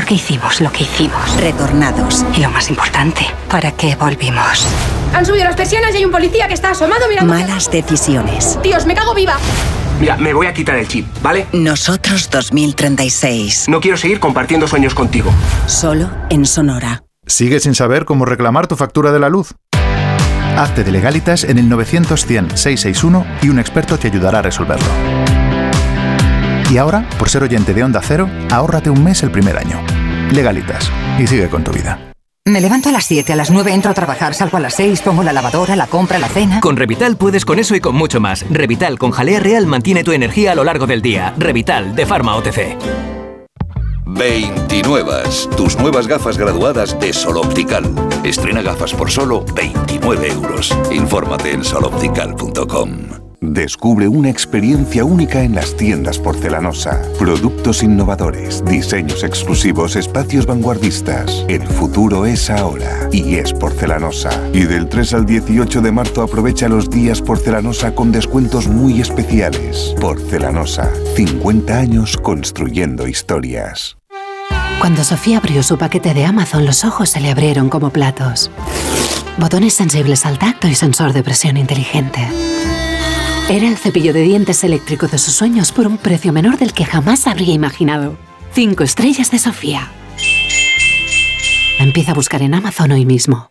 [SPEAKER 165] Por qué hicimos lo que hicimos.
[SPEAKER 164] Retornados.
[SPEAKER 165] Y lo más importante, ¿para qué volvimos?
[SPEAKER 166] Han subido las persianas y hay un policía que está asomado mirando.
[SPEAKER 164] Malas decisiones.
[SPEAKER 166] Dios, me cago viva.
[SPEAKER 167] Mira, me voy a quitar el chip, ¿vale?
[SPEAKER 164] Nosotros 2036.
[SPEAKER 167] No quiero seguir compartiendo sueños contigo.
[SPEAKER 164] Solo en Sonora.
[SPEAKER 162] ¿Sigues sin saber cómo reclamar tu factura de la luz? Hazte de legalitas en el 900-100-661 y un experto te ayudará a resolverlo. Y ahora, por ser oyente de Onda Cero, ahórrate un mes el primer año. Legalitas. Y sigue con tu vida.
[SPEAKER 165] Me levanto a las 7, a las 9 entro a trabajar, salgo a las 6, pongo la lavadora, la compra, la cena.
[SPEAKER 168] Con Revital puedes con eso y con mucho más. Revital con jalea real mantiene tu energía a lo largo del día. Revital de Pharma OTC.
[SPEAKER 169] 29. Tus nuevas gafas graduadas de Sol Optical. Estrena gafas por solo 29 euros. Infórmate en soloptical.com.
[SPEAKER 163] Descubre una experiencia única en las tiendas porcelanosa. Productos innovadores, diseños exclusivos, espacios vanguardistas. El futuro es ahora y es porcelanosa. Y del 3 al 18 de marzo aprovecha los días porcelanosa con descuentos muy especiales. Porcelanosa, 50 años construyendo historias.
[SPEAKER 165] Cuando Sofía abrió su paquete de Amazon, los ojos se le abrieron como platos. Botones sensibles al tacto y sensor de presión inteligente. Era el cepillo de dientes eléctrico de sus sueños por un precio menor del que jamás habría imaginado. Cinco estrellas de Sofía. Empieza a buscar en Amazon hoy mismo.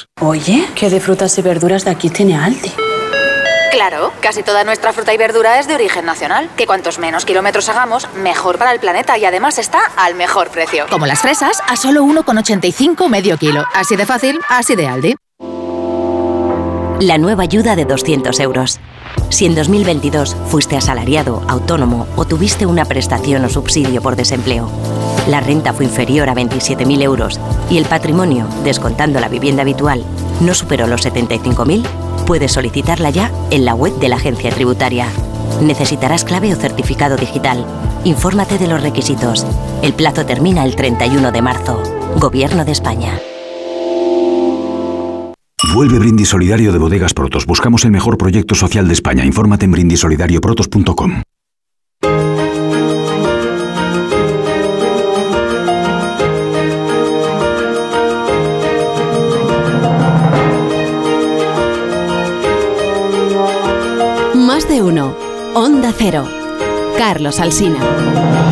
[SPEAKER 165] Oye, ¿qué de frutas y verduras de aquí tiene Aldi?
[SPEAKER 170] Claro, casi toda nuestra fruta y verdura es de origen nacional. Que cuantos menos kilómetros hagamos, mejor para el planeta y además está al mejor precio.
[SPEAKER 171] Como las fresas, a solo 1,85 medio kilo. Así de fácil, así de Aldi.
[SPEAKER 164] La nueva ayuda de 200 euros. Si en 2022 fuiste asalariado, autónomo o tuviste una prestación o subsidio por desempleo, la renta fue inferior a 27.000 euros y el patrimonio, descontando la vivienda habitual, no superó los 75.000, puedes solicitarla ya en la web de la agencia tributaria. Necesitarás clave o certificado digital. Infórmate de los requisitos. El plazo termina el 31 de marzo. Gobierno de España.
[SPEAKER 172] Vuelve Brindis Solidario de Bodegas Protos. Buscamos el mejor proyecto social de España. Infórmate en brindisolidarioprotos.com.
[SPEAKER 173] Más de uno. Onda Cero. Carlos Alsina.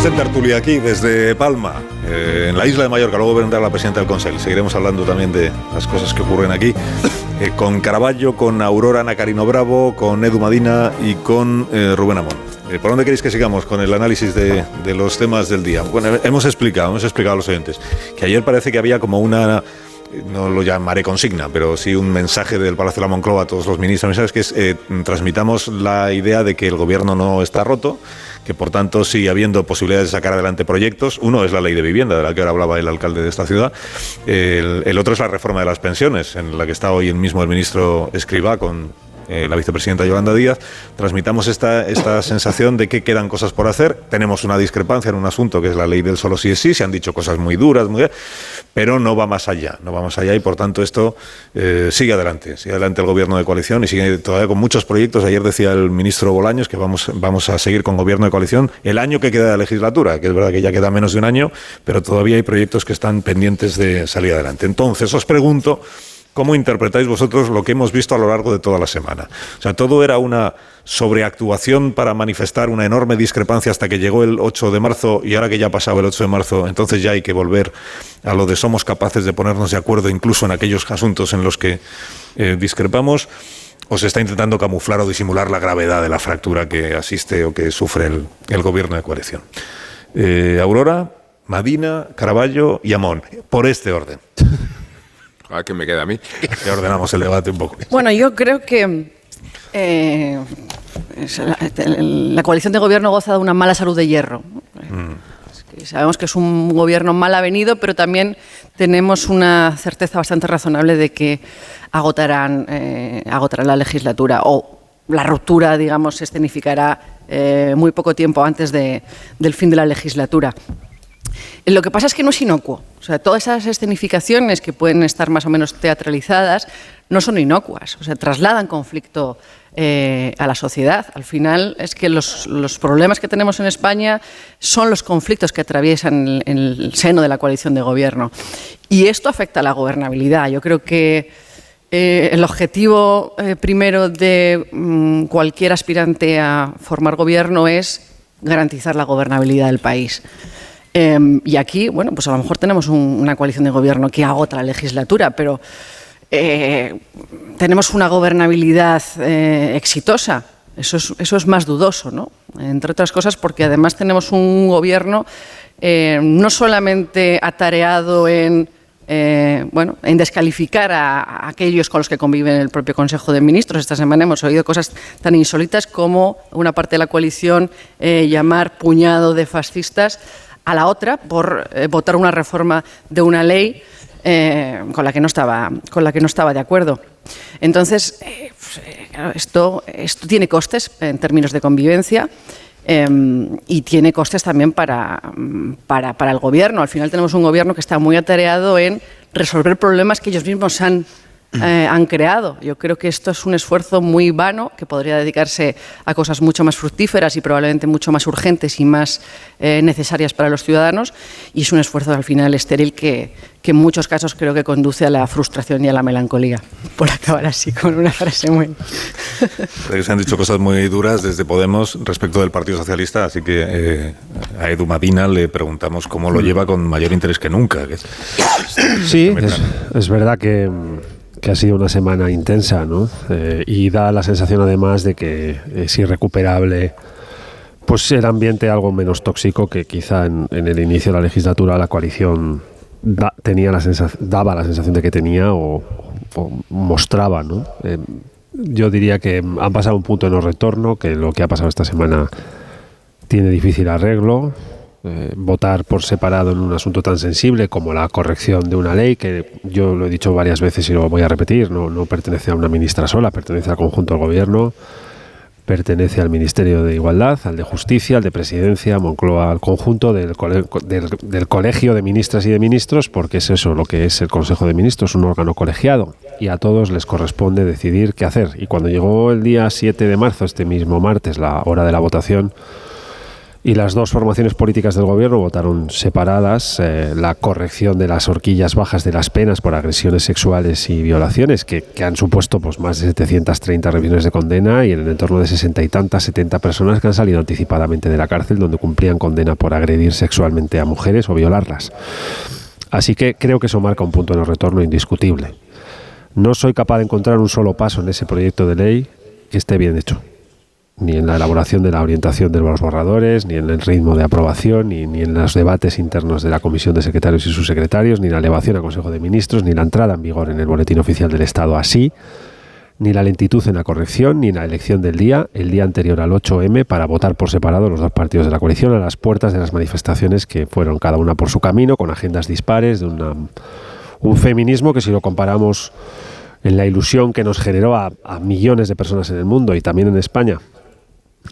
[SPEAKER 31] Seguimos en aquí desde Palma, eh, en la isla de Mallorca. Luego vendrá la presidenta del Consejo. Seguiremos hablando también de las cosas que ocurren aquí. eh, con Caraballo, con Aurora Nacarino Bravo, con Edu Madina y con eh, Rubén Amón. Eh, ¿Por dónde queréis que sigamos con el análisis de, de los temas del día? Bueno, hemos explicado, hemos explicado a los oyentes que ayer parece que había como una no lo llamaré consigna, pero sí un mensaje del Palacio de la Moncloa a todos los ministros, ¿sabes? Que es, eh, transmitamos la idea de que el gobierno no está roto, que por tanto sigue habiendo posibilidades de sacar adelante proyectos. Uno es la ley de vivienda, de la que ahora hablaba el alcalde de esta ciudad. El, otro es la reforma de las pensiones, en la que está hoy el mismo el ministro Escriba con eh, la vicepresidenta Yolanda Díaz, transmitamos esta, esta sensación de que quedan cosas por hacer. Tenemos una discrepancia en un asunto que es la ley del solo sí es sí, se han dicho cosas muy duras, muy, pero no va más allá, no va más allá y por tanto esto eh, sigue adelante, sigue adelante el gobierno de coalición y sigue todavía con muchos proyectos. Ayer decía el ministro Bolaños que vamos, vamos a seguir con gobierno de coalición el año que queda de legislatura, que es verdad que ya queda menos de un año, pero todavía hay proyectos que están pendientes de salir adelante. Entonces os pregunto, ¿Cómo interpretáis vosotros lo que hemos visto a lo largo de toda la semana? O sea, todo era una sobreactuación para manifestar una enorme discrepancia hasta que llegó el 8 de marzo y ahora que ya ha pasado el 8 de marzo, entonces ya hay que volver a lo de somos capaces de ponernos de acuerdo incluso en aquellos asuntos en los que eh, discrepamos. ¿O se está intentando camuflar o disimular la gravedad de la fractura que asiste o que sufre el, el gobierno de coalición? Eh, Aurora, Madina, Caraballo y Amón, por este orden.
[SPEAKER 104] Ah, que me queda a mí.
[SPEAKER 31] Ya ordenamos el debate un poco.
[SPEAKER 147] Bueno, yo creo que eh, la, coalición de gobierno goza de una mala salud de hierro. Mm. sabemos que es un gobierno mal avenido, pero también tenemos una certeza bastante razonable de que agotarán, eh, agotarán la legislatura o la ruptura, digamos, se escenificará eh, muy poco tiempo antes del fin de la legislatura. Lo que pasa es que no es inocuo. O sea, todas esas escenificaciones que pueden estar más o menos teatralizadas no son inocuas. O sea, trasladan conflicto eh, a la sociedad. Al final es que los, problemas que tenemos en España son los conflictos que atraviesan en el, seno de la coalición de gobierno. Y esto afecta a la gobernabilidad. Yo creo que eh, el objetivo eh, primero de mm, cualquier aspirante a formar gobierno es garantizar la gobernabilidad del país. Em, y aquí, bueno, pues a lo mejor tenemos una coalición de gobierno que agota la legislatura, pero eh, tenemos una gobernabilidad eh, exitosa. Eso es, más dudoso, ¿no? Entre otras cosas porque además tenemos un gobierno eh, no solamente atareado en, bueno, en descalificar a, aquellos con los que conviven el propio Consejo de Ministros. Esta semana hemos oído cosas tan insólitas como una parte de la coalición llamar puñado de fascistas a la otra por votar una reforma de una ley eh, con, la que no estaba, con la que no estaba de acuerdo. Entonces, eh, pues, eh, esto, esto tiene costes en términos de convivencia. Em, y tiene costes también para, para, para, el gobierno. Al final tenemos un gobierno que está muy atareado en resolver problemas que ellos mismos han eh, han creado. Yo creo que esto es un esfuerzo muy vano que podría dedicarse a cosas mucho más fructíferas y probablemente mucho más urgentes y más eh, necesarias para los ciudadanos. Y es un esfuerzo al final estéril que, que, en muchos casos creo que conduce a la frustración y a la melancolía. Por acabar así con una frase muy.
[SPEAKER 31] Se han dicho cosas muy duras desde Podemos respecto del Partido Socialista, así que eh, a Edu Madina le preguntamos cómo lo lleva con mayor interés que nunca.
[SPEAKER 150] Sí, es verdad que que ha sido una semana intensa, ¿no? Eh, y da la sensación además de que es irrecuperable pues el ambiente algo menos tóxico que quizá en, el inicio de la legislatura la coalición tenía la daba la sensación de que tenía o, mostraba, ¿no? Eh, yo diría que han pasado un punto de no retorno, que lo que ha pasado esta semana tiene difícil arreglo, eh, votar por separado en un asunto tan sensible como la corrección de una ley, que yo lo he dicho varias veces y lo voy a repetir, no, no pertenece a una ministra sola, pertenece al conjunto del gobierno, pertenece al Ministerio de Igualdad, al de Justicia, al de Presidencia, Moncloa, al conjunto del, del, Colegio de Ministras y de Ministros, porque es eso lo que es el Consejo de Ministros, un órgano colegiado, y a todos les corresponde decidir qué hacer. Y cuando llegó el día 7 de marzo, este mismo martes, la hora de la votación, y las dos formaciones políticas del gobierno votaron separadas eh, la corrección de las horquillas bajas de las penas por agresiones sexuales y violaciones, que, han supuesto pues, más de 730 revisiones de condena y en el entorno de 60 y tantas, 70 personas que han salido anticipadamente de la cárcel donde cumplían condena por agredir sexualmente a mujeres o violarlas. Así que creo que eso marca un punto de no retorno indiscutible. No soy capaz de encontrar un solo paso en ese proyecto de ley que esté bien hecho ni en la elaboración de la orientación de los borradores, ni en el ritmo de aprobación, ni, ni, en los debates internos de la Comisión de Secretarios y Subsecretarios, ni la elevación a Consejo de Ministros, ni la entrada en vigor en el Boletín Oficial del Estado así, ni la lentitud en la corrección, ni en la elección del día, el día anterior al 8M, para votar por separado los dos partidos de la coalición a las puertas de las manifestaciones que fueron cada una por su camino, con agendas dispares, de una, un feminismo que si lo comparamos en la ilusión que nos generó a millones de personas en el mundo y también en España,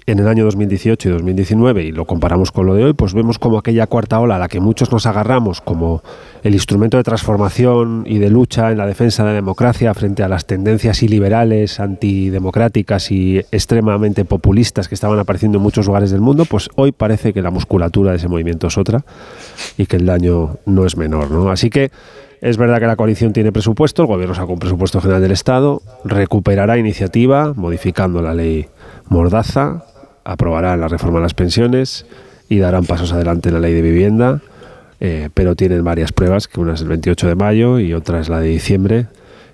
[SPEAKER 150] en el año 2018 y 2019 y lo comparamos con lo de hoy, pues vemos como aquella cuarta ola a la que muchos nos agarramos como el instrumento de transformación y de lucha en la defensa de la democracia frente a las tendencias iliberales, antidemocráticas y extremadamente populistas que estaban apareciendo en muchos lugares del mundo, pues hoy parece que la musculatura de ese movimiento es otra y que el daño no es menor. ¿no? Así que es verdad que la coalición tiene presupuesto, el gobierno sacó un presupuesto general del Estado, recuperará iniciativa modificando la ley Mordaza, aprobará la reforma de las pensiones y darán pasos adelante en la ley de vivienda, eh, pero tienen varias pruebas, que una es el 28 de mayo y otra es la de diciembre,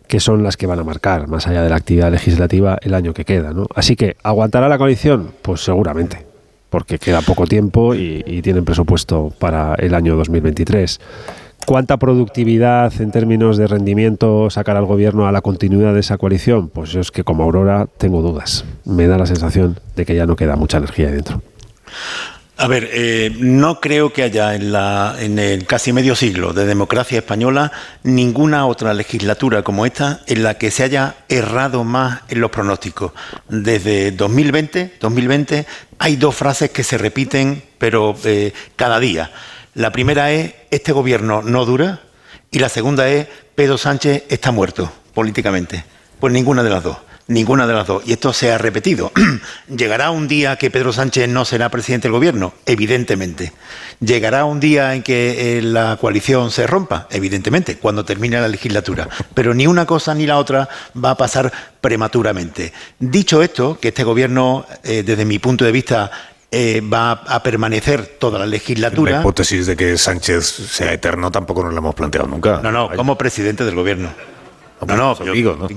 [SPEAKER 150] que son las que van a marcar, más allá de la actividad legislativa, el año que queda. ¿no? Así que, ¿aguantará la coalición? Pues seguramente, porque queda poco tiempo y, y tienen presupuesto para el año 2023 ¿Cuánta productividad en términos de rendimiento sacará el gobierno a la continuidad de esa coalición? Pues yo es que como Aurora tengo dudas. Me da la sensación de que ya no queda mucha energía ahí dentro.
[SPEAKER 149] A ver, eh, no creo que haya en, el casi medio siglo de democracia española ninguna otra legislatura como esta en la que se haya errado más en los pronósticos. Desde 2020, 2020 hay dos frases que se repiten, pero eh, cada día. La primera es, este gobierno no dura, y la segunda es, Pedro Sánchez está muerto políticamente. Pues ninguna de las dos. Ninguna de las dos. Y esto se ha repetido. ¿Llegará un día que Pedro Sánchez no será presidente del gobierno? Evidentemente. ¿Llegará un día en que eh, la coalición se rompa? Evidentemente, cuando termine la legislatura. Pero ni una cosa ni la otra va a pasar prematuramente. Dicho esto, que este gobierno, eh, desde mi punto de vista, eh, va a permanecer toda la legislatura.
[SPEAKER 31] La hipótesis de que Sánchez sea eterno tampoco nos la hemos planteado nunca.
[SPEAKER 149] No, no, como presidente del gobierno. No, no, yo-
[SPEAKER 31] digo, ¿no?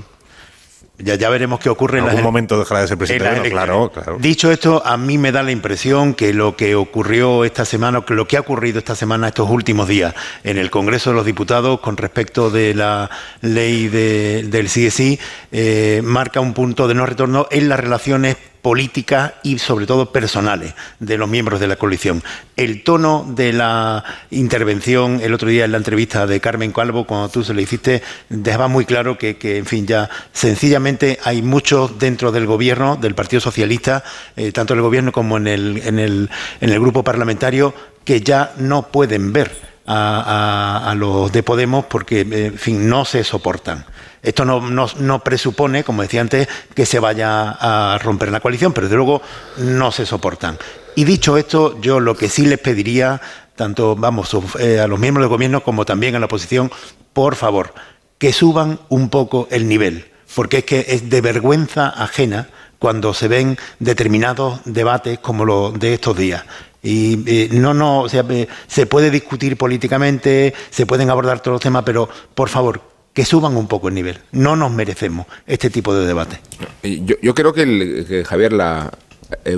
[SPEAKER 149] Ya, ya veremos qué ocurre
[SPEAKER 31] En
[SPEAKER 149] en,
[SPEAKER 31] algún
[SPEAKER 149] las
[SPEAKER 31] momento dejará de ser presidente.
[SPEAKER 149] las
[SPEAKER 31] claro, claro.
[SPEAKER 149] Dicho esto, a mí me da la impresión que lo que ocurrió esta semana, que lo que ha ocurrido esta semana, estos últimos días, en el Congreso de los Diputados con respecto de la ley de- del CSI, eh, marca un punto de no retorno en las relaciones políticas y sobre todo personales de los miembros de la coalición. El tono de la intervención el otro día en la entrevista de Carmen Calvo, cuando tú se le hiciste, dejaba muy claro que, en fin, ya sencillamente hay muchos dentro del gobierno, del Partido Socialista, eh, tanto en el gobierno como en el, en, el, en el grupo parlamentario, que ya no pueden ver a, a- a los de Podemos porque, eh, en fin, no se soportan. Esto no, presupone, como decía antes, que se vaya a romper la coalición, pero desde luego no se soportan. Y dicho esto, yo lo que sí les pediría, tanto vamos eh, a los miembros del gobierno como también a la oposición, por favor, que suban un poco el nivel, porque es que es de vergüenza ajena cuando se ven determinados debates como los de estos días. Y eh, no, no, o sea, eh, se puede discutir políticamente, se pueden abordar todos los temas, pero por favor, que suban un poco el nivel. No nos merecemos este tipo de debate.
[SPEAKER 104] Yo, creo que, Javier la,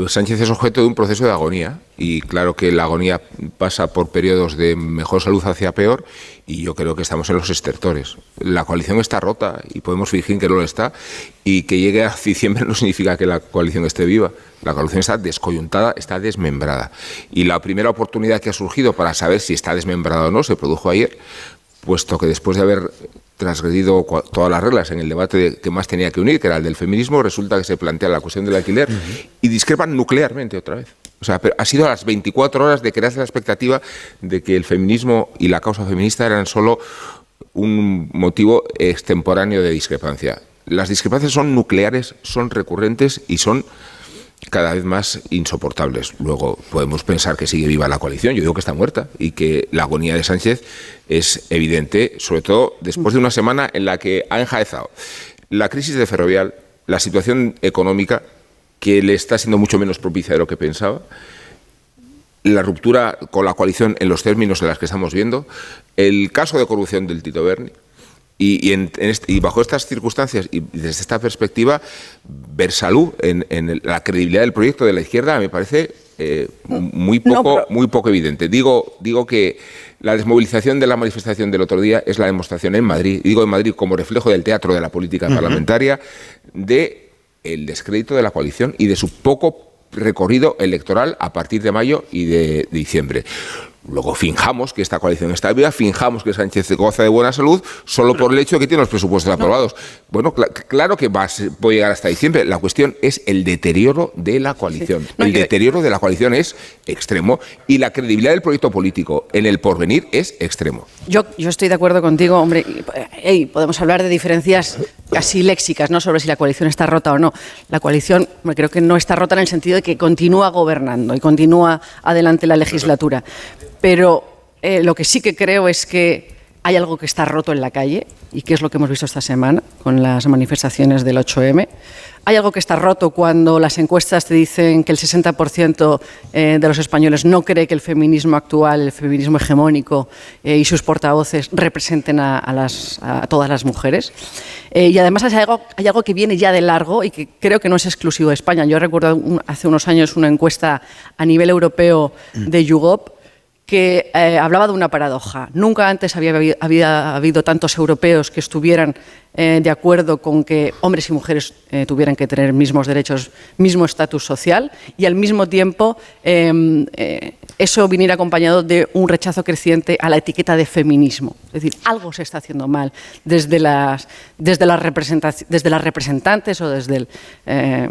[SPEAKER 104] Sánchez es objeto de un proceso de agonía y claro que la agonía pasa por periodos de mejor salud hacia peor y yo creo que estamos en los estertores. La coalición está rota y podemos fingir que no lo está y que llegue a diciembre no significa que la coalición esté viva. La coalición está descoyuntada, está desmembrada. Y la primera oportunidad que ha surgido para saber si está desmembrada o no se produjo ayer, puesto que después de haber transgredido todas las reglas en el debate de- que más tenía que unir, que era el del feminismo, resulta que se plantea la cuestión del alquiler y discrepan nuclearmente otra vez. O sea, pero ha sido a las 24 horas de crearse la expectativa de que el feminismo y la causa feminista eran solo un motivo extemporáneo de discrepancia. Las discrepancias son nucleares, son recurrentes y son cada vez más insoportables. Luego podemos pensar que sigue viva la coalición, yo digo que está muerta y que la agonía de Sánchez es evidente, sobre todo después de una semana en la que ha enjaezado la crisis de Ferrovial, la situación económica que le está siendo mucho menos propicia de lo que pensaba, la ruptura con la coalición en los términos en los que estamos viendo, el caso de corrupción del Tito Berni. Y, y en- en este- y bajo estas circunstancias y desde esta perspectiva, ver salud en, la credibilidad del proyecto de la izquierda me parece eh, muy, poco, muy poco evidente. Digo, digo que la desmovilización de la manifestación del otro día es la demostración en Madrid, digo en Madrid como reflejo del teatro de la política parlamentaria, de el descrédito de la coalición y de su poco recorrido electoral a partir de mayo y de diciembre. Luego finjamos que esta coalición está viva, finjamos que Sánchez goza de buena salud solo por el hecho de que tiene los presupuestos aprobados. Bueno, cla- claro que va a ser- puede llegar hasta diciembre. La cuestión es el deterioro de la coalición.
[SPEAKER 147] No,
[SPEAKER 104] el deterioro de la coalición es extremo y la credibilidad del proyecto político en el porvenir es extremo.
[SPEAKER 147] Yo, yo estoy de acuerdo contigo, hombre. podemos hablar de diferencias casi léxicas, ¿no? Sobre si la coalición está rota o no. La coalición, creo que no está rota en el sentido de que continúa gobernando y continúa adelante la legislatura. Pero eh, lo que sí que creo es que hay algo que está roto en la calle y que es lo que hemos visto esta semana con las manifestaciones del 8M. Hay algo que está roto cuando las encuestas te dicen que el 60% eh, de los españoles no cree que el feminismo actual, el feminismo hegemónico eh, y sus portavoces representen a, a las- a todas las mujeres. Eh, y además hay algo, hay algo que viene ya de largo y que creo que no es exclusivo de España. Yo recuerdo un- hace unos años una encuesta a nivel europeo de YouGov que eh, hablaba de una paradoja. Nunca antes había, habido tantos europeos que estuvieran eh, de acuerdo con que hombres y mujeres eh, tuvieran que tener mismos derechos, mismo estatus social y al mismo tiempo em, eso viniera acompañado de un rechazo creciente a la etiqueta de feminismo. Es decir, algo se está haciendo mal desde las, desde las, representantes o desde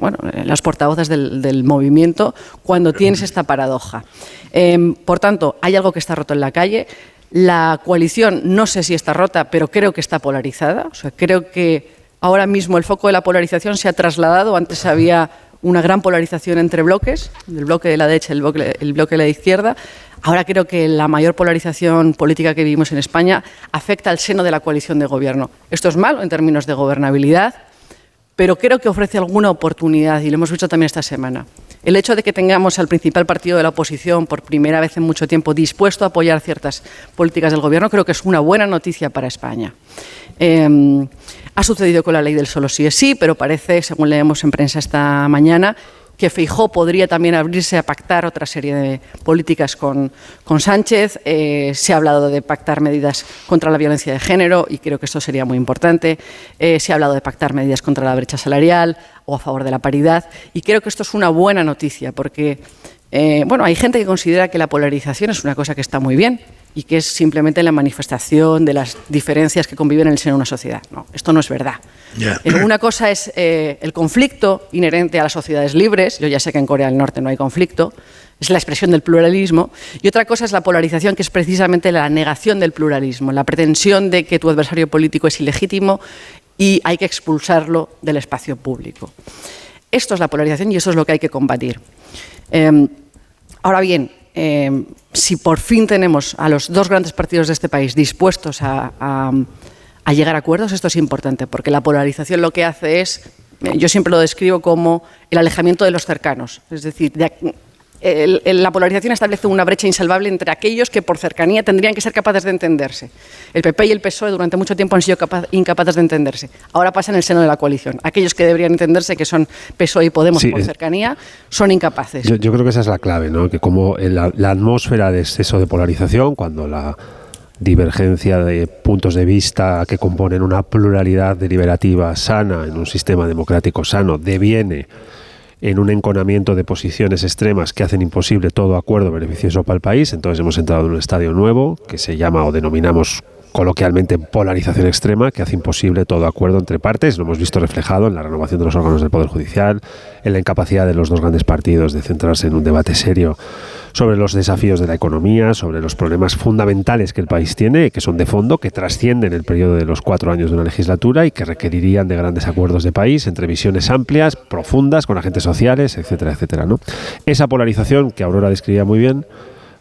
[SPEAKER 147] bueno, las portavoces del, movimiento cuando tienes esta paradoja. Em, por tanto, hay algo que está roto en la calle. La coalición no sé si está rota, pero creo que está polarizada. Creo que ahora mismo el foco de la polarización se ha trasladado. Antes había una gran polarización entre bloques, el bloque de la derecha y el bloque, el bloque de la izquierda. Ahora creo que la mayor polarización política que vivimos en España afecta al seno de la coalición de gobierno. Esto es malo en términos de gobernabilidad, pero creo que ofrece alguna oportunidad y lo hemos visto también esta semana. El hecho de que tengamos al principal partido de la oposición por primera vez en mucho tiempo dispuesto a apoyar ciertas políticas del Gobierno creo que es una buena noticia para España. Em, ha sucedido con la ley del solo sí es sí, pero parece, según leemos en prensa esta mañana, que Feijó podría también abrirse a pactar otra serie de políticas con, con Sánchez. Eh, se ha hablado de pactar medidas contra la violencia de género y creo que esto sería muy importante. Eh, se ha hablado de pactar medidas contra la brecha salarial o a favor de la paridad y creo que esto es una buena noticia porque eh, bueno, hay gente que considera que la polarización es una cosa que está muy bien y que es simplemente la manifestación de las diferencias que conviven en el seno de una sociedad. No, esto no es verdad. Una cosa es eh, el conflicto inherente a las sociedades libres, yo ya sé que en Corea del Norte no hay conflicto, es la expresión del pluralismo, y otra cosa es la polarización, que es precisamente la negación del pluralismo, la pretensión de que tu adversario político es ilegítimo y hay que expulsarlo del espacio público. Esto es la polarización y eso es lo que hay que combatir. Em, ahora bien, em, si por fin tenemos a los dos grandes partidos de este país dispuestos a, llegar a acuerdos, esto es importante, porque la polarización lo que hace es, eh, yo siempre lo describo como el alejamiento de los cercanos, es decir, la polarización establece una brecha insalvable entre aquellos que por cercanía tendrían que ser capaces de entenderse. El PP y el PSOE durante mucho tiempo han sido incapaces de entenderse. Ahora pasa en el seno de la coalición. Aquellos que deberían entenderse, que son PSOE y Podemos por cercanía, son incapaces.
[SPEAKER 150] Yo, creo que esa es la clave, ¿no? que como la, la atmósfera de exceso de polarización, cuando la divergencia de puntos de vista que componen una pluralidad deliberativa sana en un sistema democrático sano deviene en un enconamiento de posiciones extremas que hacen imposible todo acuerdo beneficioso para el país. Entonces hemos entrado en un estadio nuevo que se llama o denominamos coloquialmente polarización extrema que hace imposible todo acuerdo entre partes. Lo hemos visto reflejado en la renovación de los órganos del Poder Judicial, en la incapacidad de los dos grandes partidos de centrarse en un debate serio sobre los desafíos de la economía, sobre los problemas fundamentales que el país tiene, que son de fondo, que trascienden el periodo de los cuatro años de una legislatura y que requerirían de grandes acuerdos de país entre visiones amplias, profundas, con agentes sociales, etcétera, etcétera. ¿no? Esa polarización que Aurora describía muy bien,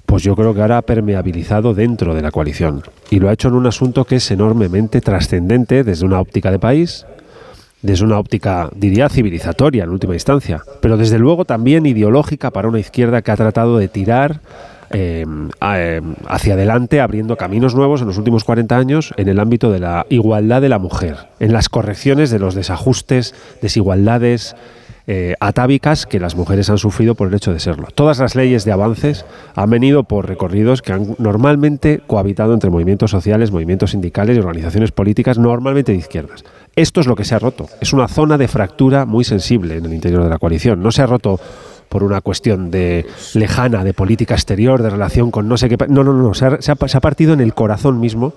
[SPEAKER 150] pues yo creo que ahora ha permeabilizado dentro de la coalición. Y lo ha hecho en un asunto que es enormemente trascendente desde una óptica de país, desde una óptica, diría, civilizatoria en última instancia, pero desde luego también ideológica para una izquierda que ha tratado de tirar em, em, hacia adelante, abriendo caminos nuevos en los últimos 40 años en el ámbito de la igualdad de la mujer, en las correcciones de los desajustes, desigualdades, eh, atávicas que las mujeres han sufrido por el hecho de serlo. Todas las leyes de avances han venido por recorridos que han normalmente cohabitado entre movimientos sociales, movimientos sindicales y organizaciones políticas normalmente de izquierdas. Esto es lo que se ha roto. Es una zona de fractura muy sensible en el interior de la coalición. No se ha roto por una cuestión de lejana, de política exterior, de relación con no sé qué. No, no, no. Se ha, partido en el corazón mismo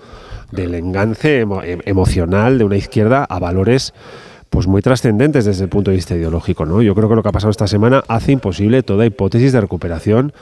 [SPEAKER 150] del engance emocional de una izquierda a valores pues muy trascendentes desde el punto de vista ideológico. ¿no? Yo creo que lo que ha pasado esta semana hace imposible toda hipótesis de recuperación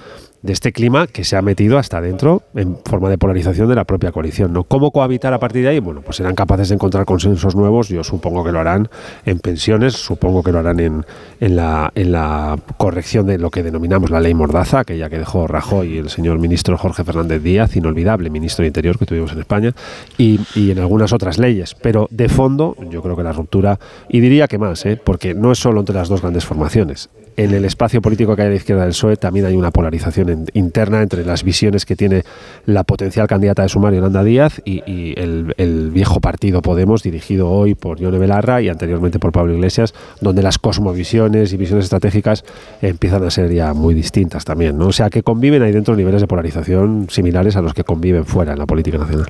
[SPEAKER 150] de este clima que se ha metido hasta dentro en forma de polarización de la propia coalición. ¿no? ¿Cómo cohabitar a partir de ahí? Bueno, pues serán capaces de encontrar consensos nuevos. Yo supongo que lo harán en pensiones, supongo que lo harán en, en, la, en la corrección de lo que denominamos la ley Mordaza, que ya que dejó Rajoy y el señor ministro Jorge Fernández Díaz, inolvidable ministro de Interior que tuvimos en España, y, y en algunas otras leyes. Pero de fondo, yo creo que la ruptura, y diría que más, ¿eh? porque no es solo entre las dos grandes formaciones, en el espacio político que hay a la izquierda del PSOE también hay una polarización interna entre las visiones que tiene la potencial candidata de Sumario, Yolanda Díaz, y, el, viejo partido Podemos, dirigido hoy por Yone Belarra y anteriormente por Pablo Iglesias, donde las cosmovisiones y visiones estratégicas empiezan a ser ya muy distintas también. ¿no? O sea que conviven ahí dentro niveles de polarización similares a los que conviven fuera en la política nacional.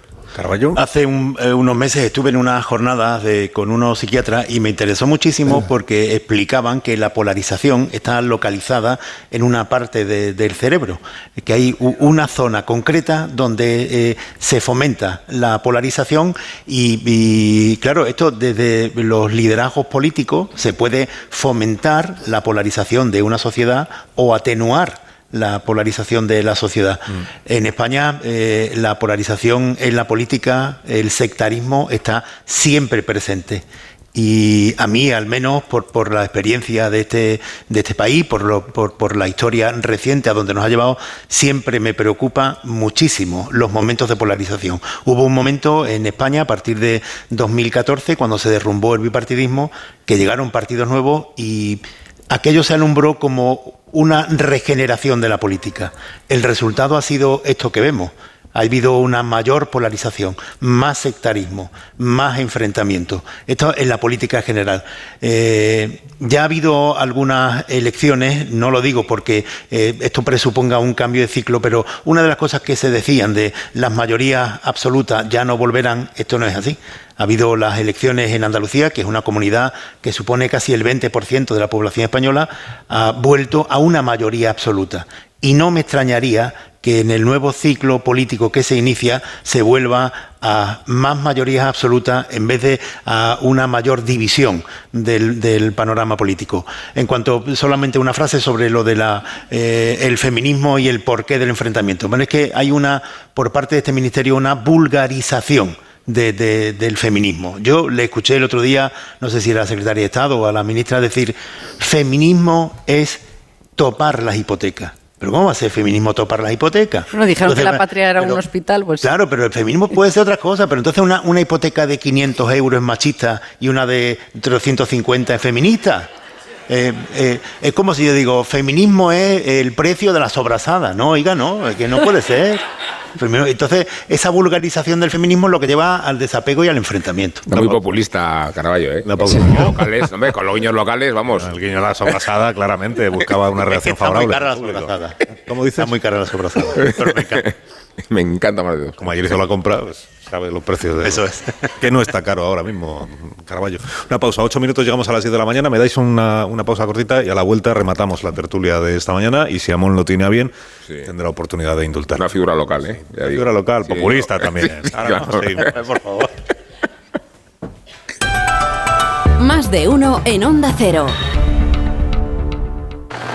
[SPEAKER 149] Hace eh, unos meses estuve en una jornada con unos psiquiatras y me interesó muchísimo porque explicaban que la polarización está localizada en una parte del cerebro, que hay una zona concreta donde eh, se fomenta la polarización y, claro, esto desde los liderazgos políticos se puede fomentar la polarización de una sociedad o atenuar la polarización de la sociedad. Mm. En España eh, la polarización en la política, el sectarismo está siempre presente. Y a mí, al menos por, por la experiencia de este, de este país, por, lo, por, por, la historia reciente a donde nos ha llevado, siempre me preocupa muchísimo los momentos de polarización. Hubo un momento en España, a partir de 2014, cuando se derrumbó el bipartidismo, que llegaron partidos nuevos y aquello se alumbró como una regeneración de la política. El resultado ha sido esto que vemos. Ha habido una mayor polarización, más sectarismo, más enfrentamiento. Esto en la política general. Eh, ya ha habido algunas elecciones, no lo digo porque eh, esto presuponga un cambio de ciclo, pero una de las cosas que se decían de las mayorías absolutas ya no volverán, esto no es así. Ha habido las elecciones en Andalucía, que es una comunidad que supone casi el 20% de la población española, ha vuelto a una mayoría absoluta. Y no me extrañaría que en el nuevo ciclo político que se inicia se vuelva a más mayorías absolutas en vez de a una mayor división del, panorama político. En cuanto solamente una frase sobre lo del eh, el feminismo y el porqué del enfrentamiento. Bueno, es que hay una, por parte de este ministerio, una vulgarización. Del feminismo. Yo le escuché el otro día, no sé si era la secretaria de Estado o a la ministra, decir, feminismo es topar las hipotecas. Pero ¿cómo va a ser feminismo topar las hipotecas?
[SPEAKER 147] Bueno, dijeron que la patria era un hospital, pues...
[SPEAKER 149] Claro, pero el feminismo puede ser otra cosa, pero entonces una, una hipoteca de 500 euros es machista y una de 350 es feminista. Eh, eh, es como si yo digo, feminismo es el precio de las sobrasadas. No, oiga, no, es que no puede ser. Entonces, esa vulgarización del feminismo es lo que lleva al desapego y al enfrentamiento.
[SPEAKER 104] muy populista, Caraballo, ¿eh? locales, con los guiños locales, vamos.
[SPEAKER 31] El guiño de la sobrasada, claramente, buscaba una reacción favorable.
[SPEAKER 149] Muy cara la sobrasada.
[SPEAKER 31] ¿Cómo dices?
[SPEAKER 149] Está muy cara la sobrasada.
[SPEAKER 104] me encanta. más de dos.
[SPEAKER 31] Como ayer hizo la compra, pues sabe los precios de
[SPEAKER 149] Eso es.
[SPEAKER 31] Que no está caro ahora mismo, Caraballo. Una pausa, ocho minutos, llegamos a las 10 de la mañana. Me dais una, una, pausa cortita y a la vuelta rematamos la tertulia de esta mañana. Y si Amón lo tiene a bien, tendrá oportunidad de indultar.
[SPEAKER 104] Una figura local, ¿eh?
[SPEAKER 31] Una figura local, populista también.
[SPEAKER 149] por favor.
[SPEAKER 19] Más de uno en Onda Cero.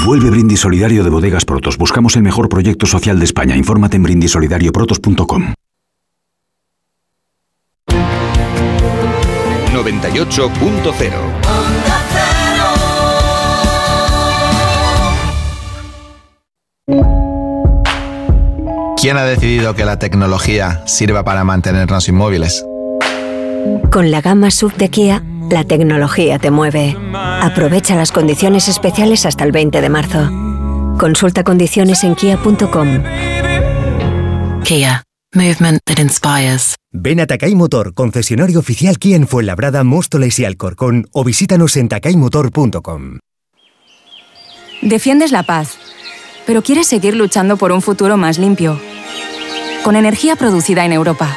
[SPEAKER 174] Vuelve Brindis Solidario de Bodegas Protos. Buscamos el mejor proyecto social de España. Infórmate en brindisolidarioprotos.com.
[SPEAKER 175] 98.0
[SPEAKER 176] ¿Quién ha decidido que la tecnología sirva para mantenernos inmóviles?
[SPEAKER 79] Con la gama sub de Kia la tecnología te mueve. Aprovecha las condiciones especiales hasta el 20 de marzo. Consulta condiciones en kia.com.
[SPEAKER 177] Kia. Movement that inspires.
[SPEAKER 178] Ven a Takai Motor, concesionario oficial Kia en Fuenlabrada, Móstoles y Alcorcón o visítanos en takaymotor.com.
[SPEAKER 179] Defiendes la paz, pero quieres seguir luchando por un futuro más limpio. Con energía producida en Europa.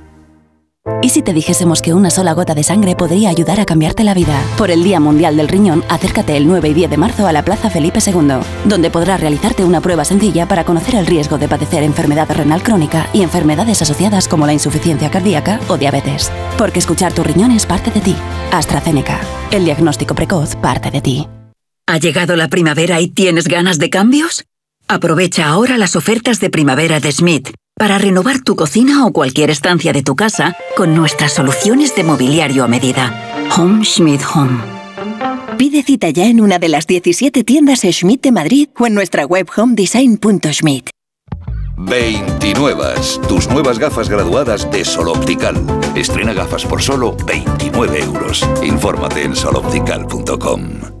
[SPEAKER 179] ¿Y si te dijésemos que una sola gota de sangre podría ayudar a cambiarte la vida? Por el Día Mundial del Riñón, acércate el 9 y 10 de marzo a la Plaza Felipe II, donde podrás realizarte una prueba sencilla para conocer el riesgo de padecer enfermedad renal crónica y enfermedades asociadas como la insuficiencia cardíaca o diabetes. Porque escuchar tu riñón es parte de ti. AstraZeneca. El diagnóstico precoz parte de ti.
[SPEAKER 180] ¿Ha llegado la primavera y tienes ganas de cambios? Aprovecha ahora las ofertas de primavera de Schmidt para renovar tu cocina o cualquier estancia de tu casa con nuestras soluciones de mobiliario a medida. Home Schmidt Home.
[SPEAKER 19] Pide cita ya en una de las 17 tiendas Schmidt de Madrid o en nuestra web homedesign.schmidt.
[SPEAKER 78] 29. Tus nuevas gafas graduadas de Sol Optical. Estrena gafas por solo 29 euros. Infórmate en soloptical.com.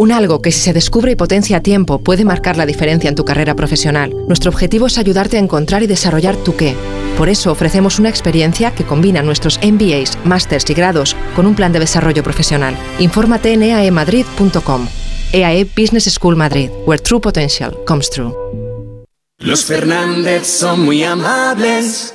[SPEAKER 181] un algo que si se descubre y potencia a tiempo puede marcar la diferencia en tu carrera profesional. Nuestro objetivo es ayudarte a encontrar y desarrollar tu qué. Por eso ofrecemos una experiencia que combina nuestros MBAs, másters y grados con un plan de desarrollo profesional. Infórmate en eaemadrid.com. EAE Business School Madrid, where true potential comes true.
[SPEAKER 182] Los Fernández son muy amables.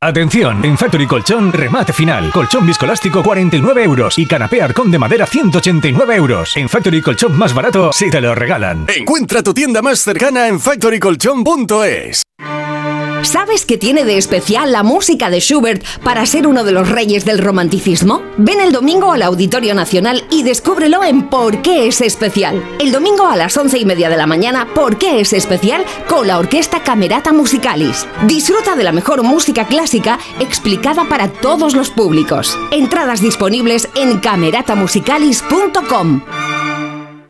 [SPEAKER 183] Atención, en Factory Colchón, remate final. Colchón viscolástico 49 euros y canapé arcón de madera 189 euros. En Factory Colchón más barato si te lo regalan.
[SPEAKER 184] Encuentra tu tienda más cercana en factorycolchón.es.
[SPEAKER 185] ¿Sabes qué tiene de especial la música de Schubert para ser uno de los reyes del romanticismo? Ven el domingo al Auditorio Nacional y descúbrelo en Por qué es especial. El domingo a las once y media de la mañana, ¿Por qué es especial? con la Orquesta Camerata Musicalis. Disfruta de la mejor música clásica explicada para todos los públicos. Entradas disponibles en cameratamusicalis.com.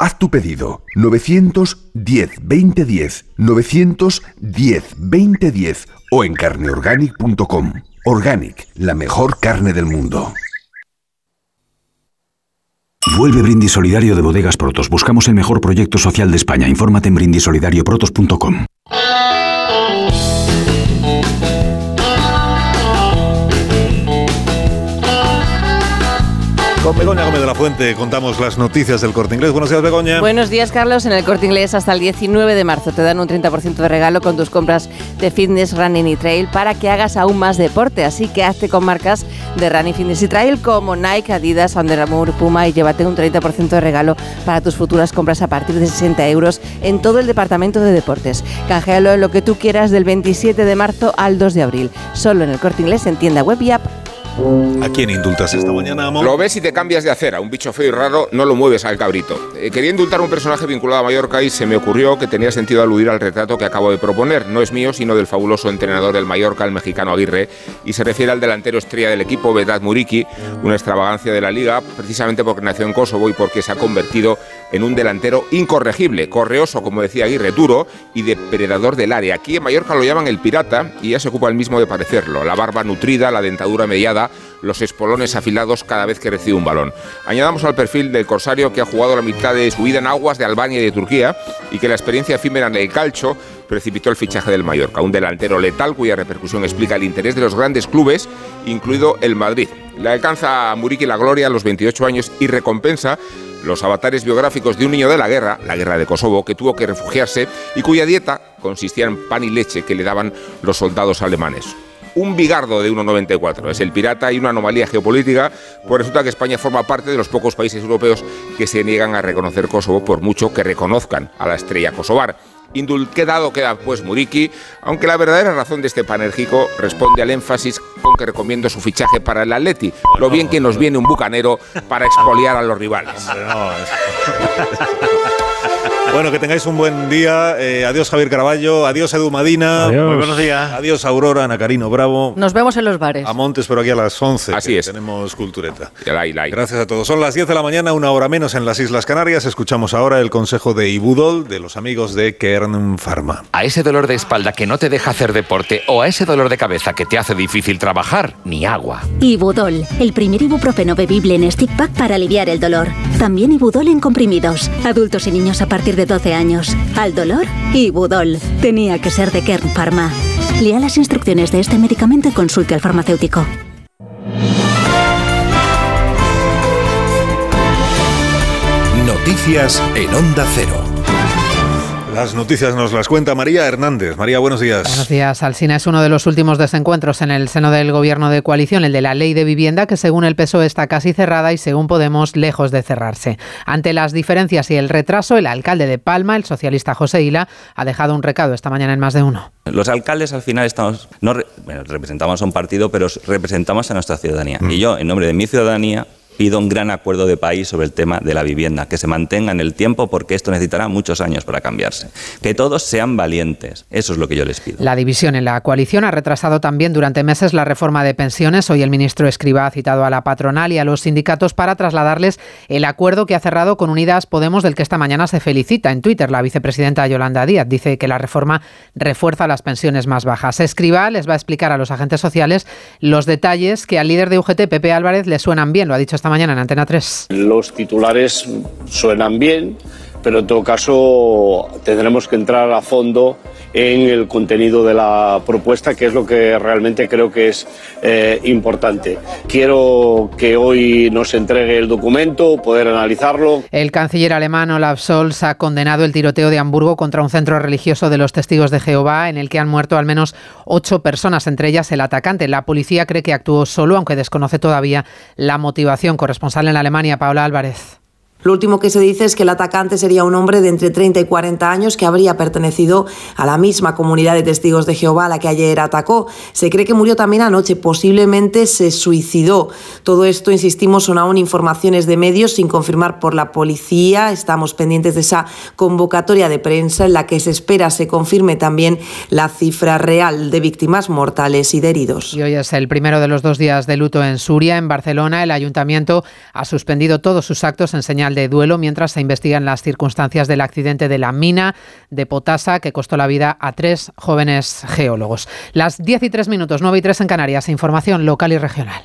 [SPEAKER 186] Haz tu pedido 910 2010 910 2010 o en carneorganic.com. Organic, la mejor carne del mundo.
[SPEAKER 187] Vuelve Brindis Solidario de Bodegas Protos. Buscamos el mejor proyecto social de España. Infórmate en brindisolidarioprotos.com.
[SPEAKER 31] Con Begoña Gómez de la Fuente contamos las noticias del Corte Inglés. Buenos días, Begoña.
[SPEAKER 188] Buenos días, Carlos. En el Corte Inglés hasta el 19 de marzo te dan un 30% de regalo con tus compras de fitness, running y trail para que hagas aún más deporte. Así que hazte con marcas de running, fitness y trail como Nike, Adidas, Under Armour, Puma y llévate un 30% de regalo para tus futuras compras a partir de 60 euros en todo el departamento de deportes. Canjealo en lo que tú quieras del 27 de marzo al 2 de abril. Solo en el Corte Inglés en tienda web y app.
[SPEAKER 31] ¿A quién indultas esta mañana?
[SPEAKER 104] Lo ves y te cambias de acera. Un bicho feo y raro no lo mueves al cabrito. Eh, quería indultar un personaje vinculado a Mallorca y se me ocurrió que tenía sentido aludir al retrato que acabo de proponer. No es mío, sino del fabuloso entrenador del Mallorca, el mexicano Aguirre, y se refiere al delantero estrella del equipo, Vedat Muriki, una extravagancia de la liga, precisamente porque nació en Kosovo y porque se ha convertido en un delantero incorregible, correoso, como decía Aguirre, duro y depredador del área. Aquí en Mallorca lo llaman el pirata y ya se ocupa el mismo de parecerlo. La barba nutrida, la dentadura mediada, los espolones afilados cada vez que recibe un balón. Añadamos al perfil del corsario que ha jugado la mitad de su vida en aguas de Albania y de Turquía y que la experiencia efímera en el calcio precipitó el fichaje del Mallorca, un delantero letal cuya repercusión explica el interés de los grandes clubes, incluido el Madrid. Le alcanza a Muriqui la gloria a los 28 años y recompensa los avatares biográficos de un niño de la guerra, la guerra de Kosovo, que tuvo que refugiarse y cuya dieta consistía en pan y leche que le daban los soldados alemanes un bigardo de 1,94. Es el pirata y una anomalía geopolítica, pues resulta que España forma parte de los pocos países europeos que se niegan a reconocer Kosovo por mucho que reconozcan a la estrella kosovar. Indulquedado queda pues Muriki, aunque la verdadera razón de este panérgico responde al énfasis con que recomiendo su fichaje para el Atleti, lo bien que nos viene un bucanero para expoliar a los rivales.
[SPEAKER 31] Bueno, que tengáis un buen día. Eh, adiós Javier Caraballo, adiós Edu Madina.
[SPEAKER 150] Muy buenos días.
[SPEAKER 31] Adiós Aurora, Ana Carino Bravo.
[SPEAKER 147] Nos vemos en los bares.
[SPEAKER 31] A Montes, pero aquí a las 11.
[SPEAKER 104] Así es.
[SPEAKER 31] Tenemos cultureta.
[SPEAKER 104] Like, like.
[SPEAKER 31] Gracias a todos. Son las 10 de la mañana, una hora menos en las Islas Canarias. Escuchamos ahora el consejo de Ibudol de los amigos de Kern Pharma.
[SPEAKER 189] A ese dolor de espalda que no te deja hacer deporte o a ese dolor de cabeza que te hace difícil trabajar, ni agua.
[SPEAKER 190] Ibudol, el primer ibuprofeno bebible en stick pack para aliviar el dolor. También Ibudol en comprimidos. Adultos y niños a partir de 12 años. Al dolor, Ibudol. Tenía que ser de Kern Pharma. Lea las instrucciones de este medicamento y consulte al farmacéutico.
[SPEAKER 8] Noticias en Onda Cero.
[SPEAKER 31] Las noticias nos las cuenta María Hernández. María, buenos días.
[SPEAKER 191] Buenos días. Alsina es uno de los últimos desencuentros en el seno del gobierno de coalición, el de la ley de vivienda, que según el PSOE está casi cerrada y según Podemos lejos de cerrarse. Ante las diferencias y el retraso, el alcalde de Palma, el socialista José Hila, ha dejado un recado esta mañana en más de uno.
[SPEAKER 159] Los alcaldes al final estamos, no re- bueno, representamos a un partido, pero representamos a nuestra ciudadanía. Y yo, en nombre de mi ciudadanía, pido un gran acuerdo de país sobre el tema de la vivienda, que se mantenga en el tiempo porque esto necesitará muchos años para cambiarse. Que todos sean valientes, eso es lo que yo les pido.
[SPEAKER 191] La división en la coalición ha retrasado también durante meses la reforma de pensiones. Hoy el ministro Escriba ha citado a la patronal y a los sindicatos para trasladarles el acuerdo que ha cerrado con Unidas Podemos, del que esta mañana se felicita. En Twitter, la vicepresidenta Yolanda Díaz dice que la reforma refuerza las pensiones más bajas. Escriba les va a explicar a los agentes sociales los detalles que al líder de UGT, Pepe Álvarez, le suenan bien. Lo ha dicho esta mañana en Antena 3.
[SPEAKER 186] Los titulares suenan bien, pero en todo caso tendremos que entrar a fondo en el contenido de la propuesta, que es lo que realmente creo que es eh, importante. Quiero que hoy nos entregue el documento, poder analizarlo.
[SPEAKER 191] El canciller alemán Olaf Scholz ha condenado el tiroteo de Hamburgo contra un centro religioso de los testigos de Jehová en el que han muerto al menos ocho personas, entre ellas el atacante. La policía cree que actuó solo, aunque desconoce todavía la motivación. Corresponsal en Alemania, Paula Álvarez.
[SPEAKER 11] Lo último que se dice es que el atacante sería un hombre de entre 30 y 40 años que habría pertenecido a la misma comunidad de testigos de Jehová a la que ayer atacó. Se cree que murió también anoche, posiblemente se suicidó. Todo esto, insistimos, son aún informaciones de medios sin confirmar por la policía. Estamos pendientes de esa convocatoria de prensa en la que se espera se confirme también la cifra real de víctimas mortales y de heridos.
[SPEAKER 191] Y hoy es el primero de los dos días de luto en Suria. En Barcelona, el ayuntamiento ha suspendido todos sus actos en señal de duelo mientras se investigan las circunstancias del accidente de la mina de Potasa que costó la vida a tres jóvenes geólogos. Las 10 y 3 minutos, 9 y 3 en Canarias. Información local y regional.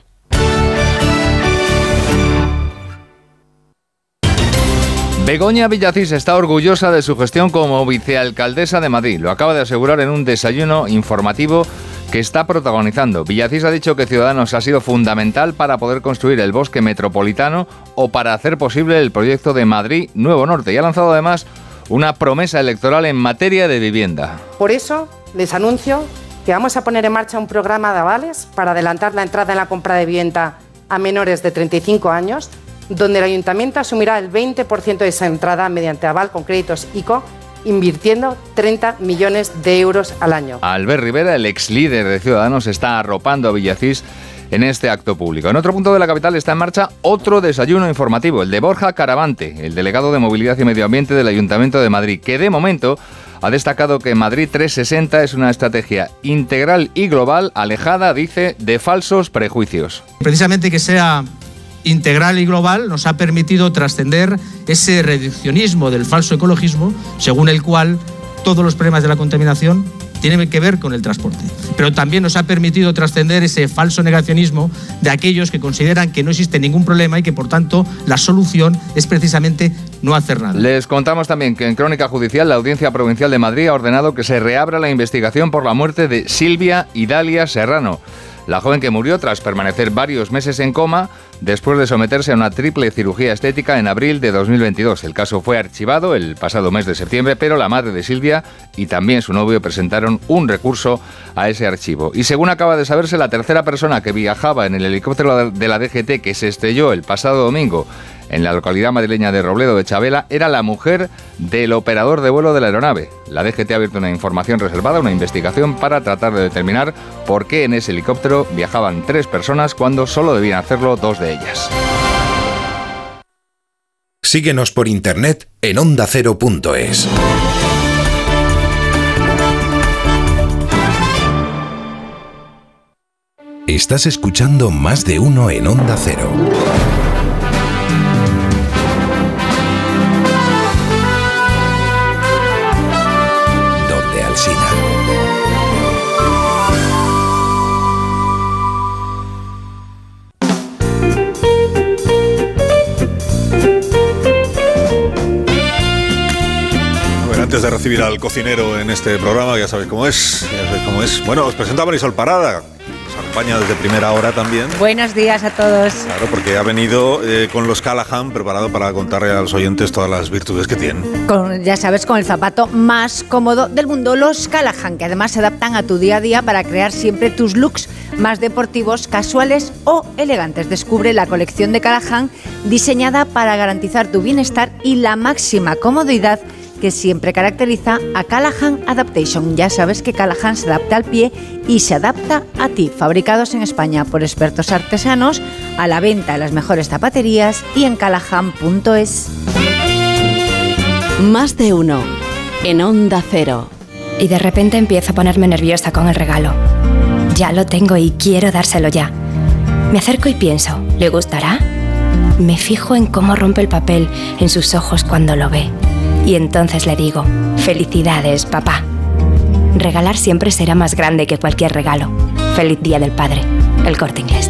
[SPEAKER 72] Begoña Villacís está orgullosa de su gestión como vicealcaldesa de Madrid. Lo acaba de asegurar en un desayuno informativo que está protagonizando. Villacís ha dicho que Ciudadanos ha sido fundamental para poder construir el bosque metropolitano o para hacer posible el proyecto de Madrid Nuevo Norte. Y ha lanzado además una promesa electoral en materia de vivienda.
[SPEAKER 192] Por eso les anuncio que vamos a poner en marcha un programa de avales para adelantar la entrada en la compra de vivienda a menores de 35 años, donde el ayuntamiento asumirá el 20% de esa entrada mediante aval con créditos ICO, invirtiendo 30 millones de euros al año.
[SPEAKER 72] Albert Rivera, el ex líder de Ciudadanos, está arropando a Villacís en este acto público. En otro punto de la capital está en marcha otro desayuno informativo, el de Borja Caravante, el delegado de Movilidad y Medio Ambiente del Ayuntamiento de Madrid, que de momento ha destacado que Madrid 360 es una estrategia integral y global, alejada, dice, de falsos prejuicios.
[SPEAKER 193] Precisamente que sea integral y global nos ha permitido trascender ese reduccionismo del falso ecologismo, según el cual todos los problemas de la contaminación tienen que ver con el transporte. Pero también nos ha permitido trascender ese falso negacionismo de aquellos que consideran que no existe ningún problema y que por tanto la solución es precisamente no hacer nada.
[SPEAKER 72] Les contamos también que en Crónica Judicial la Audiencia Provincial de Madrid ha ordenado que se reabra la investigación por la muerte de Silvia Idalia Serrano. La joven que murió tras permanecer varios meses en coma después de someterse a una triple cirugía estética en abril de 2022. El caso fue archivado el pasado mes de septiembre, pero la madre de Silvia y también su novio presentaron un recurso a ese archivo. Y según acaba de saberse, la tercera persona que viajaba en el helicóptero de la DGT que se estrelló el pasado domingo en la localidad madrileña de Robledo de Chabela era la mujer del operador de vuelo de la aeronave. La DGT ha abierto una información reservada, una investigación para tratar de determinar por qué en ese helicóptero viajaban tres personas cuando solo debían hacerlo dos de ellas.
[SPEAKER 8] Síguenos por internet en ondacero.es. Estás escuchando más de uno en Onda Cero.
[SPEAKER 31] Recibir al cocinero en este programa, ya sabéis cómo es, ya sabéis cómo es. Bueno, os presento a Marisol Parada, nos acompaña desde primera hora también.
[SPEAKER 192] Buenos días a todos.
[SPEAKER 31] Claro, porque ha venido eh, con los Callahan preparado para contarle a los oyentes todas las virtudes que tienen.
[SPEAKER 192] Con, ya sabes, con el zapato más cómodo del mundo, los Callahan, que además se adaptan a tu día a día para crear siempre tus looks más deportivos, casuales o elegantes. Descubre la colección de Callahan diseñada para garantizar tu bienestar y la máxima comodidad que siempre caracteriza a Callahan Adaptation. Ya sabes que Callahan se adapta al pie y se adapta a ti. Fabricados en España por expertos artesanos, a la venta en las mejores zapaterías y en callahan.es.
[SPEAKER 179] Más de uno. En Onda Cero.
[SPEAKER 194] Y de repente empiezo a ponerme nerviosa con el regalo. Ya lo tengo y quiero dárselo ya. Me acerco y pienso, ¿le gustará? Me fijo en cómo rompe el papel en sus ojos cuando lo ve. Y entonces le digo, felicidades, papá. Regalar siempre será más grande que cualquier regalo. Feliz Día del Padre. El corte inglés.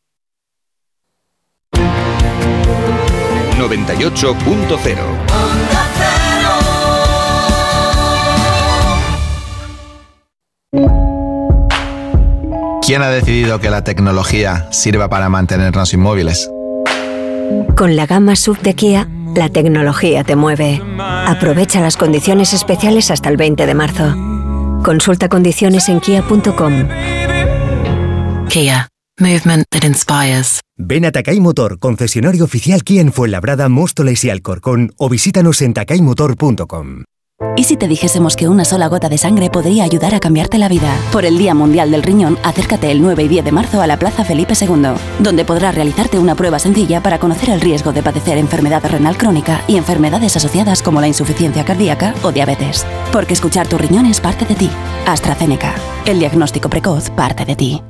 [SPEAKER 8] 98.0
[SPEAKER 195] ¿Quién ha decidido que la tecnología sirva para mantenernos inmóviles?
[SPEAKER 196] Con la gama sub de Kia, la tecnología te mueve. Aprovecha las condiciones especiales hasta el 20 de marzo. Consulta condiciones en kia.com.
[SPEAKER 179] Kia. Movement that inspires.
[SPEAKER 197] Ven a Takay Motor, concesionario oficial Kia en Fuenlabrada, Móstoles y Alcorcón o visítanos en takaymotor.com.
[SPEAKER 179] ¿Y si te dijésemos que una sola gota de sangre podría ayudar a cambiarte la vida? Por el Día Mundial del Riñón, acércate el 9 y 10 de marzo a la Plaza Felipe II, donde podrás realizarte una prueba sencilla para conocer el riesgo de padecer enfermedad renal crónica y enfermedades asociadas como la insuficiencia cardíaca o diabetes. Porque escuchar tu riñón es parte de ti. AstraZeneca. El diagnóstico precoz parte de ti.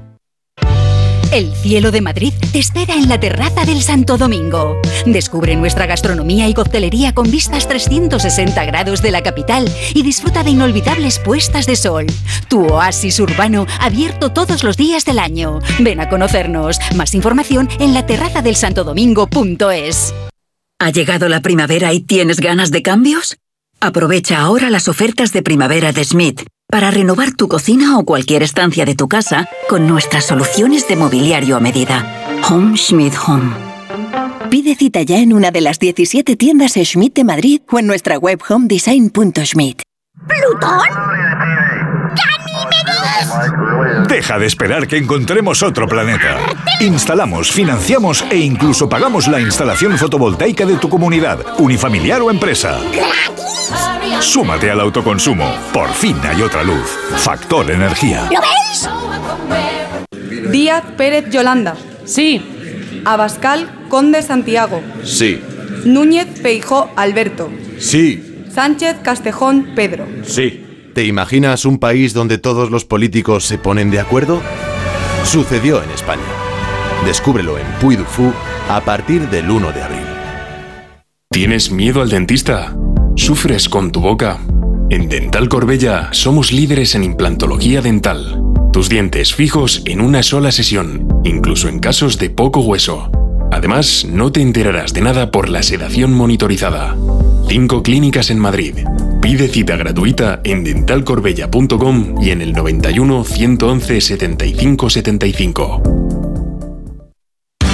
[SPEAKER 196] El cielo de Madrid te espera en la terraza del Santo Domingo. Descubre nuestra gastronomía y coctelería con vistas 360 grados de la capital y disfruta de inolvidables puestas de sol. Tu oasis urbano abierto todos los días del año. Ven a conocernos. Más información en la terraza del santodomingo.es.
[SPEAKER 19] ¿Ha llegado la primavera y tienes ganas de cambios? Aprovecha ahora las ofertas de primavera de Smith para renovar tu cocina o cualquier estancia de tu casa con nuestras soluciones de mobiliario a medida. Home Schmidt Home. Pide cita ya en una de las 17 tiendas Schmidt de Madrid o en nuestra web homedesign.schmidt.
[SPEAKER 198] ¿Plutón?
[SPEAKER 199] Deja de esperar que encontremos otro planeta. Instalamos, financiamos e incluso pagamos la instalación fotovoltaica de tu comunidad, unifamiliar o empresa. Súmate al autoconsumo. Por fin hay otra luz. Factor Energía.
[SPEAKER 198] ¿Lo veis?
[SPEAKER 200] Díaz Pérez Yolanda. Sí. Abascal Conde Santiago.
[SPEAKER 201] Sí.
[SPEAKER 200] Núñez Feijó Alberto.
[SPEAKER 201] Sí.
[SPEAKER 200] Sánchez Castejón Pedro.
[SPEAKER 201] Sí. ¿Te imaginas un país donde todos los políticos se ponen de acuerdo? Sucedió en España. Descúbrelo en Puy a partir del 1 de abril.
[SPEAKER 186] ¿Tienes miedo al dentista? ¿Sufres con tu boca? En Dental Corbella somos líderes en implantología dental. Tus dientes fijos en una sola sesión, incluso en casos de poco hueso. Además, no te enterarás de nada por la sedación monitorizada. Cinco clínicas en Madrid. Pide cita gratuita en dentalcorbella.com y en el 91 111 75 75.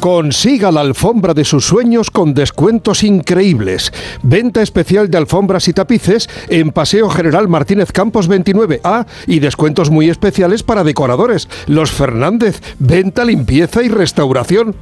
[SPEAKER 202] Consiga la alfombra de sus sueños con descuentos increíbles. Venta especial de alfombras y tapices en Paseo General Martínez Campos 29A y descuentos muy especiales para decoradores. Los Fernández, venta, limpieza y restauración.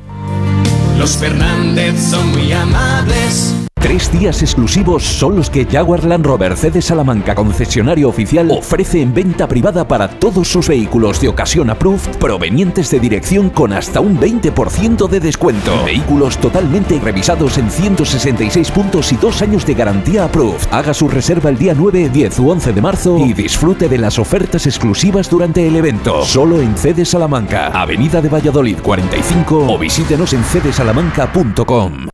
[SPEAKER 1] Los Fernández son muy amables.
[SPEAKER 192] Tres días exclusivos son los que Jaguar Land Rover CD Salamanca, concesionario oficial, ofrece en venta privada para todos sus vehículos de ocasión approved provenientes de dirección con hasta un 20% de descuento. Vehículos totalmente revisados en 166 puntos y dos años de garantía approved. Haga su reserva el día 9, 10 u 11 de marzo y disfrute de las ofertas exclusivas durante el evento. Solo en CD Salamanca, Avenida de Valladolid 45 o visítenos en cdsalamanca.com.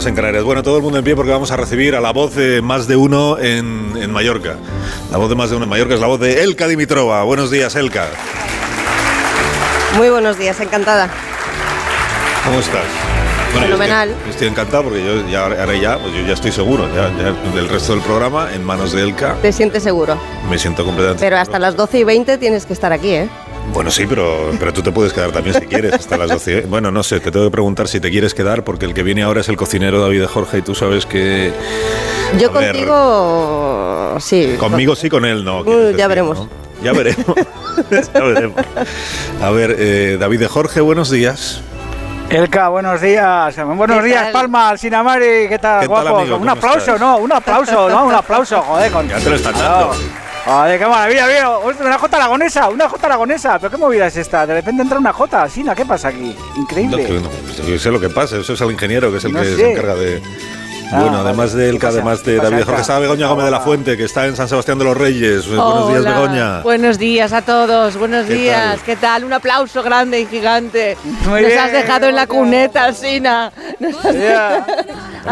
[SPEAKER 31] Menos en Canarias. Bueno, todo el mundo en pie porque vamos a recibir a la voz de más de uno en, en Mallorca. La voz de más de uno en Mallorca es la voz de Elka Dimitrova. Buenos días, Elka.
[SPEAKER 203] Muy buenos días, encantada.
[SPEAKER 31] ¿Cómo estás? Bueno,
[SPEAKER 203] Fenomenal.
[SPEAKER 31] Estoy, estoy encantado porque yo ya, ahora ya, pues yo ya estoy seguro ya, ya del resto del programa en manos de Elka.
[SPEAKER 203] Te sientes seguro.
[SPEAKER 31] Me siento completamente
[SPEAKER 203] Pero hasta las 12 y 20 tienes que estar aquí, ¿eh?
[SPEAKER 31] Bueno, sí, pero, pero tú te puedes quedar también si quieres hasta las 12. Bueno, no sé, te tengo que preguntar si te quieres quedar porque el que viene ahora es el cocinero David de Jorge y tú sabes que...
[SPEAKER 203] Yo
[SPEAKER 31] A ver,
[SPEAKER 203] contigo, sí.
[SPEAKER 31] Conmigo sí, con él no.
[SPEAKER 203] Uh, ya
[SPEAKER 31] decir,
[SPEAKER 203] veremos.
[SPEAKER 31] ¿no? Ya veremos. ya veremos. A ver, eh, David de Jorge, buenos días.
[SPEAKER 54] Elka, buenos días. Buenos
[SPEAKER 203] ¿Qué
[SPEAKER 54] días,
[SPEAKER 203] tal?
[SPEAKER 54] Palma, Sinamari, ¿qué tal,
[SPEAKER 31] ¿Qué tal,
[SPEAKER 54] guapo?
[SPEAKER 31] amigo?
[SPEAKER 54] Un
[SPEAKER 31] ¿Cómo
[SPEAKER 54] aplauso,
[SPEAKER 31] estás?
[SPEAKER 54] ¿no? Un aplauso, ¿no? Un aplauso, joder. Con...
[SPEAKER 31] Ya te lo están
[SPEAKER 54] Ay, qué maravilla, veo. Una J aragonesa, una J aragonesa. Pero qué movida es esta. De repente entra una J, Sina, ¿qué pasa aquí? Increíble.
[SPEAKER 31] No, sé lo que pasa, eso es el ingeniero que es el que se encarga de.
[SPEAKER 54] Ah,
[SPEAKER 31] bueno, además de él, que además de David Jorge, está Begoña Gómez de la Fuente, que está en San Sebastián de los Reyes. Buenos días, Begoña.
[SPEAKER 204] Buenos días a todos, buenos días. ¿Qué tal? Un aplauso grande y gigante.
[SPEAKER 54] Muy
[SPEAKER 204] Nos has dejado en la cuneta, Sina. Yeah.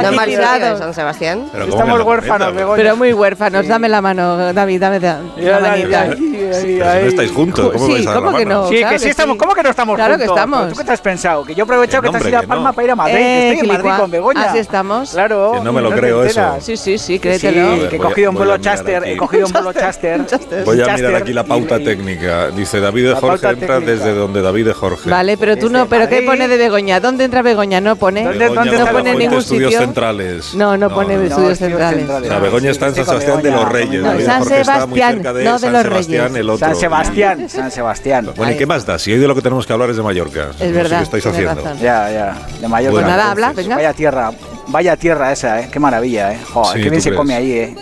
[SPEAKER 203] no mal de San Sebastián.
[SPEAKER 31] Estamos huérfanos, Begoña. Pero
[SPEAKER 204] muy huérfanos. Dame la mano, David, dame la, manita.
[SPEAKER 31] No estáis juntos, ¿cómo
[SPEAKER 204] que no?
[SPEAKER 54] Sí, que sí estamos, ¿cómo que no estamos juntos?
[SPEAKER 204] Claro que estamos.
[SPEAKER 54] Pues, ¿Tú qué te has pensado? Que yo he aprovechado
[SPEAKER 31] eh,
[SPEAKER 54] que estás
[SPEAKER 31] en La
[SPEAKER 54] Palma para ir a Madrid.
[SPEAKER 204] Eh,
[SPEAKER 54] estoy en Madrid con Begoña.
[SPEAKER 204] Así estamos.
[SPEAKER 54] Claro.
[SPEAKER 31] Que no me lo
[SPEAKER 54] no
[SPEAKER 31] creo eso.
[SPEAKER 204] Sí, sí, sí, créetelo.
[SPEAKER 31] Sí, ver,
[SPEAKER 54] que he cogido
[SPEAKER 31] a,
[SPEAKER 54] un
[SPEAKER 31] bolo
[SPEAKER 54] Chaster, he cogido un bolo Chaster.
[SPEAKER 31] Voy a mirar aquí la pauta
[SPEAKER 54] y,
[SPEAKER 31] técnica. Dice David de Jorge entra desde donde David de Jorge.
[SPEAKER 204] Vale, pero tú no, pero ¿qué pone de Begoña? ¿Dónde entra Begoña? No pone.
[SPEAKER 54] ¿Dónde, ¿dónde
[SPEAKER 204] no pone ningún
[SPEAKER 31] estudios centrales.
[SPEAKER 204] No, no, pone
[SPEAKER 54] no,
[SPEAKER 204] estudios centrales.
[SPEAKER 31] La Begoña está en San Sebastián de los Reyes.
[SPEAKER 204] San Sebastián, no de
[SPEAKER 31] San
[SPEAKER 204] los
[SPEAKER 31] Sebastián.
[SPEAKER 54] San Sebastián, San Sebastián.
[SPEAKER 31] Bueno, ¿y qué más da? Si hoy de lo que tenemos que hablar es de Mallorca.
[SPEAKER 204] Es verdad.
[SPEAKER 31] estáis haciendo.
[SPEAKER 54] Ya, ya. De Mallorca.
[SPEAKER 31] Pues
[SPEAKER 204] nada, habla, pues, venga.
[SPEAKER 54] Vaya tierra. Vaya tierra esa, ¿eh? Qué maravilla, ¿eh? Joder, qué bien se come ahí, ¿eh?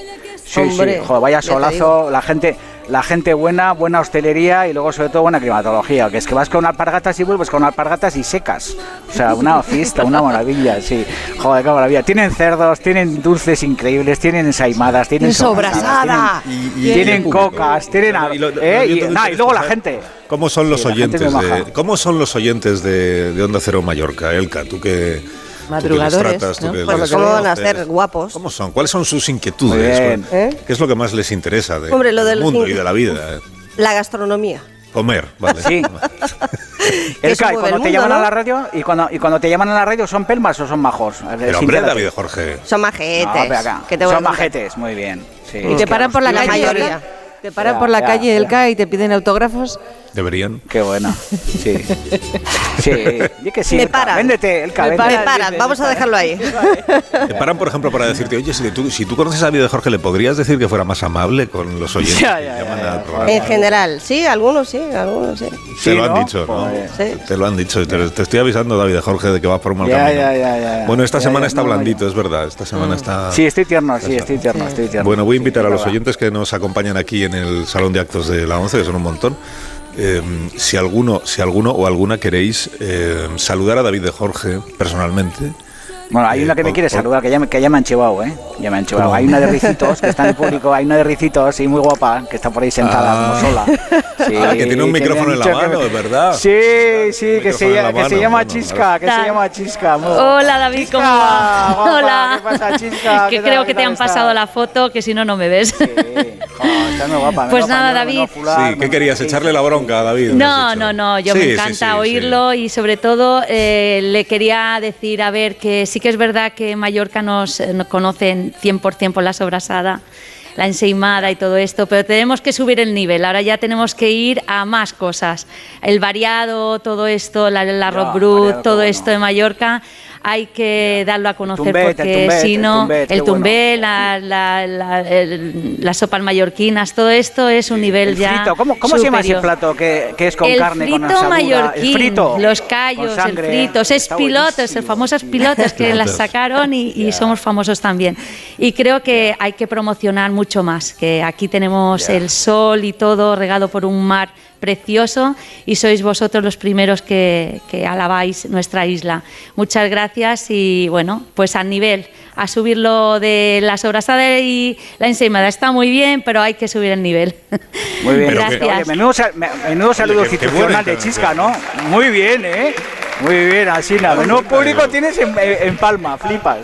[SPEAKER 54] Sí, sí, joder, vaya solazo, la gente, la gente buena, buena hostelería y luego sobre todo buena climatología, que es que vas con alpargatas y vuelves con alpargatas y secas. O sea, una fiesta, una maravilla, sí. Joder, qué maravilla. Tienen cerdos, tienen dulces increíbles, tienen ensaimadas, tienen
[SPEAKER 204] sobrasada,
[SPEAKER 54] tienen, cocas, tienen
[SPEAKER 31] y,
[SPEAKER 54] y
[SPEAKER 31] eh,
[SPEAKER 54] luego la gente.
[SPEAKER 31] ¿Cómo son los oyentes de, ¿Cómo son los oyentes de, de Onda Cero Mallorca, Elka? Tú que
[SPEAKER 204] Madrugadores. ¿no?
[SPEAKER 203] ¿Cómo a ser guapos?
[SPEAKER 31] ¿Cómo son? ¿Cuáles son sus inquietudes?
[SPEAKER 203] ¿Eh?
[SPEAKER 31] ¿Qué es lo que más les interesa del mundo y de la vida?
[SPEAKER 203] La gastronomía.
[SPEAKER 31] Comer, vale.
[SPEAKER 54] Sí. el
[SPEAKER 203] Kai,
[SPEAKER 54] cuando te llaman a la radio y cuando, y cuando te llaman a la radio, ¿son pelmas o son majos?
[SPEAKER 31] Pero hombre, David Jorge.
[SPEAKER 203] Son majetes.
[SPEAKER 54] No, acá.
[SPEAKER 203] ¿Qué te
[SPEAKER 54] son majetes, muy bien.
[SPEAKER 204] Y te paran por la calle. ¿eh? Te paran por la calle
[SPEAKER 54] del
[SPEAKER 204] CAE y te piden autógrafos.
[SPEAKER 31] Deberían.
[SPEAKER 54] Qué bueno. Sí. Sí, yo que sí.
[SPEAKER 203] Me paran.
[SPEAKER 54] Véndete
[SPEAKER 204] el
[SPEAKER 54] cabello.
[SPEAKER 203] Me paran, vamos a dejarlo ahí.
[SPEAKER 31] Te paran, por ejemplo, para decirte, oye, si tú, si tú conoces a de Jorge, ¿le podrías decir que fuera más amable con los oyentes
[SPEAKER 54] ya, ya, ya.
[SPEAKER 203] En general, sí, algunos sí, algunos sí.
[SPEAKER 31] Te lo han
[SPEAKER 54] ¿no?
[SPEAKER 31] dicho, ¿no?
[SPEAKER 203] Pues,
[SPEAKER 31] te lo han dicho. Te, te, estoy avisando, David Jorge, de que va por mal camino. bueno, esta semana está
[SPEAKER 54] no,
[SPEAKER 31] blandito, es verdad. Esta semana mm. está...
[SPEAKER 54] Sí, estoy tierno, sí, estoy tierno, estoy tierno.
[SPEAKER 31] Bueno, voy a invitar a los oyentes que nos acompañan aquí en el Salón de Actos de la ONCE, que son un montón. Em, si alguno, si alguno o alguna queréis em, saludar a David de Jorge personalmente,
[SPEAKER 54] bueno, hay una que me
[SPEAKER 31] oh,
[SPEAKER 54] quiere
[SPEAKER 31] oh.
[SPEAKER 54] saludar, que ya, me, que ya me han chivado, ¿eh? Ya me han chivado. Hay una de Ricitos, que está en el público, hay una de Ricitos, y muy guapa, que está por ahí sentada,
[SPEAKER 31] ah.
[SPEAKER 54] como sola. Sí,
[SPEAKER 31] ah, que tiene un micrófono en la mano, de verdad.
[SPEAKER 54] Sí, sí, que se, que se, llama
[SPEAKER 31] bueno,
[SPEAKER 54] Chisca, que se llama Chisca. Muy...
[SPEAKER 205] Hola, David, ¿cómo va?
[SPEAKER 54] Guapa,
[SPEAKER 205] Hola.
[SPEAKER 54] ¿Qué pasa, Chisca?
[SPEAKER 205] Que creo que te han
[SPEAKER 54] está?
[SPEAKER 205] pasado la foto, que si no, no me ves.
[SPEAKER 54] Sí. Oh, guapa,
[SPEAKER 205] pues nada, David.
[SPEAKER 31] Sí, ¿qué querías? ¿Echarle la bronca a David?
[SPEAKER 205] No, no, no, yo me encanta oírlo y sobre todo eh, le quería decir, a ver, que sí que es verdad que en Mallorca nos, eh, nos conocen 100% por la sobrasada, la enseimada y todo esto, pero tenemos que subir el nivel. Ahora ya tenemos que ir a más cosas. El variado, todo esto, la, la rock brut, todo esto no. de Mallorca hay que darlo a conocer porque si no, el tumbé, bueno. la, sopa al mallorquinas, todo esto es un nivel
[SPEAKER 54] el
[SPEAKER 205] ya.
[SPEAKER 54] Frito. ¿Cómo, se llama ese plato que, es con
[SPEAKER 205] el
[SPEAKER 54] carne?
[SPEAKER 205] Frito
[SPEAKER 54] con
[SPEAKER 205] mallorquín,
[SPEAKER 54] el frito
[SPEAKER 205] los callos, el frito, es pilotos, los famosos pilotos que las sacaron y, somos famosos también. Y creo que hay que promocionar mucho más, que aquí tenemos el sol y todo regado por un mar precioso y sois vosotros los primeros que, alabáis nuestra isla. Muchas gracias y bueno, pues al nivel, a subirlo de la sobrasada y la ensaimada está muy bien, pero hay que subir el nivel.
[SPEAKER 54] Muy bien,
[SPEAKER 205] gracias.
[SPEAKER 54] Oye, menudo, menudo, saludo
[SPEAKER 31] oye,
[SPEAKER 54] de Chisca, ¿no? Muy bien, ¿eh? Muy bien, Asina. Menudo público tienes eh, en, Palma, flipas.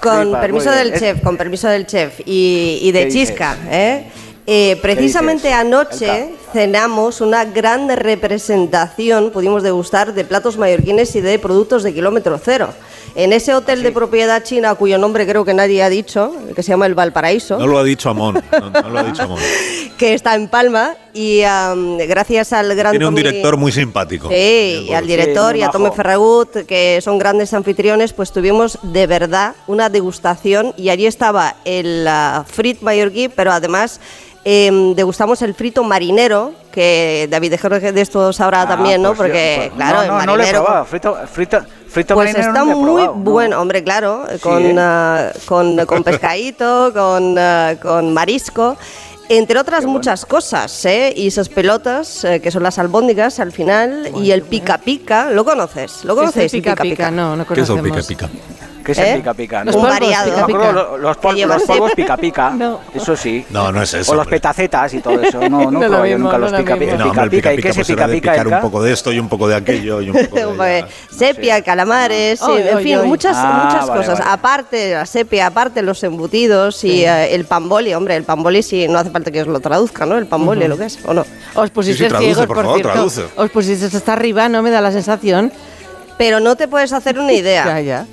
[SPEAKER 203] Con permiso del chef, con permiso del chef y, de Chisca. Eh, eh precisamente anoche cenamos una gran representación, pudimos degustar, de platos mallorquines y de productos de kilómetro cero. En ese hotel sí. de propiedad china, cuyo nombre creo que nadie ha dicho, que se llama el Valparaíso.
[SPEAKER 31] No lo ha dicho Amón, no, no lo ha dicho Amón.
[SPEAKER 203] que está en Palma y um, gracias al gran...
[SPEAKER 31] Tiene un
[SPEAKER 203] Tommy,
[SPEAKER 31] director muy simpático.
[SPEAKER 203] Sí, y al director
[SPEAKER 54] sí,
[SPEAKER 203] y a Tome Ferragut, que son grandes anfitriones, pues tuvimos de verdad una degustación y allí estaba el uh, frit mallorquí, pero además eh, degustamos el frito marinero, que David, de esto sabrá
[SPEAKER 54] ah,
[SPEAKER 203] también, ¿no?
[SPEAKER 54] Pues
[SPEAKER 203] Porque, yo,
[SPEAKER 54] pues,
[SPEAKER 203] claro,
[SPEAKER 54] no, no,
[SPEAKER 203] el
[SPEAKER 54] marinero... No lo he probado. frito, frito, frito
[SPEAKER 203] pues
[SPEAKER 54] marinero
[SPEAKER 203] está
[SPEAKER 54] no lo he probado, muy
[SPEAKER 203] bueno, hombre, claro, con,
[SPEAKER 54] sí.
[SPEAKER 203] uh, con, con pescadito, con, uh, con marisco entre otras bueno. muchas cosas, ¿eh? Y esas pelotas, eh, que son las albóndigas al final, bueno, y el pica pica, ¿lo conoces? ¿Lo conocéis?
[SPEAKER 204] ¿Qué es el
[SPEAKER 203] pica pica?
[SPEAKER 204] pica, pica? No, no conocemos.
[SPEAKER 31] ¿Qué es el pica pica?
[SPEAKER 54] ¿Qué es
[SPEAKER 203] ¿Eh?
[SPEAKER 54] el pica pica?
[SPEAKER 203] Los Un polvos variado. pica
[SPEAKER 54] Los,
[SPEAKER 203] llevan
[SPEAKER 54] los polvos pica pica.
[SPEAKER 203] No.
[SPEAKER 54] Eso sí.
[SPEAKER 31] No, no es eso.
[SPEAKER 54] O los petacetas y todo eso. No, no,
[SPEAKER 203] mismo,
[SPEAKER 54] nunca
[SPEAKER 203] no
[SPEAKER 54] los
[SPEAKER 203] lo
[SPEAKER 54] pica pica.
[SPEAKER 31] No,
[SPEAKER 54] pica, ¿Y qué
[SPEAKER 31] pica
[SPEAKER 54] es el
[SPEAKER 31] pues era
[SPEAKER 54] pica
[SPEAKER 31] de
[SPEAKER 54] pica?
[SPEAKER 31] picar un poco de esto y un poco de aquello y un poco de...
[SPEAKER 203] Sepia, calamares, en fin, muchas,
[SPEAKER 54] Ah,
[SPEAKER 203] muchas
[SPEAKER 54] vale,
[SPEAKER 203] cosas.
[SPEAKER 54] vale.
[SPEAKER 203] Aparte la sepia, aparte los embutidos y eh, el pamboli, hombre, el pamboli sí, no hace falta que os lo traduzca, ¿no? El pamboli, lo que es, ¿o no?
[SPEAKER 204] Os pusisteis ciegos,
[SPEAKER 31] por
[SPEAKER 204] cierto.
[SPEAKER 31] traduce.
[SPEAKER 204] Os pusisteis hasta arriba, no me da la sensación.
[SPEAKER 203] Pero no te puedes hacer una idea.
[SPEAKER 204] Ya, ya.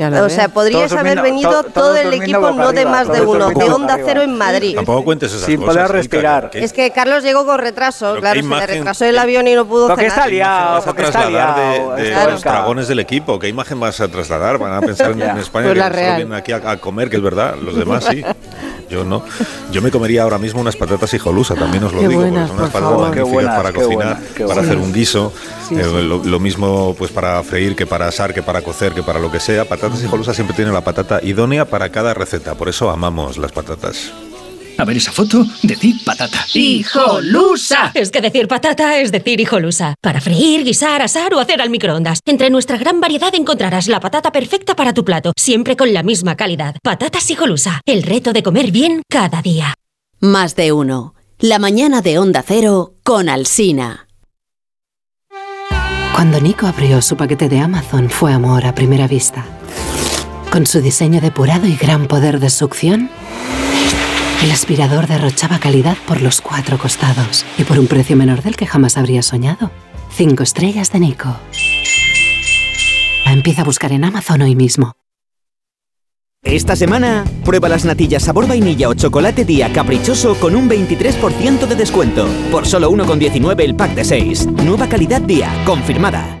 [SPEAKER 203] O sea, podrías haber
[SPEAKER 54] durmiendo-
[SPEAKER 203] venido
[SPEAKER 54] to-
[SPEAKER 203] todo el equipo, no de más de uno, de Onda Cero en Madrid.
[SPEAKER 31] Tampoco cuentes esas
[SPEAKER 54] Sin
[SPEAKER 31] cosas.
[SPEAKER 54] poder
[SPEAKER 31] Ilka,
[SPEAKER 54] respirar.
[SPEAKER 203] Es que Carlos llegó con retraso, claro, se le retrasó el avión y no pudo
[SPEAKER 54] Porque está
[SPEAKER 203] cenar.
[SPEAKER 54] liado,
[SPEAKER 31] vas a
[SPEAKER 54] porque está
[SPEAKER 31] trasladar
[SPEAKER 54] liado.
[SPEAKER 31] de, los dragones del equipo? ¿Qué imagen vas a trasladar? Van a pensar en, España
[SPEAKER 204] Pues
[SPEAKER 31] que solo vienen aquí a, a comer, que es verdad. Los demás sí. Yo no. Yo me comería ahora mismo unas patatas hijolusa, también os lo
[SPEAKER 204] Qué
[SPEAKER 31] digo,
[SPEAKER 204] buenas,
[SPEAKER 31] porque son unas
[SPEAKER 204] por
[SPEAKER 31] patatas
[SPEAKER 204] favor.
[SPEAKER 54] Qué
[SPEAKER 31] magníficas
[SPEAKER 54] buenas,
[SPEAKER 31] para
[SPEAKER 54] qué
[SPEAKER 31] cocinar,
[SPEAKER 54] buenas, qué
[SPEAKER 31] para hacer un guiso.
[SPEAKER 204] Sí,
[SPEAKER 31] Eh,
[SPEAKER 204] sí.
[SPEAKER 31] Lo, lo mismo pues para freír que para asar, que para cocer, que para lo que sea. Patatas hijolusa siempre tiene la patata idónea para cada receta. Por eso amamos las patatas.
[SPEAKER 206] A ver esa foto, decir patata.
[SPEAKER 207] ¡Hijolusa! Es que decir patata es decir hijolusa. Para freír, guisar, asar o hacer al microondas. Entre nuestra gran variedad encontrarás la patata perfecta para tu plato, siempre con la misma calidad. Patatas hijolusa. El reto de comer bien cada día.
[SPEAKER 19] Más de uno. La mañana de Onda Cero con Alsina.
[SPEAKER 79] Cuando Nico abrió su paquete de Amazon fue amor a primera vista. Con su diseño depurado y gran poder de succión, el aspirador derrochaba calidad por los cuatro costados y por un precio menor del que jamás habría soñado. Cinco estrellas de Nico. Empieza a buscar en Amazon hoy mismo.
[SPEAKER 208] Esta semana, prueba las natillas sabor vainilla o chocolate día caprichoso con un 23% de descuento. Por solo 1,19 el pack de 6. Nueva calidad día, confirmada.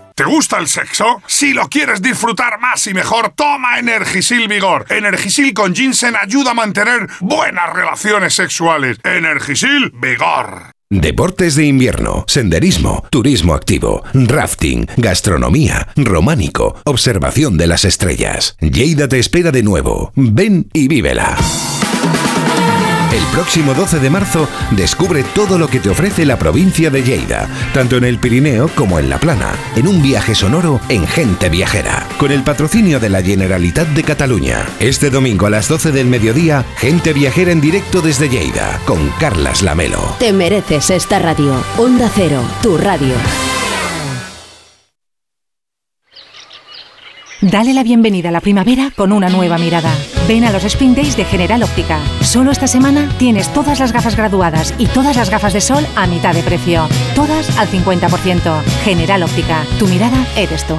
[SPEAKER 209] ¿Te gusta el sexo? Si lo quieres disfrutar más y mejor, toma Energisil Vigor. Energisil con ginseng ayuda a mantener buenas relaciones sexuales. Energisil Vigor.
[SPEAKER 8] Deportes de invierno, senderismo, turismo activo, rafting, gastronomía, románico, observación de las estrellas. Lleida te espera de nuevo. Ven y vívela. El próximo 12 de marzo descubre todo lo que te ofrece la provincia de Lleida, tanto en el Pirineo como en la Plana, en un viaje sonoro en Gente Viajera, con el patrocinio de la Generalitat de Cataluña. Este domingo a las 12 del mediodía, Gente Viajera en directo desde Lleida, con Carlas Lamelo.
[SPEAKER 19] Te mereces esta radio. Onda Cero, tu radio.
[SPEAKER 210] Dale la bienvenida a la primavera con una nueva mirada. Ven a los Spring Days de General Óptica. Solo esta semana tienes todas las gafas graduadas y todas las gafas de sol a mitad de precio. Todas al 50%. General Óptica. Tu mirada eres tú.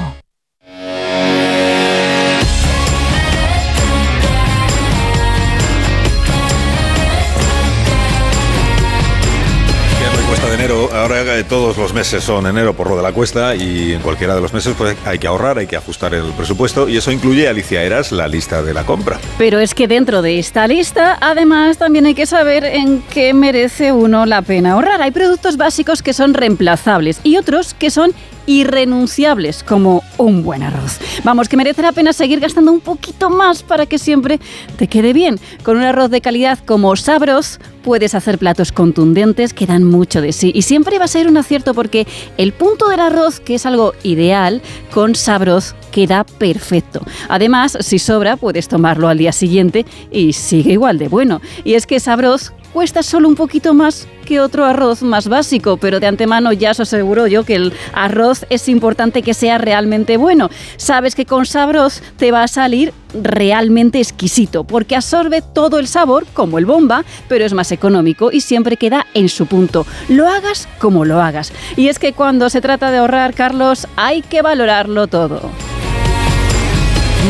[SPEAKER 31] Ahora eh, todos los meses son enero por lo de la cuesta y en cualquiera de los meses pues hay que ahorrar, hay que ajustar el presupuesto y eso incluye, Alicia Eras, la lista de la compra.
[SPEAKER 211] Pero es que dentro de esta lista, además, también hay que saber en qué merece uno la pena ahorrar. Hay productos básicos que son reemplazables y otros que son
[SPEAKER 212] irrenunciables como un buen arroz. Vamos, que merece la pena seguir gastando un poquito más para que siempre te quede bien. Con un arroz de calidad como Sabroz puedes hacer platos contundentes que dan mucho de sí y siempre va a ser un acierto porque el punto del arroz, que es algo ideal, con Sabroz queda perfecto. Además, si sobra, puedes tomarlo al día siguiente y sigue igual de bueno. Y es que Sabroz cuesta solo un poquito más que otro arroz más básico, pero de antemano ya os aseguro yo que el arroz es importante que sea realmente bueno. Sabes que con Sabroz te va a salir realmente exquisito, porque absorbe todo el sabor como el bomba, pero es más económico y siempre queda en su punto. Lo hagas como lo hagas. Y es que cuando se trata de ahorrar, Carlos, hay que valorarlo todo.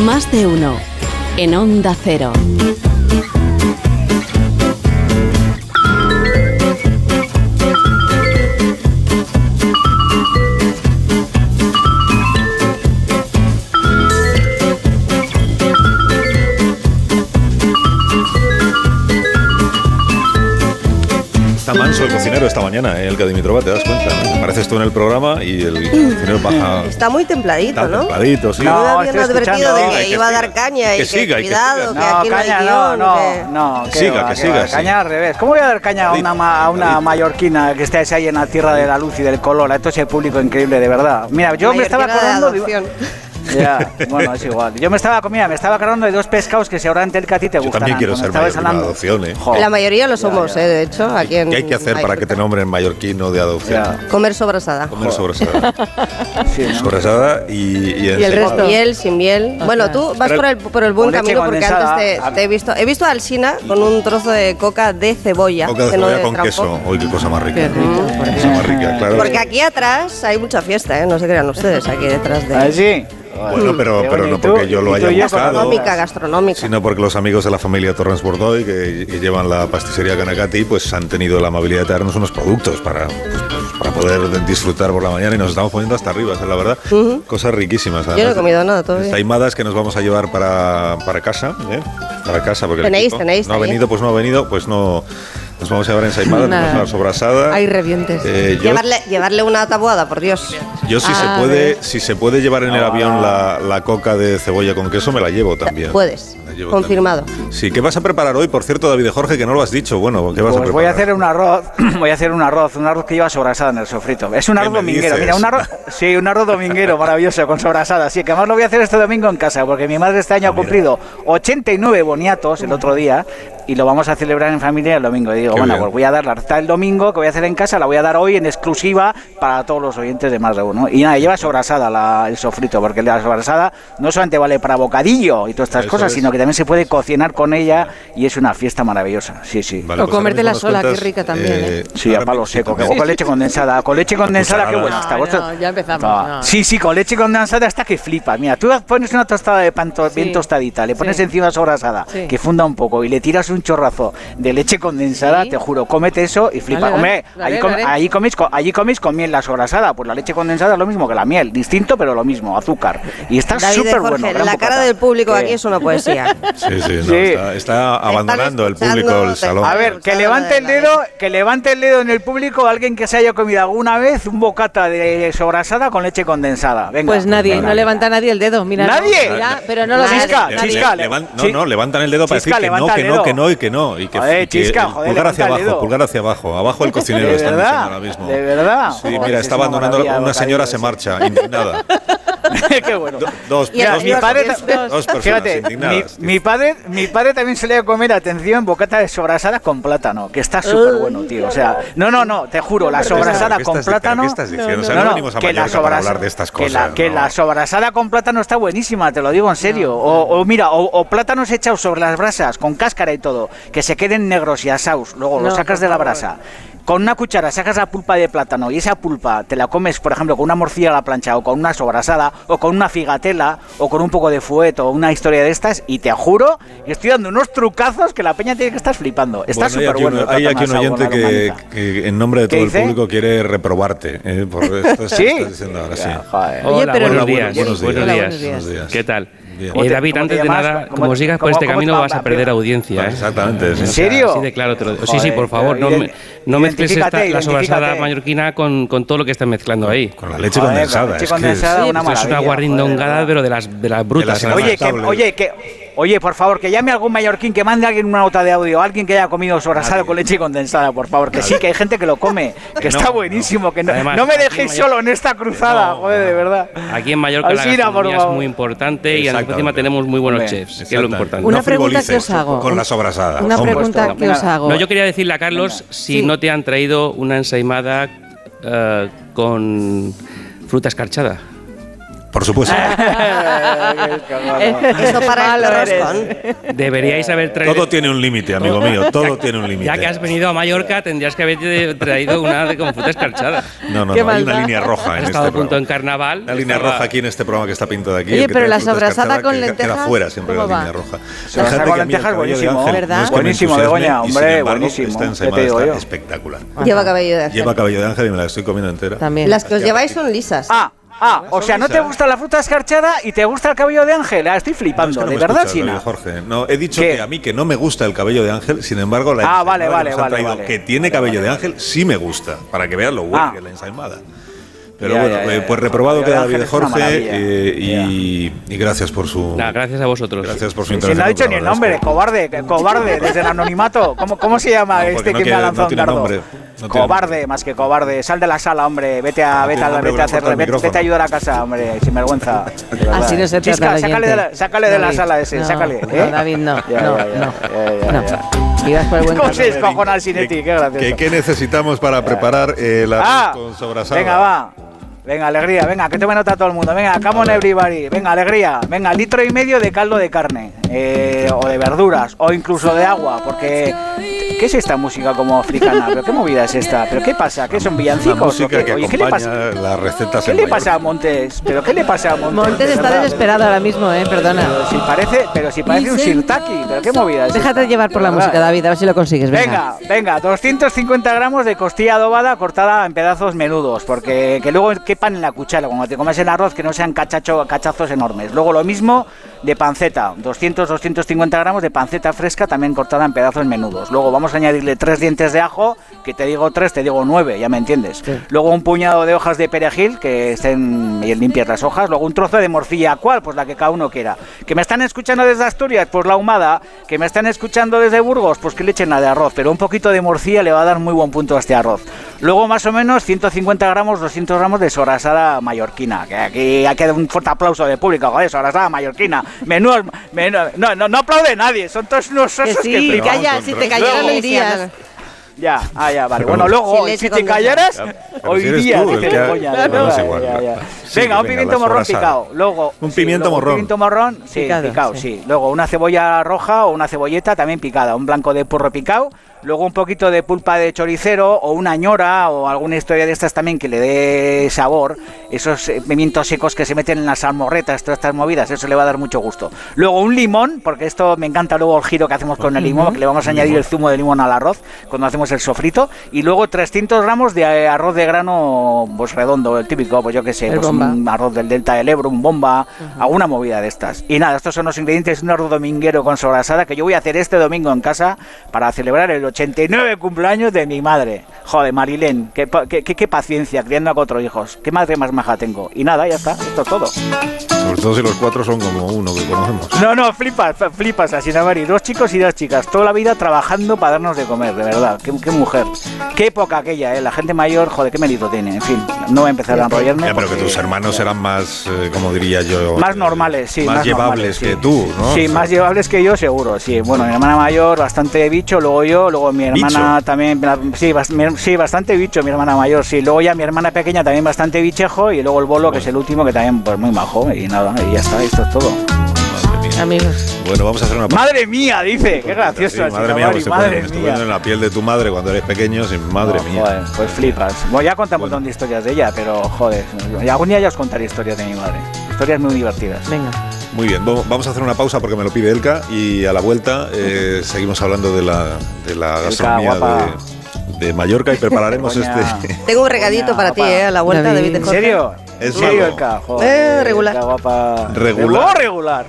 [SPEAKER 19] Más de uno. En Onda Cero.
[SPEAKER 31] Está manso el cocinero esta mañana, ¿eh? el que Dimitrova, te das cuenta. ¿no? Apareces tú en el programa y el cocinero baja.
[SPEAKER 203] Está muy templadito,
[SPEAKER 31] Está
[SPEAKER 203] ¿no?
[SPEAKER 31] templadito, sí.
[SPEAKER 203] No, habían advertido de que
[SPEAKER 31] que
[SPEAKER 203] iba a dar caña
[SPEAKER 31] Que
[SPEAKER 203] y que
[SPEAKER 31] siga, que
[SPEAKER 203] cuidado,
[SPEAKER 31] siga.
[SPEAKER 203] que aquí no hay
[SPEAKER 54] caña
[SPEAKER 203] guion,
[SPEAKER 54] no,
[SPEAKER 203] que-
[SPEAKER 54] no, no.
[SPEAKER 31] Que siga,
[SPEAKER 54] va,
[SPEAKER 31] que siga,
[SPEAKER 54] va.
[SPEAKER 31] sí.
[SPEAKER 54] Caña al revés. ¿Cómo voy a dar caña a una, ma- a una mallorquina que estáis ahí en la tierra de la luz y del color? Esto es el público increíble, de verdad. Mira, yo me estaba acordando... Ya, bueno, es igual. Yo me estaba, mira, me estaba acordando de dos pescados que seguramente el que a ti te
[SPEAKER 31] Yo
[SPEAKER 54] gustan.
[SPEAKER 31] también quiero ser mallorquino de adopción, ¿eh?
[SPEAKER 203] La mayoría lo somos, eh, de hecho, aquí en
[SPEAKER 31] ¿Qué hay que hacer para que te nombren mallorquino de adopción?
[SPEAKER 203] Comer sobrasada.
[SPEAKER 31] Comer sobrasada. Sobrasada y, y,
[SPEAKER 203] Y el resto. Miel, sin miel. Bueno, tú vas
[SPEAKER 31] Pero-
[SPEAKER 203] por el, por el buen camino porque antes te, te he visto. He visto a Alsina con un trozo de coca de cebolla.
[SPEAKER 31] Boca de
[SPEAKER 203] no
[SPEAKER 31] cebolla
[SPEAKER 203] de
[SPEAKER 31] con queso. Uy, qué cosa más rica. Cosa más rica, claro.
[SPEAKER 203] Porque aquí atrás hay mucha fiesta, ¿eh? No se crean ustedes aquí detrás de.
[SPEAKER 54] ¿Ah, sí?
[SPEAKER 31] Bueno, pero, pero no porque yo lo haya buscado,
[SPEAKER 203] Gastronómica, gastronómica.
[SPEAKER 31] sino porque los amigos de la familia Torrens Bordoy, que, que llevan la pastissería Canacati, pues han tenido la amabilidad de traernos unos productos para, pues, para poder disfrutar por la mañana y nos estamos poniendo hasta arriba, esa es la verdad. Cosas riquísimas.
[SPEAKER 203] Yo no he
[SPEAKER 31] además.
[SPEAKER 203] comido nada todavía.
[SPEAKER 31] Taimadas que nos vamos a llevar para, para casa, ¿eh? Para casa, porque el
[SPEAKER 203] Tenéis, tenéis
[SPEAKER 31] no ha venido, pues no ha venido, pues no. Nos vamos a llevar ensaimadas, nos vamos a llevar sobrasada.
[SPEAKER 204] Hay revientes.
[SPEAKER 31] Eh, yo,
[SPEAKER 203] Llevarle, llevarle una tabuada, por Dios.
[SPEAKER 31] yo si
[SPEAKER 203] Ah,
[SPEAKER 31] se puede, si se puede llevar en el avión la, la coca de cebolla con queso, me la llevo también.
[SPEAKER 203] Puedes.
[SPEAKER 31] Llevo
[SPEAKER 203] Confirmado.
[SPEAKER 31] Sí, ¿qué vas a preparar hoy, por cierto, David Jorge, que no lo has dicho? Bueno, ¿qué vas a
[SPEAKER 54] Pues
[SPEAKER 31] preparar?
[SPEAKER 54] voy a hacer un arroz, voy a hacer un arroz, un arroz que lleva sobrasada en el sofrito. Es un
[SPEAKER 31] ¿Qué
[SPEAKER 54] arroz dominguero,
[SPEAKER 31] dices?
[SPEAKER 54] mira, un arroz, sí, un arroz dominguero maravilloso con sobrasada. Sí, que además lo voy a hacer este domingo en casa, porque mi madre este año
[SPEAKER 31] Ah,
[SPEAKER 54] ha cumplido 89 boniatos el otro día y lo vamos a celebrar en familia el domingo. Y digo,
[SPEAKER 31] Qué
[SPEAKER 54] bueno,
[SPEAKER 31] bien.
[SPEAKER 54] pues voy a dar la receta del domingo que voy a hacer en casa, la voy a dar hoy en exclusiva para todos los oyentes de más de uno. Y nada, lleva sobrasada la- el sofrito, porque la sobrasada no solamente vale para bocadillo y todas estas
[SPEAKER 31] Eso
[SPEAKER 54] cosas,
[SPEAKER 31] es.
[SPEAKER 54] sino que también se puede cocinar con ella y es una fiesta maravillosa. Sí, sí.
[SPEAKER 31] Vale,
[SPEAKER 204] o
[SPEAKER 31] pues
[SPEAKER 204] comértela sola,
[SPEAKER 31] cuentas,
[SPEAKER 204] qué rica también. ¿eh?
[SPEAKER 54] Sí, a palo seco, que- o con leche condensada. Con leche condensada, qué buena está.
[SPEAKER 204] No, ya empezamos.
[SPEAKER 54] Ah,
[SPEAKER 204] no.
[SPEAKER 54] Sí, sí, con leche condensada hasta que flipa. Mira, tú pones una tostada de pan to- bien
[SPEAKER 204] Sí.
[SPEAKER 54] tostadita, le pones
[SPEAKER 204] Sí.
[SPEAKER 54] encima sobrasada,
[SPEAKER 204] Sí.
[SPEAKER 54] que funda un poco, y le tiras un chorrazo de leche condensada,
[SPEAKER 204] Sí.
[SPEAKER 54] te juro, cómete eso y flipa.
[SPEAKER 204] Vale,
[SPEAKER 54] Hombre,
[SPEAKER 204] vale,
[SPEAKER 54] ahí,
[SPEAKER 204] vale,
[SPEAKER 54] com- coméis, co- allí coméis con miel la sobrasada. Pues la leche condensada es lo mismo que la miel, distinto, pero lo mismo, azúcar. Y está súper bueno.
[SPEAKER 203] la cara
[SPEAKER 54] bocata.
[SPEAKER 203] del público
[SPEAKER 54] ¿Qué?
[SPEAKER 203] aquí es una poesía.
[SPEAKER 31] Sí, sí, no,
[SPEAKER 54] Sí.
[SPEAKER 31] Está, está abandonando el público el salón.
[SPEAKER 54] A ver, que levante el dedo, que levante el dedo en el público alguien que se haya comido alguna vez un bocata de sobrasada con leche condensada. Venga.
[SPEAKER 204] Pues nadie,
[SPEAKER 54] venga.
[SPEAKER 204] no levanta nadie el dedo. Mira,
[SPEAKER 54] ¿Nadie?
[SPEAKER 204] mira, pero no lo
[SPEAKER 54] Chisca, chisca,
[SPEAKER 31] Le-
[SPEAKER 54] le-
[SPEAKER 31] levan- no, no, levantan el dedo para decir que no, que no, que no y que no. Y que,
[SPEAKER 54] Joder,
[SPEAKER 31] y que
[SPEAKER 54] Chisca, joder,
[SPEAKER 31] pulgar hacia abajo,
[SPEAKER 54] dedo.
[SPEAKER 31] pulgar hacia abajo. Abajo el cocinero
[SPEAKER 54] ¿De
[SPEAKER 31] están
[SPEAKER 54] verdad?
[SPEAKER 31] diciendo ahora mismo.
[SPEAKER 54] ¿De verdad?
[SPEAKER 31] Sí,
[SPEAKER 54] Joder,
[SPEAKER 31] mira,
[SPEAKER 54] es
[SPEAKER 31] está abandonando. Una señora se marcha, indignada.
[SPEAKER 54] Qué bueno.
[SPEAKER 31] Dos,
[SPEAKER 203] Y el-
[SPEAKER 31] dos,
[SPEAKER 54] mi
[SPEAKER 203] Dos-
[SPEAKER 54] padre,
[SPEAKER 203] dos-
[SPEAKER 31] dos personas
[SPEAKER 54] fíjate, mi, mi padre, mi padre también solía comer, atención, bocata de sobrasada con plátano, que está súper bueno, tío. O sea, no, no, no, te juro, la sobrasada
[SPEAKER 31] ¿qué
[SPEAKER 54] con plátano.
[SPEAKER 31] ¿Qué estás diciendo? O sea,
[SPEAKER 54] No,
[SPEAKER 31] no,
[SPEAKER 54] no,
[SPEAKER 31] venimos a
[SPEAKER 54] que la
[SPEAKER 31] para hablar de estas
[SPEAKER 54] que
[SPEAKER 31] cosas.
[SPEAKER 54] la, que
[SPEAKER 31] no.
[SPEAKER 54] la sobrasada con plátano está buenísima, te lo digo en serio. O, o mira, o, o plátanos echados sobre las brasas, con cáscara y todo, que se queden negros y asados, luego
[SPEAKER 204] No,
[SPEAKER 54] los sacas de la brasa. Con una cuchara sacas la pulpa de plátano y esa pulpa te la comes, por ejemplo, con una morcilla a la plancha o con una sobrasada o con una figatela o con un poco de fuet o una historia de estas y te juro que estoy dando unos trucazos que la peña tiene que estar flipando. Está
[SPEAKER 31] Bueno, hay
[SPEAKER 54] súper
[SPEAKER 31] aquí
[SPEAKER 54] bueno.
[SPEAKER 31] Hay aquí un oyente que, en nombre de
[SPEAKER 54] ¿Qué
[SPEAKER 31] todo el
[SPEAKER 54] dice?
[SPEAKER 31] público quiere reprobarte. eh, por esto
[SPEAKER 54] ¿Sí?
[SPEAKER 31] estás diciendo ahora sí.
[SPEAKER 54] Joder.
[SPEAKER 204] Oye,
[SPEAKER 213] Hola,
[SPEAKER 204] pero
[SPEAKER 213] buenos días.
[SPEAKER 31] buenos días.
[SPEAKER 213] Buenos
[SPEAKER 204] Hola,
[SPEAKER 213] días.
[SPEAKER 204] buenos días.
[SPEAKER 213] Eh, David, antes de nada, como sigas por
[SPEAKER 54] pues
[SPEAKER 213] este camino vas a perder audiencia. ¿eh?
[SPEAKER 31] Exactamente.
[SPEAKER 54] ¿En serio?
[SPEAKER 213] Sí, de. Sí, sí, por favor, no, mezcles la sobrasada mallorquina con, todo lo que estás mezclando ahí.
[SPEAKER 31] Con la leche condensada. es
[SPEAKER 54] una
[SPEAKER 213] guarrindongada, pero de las, de las brutas.
[SPEAKER 54] Oye, que Oye, por favor, que llame a algún mallorquín, que mande a alguien una nota de audio, alguien que haya comido sobrasado con leche condensada, por favor, que sí, que hay gente que lo come, que está buenísimo, no. que no, no me dejéis solo en esta cruzada, joder, de verdad.
[SPEAKER 213] Aquí en Mallorca
[SPEAKER 54] Alcina,
[SPEAKER 213] la es muy importante y encima tenemos muy buenos chefs, que es lo importante.
[SPEAKER 204] Una pregunta que os hago.
[SPEAKER 31] Con la sobrasada.
[SPEAKER 204] Una pregunta que os hago.
[SPEAKER 213] No, yo quería decirle a Carlos si no te han traído una ensaimada eh, con fruta escarchada.
[SPEAKER 31] Por supuesto.
[SPEAKER 203] Eso para el roscón.
[SPEAKER 213] Deberíais haber traído.
[SPEAKER 31] Todo tiene un límite, amigo mío. Todo tiene un límite.
[SPEAKER 213] Ya que has venido a Mallorca, tendrías que haber traído una de confuta escarchada.
[SPEAKER 31] No, no, no. Hay una línea roja en este
[SPEAKER 213] punto
[SPEAKER 31] programa.
[SPEAKER 213] en carnaval.
[SPEAKER 31] La línea roja aquí en este programa que está pintada aquí.
[SPEAKER 204] Oye, pero la sobrasada con lentejas.
[SPEAKER 31] Queda fuera siempre la línea roja.
[SPEAKER 54] Sobrasada con lentejas, buenísimo.
[SPEAKER 204] ¿Verdad?
[SPEAKER 54] Buenísimo, Begoña, hombre, buenísimo.
[SPEAKER 31] Está espectacular.
[SPEAKER 203] Lleva cabello de ángel.
[SPEAKER 31] Lleva cabello de ángel y me la estoy comiendo entera.
[SPEAKER 204] También.
[SPEAKER 203] Las que os lleváis son lisas.
[SPEAKER 54] Ah. Ah, o sea, no te gusta la fruta escarchada y te gusta el cabello de Ángel. Ah, estoy flipando,
[SPEAKER 31] no, es que no
[SPEAKER 54] de verdad, Sina.
[SPEAKER 31] Jorge, no, he dicho que a mí que no me gusta el cabello de Ángel, sin embargo, la
[SPEAKER 54] ah,
[SPEAKER 31] que, tiene cabello de Ángel sí me gusta, para que veas lo bueno
[SPEAKER 54] ah.
[SPEAKER 31] que es la ensaimada. Pero bueno, eh, pues reprobado queda David Jorge eh, y, y, gracias por su.
[SPEAKER 213] Nah, gracias a vosotros.
[SPEAKER 31] Gracias por su intervención.
[SPEAKER 54] Si no ha dicho ni el nombre, cobarde, cobarde, desde el anonimato. ¿Cómo, cómo se llama
[SPEAKER 31] no,
[SPEAKER 54] este
[SPEAKER 31] no
[SPEAKER 54] que
[SPEAKER 31] quiere, me
[SPEAKER 54] ha lanzado
[SPEAKER 31] no
[SPEAKER 54] un dardo?
[SPEAKER 31] Nombre,
[SPEAKER 54] cobarde,
[SPEAKER 31] tiene.
[SPEAKER 54] más que cobarde. Sal de la sala, hombre. Vete a,
[SPEAKER 31] ah,
[SPEAKER 54] vete a, vete a, hacer, vete, vete a ayudar a casa, hombre. Sin vergüenza.
[SPEAKER 204] Así no se trata
[SPEAKER 54] Chisca, sácale de la,
[SPEAKER 204] ¿eh?
[SPEAKER 54] sácale de la sala ese, sácale. ¿eh?
[SPEAKER 204] David, no. No, no.
[SPEAKER 54] ¿Cómo se descojona al Sinetti? Qué gracioso.
[SPEAKER 31] ¿Qué necesitamos para preparar el
[SPEAKER 54] ah,
[SPEAKER 31] con sobrasada?
[SPEAKER 54] Venga, va. Venga, alegría, venga, que tome nota todo el mundo. Venga, come on everybody. Venga, alegría. Venga, litro y medio de caldo de carne. Eh, o de verduras. O incluso de agua. Porque ¿qué es esta música como africana? ¿Pero qué movida es esta? ¿Pero qué pasa? ¿Qué son villancicos? Qué? Le pasa? Pasa a Montes? ¿Pero qué le pasa a Montes?
[SPEAKER 204] Montes está desesperado ahora mismo, eh, perdona.
[SPEAKER 54] Pero si parece, pero si parece un sirtaki, ¿pero qué movida es
[SPEAKER 204] Déjate llevar por la música, David, a ver si lo consigues. Venga.
[SPEAKER 54] venga, venga, 250 gramos de costilla adobada cortada en pedazos menudos, porque que luego quepan en la cuchara, cuando te comes el arroz, que no sean cachacho, cachazos enormes. Luego lo mismo de panceta, 200-250 gramos de panceta fresca también cortada en pedazos menudos. Luego vamos a añadirle tres dientes de ajo, que te digo tres, te digo nueve, ya me entiendes. Luego un puñado de hojas de perejil, que estén y limpias las hojas. Luego un trozo de morcilla, ¿cuál? Pues la que cada uno quiera. Que me están escuchando desde Asturias, pues la ahumada. Que me están escuchando desde Burgos, pues que le echen la de arroz. Pero un poquito de morcilla le va a dar muy buen punto a este arroz. Luego más o menos 150 gramos, 200 gramos de sorasada mallorquina. Que aquí ha quedado un fuerte aplauso de público, joder, sorasada mallorquina menudo, menudo, no, no, no aplaude nadie, son todos unos osos que,
[SPEAKER 204] sí,
[SPEAKER 54] que
[SPEAKER 204] calla, si te cayeras lo irías.
[SPEAKER 54] Ya, ah, ya, vale. Bueno, luego, si te callaras,
[SPEAKER 31] oirías.
[SPEAKER 54] Venga, un pimiento morrón picado. Luego,
[SPEAKER 31] un pimiento morrón.
[SPEAKER 54] Un pimiento morrón, sí,
[SPEAKER 204] picado,
[SPEAKER 54] picado
[SPEAKER 204] sí.
[SPEAKER 54] sí. Luego, una cebolla roja o una cebolleta también picada. Un blanco de porro picado luego un poquito de pulpa de choricero o una ñora o alguna historia de estas también que le dé sabor, esos eh, pimientos secos que se meten en las almorretas, todas estas movidas, eso le va a dar mucho gusto. Luego un limón, porque esto me encanta luego el giro que hacemos con el limón, que le vamos a añadir el zumo de limón al arroz cuando hacemos el sofrito, y luego 300 gramos de eh, arroz de grano pues redondo, el típico, pues yo qué sé, pues un arroz del delta del Ebro, un bomba, Ajá. alguna movida de estas. Y nada, estos son los ingredientes de un arroz dominguero con sobrasada que yo voy a hacer este domingo en casa para celebrar el 89 cumpleaños de mi madre. Joder, Marilén, qué, qué, qué, qué, paciencia criando a cuatro hijos. Qué madre más maja tengo. Y nada, ya está, esto es todo.
[SPEAKER 31] Sobre todo si los cuatro son como uno que conocemos.
[SPEAKER 54] No, no, flipas, flipas, así no, Mari. Dos chicos y dos chicas, toda la vida trabajando para darnos de comer, de verdad. Qué, qué mujer. Qué época aquella, ¿eh? La gente mayor, joder, qué mérito tiene. En fin, no voy a empezar a enrollarme.
[SPEAKER 31] Ya, pero
[SPEAKER 54] porque, que
[SPEAKER 31] tus hermanos eran más, eh, como diría yo.
[SPEAKER 54] Más
[SPEAKER 31] eh,
[SPEAKER 54] normales, sí.
[SPEAKER 31] Más,
[SPEAKER 54] más
[SPEAKER 31] llevables
[SPEAKER 54] normales,
[SPEAKER 31] que
[SPEAKER 54] sí.
[SPEAKER 31] tú, ¿no?
[SPEAKER 54] Sí, más llevables que yo, seguro, sí. Bueno, mi hermana mayor, bastante bicho, luego yo, luego mi hermana también, sí, sí, bastante bicho, mi hermana mayor, sí. Luego ya mi hermana pequeña también bastante bichejo y luego el bolo, que es el último, que también pues muy majo y nada, y ya está, esto es todo.
[SPEAKER 204] Amigos.
[SPEAKER 31] Bueno, vamos a hacer una
[SPEAKER 54] Madre mía, dice. Qué pues,
[SPEAKER 31] pues,
[SPEAKER 54] gracioso.
[SPEAKER 31] Madre mía, pues
[SPEAKER 54] madre
[SPEAKER 31] se ponen,
[SPEAKER 54] mía.
[SPEAKER 31] en la piel de tu madre cuando eres pequeño. Madre mía.
[SPEAKER 54] Joder, pues flipas. Bueno, ya contamos bueno. un montón de historias de ella, pero joder. Algún día ya os contaré historias de mi madre. Historias muy divertidas.
[SPEAKER 204] Venga.
[SPEAKER 31] Muy bien, vamos a hacer una pausa porque me lo pide Elka y a la vuelta eh, seguimos hablando de la, de la gastronomía de, Mallorca y prepararemos este.
[SPEAKER 203] Tengo un regadito para ti, eh, a la vuelta,
[SPEAKER 204] David.
[SPEAKER 54] ¿En serio? ¿En serio, Elka?
[SPEAKER 203] Eh, regular.
[SPEAKER 54] Elka, guapa.
[SPEAKER 31] Regular.
[SPEAKER 54] regular.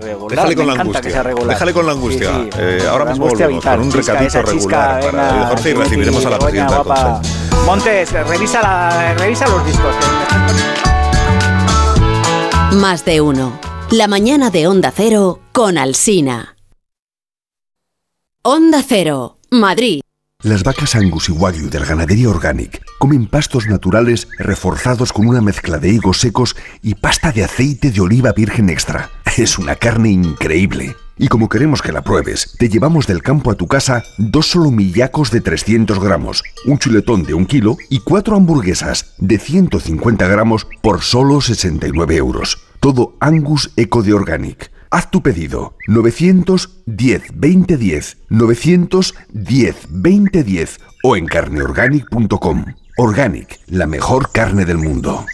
[SPEAKER 54] Regular,
[SPEAKER 31] Déjale, con la angustia. Déjale con la angustia. Eh, ahora
[SPEAKER 54] la
[SPEAKER 31] mismo
[SPEAKER 54] angustia
[SPEAKER 31] volvemos
[SPEAKER 54] vital,
[SPEAKER 31] con un recadito regular
[SPEAKER 54] chisca,
[SPEAKER 31] para Jorge y recibiremos a la presidenta.
[SPEAKER 54] Montes, revisa, la, revisa los discos.
[SPEAKER 19] Más de uno. La mañana de Onda Cero con Alsina. Onda Cero, Madrid.
[SPEAKER 214] Las vacas Angus y Wagyu del Ganadería Organic comen pastos naturales reforzados con una mezcla de higos secos y pasta de aceite de oliva virgen extra. Es una carne increíble. Y como queremos que la pruebes, te llevamos del campo a tu casa dos solomillacos de 300 gramos, un chuletón de un kilo y cuatro hamburguesas de 150 gramos por solo 69 euros. Todo Angus Eco de Organic. Haz tu pedido 910 2010 910 2010 o en carneorganic.com. Organic, la mejor carne del mundo.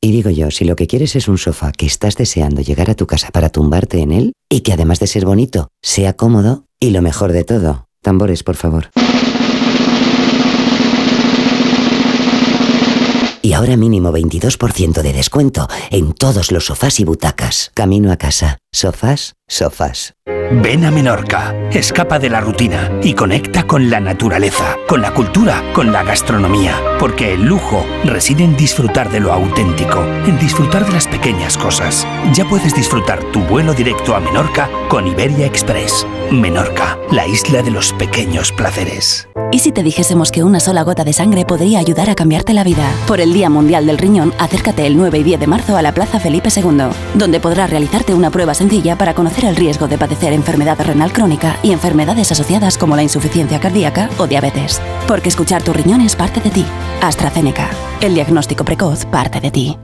[SPEAKER 215] Y digo yo, si lo que quieres es un sofá que estás deseando llegar a tu casa para tumbarte en él y que además de ser bonito, sea cómodo y lo mejor de todo, tambores, por favor. Y ahora mínimo 22% de descuento en todos los sofás y butacas. Camino a casa. Sofás, sofás.
[SPEAKER 216] Ven a Menorca, escapa de la rutina y conecta con la naturaleza, con la cultura, con la gastronomía, porque el lujo reside en disfrutar de lo auténtico, en disfrutar de las pequeñas cosas. Ya puedes disfrutar tu vuelo directo a Menorca con Iberia Express. Menorca, la isla de los pequeños placeres.
[SPEAKER 179] ¿Y si te dijésemos que una sola gota de sangre podría ayudar a cambiarte la vida? Por el Día Mundial del Riñón, acércate el 9 y 10 de marzo a la Plaza Felipe II, donde podrás realizarte una prueba para conocer el riesgo de padecer enfermedad renal crónica y enfermedades asociadas como la insuficiencia cardíaca o diabetes. Porque escuchar tu riñón es parte de ti. AstraZeneca. El diagnóstico precoz parte de ti.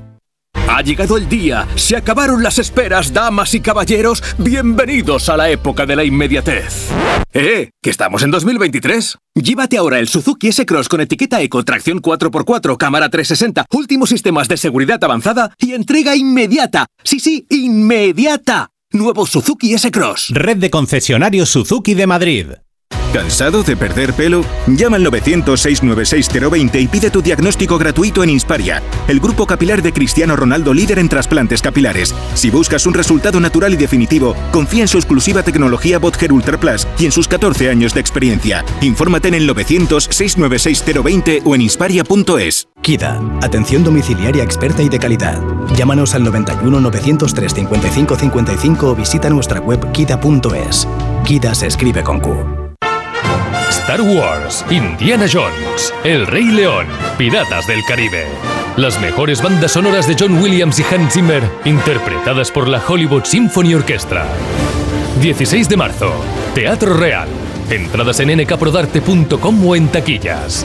[SPEAKER 217] Ha llegado el día, se acabaron las esperas, damas y caballeros, bienvenidos a la época de la inmediatez. ¡Eh! ¿Que estamos en 2023? Llévate ahora el Suzuki S-Cross con etiqueta Eco, tracción 4x4, cámara 360, últimos sistemas de seguridad avanzada y entrega inmediata. Sí, sí, inmediata. Nuevo Suzuki S-Cross.
[SPEAKER 218] Red de concesionarios Suzuki de Madrid.
[SPEAKER 186] ¿Cansado de perder pelo? Llama al 900-696-020 y pide tu diagnóstico gratuito en Insparia, el grupo capilar de Cristiano Ronaldo líder en trasplantes capilares. Si buscas un resultado natural y definitivo, confía en su exclusiva tecnología Botger Ultra Plus y en sus 14 años de experiencia. Infórmate en el 900-696-020 o en insparia.es.
[SPEAKER 219] KIDA, atención domiciliaria experta y de calidad. Llámanos al 91 903 55 55 o visita nuestra web kida.es. KIDA se escribe con Q.
[SPEAKER 220] Star Wars, Indiana Jones, El Rey León, Piratas del Caribe. Las mejores bandas sonoras de John Williams y Hans Zimmer, interpretadas por la Hollywood Symphony Orchestra. 16 de marzo, Teatro Real. Entradas en nkprodarte.com o en taquillas.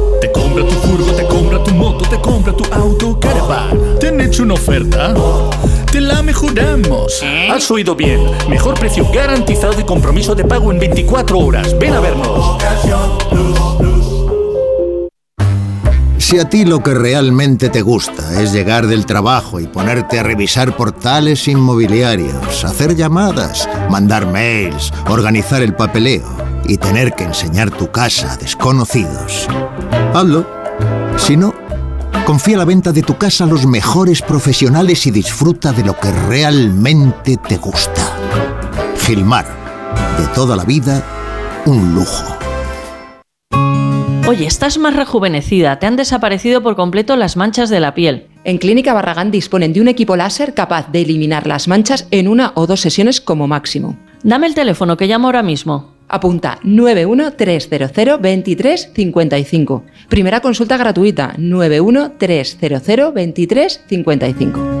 [SPEAKER 221] Te compra tu furgo, te compra tu moto, te compra tu auto, caravan. ¿Te han hecho una oferta? Te la mejoramos. Has oído bien. Mejor precio garantizado y compromiso de pago en 24 horas. Ven a vernos.
[SPEAKER 222] Si a ti lo que realmente te gusta es llegar del trabajo y ponerte a revisar portales inmobiliarios, hacer llamadas, mandar mails, organizar el papeleo y tener que enseñar tu casa a desconocidos, hazlo. Si no, confía la venta de tu casa a los mejores profesionales y disfruta de lo que realmente te gusta. Gilmar, de toda la vida, un lujo.
[SPEAKER 223] Oye, estás más rejuvenecida, te han desaparecido por completo las manchas de la piel.
[SPEAKER 204] En Clínica Barragán disponen de un equipo láser capaz de eliminar las manchas en una o dos sesiones como máximo.
[SPEAKER 223] Dame el teléfono que llamo ahora mismo.
[SPEAKER 204] Apunta 913002355. Primera consulta gratuita 913002355.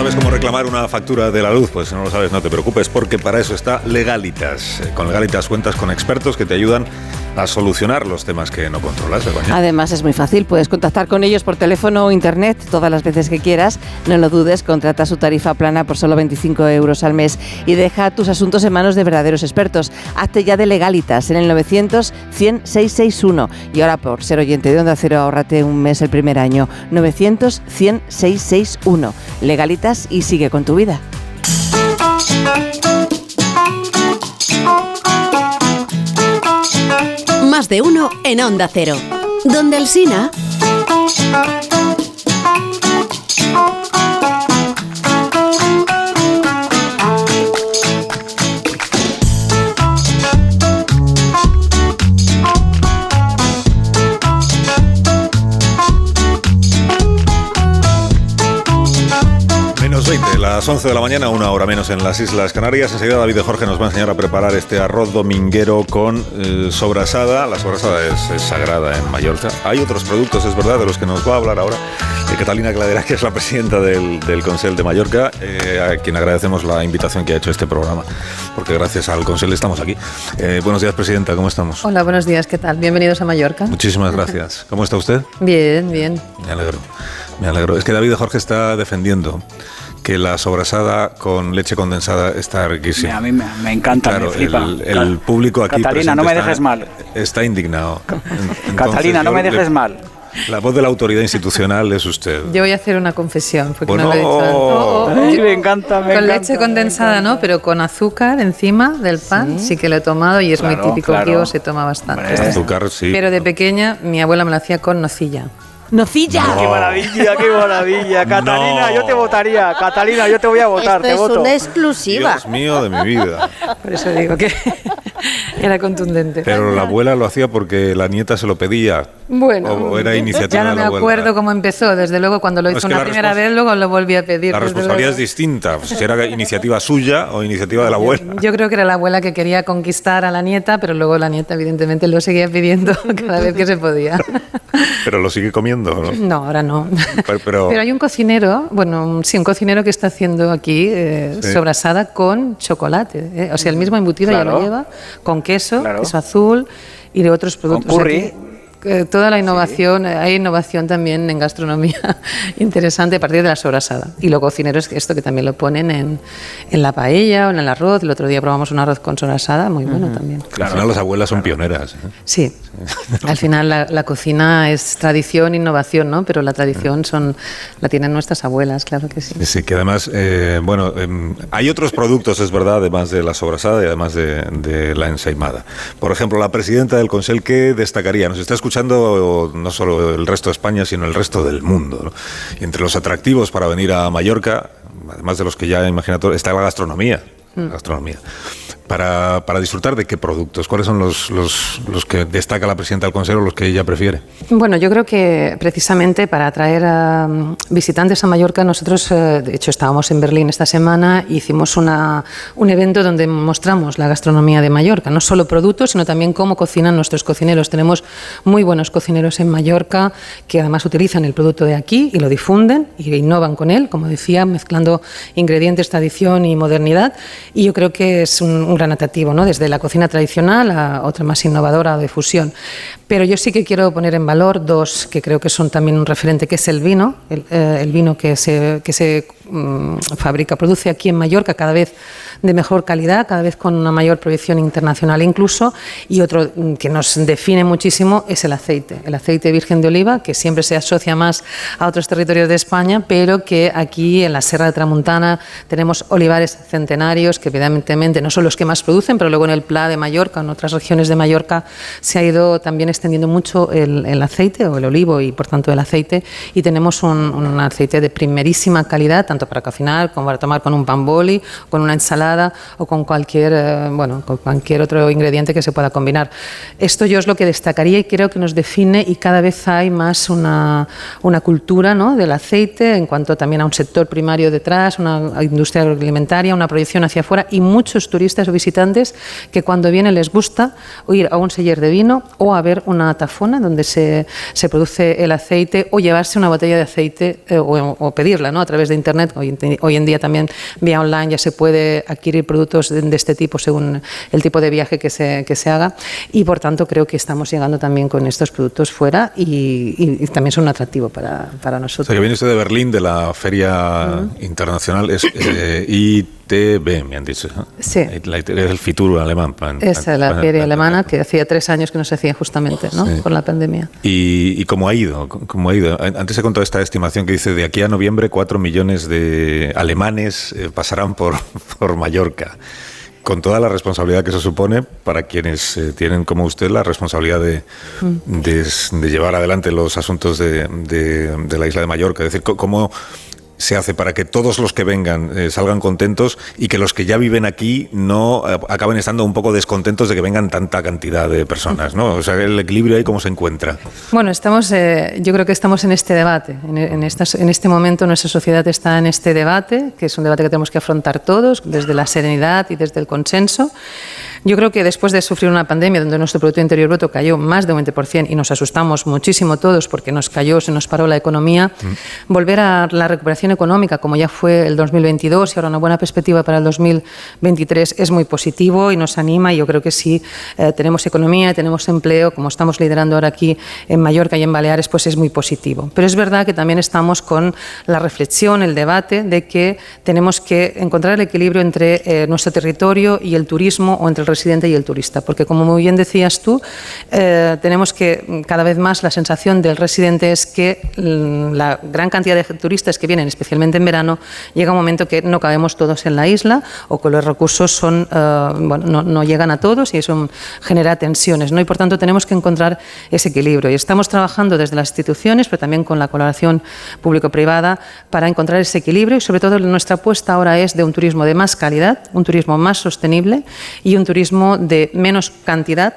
[SPEAKER 31] ¿Sabes cómo reclamar una factura de la luz? Pues si no lo sabes, no te preocupes, porque para eso está Legalitas. Eh, Con Legalitas cuentas con expertos que te ayudan a solucionar los temas que no controlas. Begoña.
[SPEAKER 204] Además es muy fácil, puedes contactar con ellos por teléfono o internet todas las veces que quieras. No lo dudes, contrata su tarifa plana por solo 25 euros al mes y deja tus asuntos en manos de verdaderos expertos. Hazte ya de legalitas en el 900 100 661 y ahora por ser oyente de Onda Cero ahórrate un mes el primer año. 900 100 661. Legalitas y sigue con tu vida.
[SPEAKER 19] Más de uno en Onda Cero. Donde el Sina.
[SPEAKER 31] Menos 20, las 11 de la mañana, una hora menos en las Islas Canarias. Enseguida David de Jorge nos va a enseñar a preparar este arroz dominguero con eh, sobrasada. La sobrasada es, es sagrada en Mallorca. Hay otros productos, es verdad, de los que nos va a hablar ahora eh, Catalina Cladera, que es la presidenta del, del Consell de Mallorca, eh, a quien agradecemos la invitación que ha hecho este programa, porque gracias al Consell estamos aquí. Eh, buenos días, presidenta, ¿cómo estamos?
[SPEAKER 224] Hola, buenos días, ¿qué tal? Bienvenidos a Mallorca.
[SPEAKER 31] Muchísimas gracias. ¿Cómo está usted?
[SPEAKER 224] Bien, bien.
[SPEAKER 31] Me alegro, me alegro. Es que David de Jorge está defendiendo que la sobrasada con leche condensada está riquísima.
[SPEAKER 54] A mí me, me encanta,
[SPEAKER 31] Claro,
[SPEAKER 54] me flipa.
[SPEAKER 31] el, el público aquí
[SPEAKER 54] Catalina, no me
[SPEAKER 31] está-
[SPEAKER 54] dejes mal.
[SPEAKER 31] Está indignado. Entonces,
[SPEAKER 54] Catalina, no me
[SPEAKER 31] le-
[SPEAKER 54] dejes mal.
[SPEAKER 31] La voz de la autoridad institucional es usted.
[SPEAKER 224] Yo voy a hacer una confesión, porque
[SPEAKER 31] Bueno.
[SPEAKER 224] no lo he dicho antes.
[SPEAKER 31] Oh,
[SPEAKER 54] Ay, me encanta, me
[SPEAKER 224] con
[SPEAKER 54] encanta,
[SPEAKER 224] leche condensada, ¿no? Pero con azúcar encima del pan, sí, que lo he tomado y es
[SPEAKER 31] Claro,
[SPEAKER 224] muy típico.
[SPEAKER 31] claro.
[SPEAKER 224] Aquí se toma bastante.
[SPEAKER 31] Azúcar, sí.
[SPEAKER 224] Pero de pequeña mi abuela me lo hacía con nocilla.
[SPEAKER 204] ¡Nocilla!
[SPEAKER 54] ¡Qué maravilla, qué maravilla! Catalina,
[SPEAKER 31] No.
[SPEAKER 54] yo te votaría. Catalina, yo te voy a votar,
[SPEAKER 203] Esto
[SPEAKER 54] te
[SPEAKER 203] es
[SPEAKER 54] voto.
[SPEAKER 203] una exclusiva.
[SPEAKER 31] Dios mío de mi vida.
[SPEAKER 224] Por eso digo que era contundente.
[SPEAKER 31] Pero la abuela lo hacía porque la nieta se lo pedía.
[SPEAKER 224] Bueno,
[SPEAKER 31] O era iniciativa
[SPEAKER 224] ya no
[SPEAKER 31] de
[SPEAKER 224] me
[SPEAKER 31] la abuela.
[SPEAKER 224] acuerdo cómo empezó. Desde luego, cuando lo
[SPEAKER 31] No,
[SPEAKER 224] hizo
[SPEAKER 31] es que
[SPEAKER 224] una primera vez, luego lo volví a pedir.
[SPEAKER 31] La responsabilidad
[SPEAKER 224] luego.
[SPEAKER 31] es distinta. pues, Si era iniciativa suya o iniciativa de la abuela.
[SPEAKER 224] Yo creo que era la abuela que quería conquistar a la nieta, pero luego la nieta evidentemente lo seguía pidiendo cada vez que se podía.
[SPEAKER 31] Pero lo sigue comiendo, ¿no?
[SPEAKER 224] No, ahora no.
[SPEAKER 31] Pero, pero-
[SPEAKER 224] Pero hay un cocinero, bueno, un- sí, un cocinero que está haciendo aquí eh,
[SPEAKER 31] Sí.
[SPEAKER 224] sobrasada con chocolate. eh. O sea, el mismo embutido ya lo lleva, con queso,
[SPEAKER 54] Claro.
[SPEAKER 224] queso azul y de otros productos.
[SPEAKER 54] curry.
[SPEAKER 224] Eh, toda la innovación, eh, hay innovación también en gastronomía interesante a partir de la sobrasada. Y los cocineros, esto que también lo ponen en, en la paella o en el arroz. El otro día probamos un arroz con sobrasada, muy bueno también.
[SPEAKER 31] Al final las abuelas son pioneras. ¿eh?
[SPEAKER 224] Sí, al final la, la cocina es tradición, innovación, ¿no? Pero la tradición son la tienen nuestras abuelas, claro que sí.
[SPEAKER 31] Sí, sí, que además, eh, bueno, em, hay otros productos, es verdad, además de la sobrasada y además de, de la ensaimada. Por ejemplo, la presidenta del Consell, ¿qué destacaría? Nos está escuchando no solo el resto de España, sino el resto del mundo. ¿no? Y entre los atractivos para venir a Mallorca, además de los que ya imagina todo, está la gastronomía.
[SPEAKER 224] Mm.
[SPEAKER 31] gastronomía. Para, para disfrutar de qué productos, ¿cuáles son los, los, los que destaca la presidenta del Consejo, los que ella prefiere?
[SPEAKER 224] Bueno, yo creo que precisamente para atraer a mm, visitantes a Mallorca, nosotros, eh, de hecho, estábamos en Berlín esta semana, hicimos una, un evento donde mostramos la gastronomía de Mallorca, no solo productos, sino también cómo cocinan nuestros cocineros. Tenemos muy buenos cocineros en Mallorca que además utilizan el producto de aquí y lo difunden y innovan con él, como decía, mezclando ingredientes, tradición y modernidad. Y yo creo que es un, un gran ¿no? desde la cocina tradicional a otra más innovadora de fusión. Pero yo sí que quiero poner en valor dos que creo que son también un referente, que es el vino, el, eh, el vino que se, que se mm, fabrica, produce aquí en Mallorca cada vez de mejor calidad, cada vez con una mayor proyección internacional incluso, y otro mm, que nos define muchísimo es el aceite, el aceite virgen de oliva, que siempre se asocia más a otros territorios de España, pero que aquí en la Serra de Tramuntana tenemos olivares centenarios que evidentemente no son los que más producen, pero luego en el Pla de Mallorca, en otras regiones de Mallorca, se ha ido también extendiendo mucho el, el aceite o el olivo y por tanto el aceite, y tenemos un, un aceite de primerísima calidad, tanto para cocinar como para tomar con un pan boli, con una ensalada o con cualquier, eh, bueno, con cualquier otro ingrediente que se pueda combinar. Esto yo es lo que destacaría y creo que nos define y cada vez hay más una, una cultura ¿no? del aceite en cuanto también a un sector primario detrás, una industria agroalimentaria, una proyección hacia afuera y muchos turistas o visitantes que cuando vienen les gusta ir a un seller de vino o a ver una tafona donde se, se produce el aceite o llevarse una botella de aceite eh, o, o pedirla ¿no? a través de internet. Hoy, en- hoy en día también vía online ya se puede adquirir productos de, de este tipo según el tipo de viaje que se, que se haga. Y por tanto creo que estamos llegando también con estos productos fuera y, y- y también son un atractivo para, para
[SPEAKER 31] O
[SPEAKER 224] nosotros.
[SPEAKER 31] sea, que viene usted de Berlín, de la Feria Internacional, es eh, ITB, me han dicho.
[SPEAKER 224] Sí.
[SPEAKER 31] La- Es el Fitur alemán. plan-
[SPEAKER 224] Esa es
[SPEAKER 31] plan-
[SPEAKER 224] la feria alemana que hacía tres años que no se hacía justamente ¿no?
[SPEAKER 31] Sí.
[SPEAKER 224] con la pandemia.
[SPEAKER 31] ¿Y, y cómo ha ido? ¿Cómo ha ido? Antes he contado esta estimación que dice de aquí a noviembre 4 millones de alemanes eh, pasarán por, por Mallorca. Con toda la responsabilidad que eso supone para quienes eh, tienen, como usted, la responsabilidad de, de, de llevar adelante los asuntos de, de- la isla de Mallorca. Es decir, cómo se hace para que todos los que vengan eh, salgan contentos y que los que ya viven aquí no eh, acaben estando un poco descontentos de que vengan tanta cantidad de personas, ¿no? O sea, el equilibrio ahí cómo se encuentra.
[SPEAKER 224] Bueno, estamos, eh, yo creo que estamos en este debate. En, este momento nuestra sociedad está en este debate, que es un debate que tenemos que afrontar todos desde la serenidad y desde el consenso. Yo creo que después de sufrir una pandemia donde nuestro Producto Interior Bruto cayó más de un 20% y nos asustamos muchísimo todos porque nos cayó, se nos paró la economía, volver a la recuperación económica como ya fue el 2022 y ahora una buena perspectiva para el 2023 es muy positivo y nos anima y yo creo que si eh, tenemos economía, tenemos empleo, como estamos liderando ahora aquí en Mallorca y en Baleares, pues es muy positivo. Pero es verdad que también estamos con la reflexión, el debate de que tenemos que encontrar el equilibrio entre eh, nuestro territorio y el turismo o entre el residente y el turista, porque como muy bien decías tú, eh, tenemos que mm, cada vez más la sensación del residente es que mm, la gran cantidad de turistas que vienen, especialmente en verano, llega un momento que no cabemos todos en la isla o que los recursos son, eh, bueno, no, no llegan a todos y eso genera tensiones. ¿no? Y por tanto tenemos que encontrar ese equilibrio. Y estamos trabajando desde las instituciones, pero también con la colaboración público-privada para encontrar ese equilibrio y sobre todo nuestra apuesta ahora es de un turismo de más calidad, un turismo más sostenible y un turismo de menos cantidad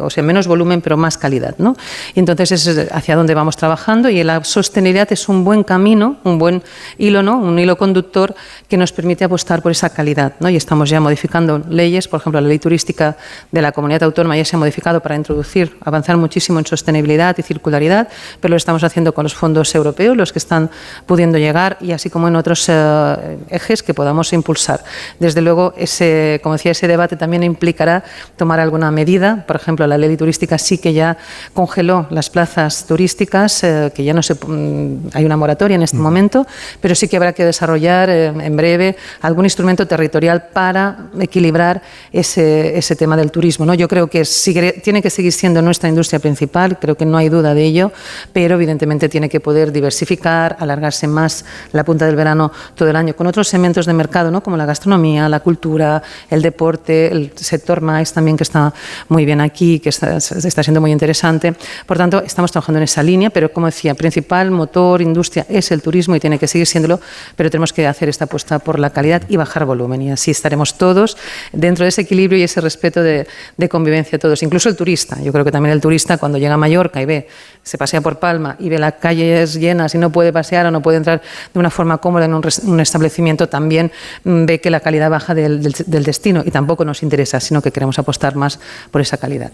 [SPEAKER 224] o sea, menos volumen pero más calidad. ¿no? Y entonces es hacia donde vamos trabajando y la sostenibilidad es un buen camino, un buen hilo, ¿no? un hilo conductor que nos permite apostar por esa calidad. ¿no? Y estamos ya modificando leyes, por ejemplo, la ley turística de la comunidad autónoma ya se ha modificado para introducir, avanzar muchísimo en sostenibilidad y circularidad, pero lo estamos haciendo con los fondos europeos, los que están pudiendo llegar y así como en otros eh, ejes que podamos impulsar. Desde luego, ese, como decía, ese debate también implicará tomar alguna medida, por ejemplo, la ley turística sí que ya congeló las plazas turísticas, eh, que ya no se, mm, hay una moratoria en este momento, pero sí que habrá que desarrollar eh, en breve algún instrumento territorial para equilibrar ese, ese tema del turismo. ¿no? Yo creo que sigue- tiene que seguir siendo nuestra industria principal, creo que no hay duda de ello, pero evidentemente tiene que poder diversificar, alargarse más la punta del verano todo el año con otros segmentos de mercado, ¿no? como la gastronomía, la cultura, el deporte, el sector más también que está muy bien aquí, que está, está siendo muy interesante. Por tanto, estamos trabajando en esa línea, pero como decía, principal motor, industria es el turismo y tiene que seguir siéndolo, pero tenemos que hacer esta apuesta por la calidad y bajar volumen y así estaremos todos dentro de ese equilibrio y ese respeto de, de convivencia todos, incluso el turista. Yo creo que también el turista cuando llega a Mallorca y ve, se pasea por Palma y ve las calles llenas y no puede pasear o no puede entrar de una forma cómoda en un, un establecimiento, también mm, ve que la calidad baja del, del- del destino y tampoco nos interesa, sino que queremos apostar más por esa calidad.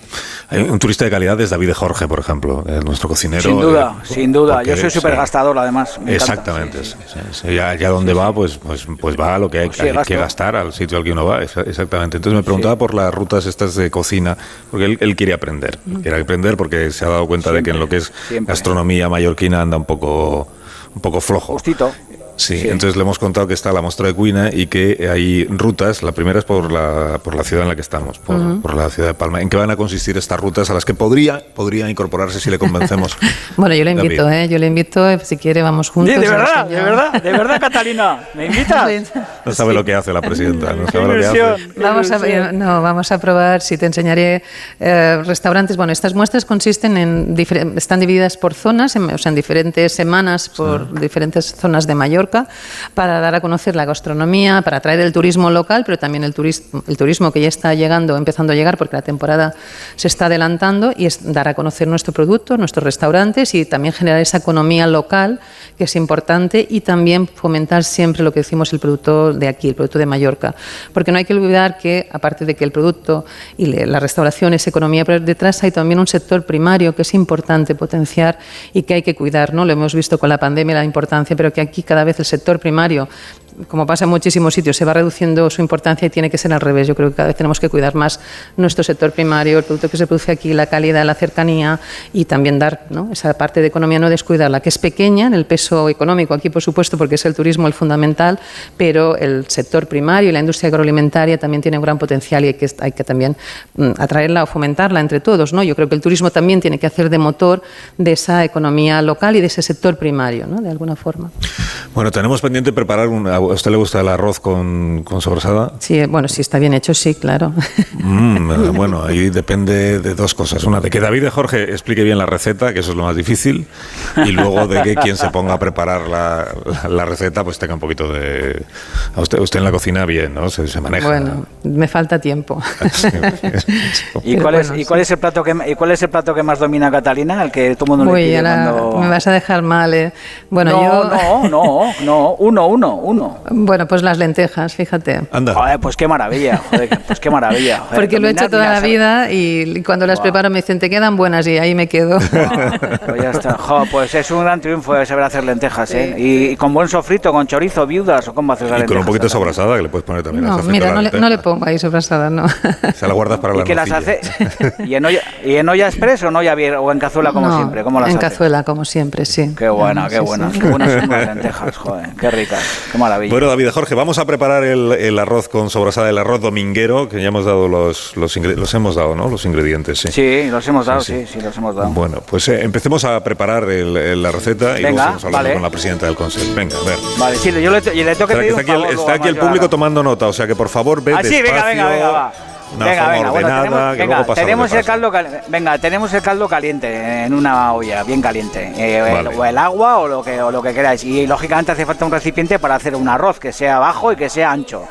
[SPEAKER 31] Hay un turista de calidad es David Jorge, por ejemplo, eh, nuestro cocinero.
[SPEAKER 54] Sin duda,
[SPEAKER 31] eh,
[SPEAKER 54] sin duda.
[SPEAKER 31] porque-
[SPEAKER 54] Yo soy súper gastador, además. me.
[SPEAKER 31] Exactamente. sí. Ya, ya donde va, pues, pues, pues va a lo que hay,
[SPEAKER 54] gasto.
[SPEAKER 31] que gastar, al sitio al que uno va. exa- Exactamente. Entonces me preguntaba por las rutas estas de cocina, porque él, él quiere aprender. Quiere aprender porque se ha dado cuenta de que en lo que es
[SPEAKER 54] siempre.
[SPEAKER 31] gastronomía mallorquina anda un poco, un poco flojo.
[SPEAKER 54] Justito.
[SPEAKER 31] Sí, entonces le hemos contado que está la muestra de Cuina y que hay rutas. La primera es por la, por la ciudad en la que estamos, por,
[SPEAKER 224] Ujú.
[SPEAKER 31] por la ciudad de Palma. ¿En qué van a consistir estas rutas a las que podría, podría incorporarse si le convencemos?
[SPEAKER 224] Bueno, yo le invito, ¿eh? Yo le invito, eh, si quiere, vamos juntos.
[SPEAKER 54] de verdad, de verdad, de verdad, Catalina. ¿Me invitas?
[SPEAKER 31] No sabe lo que hace la presidenta, no sabe lo que hace.
[SPEAKER 224] Vamos a, no, vamos a probar, si te enseñaré eh, restaurantes. Bueno, estas muestras consisten en, están divididas por zonas, en, o sea, en diferentes semanas por diferentes zonas de Mallorca, para dar a conocer la gastronomía, para atraer el turismo local, pero también el turismo, el turismo que ya está llegando, empezando a llegar, porque la temporada se está adelantando, y es dar a conocer nuestro producto, nuestros restaurantes y también generar esa economía local, que es importante, y también fomentar siempre lo que decimos el producto de aquí, el producto de Mallorca. Porque no hay que olvidar que, aparte de que el producto y la restauración es economía, pero detrás hay también un sector primario que es importante potenciar y que hay que cuidar. ¿no? Lo hemos visto con la pandemia, la importancia, pero que aquí cada vez el sector primario como pasa en muchísimos sitios, se va reduciendo su importancia y tiene que ser al revés. Yo creo que cada vez tenemos que cuidar más nuestro sector primario, el producto que se produce aquí, la calidad, la cercanía y también dar ¿no? esa parte de economía, no descuidarla, que es pequeña en el peso económico aquí, por supuesto, porque es el turismo el fundamental, pero el sector primario y la industria agroalimentaria también tiene un gran potencial y hay que, hay que también mm, atraerla o fomentarla entre todos. ¿no? Yo creo que el turismo también tiene que hacer de motor de esa economía local y de ese sector primario, ¿no? de alguna forma.
[SPEAKER 31] Bueno, tenemos pendiente preparar un... ¿A usted le gusta el arroz con, con sobrasada?
[SPEAKER 224] Sí, bueno, si está bien hecho, sí, claro.
[SPEAKER 31] Mm, bueno, ahí depende de dos cosas. Una, de que David y Jorge explique bien la receta, que eso es lo más difícil, y luego de que quien se ponga a preparar la, la- la receta, pues tenga un poquito de... A usted, usted en la cocina bien, ¿no? Se, se maneja.
[SPEAKER 224] Bueno, me falta tiempo.
[SPEAKER 54] ¿Y cuál, es,
[SPEAKER 224] bueno,
[SPEAKER 54] ¿Y cuál es el plato que y cuál es el plato que más domina Catalina? El que todo el mundo le
[SPEAKER 224] Uy,
[SPEAKER 54] pide
[SPEAKER 224] ahora
[SPEAKER 54] cuando...
[SPEAKER 224] me vas a dejar mal, ¿eh? Bueno,
[SPEAKER 54] no,
[SPEAKER 224] yo...
[SPEAKER 54] no, no, no, uno, uno, uno.
[SPEAKER 224] Bueno, pues las lentejas, fíjate.
[SPEAKER 31] Anda.
[SPEAKER 54] Joder, pues qué maravilla, joder, pues qué maravilla. joder,
[SPEAKER 224] Porque lo he hecho toda la vida y cuando las preparo me dicen, te quedan buenas y ahí me quedo.
[SPEAKER 54] Pues ya está. Jo, pues es un gran triunfo saber hacer lentejas, ¿eh? Y, y con buen sofrito, con chorizo, viudas, o cómo haces las
[SPEAKER 31] Y con un
[SPEAKER 54] lentejas.
[SPEAKER 31] poquito de sobrasada, que le puedes poner también
[SPEAKER 224] No,
[SPEAKER 31] sofrito
[SPEAKER 224] mira,
[SPEAKER 31] la
[SPEAKER 224] no le, no le pongo ahí sobrasada, no.
[SPEAKER 31] Se la guardas para
[SPEAKER 54] ¿Y
[SPEAKER 31] la
[SPEAKER 54] qué las
[SPEAKER 31] nocilla.
[SPEAKER 54] hace? ¿Y en olla, y en olla express o en olla bien, o en cazuela como
[SPEAKER 224] No,
[SPEAKER 54] siempre? ¿Cómo las
[SPEAKER 224] en
[SPEAKER 54] hace?
[SPEAKER 224] cazuela, como siempre, sí.
[SPEAKER 54] Qué buena,
[SPEAKER 224] No,
[SPEAKER 54] qué
[SPEAKER 224] sí,
[SPEAKER 54] buena,
[SPEAKER 224] sí.
[SPEAKER 54] qué buenas son las lentejas, joder, qué ricas, qué maravilla.
[SPEAKER 31] Bueno, David Jorge, vamos a preparar el, el arroz con sobrasada, el arroz dominguero, que ya hemos dado los, los, los hemos dado, ¿no? Los ingredientes, sí.
[SPEAKER 54] Sí, los hemos dado,
[SPEAKER 31] Sí,
[SPEAKER 54] sí, sí, los hemos dado.
[SPEAKER 31] Bueno, pues eh, empecemos a preparar el- el- la receta y
[SPEAKER 54] Venga,
[SPEAKER 31] luego
[SPEAKER 54] vale.
[SPEAKER 31] con la presidenta del Consejo. Venga, a ver.
[SPEAKER 54] Vale, sí, yo le, le tengo que pedir
[SPEAKER 31] está
[SPEAKER 54] un
[SPEAKER 31] aquí
[SPEAKER 54] favor
[SPEAKER 31] está aquí el público tomando nota, o sea que por favor ve
[SPEAKER 54] Ah, sí, venga, venga, venga, va.
[SPEAKER 31] Una
[SPEAKER 54] venga,
[SPEAKER 31] forma
[SPEAKER 54] venga, bueno, tenemos,
[SPEAKER 31] que
[SPEAKER 54] venga,
[SPEAKER 31] luego pasa lo
[SPEAKER 54] tenemos
[SPEAKER 31] que
[SPEAKER 54] el
[SPEAKER 31] pasa.
[SPEAKER 54] caldo cal- venga, tenemos el caldo caliente en una olla, bien caliente, eh, el- o el agua o lo que o lo que queráis y lógicamente hace falta un recipiente para hacer un arroz que sea bajo y que sea ancho.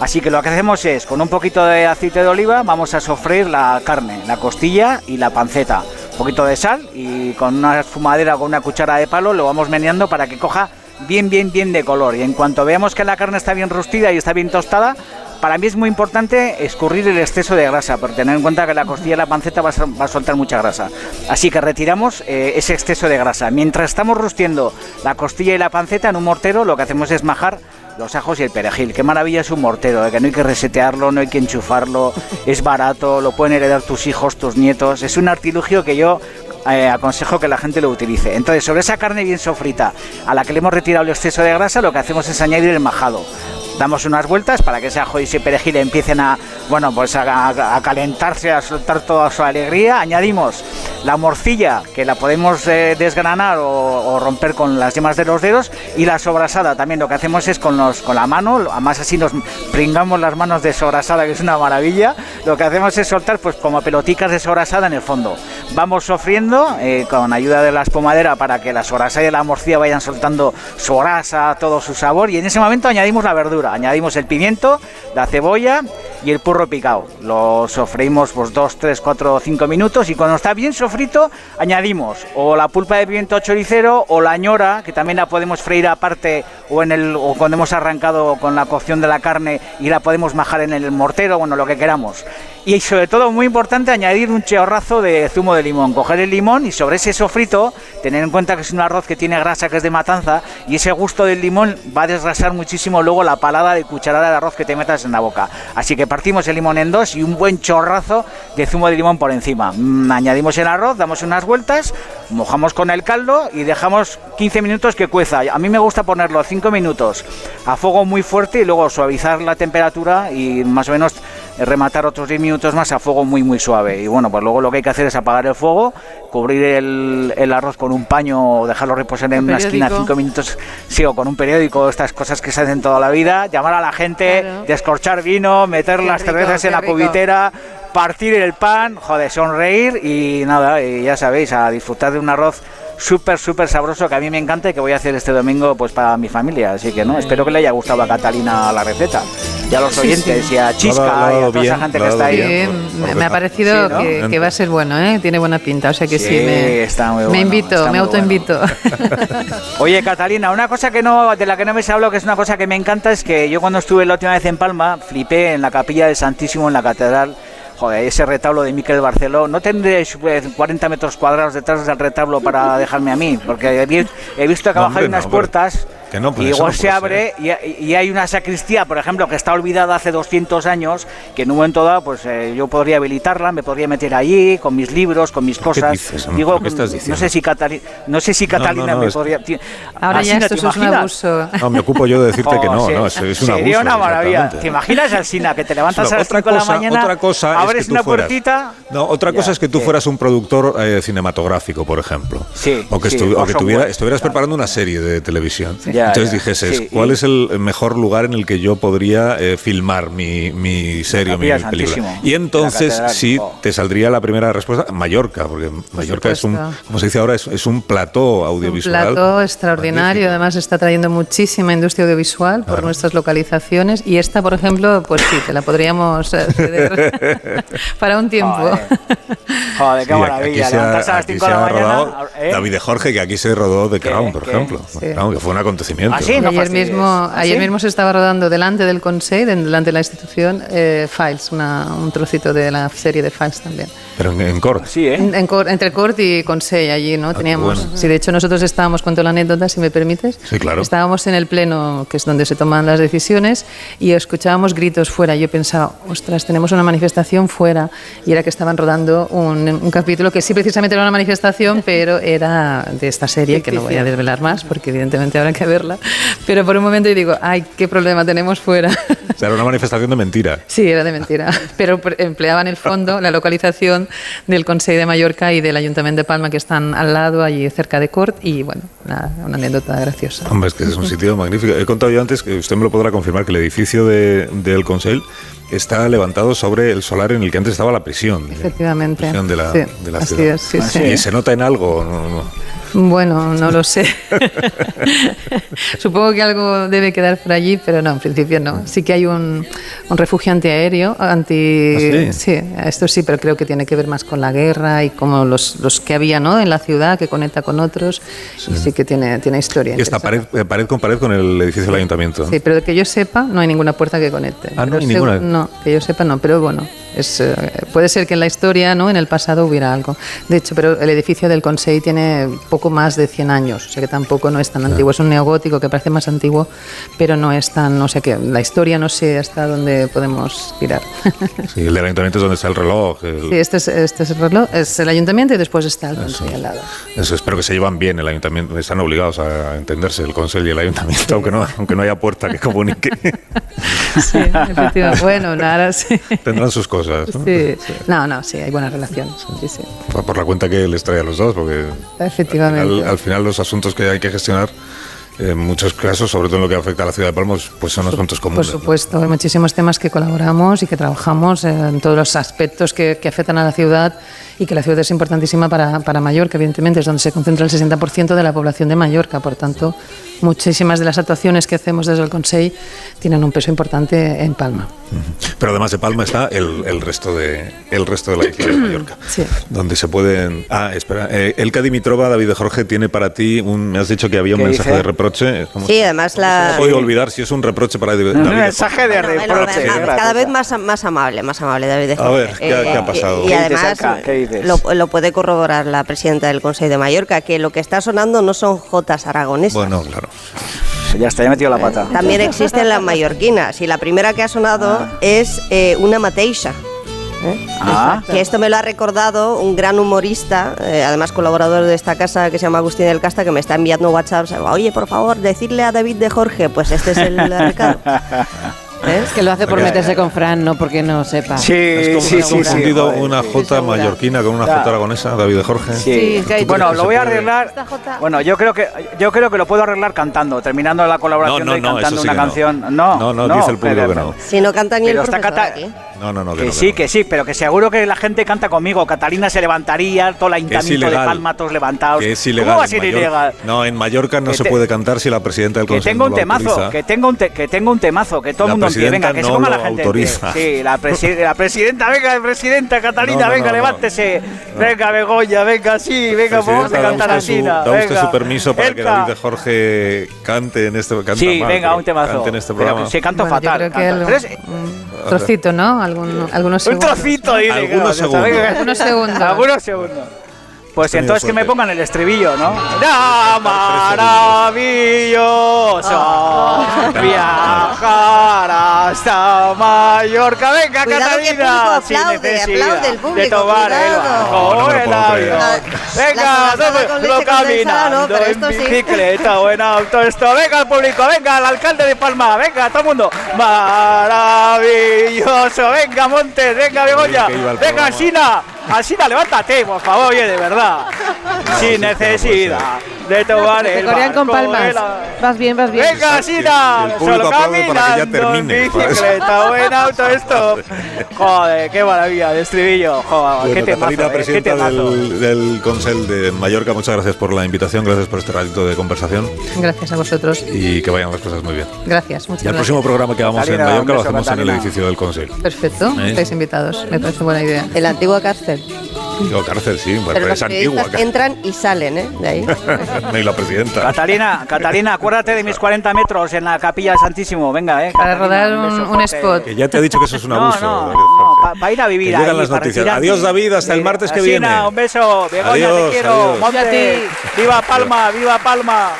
[SPEAKER 54] Así que lo que hacemos es, con un poquito de aceite de oliva, vamos a sofreír la carne, la costilla y la panceta. Un poquito de sal y con una esfumadera o con una cuchara de palo lo vamos meneando para que coja bien, bien, bien de color. Y en cuanto veamos que la carne está bien rustida y está bien tostada, para mí es muy importante escurrir el exceso de grasa, porque tener en cuenta que la costilla y la panceta va a, soltar mucha grasa. Así que retiramos eh, ese exceso de grasa. Mientras estamos rustiendo la costilla y la panceta en un mortero, lo que hacemos es majar los ajos y el perejil. Qué maravilla es un mortero, de que no hay que resetearlo, no hay que enchufarlo, es barato, lo pueden heredar tus hijos, tus nietos. Es un artilugio que yo eh, aconsejo que la gente lo utilice. Entonces, sobre esa carne bien sofrita, a la que le hemos retirado el exceso de grasa, lo que hacemos es añadir el majado. Damos unas vueltas para que ese ajo y ese perejil empiecen a, bueno, pues a, calentarse, a soltar toda su alegría. Añadimos la morcilla, que la podemos eh, desgranar o, o romper con las yemas de los dedos, y la sobrasada. También lo que hacemos es con, los, con la mano, además así nos pringamos las manos de sobrasada, que es una maravilla. Lo que hacemos es soltar, pues como peloticas de sobrasada en el fondo. Vamos sofriendo eh, con ayuda de la espumadera para que la sobrasada y la morcilla vayan soltando su grasa, todo su sabor, y en ese momento añadimos la verdura. Añadimos el pimiento, la cebolla y el purro picado. Lo sofreímos pues 2, 3, 4 o 5 minutos y cuando está bien sofrito añadimos o la pulpa de pimiento choricero o la ñora, que también la podemos freír aparte o en el o cuando hemos arrancado con la cocción de la carne y la podemos majar en el mortero, bueno, lo que queramos. Y sobre todo, muy importante, añadir un chorrazo de zumo de limón. Coger el limón y sobre ese sofrito, tener en cuenta que es un arroz que tiene grasa, que es de matanza, y ese gusto del limón va a desgrasar muchísimo luego la palada de cucharada de arroz que te metas en la boca. Así que partimos el limón en dos y un buen chorrazo de zumo de limón por encima. Mm, añadimos el arroz, damos unas vueltas, mojamos con el caldo y dejamos 15 minutos que cueza. A mí me gusta ponerlo 5 minutos a fuego muy fuerte y luego suavizar la temperatura y más o menos rematar otros 10 minutos más a fuego muy muy suave. Y bueno, pues luego lo que hay que hacer es apagar el fuego, cubrir el, el arroz con un paño o dejarlo reposar en una esquina 5 minutos, sí, o con un periódico, estas cosas que se hacen toda la vida, llamar a la gente, descorchar vino, meter las cervezas en la cubitera, partir el pan, joder, sonreír y nada, y ya sabéis, a disfrutar de un arroz súper, súper sabroso que a mí me encanta y que voy a hacer este domingo pues para mi familia. Así que no, espero que le haya gustado a Catalina la receta. Y a los oyentes
[SPEAKER 224] sí.
[SPEAKER 54] y a Chisca
[SPEAKER 31] Lo
[SPEAKER 54] y a toda esa gente que está ahí.
[SPEAKER 31] bien.
[SPEAKER 224] Me ha parecido
[SPEAKER 54] Sí, ¿no?
[SPEAKER 224] que, que va a ser bueno, ¿eh? tiene buena pinta, o sea que sí, me,
[SPEAKER 54] está muy
[SPEAKER 224] me
[SPEAKER 54] bueno,
[SPEAKER 224] invito,
[SPEAKER 54] está
[SPEAKER 224] me autoinvito.
[SPEAKER 54] Oye, Catalina, una cosa que no, de la que no me se hablado, que es una cosa que me encanta, es que yo cuando estuve la última vez en Palma, flipé en la capilla del Santísimo, en la catedral. Joder, ese retablo de Miquel Barceló. No tendré eh, 40 metros cuadrados detrás del retablo para dejarme a mí, porque he, vi- he visto que abajo hay unas puertas.
[SPEAKER 31] Que no, pues
[SPEAKER 54] y
[SPEAKER 31] eso
[SPEAKER 54] igual
[SPEAKER 31] no
[SPEAKER 54] se abre y, y hay una sacristía, por ejemplo, que está olvidada hace 200 años, que en un momento dado, pues eh, yo podría habilitarla, me podría meter allí con mis libros, con mis cosas.
[SPEAKER 31] dices?
[SPEAKER 54] Digo,
[SPEAKER 31] ¿Qué estás
[SPEAKER 54] no sé si Catalina, no sé si
[SPEAKER 31] No, no,
[SPEAKER 54] Catalina
[SPEAKER 31] no,
[SPEAKER 54] me
[SPEAKER 31] es-
[SPEAKER 54] podría.
[SPEAKER 224] Ahora ya esto
[SPEAKER 54] ¿te
[SPEAKER 224] es un abuso.
[SPEAKER 31] No, me ocupo yo de decirte que no,
[SPEAKER 54] Oh,
[SPEAKER 31] no,
[SPEAKER 54] se-
[SPEAKER 31] es, es un abuso.
[SPEAKER 54] Sería una maravilla. ¿Te imaginas, Alsina, que te levantas a las 5 de la
[SPEAKER 31] cosa-
[SPEAKER 54] mañana,
[SPEAKER 31] otra cosa es
[SPEAKER 54] abres
[SPEAKER 31] que tú
[SPEAKER 54] una
[SPEAKER 31] fueras-
[SPEAKER 54] puertita?
[SPEAKER 31] No, otra cosa es que tú fueras un productor eh, cinematográfico, por ejemplo.
[SPEAKER 54] Sí,
[SPEAKER 31] O que, estu- o que tuviera- estuvieras preparando una serie de televisión.
[SPEAKER 54] Ya,
[SPEAKER 31] Entonces
[SPEAKER 54] ya,
[SPEAKER 31] dijeses,
[SPEAKER 54] sí,
[SPEAKER 31] ¿cuál
[SPEAKER 54] y-
[SPEAKER 31] es el mejor lugar en el que yo podría eh, filmar mi, mi serie o mi película? Y
[SPEAKER 54] de
[SPEAKER 31] entonces sí
[SPEAKER 54] oh.
[SPEAKER 31] te saldría la primera respuesta, Mallorca, porque Mallorca es un, como se dice ahora, es, es un plató
[SPEAKER 224] Un
[SPEAKER 31] audiovisual.
[SPEAKER 224] plato extraordinario, además está trayendo muchísima industria audiovisual por nuestras localizaciones y esta, por ejemplo, pues sí, te la podríamos eh, ceder para un tiempo.
[SPEAKER 54] Joder, qué
[SPEAKER 31] Sí,
[SPEAKER 54] maravilla.
[SPEAKER 31] se ha- aquí
[SPEAKER 54] 5 de
[SPEAKER 31] se
[SPEAKER 54] la
[SPEAKER 31] ha
[SPEAKER 54] mañana.
[SPEAKER 31] rodado
[SPEAKER 54] ¿eh?
[SPEAKER 31] David de Jorge, que aquí se rodó The Crown, por
[SPEAKER 54] qué?
[SPEAKER 31] ejemplo.
[SPEAKER 224] Sí.
[SPEAKER 31] Crown, que fue un acontecimiento.
[SPEAKER 54] ¿Ah, No
[SPEAKER 224] ayer mismo,
[SPEAKER 54] ¿Ah,
[SPEAKER 224] ayer
[SPEAKER 54] sí?
[SPEAKER 224] mismo se estaba rodando delante del Consejo, delante de la institución, eh, Files, una- un trocito de la serie de Files también.
[SPEAKER 31] Pero en, en Cort.
[SPEAKER 54] Sí, ¿eh?
[SPEAKER 224] En- en Cor- entre Cort y Consejo allí, ¿no? Teníamos,
[SPEAKER 31] bueno.
[SPEAKER 224] sí, de hecho nosotros estábamos, cuento la anécdota, si me permites.
[SPEAKER 31] Sí, claro.
[SPEAKER 224] Estábamos en el pleno, que es donde se toman las decisiones, y escuchábamos gritos fuera. Yo pensaba, ostras, tenemos una manifestación fuera, y era que estaban rodando un, un capítulo que sí precisamente era una manifestación, pero era de esta serie, que no voy a desvelar más, porque evidentemente habrá que verla. Pero por un momento yo digo, ay, qué problema tenemos fuera.
[SPEAKER 31] O sea, era una manifestación de mentira.
[SPEAKER 224] Sí, era de mentira, pero empleaban el fondo, la localización del Consejo de Mallorca y del Ayuntamiento de Palma, que están al lado, allí cerca de Cort, y bueno, una, una anécdota graciosa.
[SPEAKER 31] Hombre, es que es un sitio magnífico. He contado yo antes, que usted me lo podrá confirmar, que el edificio de- del Consell está levantado sobre el solar en el que antes estaba la prisión.
[SPEAKER 224] Efectivamente.
[SPEAKER 31] prisión de la,
[SPEAKER 224] Sí,
[SPEAKER 31] de la
[SPEAKER 224] así
[SPEAKER 31] ciudad.
[SPEAKER 224] es, sí,
[SPEAKER 31] Ah,
[SPEAKER 224] sí.
[SPEAKER 31] ¿Y se nota en algo? No, no.
[SPEAKER 224] Bueno, no lo sé. Supongo que algo debe quedar por allí, pero no, en principio no. Sí que hay un, un refugio antiaéreo, anti...
[SPEAKER 31] ¿Ah, sí?
[SPEAKER 224] esto sí, pero creo que tiene que ver más con la guerra y como los, los que había ¿no? en la ciudad, que conecta con otros, y sí que tiene, tiene historia.
[SPEAKER 31] Y está pared, pared con pared con el edificio del ayuntamiento.
[SPEAKER 224] Sí, pero que yo sepa, no hay ninguna puerta que conecte.
[SPEAKER 31] Ah, no hay ninguna.
[SPEAKER 224] No, que yo sepa, no, pero bueno, es, eh, puede ser que en la historia, ¿no? en el pasado hubiera algo. De hecho, pero el edificio del Consejo tiene poco más de 100 años, o sea que tampoco no es tan antiguo. Es un neogótico que parece más antiguo, pero no es tan, o sea que la historia no sé hasta dónde podemos tirar.
[SPEAKER 31] Sí, el del ayuntamiento es donde está el reloj. el-
[SPEAKER 224] Sí, este es, este es el reloj, es el ayuntamiento y después está el Consejo al lado.
[SPEAKER 31] Eso, espero que se llevan bien el ayuntamiento. Están obligados a entenderse el consejo y el ayuntamiento, aunque no, aunque no haya puerta que comunique.
[SPEAKER 224] Sí, efectivamente. Bueno, nada, sí.
[SPEAKER 31] Tendrán sus cosas. ¿No?
[SPEAKER 224] Sí. No, no, sí, hay buena relación. Sí, sí.
[SPEAKER 31] Por por la cuenta que les trae a los dos, porque
[SPEAKER 224] Efectivamente.
[SPEAKER 31] al, al final los asuntos que hay que gestionar, en muchos casos, sobre todo en lo que afecta a la ciudad de Palmos, pues son asuntos
[SPEAKER 224] Por
[SPEAKER 31] comunes. ¿no?
[SPEAKER 224] supuesto, hay muchísimos temas que colaboramos y que trabajamos en todos los aspectos que, que afectan a la ciudad y que la ciudad es importantísima para, para Mallorca, evidentemente, es donde se concentra el 60% de la población de Mallorca. Por tanto, muchísimas de las actuaciones que hacemos desde el Consejo tienen un peso importante en Palma.
[SPEAKER 31] Pero además de Palma está el, el resto de el resto de la isla de Mallorca.
[SPEAKER 224] Sí.
[SPEAKER 31] Donde se pueden. Ah, espera. Eh, Elka Dimitrova, David de Jorge, tiene para ti un. Me has dicho que había un
[SPEAKER 54] ¿Qué
[SPEAKER 31] mensaje
[SPEAKER 54] dice?
[SPEAKER 31] de reproche como
[SPEAKER 203] Sí, además
[SPEAKER 31] No
[SPEAKER 203] la...
[SPEAKER 31] puede olvidar si es un reproche para David. David.
[SPEAKER 54] mensaje de reproche.
[SPEAKER 203] bueno, cada vez más, más amable, más amable David de
[SPEAKER 31] A
[SPEAKER 203] Jorge.
[SPEAKER 31] ver, ¿qué ha- qué ha pasado?
[SPEAKER 203] Y,
[SPEAKER 31] ¿Qué
[SPEAKER 54] dices,
[SPEAKER 203] además?
[SPEAKER 54] ¿Qué dices?
[SPEAKER 203] lo, lo puede corroborar la presidenta del Consejo de Mallorca, que lo que está sonando no son jotas aragonesas.
[SPEAKER 31] Bueno, claro.
[SPEAKER 54] Ya está, ya he metido la pata.
[SPEAKER 203] También existen las mallorquinas y la primera que ha sonado es eh, una mateixa. ¿eh?
[SPEAKER 54] Ah.
[SPEAKER 203] Que esto me lo ha recordado un gran humorista, eh, además colaborador de esta casa que se llama Agustín del Casta, que me está enviando WhatsApp. Oye, por favor, decirle a David de Jorge, pues este es el recado.
[SPEAKER 225] Que lo hace por meterse con Fran, no porque no sepa.
[SPEAKER 54] Sí,
[SPEAKER 31] ¿Has con-
[SPEAKER 54] sí, sí,
[SPEAKER 31] confundido
[SPEAKER 54] sí,
[SPEAKER 31] una J mallorquina con una. J aragonesa, David de Jorge?
[SPEAKER 54] Sí.
[SPEAKER 225] es que hay-
[SPEAKER 54] Bueno,
[SPEAKER 31] ¿Tú crees
[SPEAKER 54] lo voy a
[SPEAKER 31] puede?
[SPEAKER 54] arreglar. Bueno, yo creo que yo creo que lo puedo arreglar cantando, terminando la colaboración
[SPEAKER 31] No, no,
[SPEAKER 54] y
[SPEAKER 31] no,
[SPEAKER 54] cantando
[SPEAKER 31] sí
[SPEAKER 54] una canción. No,
[SPEAKER 31] No, no, dice el público que no.
[SPEAKER 203] Si no canta ni el
[SPEAKER 54] está
[SPEAKER 203] profesor
[SPEAKER 54] cata-
[SPEAKER 203] aquí.
[SPEAKER 31] No, no, no. Que,
[SPEAKER 54] Que
[SPEAKER 31] no,
[SPEAKER 54] sí,
[SPEAKER 31] no.
[SPEAKER 54] que sí, pero que seguro que la gente canta conmigo. Catalina se levantaría, todo el ayuntamiento de. Palma, todos levantados.
[SPEAKER 31] Que es ilegal.
[SPEAKER 54] ¿Cómo va a
[SPEAKER 31] en
[SPEAKER 54] ser
[SPEAKER 31] Mallorca.
[SPEAKER 54] ilegal?
[SPEAKER 31] No, en Mallorca no
[SPEAKER 54] Que
[SPEAKER 31] se
[SPEAKER 54] te-
[SPEAKER 31] puede cantar si la presidenta del
[SPEAKER 54] Que
[SPEAKER 31] Consejo
[SPEAKER 54] tengo un temazo,
[SPEAKER 31] autoriza.
[SPEAKER 54] que tengo un te- que tengo un temazo, que todo el mundo empiece, venga, que se
[SPEAKER 31] no
[SPEAKER 54] ponga la gente.
[SPEAKER 31] autoriza.
[SPEAKER 54] Sí, la, presi- la presidenta, venga, presidenta Catalina,
[SPEAKER 31] No, no,
[SPEAKER 54] venga,
[SPEAKER 31] no, no.
[SPEAKER 54] levántese. Venga, Begoña, venga, sí, venga, vamos a cantar así.
[SPEAKER 31] da usted su permiso para que. David de Jorge cante en este canta
[SPEAKER 54] Sí,
[SPEAKER 31] mal,
[SPEAKER 54] venga, un temazo.
[SPEAKER 31] Cante en este programa.
[SPEAKER 54] se canto
[SPEAKER 191] yo
[SPEAKER 54] fatal.
[SPEAKER 191] creo que un trocito, ¿no? Algún- algunos
[SPEAKER 54] un
[SPEAKER 191] segundos.
[SPEAKER 54] trocito, dice.
[SPEAKER 31] Algunos segundos.
[SPEAKER 191] Algunos segundos.
[SPEAKER 54] Algunos segundos. Pues entonces que me pongan el estribillo, ¿no? ¡Ya maravilloso! Viajar hasta Mallorca. Venga,
[SPEAKER 203] Cuidado que el
[SPEAKER 54] Catalina.
[SPEAKER 203] aplaude, aplaude el público,
[SPEAKER 54] De tomar el
[SPEAKER 203] cuidado.
[SPEAKER 54] barco
[SPEAKER 31] No, no me lo
[SPEAKER 54] el avión.
[SPEAKER 203] La-
[SPEAKER 54] Venga,
[SPEAKER 203] la
[SPEAKER 54] caminando
[SPEAKER 203] no, esto
[SPEAKER 54] en
[SPEAKER 203] sí.
[SPEAKER 54] bicicleta o en auto. Esto, venga el público, venga el alcalde de Palma, venga todo el mundo. Maravilloso, venga Montes, venga Begoña, venga
[SPEAKER 31] programa.
[SPEAKER 54] Alsina, levántate, por favor, oye, de verdad.
[SPEAKER 31] sí,
[SPEAKER 54] Sin necesidad de tomar
[SPEAKER 225] Te
[SPEAKER 54] el
[SPEAKER 225] corean con
[SPEAKER 54] barco
[SPEAKER 225] palmas. Vas bien, vas bien.
[SPEAKER 54] Venga,
[SPEAKER 31] público
[SPEAKER 54] solo
[SPEAKER 31] aplaude para que ya
[SPEAKER 54] caminando
[SPEAKER 31] termine,
[SPEAKER 54] en
[SPEAKER 31] ¿sabes?
[SPEAKER 54] bicicleta o en auto esto. Joder, qué maravilla de estribillo, joder,
[SPEAKER 31] Bueno,
[SPEAKER 54] qué temazo, eh, qué
[SPEAKER 31] presidenta del, del Consell de Mallorca, muchas gracias por la invitación, gracias por este ratito de conversación
[SPEAKER 191] Gracias a vosotros.
[SPEAKER 31] y que vayan las cosas muy bien.
[SPEAKER 191] Gracias, muchas
[SPEAKER 31] Y el
[SPEAKER 191] gracias.
[SPEAKER 31] próximo programa que hagamos en
[SPEAKER 54] Catalina,
[SPEAKER 31] Mallorca lo hacemos en el edificio del Consell.
[SPEAKER 191] Perfecto,
[SPEAKER 31] ¿Eh?
[SPEAKER 191] estáis invitados. Me parece buena idea.
[SPEAKER 203] En la antigua cárcel.
[SPEAKER 31] Digo, cárcel, sí, bueno,
[SPEAKER 203] Pero
[SPEAKER 31] es antigua.
[SPEAKER 203] entran y salen, ¿eh? De ahí.
[SPEAKER 31] y la presidenta.
[SPEAKER 54] Catalina, Catalina, acuérdate de mis 40 metros en la capilla del Santísimo. Venga, eh.
[SPEAKER 191] Para
[SPEAKER 54] Catalina,
[SPEAKER 191] rodar un, un spot.
[SPEAKER 31] Que ya te ha dicho que eso es un
[SPEAKER 54] No,
[SPEAKER 31] abuso.
[SPEAKER 54] no, no, para ir a vivir
[SPEAKER 31] Que llegan
[SPEAKER 54] ahí,
[SPEAKER 31] las noticias.
[SPEAKER 54] retirarte.
[SPEAKER 31] Adiós, David, hasta el
[SPEAKER 54] Mira,
[SPEAKER 31] martes que viene.
[SPEAKER 54] un beso. Begoña,
[SPEAKER 31] Adiós,
[SPEAKER 54] te quiero.
[SPEAKER 31] adiós.
[SPEAKER 54] Monte. Viva Palma, viva Palma.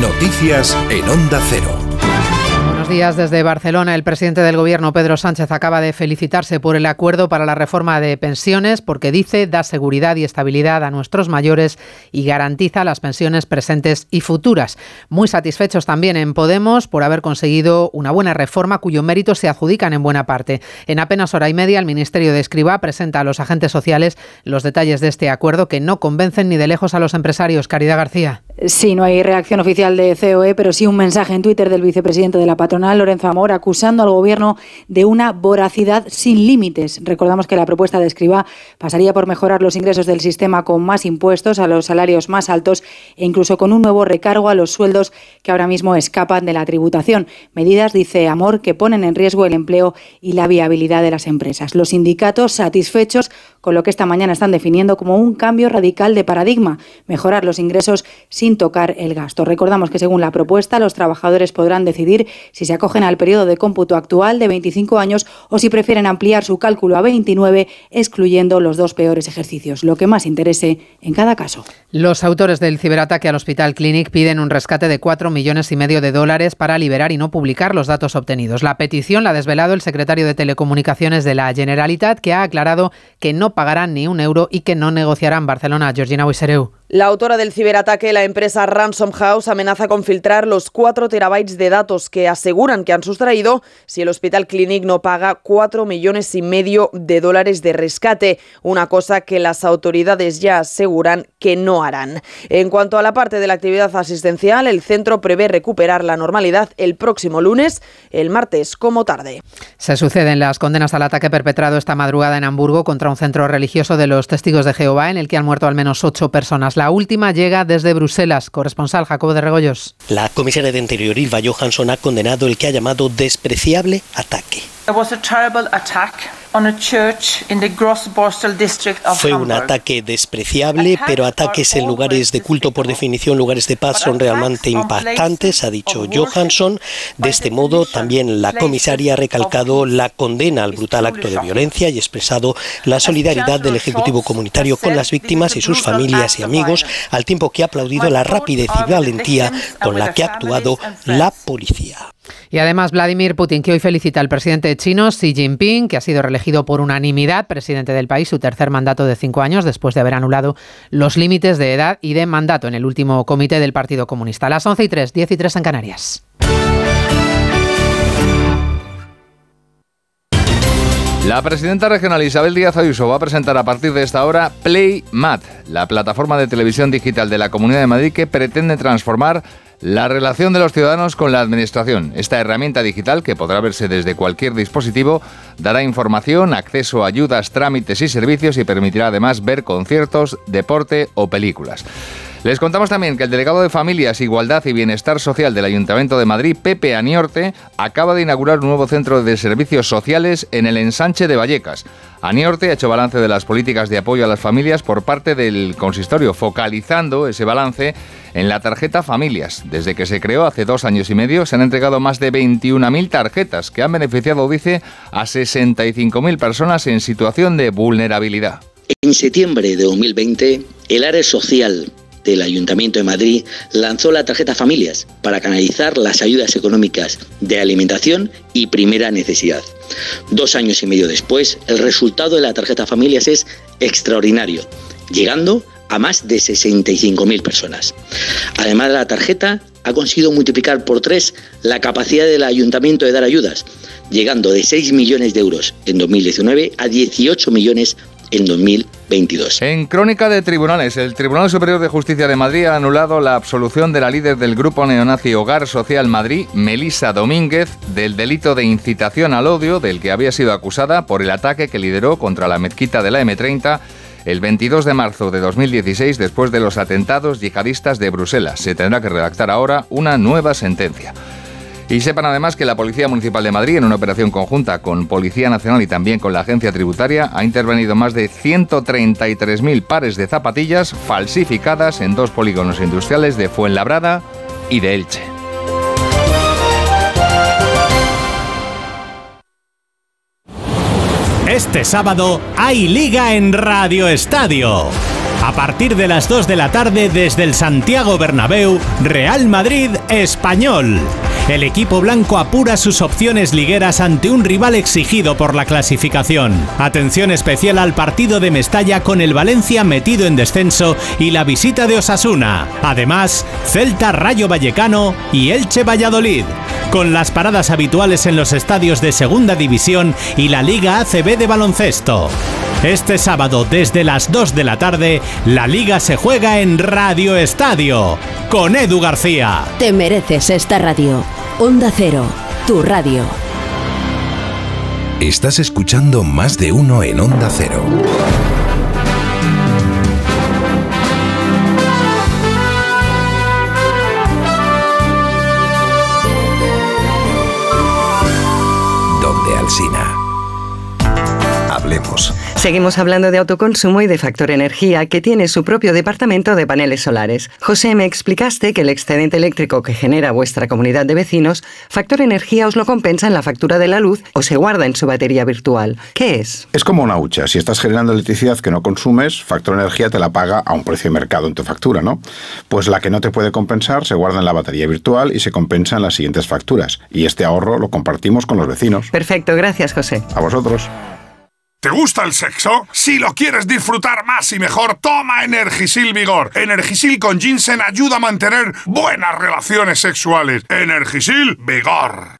[SPEAKER 8] Noticias en Onda Cero.
[SPEAKER 191] Días desde Barcelona. El presidente del Gobierno, Pedro Sánchez, acaba de felicitarse por el acuerdo para la reforma de pensiones porque dice da seguridad y estabilidad a nuestros mayores y garantiza las pensiones presentes y futuras. Muy satisfechos también en Podemos por haber conseguido una buena reforma cuyo mérito se adjudican en buena parte. En apenas hora y media, el Ministerio de Escriba presenta a los agentes sociales los detalles de este acuerdo que no convencen ni de lejos a los empresarios. Caridad García.
[SPEAKER 226] Sí, no hay reacción oficial de COE, pero sí un mensaje en Twitter del vicepresidente de la patronal, Lorenzo Amor, acusando al gobierno de una voracidad sin límites. Recordamos que la propuesta de Escriba pasaría por mejorar los ingresos del sistema con más impuestos a los salarios más altos e incluso con un nuevo recargo a los sueldos que ahora mismo escapan de la tributación. Medidas, dice Amor, que ponen en riesgo el empleo y la viabilidad de las empresas. Los sindicatos satisfechos con lo que esta mañana están definiendo como un cambio radical de paradigma, mejorar los ingresos sin tocar el gasto. Recordamos que según la propuesta, los trabajadores podrán decidir si se acogen al periodo de cómputo actual de 25 años o si prefieren ampliar su cálculo a 29, excluyendo los dos peores ejercicios, lo que más interese en cada caso.
[SPEAKER 191] Los autores del ciberataque al Hospital Clinic piden un rescate de 4 millones y medio de dólares para liberar y no publicar los datos obtenidos. La petición la ha desvelado el secretario de Telecomunicaciones de la Generalitat, que ha aclarado que no pagarán ni un euro y que no negociarán Barcelona. Georgina Wisereu.
[SPEAKER 227] La autora del ciberataque, la empresa Ransom House, amenaza con filtrar los 4 terabytes de datos que aseguran que han sustraído si el Hospital Clinic no paga 4 millones y medio de dólares de rescate, una cosa que las autoridades ya aseguran que no harán. En cuanto a la parte de la actividad asistencial, el centro prevé recuperar la normalidad el próximo lunes, el martes como tarde.
[SPEAKER 191] Se suceden las condenas al ataque perpetrado esta madrugada en Hamburgo contra un centro religioso de los testigos de Jehová en el que han muerto al menos ocho personas. La última llega desde Bruselas. Corresponsal Jacobo de Regoyos.
[SPEAKER 228] La comisaria de Interior, Ilva Johansson, ha condenado el que ha llamado despreciable ataque. Fue un ataque despreciable, pero ataques en lugares de culto, por definición, lugares de paz, son realmente impactantes, ha dicho Johansson. De este modo, también la comisaria ha recalcado la condena al brutal acto de violencia y expresado la solidaridad del Ejecutivo Comunitario con las víctimas y sus familias y amigos, al tiempo que ha aplaudido la rapidez y valentía con la que ha actuado la policía.
[SPEAKER 72] Y además Vladimir Putin, que hoy felicita al presidente chino Xi Jinping, que ha sido reelegido por unanimidad presidente del país, su tercer mandato de cinco años, después de haber anulado los límites de edad y de mandato en el último comité del Partido Comunista. A las 11 y 3, 10 y 3 en Canarias. La presidenta regional Isabel Díaz Ayuso va a presentar a partir de esta hora PlayMat, la plataforma de televisión digital de la Comunidad de Madrid que pretende transformar la relación de los ciudadanos con la Administración. Esta herramienta digital, que podrá verse desde cualquier dispositivo, dará información, acceso a ayudas, trámites y servicios y permitirá además ver conciertos, deporte o películas. Les contamos también que el delegado de Familias, Igualdad y Bienestar Social del Ayuntamiento de Madrid, Pepe Aniorte, acaba de inaugurar un nuevo centro de servicios sociales en el ensanche de Vallecas. Aniorte ha hecho balance de las políticas de apoyo a las familias por parte del consistorio, focalizando ese balance en la tarjeta Familias. Desde que se creó hace dos años y medio, se han entregado más de 21.000 tarjetas que han beneficiado, dice, a 65.000 personas en situación de vulnerabilidad.
[SPEAKER 229] En septiembre de 2020, el área social del Ayuntamiento de Madrid lanzó la tarjeta Familias para canalizar las ayudas económicas de alimentación y primera necesidad. Dos años y medio después, el resultado de la tarjeta Familias es extraordinario, llegando a más de 65.000 personas. Además de la tarjeta, ha conseguido multiplicar por tres la capacidad del ayuntamiento de dar ayudas, llegando de 6 millones de euros en 2019 a 18 millones en 2022.
[SPEAKER 72] En crónica de tribunales, el Tribunal Superior de Justicia de Madrid ha anulado la absolución de la líder del grupo neonazi Hogar Social Madrid, Melisa Domínguez, del delito de incitación al odio del que había sido acusada por el ataque que lideró contra la mezquita de la M30 el 22 de marzo de 2016 después de los atentados yihadistas de Bruselas. Se tendrá que redactar ahora una nueva sentencia. Y sepan además que la Policía Municipal de Madrid, en una operación conjunta con Policía Nacional y también con la Agencia Tributaria, ha intervenido más de 133.000 pares de zapatillas falsificadas en dos polígonos industriales de Fuenlabrada y de Elche.
[SPEAKER 230] Este sábado hay liga en Radio Estadio. A partir de las 2 de la tarde desde el Santiago Bernabéu, Real Madrid Español. El equipo blanco apura sus opciones ligueras ante un rival exigido por la clasificación. Atención especial al partido de Mestalla con el Valencia metido en descenso y la visita de Osasuna. Además, Celta Rayo Vallecano y Elche Valladolid. Con las paradas habituales en los estadios de Segunda División y la Liga ACB de baloncesto. Este sábado desde las 2 de la tarde, la liga se juega en Radio Estadio con Edu García.
[SPEAKER 19] Te mereces esta radio. Onda Cero, tu radio.
[SPEAKER 8] Estás escuchando más de uno en Onda Cero.
[SPEAKER 231] Seguimos hablando de autoconsumo y de Factor Energía, que tiene su propio departamento de paneles solares. José, me explicaste que el excedente eléctrico que genera vuestra comunidad de vecinos, Factor Energía os lo compensa en la factura de la luz o se guarda en su batería virtual. ¿Qué es?
[SPEAKER 232] Es como una hucha. Si estás generando electricidad que no consumes, Factor Energía te la paga a un precio de mercado en tu factura, ¿no? Pues la que no te puede compensar se guarda en la batería virtual y se compensa en las siguientes facturas. Y este ahorro lo compartimos con los vecinos.
[SPEAKER 231] Perfecto, gracias José.
[SPEAKER 232] A vosotros.
[SPEAKER 233] ¿Te gusta el sexo? Si lo quieres disfrutar más y mejor, toma Energisil Vigor. Energisil con ginseng ayuda a mantener buenas relaciones sexuales. Energisil Vigor.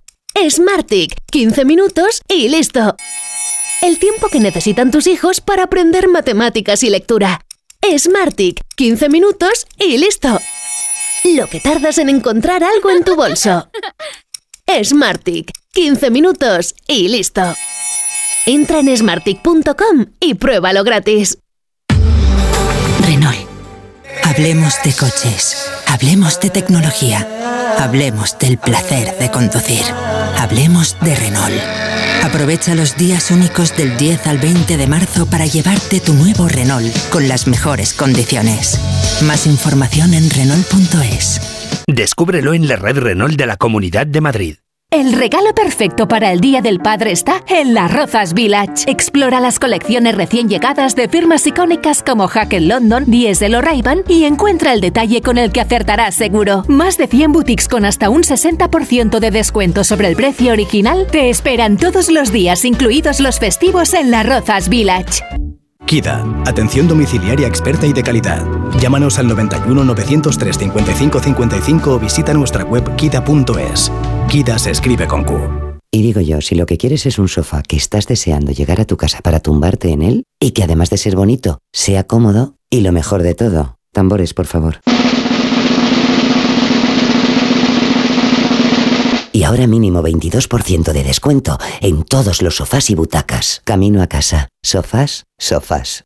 [SPEAKER 19] Smartic, 15 minutos y listo. El tiempo que necesitan tus hijos para aprender matemáticas y lectura. Smartic, 15 minutos y listo. Lo que tardas en encontrar algo en tu bolso. Smartic, 15 minutos y listo. Entra en smartic.com y pruébalo gratis.
[SPEAKER 234] Renault. Hablemos de coches. Hablemos de tecnología. Hablemos del placer de conducir. Hablemos de Renault. Aprovecha los días únicos del 10 al 20 de marzo para llevarte tu nuevo Renault con las mejores condiciones. Más información en Renault.es.
[SPEAKER 8] Descúbrelo en la red Renault de la Comunidad de Madrid.
[SPEAKER 19] El regalo perfecto para el Día del Padre está en Las Rozas Village. Explora las colecciones recién llegadas de firmas icónicas como Hackett London, Diesel o ray y encuentra el detalle con el que acertarás seguro. Más de 100 boutiques con hasta un 60% de descuento sobre el precio original te esperan todos los días, incluidos los festivos en Las Rozas Village.
[SPEAKER 228] KIDA, atención domiciliaria experta y de calidad. Llámanos al 91 903 55 55 o visita nuestra web kida.es. KIDA se escribe con Q.
[SPEAKER 232] Y digo yo, si lo que quieres es un sofá que estás deseando llegar a tu casa para tumbarte en él y que además de ser bonito, sea cómodo y lo mejor de todo, tambores, por favor. Y ahora mínimo 22% de descuento en todos los sofás y butacas. Camino a casa. Sofás, sofás.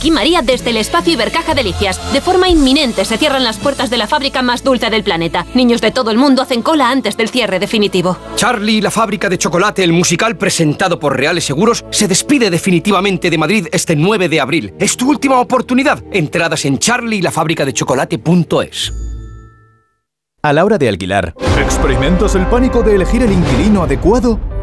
[SPEAKER 19] Aquí María desde el espacio Ibercaja Delicias. De forma inminente se cierran las puertas de la fábrica más dulce del planeta. Niños de todo el mundo hacen cola antes del cierre definitivo.
[SPEAKER 235] Charlie, la fábrica de chocolate, el musical presentado por Reales Seguros, se despide definitivamente de Madrid este 9 de abril. Es tu última oportunidad. Entradas en charlielafabricadechocolate.es.
[SPEAKER 236] A la hora de alquilar, ¿experimentas el pánico de elegir el inquilino adecuado?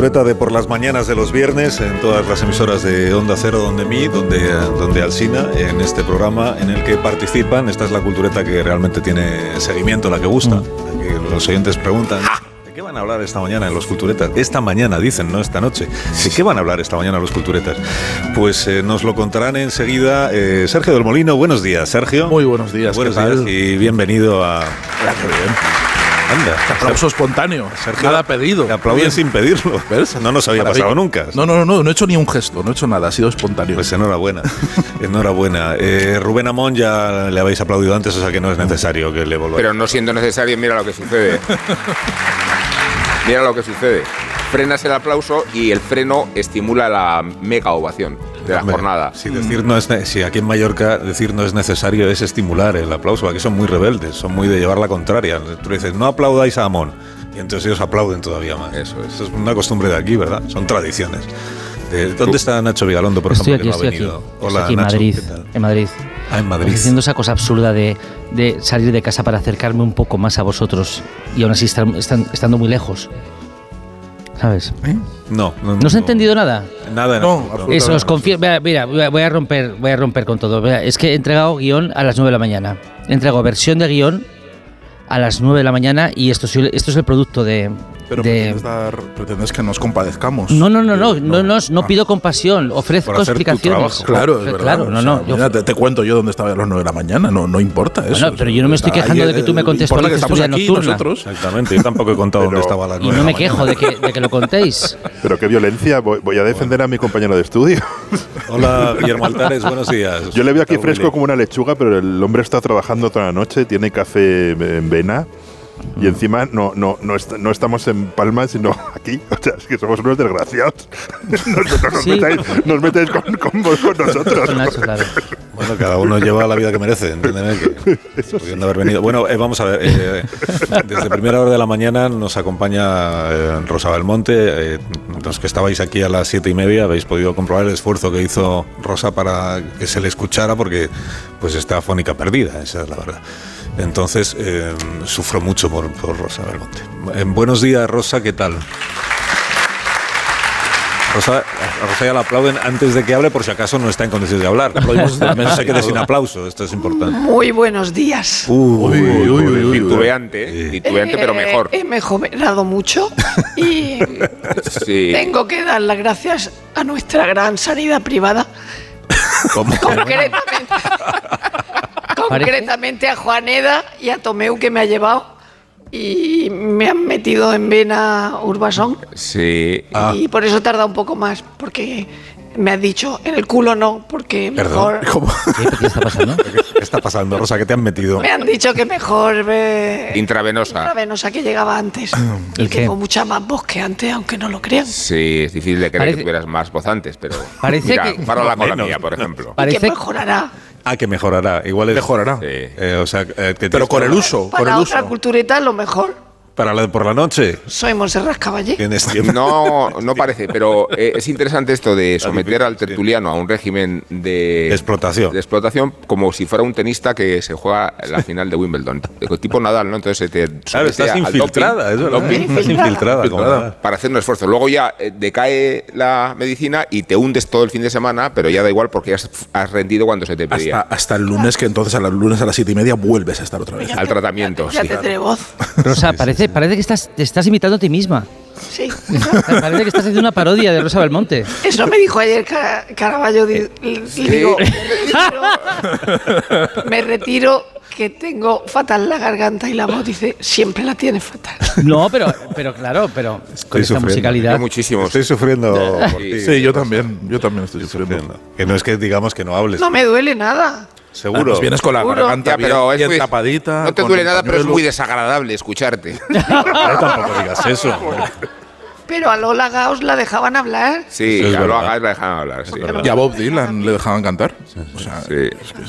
[SPEAKER 31] Cultureta de por las mañanas de los viernes en todas las emisoras de Onda Cero, donde mí, donde, donde Alsina, en este programa en el que participan. Esta es la cultureta que realmente tiene seguimiento, la que gusta. la que los oyentes preguntan. ¿De qué van a hablar esta mañana en los culturetas? Esta mañana, dicen, no esta noche. ¿De qué van a hablar esta mañana los culturetas? Pues eh, nos lo contarán enseguida eh, Sergio del Molino. Buenos días, Sergio. Muy buenos días. Buenos
[SPEAKER 237] ¿qué
[SPEAKER 31] días
[SPEAKER 237] tal?
[SPEAKER 31] y bienvenido a...
[SPEAKER 237] qué bien.
[SPEAKER 31] Anda.
[SPEAKER 237] Aplauso espontáneo.
[SPEAKER 31] Sergio,
[SPEAKER 237] nada pedido.
[SPEAKER 31] Te aplauden
[SPEAKER 237] Bien.
[SPEAKER 31] sin pedirlo. No nos había
[SPEAKER 237] Maravilla.
[SPEAKER 31] pasado nunca.
[SPEAKER 237] No, no, no, no he hecho ni un gesto, no he hecho nada, ha sido espontáneo.
[SPEAKER 31] Pues enhorabuena, enhorabuena. Eh, Rubén Amón ya le habéis aplaudido antes, o sea que no es necesario que le volváis.
[SPEAKER 104] Pero no siendo necesario, mira lo que sucede. mira lo que sucede. Frenas el aplauso y el freno estimula la mega ovación de la
[SPEAKER 31] Hombre,
[SPEAKER 104] jornada.
[SPEAKER 31] Si decir no es si aquí en Mallorca decir no es necesario es estimular el aplauso, aquí son muy rebeldes, son muy de llevar la contraria. Tú dices, no aplaudáis a Amón. Y entonces ellos aplauden todavía más. Eso es. es una costumbre de aquí, ¿verdad? Son tradiciones. De- ¿Dónde está Nacho Vigalondo, por
[SPEAKER 79] Estoy
[SPEAKER 31] ejemplo,
[SPEAKER 79] aquí,
[SPEAKER 31] que no
[SPEAKER 79] estoy
[SPEAKER 31] ha
[SPEAKER 79] aquí.
[SPEAKER 31] venido?
[SPEAKER 79] Estoy
[SPEAKER 31] Hola,
[SPEAKER 79] aquí en
[SPEAKER 31] Nacho,
[SPEAKER 79] Madrid.
[SPEAKER 31] ¿qué tal?
[SPEAKER 79] En Madrid.
[SPEAKER 31] Ah, en Madrid.
[SPEAKER 79] Haciendo esa cosa absurda de, de salir de casa para acercarme un poco más a vosotros y aún así estar, estan- estando muy lejos. ¿Sabes?
[SPEAKER 31] No, no,
[SPEAKER 79] ¿No os he entendido nada?
[SPEAKER 31] Nada, absoluto.
[SPEAKER 79] Eso, os confío. Mira, mira, voy a- romper, voy a romper con todo. Es que he entregado guion a las 9 de la mañana. He entregado versión de guion a las 9 de la mañana y esto, es- esto es el producto de.
[SPEAKER 237] Pero
[SPEAKER 79] de-
[SPEAKER 237] pretendes, dar- pretendes que nos compadezcamos.
[SPEAKER 79] no, no, no, no, no, no, no pido compasión, ofrezco
[SPEAKER 237] Por hacer tu
[SPEAKER 79] explicaciones.
[SPEAKER 237] trabajo. Claro, es verdad.
[SPEAKER 79] Claro, no,
[SPEAKER 237] O
[SPEAKER 79] no.
[SPEAKER 237] sea,
[SPEAKER 79] yo-
[SPEAKER 237] mira, te, te cuento yo dónde estaba a las 9 de la mañana, no, no importa eso.
[SPEAKER 79] Bueno, pero yo no me estoy quejando de que tú me
[SPEAKER 237] contestes
[SPEAKER 79] contextualices
[SPEAKER 237] estamos
[SPEAKER 79] tu vida
[SPEAKER 237] aquí
[SPEAKER 79] nocturna.
[SPEAKER 237] nosotros.
[SPEAKER 31] Exactamente, yo tampoco he contado dónde estaba a las
[SPEAKER 79] Y
[SPEAKER 31] nueve
[SPEAKER 79] no
[SPEAKER 31] de
[SPEAKER 79] me quejo de que, de que lo contéis.
[SPEAKER 238] Pero qué violencia, voy, voy a defender a mi compañero de estudio.
[SPEAKER 31] Hola, Guillermo Altares, buenos días.
[SPEAKER 238] Yo le veo aquí
[SPEAKER 31] Está
[SPEAKER 238] fresco como una lechuga, pero el hombre está trabajando toda la noche, tiene café en vena. Y encima no, no, no, est- no estamos en Palma, sino aquí. O sea, es que somos unos desgraciados. Nos, nos
[SPEAKER 31] Sí.
[SPEAKER 238] metáis, nos metáis con, con, vos- con nosotros.
[SPEAKER 79] Con Nacho, claro.
[SPEAKER 31] Bueno, cada uno lleva la vida que merece, entiéndeme que pudiendo haber venido. Bueno, eh, vamos a ver, eh, desde primera hora de la mañana nos acompaña eh, Rosa Belmonte. eh, los que estabais aquí a las siete y media habéis podido comprobar el esfuerzo que hizo Rosa para que se le escuchara porque pues está afónica perdida, esa es la verdad. Entonces, eh, sufro mucho por, por Rosa Belmonte. Eh, buenos días, Rosa, ¿qué tal? Rosa, a Rosa ya la aplauden antes de que hable por si acaso no está en condiciones de hablar. No se quede sin aplauso, esto es importante.
[SPEAKER 110] Muy buenos días.
[SPEAKER 31] Uy, uy, uy, uy, uy.
[SPEAKER 104] Titubeante, titubeante, pero
[SPEAKER 110] Eh,
[SPEAKER 104] mejor.
[SPEAKER 110] He mejorado mucho y
[SPEAKER 104] Sí.
[SPEAKER 110] tengo que dar las gracias a nuestra gran sanidad privada. Concretamente, concretamente a Juaneda y a Tomeu que me ha llevado y me han metido en vena Urbasón
[SPEAKER 104] Sí.
[SPEAKER 110] y por eso tarda un poco más porque me has dicho en el culo no porque mejor
[SPEAKER 31] ¿Qué, está pasando? ¿Qué está pasando, Rosa? ¿Qué te han metido?
[SPEAKER 110] me han dicho que mejor ve
[SPEAKER 104] Intravenosa.
[SPEAKER 110] la venosa que llegaba antes. y tengo mucha más voz que antes, aunque no lo crean.
[SPEAKER 104] Sí, es difícil de creer
[SPEAKER 79] Parece-
[SPEAKER 104] que tuvieras más voz antes, pero.
[SPEAKER 79] Parece
[SPEAKER 104] Mira,
[SPEAKER 79] que-
[SPEAKER 104] con la
[SPEAKER 31] Menos.
[SPEAKER 104] mía, por ejemplo.
[SPEAKER 110] Y que mejorará.
[SPEAKER 31] Ah, que mejorará. Igual es,
[SPEAKER 237] Mejorará.
[SPEAKER 31] Eh, o sea, eh, que
[SPEAKER 237] Pero con el uso, con
[SPEAKER 110] Para
[SPEAKER 237] el
[SPEAKER 110] otra
[SPEAKER 237] uso.
[SPEAKER 110] cultureta, lo mejor.
[SPEAKER 31] Para la de por la noche.
[SPEAKER 110] Soy Monserrat Caballé.
[SPEAKER 31] Tienes tiempo.
[SPEAKER 104] No, no parece, pero eh, es interesante esto de someter al tertuliano a un régimen de
[SPEAKER 31] explotación.
[SPEAKER 104] de explotación como si fuera un tenista que se juega la final de Wimbledon. Tipo Nadal, ¿no? Entonces se te
[SPEAKER 31] Claro, estás infiltrada,
[SPEAKER 104] doping,
[SPEAKER 31] es verdad.
[SPEAKER 104] doping,
[SPEAKER 31] Estás infiltrada, como
[SPEAKER 104] para hacer un esfuerzo. Luego ya eh, decae la medicina y te hundes todo el fin de semana, pero ya da igual porque has, has rendido cuando se te pedía.
[SPEAKER 237] Hasta, hasta el lunes, que entonces a los lunes a las siete y media vuelves a estar otra vez.
[SPEAKER 104] Al tratamiento.
[SPEAKER 110] Ya
[SPEAKER 104] sí.
[SPEAKER 110] tendré voz.
[SPEAKER 79] Rosa, parece, parece que estás, te estás imitando a ti misma.
[SPEAKER 110] Sí.
[SPEAKER 79] Parece que estás haciendo una parodia de Rosa Belmonte.
[SPEAKER 110] Eso me dijo ayer Cara- Caraballo. digo, me retiro, me retiro, que tengo fatal la garganta y la voz. Dice, siempre la tiene fatal.
[SPEAKER 79] No, pero, pero claro, pero con esta musicalidad.
[SPEAKER 104] muchísimo.
[SPEAKER 31] Estoy sufriendo por ti.
[SPEAKER 237] Sí, yo también, yo también estoy sufriendo.
[SPEAKER 31] Que no es que digamos que no hables.
[SPEAKER 110] No me duele nada.
[SPEAKER 31] Seguro.
[SPEAKER 237] Vienes con la
[SPEAKER 110] Seguro.
[SPEAKER 237] garganta
[SPEAKER 104] Ya, pero
[SPEAKER 237] bien,
[SPEAKER 104] es
[SPEAKER 237] bien
[SPEAKER 104] muy-
[SPEAKER 237] tapadita.
[SPEAKER 104] No te duele
[SPEAKER 237] el
[SPEAKER 104] nada, pero es muy desagradable escucharte.
[SPEAKER 31] tampoco digas eso.
[SPEAKER 110] Pero a Lola Gaos la dejaban hablar.
[SPEAKER 104] Sí, a lo
[SPEAKER 31] verdad.
[SPEAKER 104] hagas, la dejan hablar. sí.
[SPEAKER 237] Y a Bob Dylan le dejaban cantar. O sea,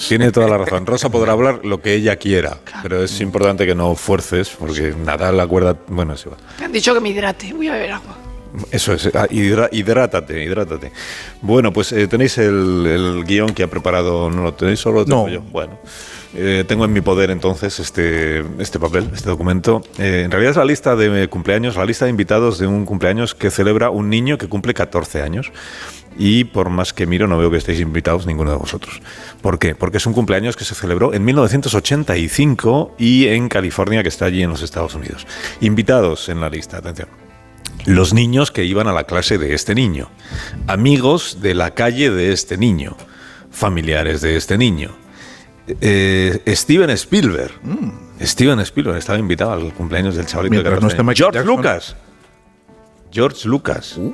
[SPEAKER 31] Tiene toda la razón. Rosa podrá hablar lo que ella quiera, pero es importante que no fuerces, porque nada la cuerda. Bueno, sí va.
[SPEAKER 110] Me han dicho que me hidrate. Voy a beber agua.
[SPEAKER 31] Eso es, ah, hidra- hidrátate, hidrátate. Bueno, pues eh, tenéis el, el guion que ha preparado, ¿no lo tenéis solo? lo tengo
[SPEAKER 237] No.
[SPEAKER 31] yo? Bueno, eh, tengo en mi poder entonces este, este papel, este documento. Eh, en realidad es la lista de cumpleaños, la lista de invitados de un cumpleaños que celebra un niño que cumple 14 años. Y por más que miro, no veo que estéis invitados ninguno de vosotros. ¿Por qué? Porque es un cumpleaños que se celebró en 1985 y en California, que está allí en los Estados Unidos. Invitados en la lista, atención los niños que iban a la clase de este niño, amigos de la calle de este niño, familiares de este niño. Eh, Steven Spielberg. Steven Spielberg estaba invitado al cumpleaños del chavalito de
[SPEAKER 237] Mm. Mientras no
[SPEAKER 31] 14
[SPEAKER 237] esté
[SPEAKER 31] años.
[SPEAKER 237] Michael
[SPEAKER 31] George
[SPEAKER 237] Jackson.
[SPEAKER 31] Lucas. George Lucas.
[SPEAKER 237] Uh.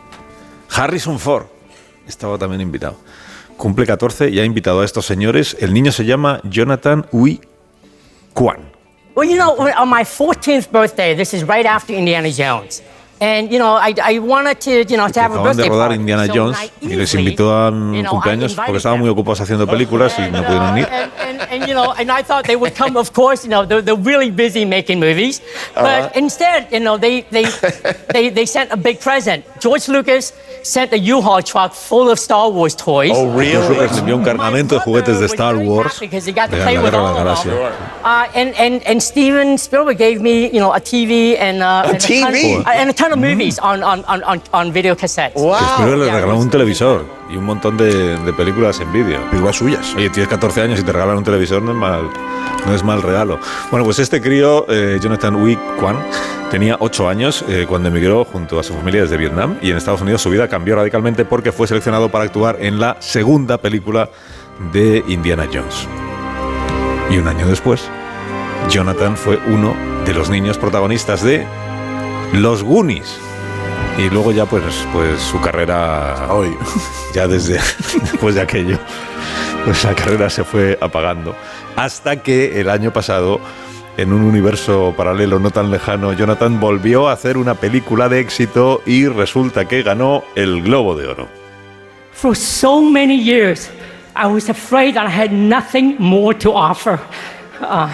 [SPEAKER 31] Harrison Ford estaba también invitado. Cumple 14 y ha invitado a estos señores. El niño se llama Jonathan Ui Kwan.
[SPEAKER 239] Well, you know, on my 14th birthday, this is right after Indiana Jones. And, you know, I, I wanted to, you know, to have a
[SPEAKER 31] Acaban de
[SPEAKER 239] birthday
[SPEAKER 31] rodar
[SPEAKER 239] party.
[SPEAKER 31] Indiana
[SPEAKER 239] So
[SPEAKER 31] Jones
[SPEAKER 239] I
[SPEAKER 31] y les
[SPEAKER 239] easily,
[SPEAKER 31] invitó a un
[SPEAKER 239] you know,
[SPEAKER 31] cumpleaños
[SPEAKER 239] invited
[SPEAKER 31] porque estaban
[SPEAKER 239] them.
[SPEAKER 31] muy ocupados haciendo películas y no pudieron ir.
[SPEAKER 239] And, and, and, you know, and I thought they would come, of course, you know, they're, they're really busy making movies. But
[SPEAKER 31] Uh-huh.
[SPEAKER 239] instead, you know, they, they, they, they sent a big present. George Lucas sent a U-Haul truck full of Star Wars toys.
[SPEAKER 31] Oh, George Lucas envió un cargamento de juguetes de Star Wars
[SPEAKER 239] Because he got to
[SPEAKER 31] de
[SPEAKER 239] play
[SPEAKER 31] la
[SPEAKER 239] with
[SPEAKER 31] Guerra de
[SPEAKER 239] all
[SPEAKER 31] la
[SPEAKER 239] of them.
[SPEAKER 31] Galaxia.
[SPEAKER 239] Uh, and, and, and Steven Spielberg gave me, you know, a TV and, uh, and,
[SPEAKER 31] TV?
[SPEAKER 239] A ton, and a ton of movies on, on, on, on, on video cassettes.
[SPEAKER 31] Spielberg le regaló un televisor y un montón de, de películas en vídeo.
[SPEAKER 237] Películas suyas.
[SPEAKER 31] Oye, tienes 14 años y te regalan un televisor, no es mal, no es mal regalo. Bueno, pues este crío, eh, Jonathan Ui Kwan, tenía 8 años eh, cuando emigró junto a su familia desde Vietnam y en Estados Unidos su vida cambió radicalmente porque fue seleccionado para actuar en la segunda película de Indiana Jones. Y un año después, Jonathan fue uno de los niños protagonistas de Los Goonies. Y luego ya pues, pues su carrera hoy, ya desde después de aquello, pues la carrera se fue apagando. Hasta que el año pasado, en un universo paralelo no tan lejano, Jonathan volvió a hacer una película de éxito y resulta que ganó el Globo de Oro.
[SPEAKER 239] For so many years, I was afraid that I had nothing more to offer. Uh,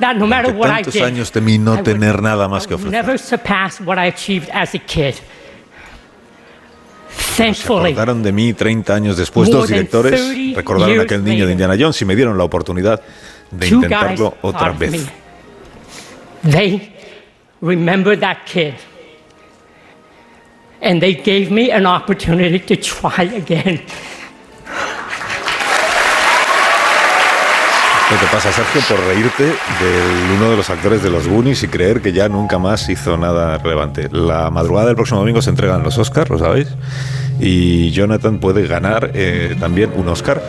[SPEAKER 239] that no matter what I did,
[SPEAKER 31] años temí no tener nada más que ofrecer.
[SPEAKER 239] never surpass what I achieved as a kid.
[SPEAKER 31] Se
[SPEAKER 239] Thankfully,
[SPEAKER 31] acordaron de mí 30 años después. Dos directores
[SPEAKER 239] 30
[SPEAKER 31] recordaron a aquel niño de. Indiana Jones y me dieron la oportunidad de intentarlo otra vez.
[SPEAKER 239] me. They remembered that kid. And they gave me an opportunity to try again.
[SPEAKER 31] ¿Qué te pasa, Sergio, por reírte de uno de los actores de los Goonies y creer que ya nunca más hizo nada relevante? La madrugada del próximo domingo se entregan los Oscars, ¿lo sabéis? Y Jonathan puede ganar eh, también un Oscar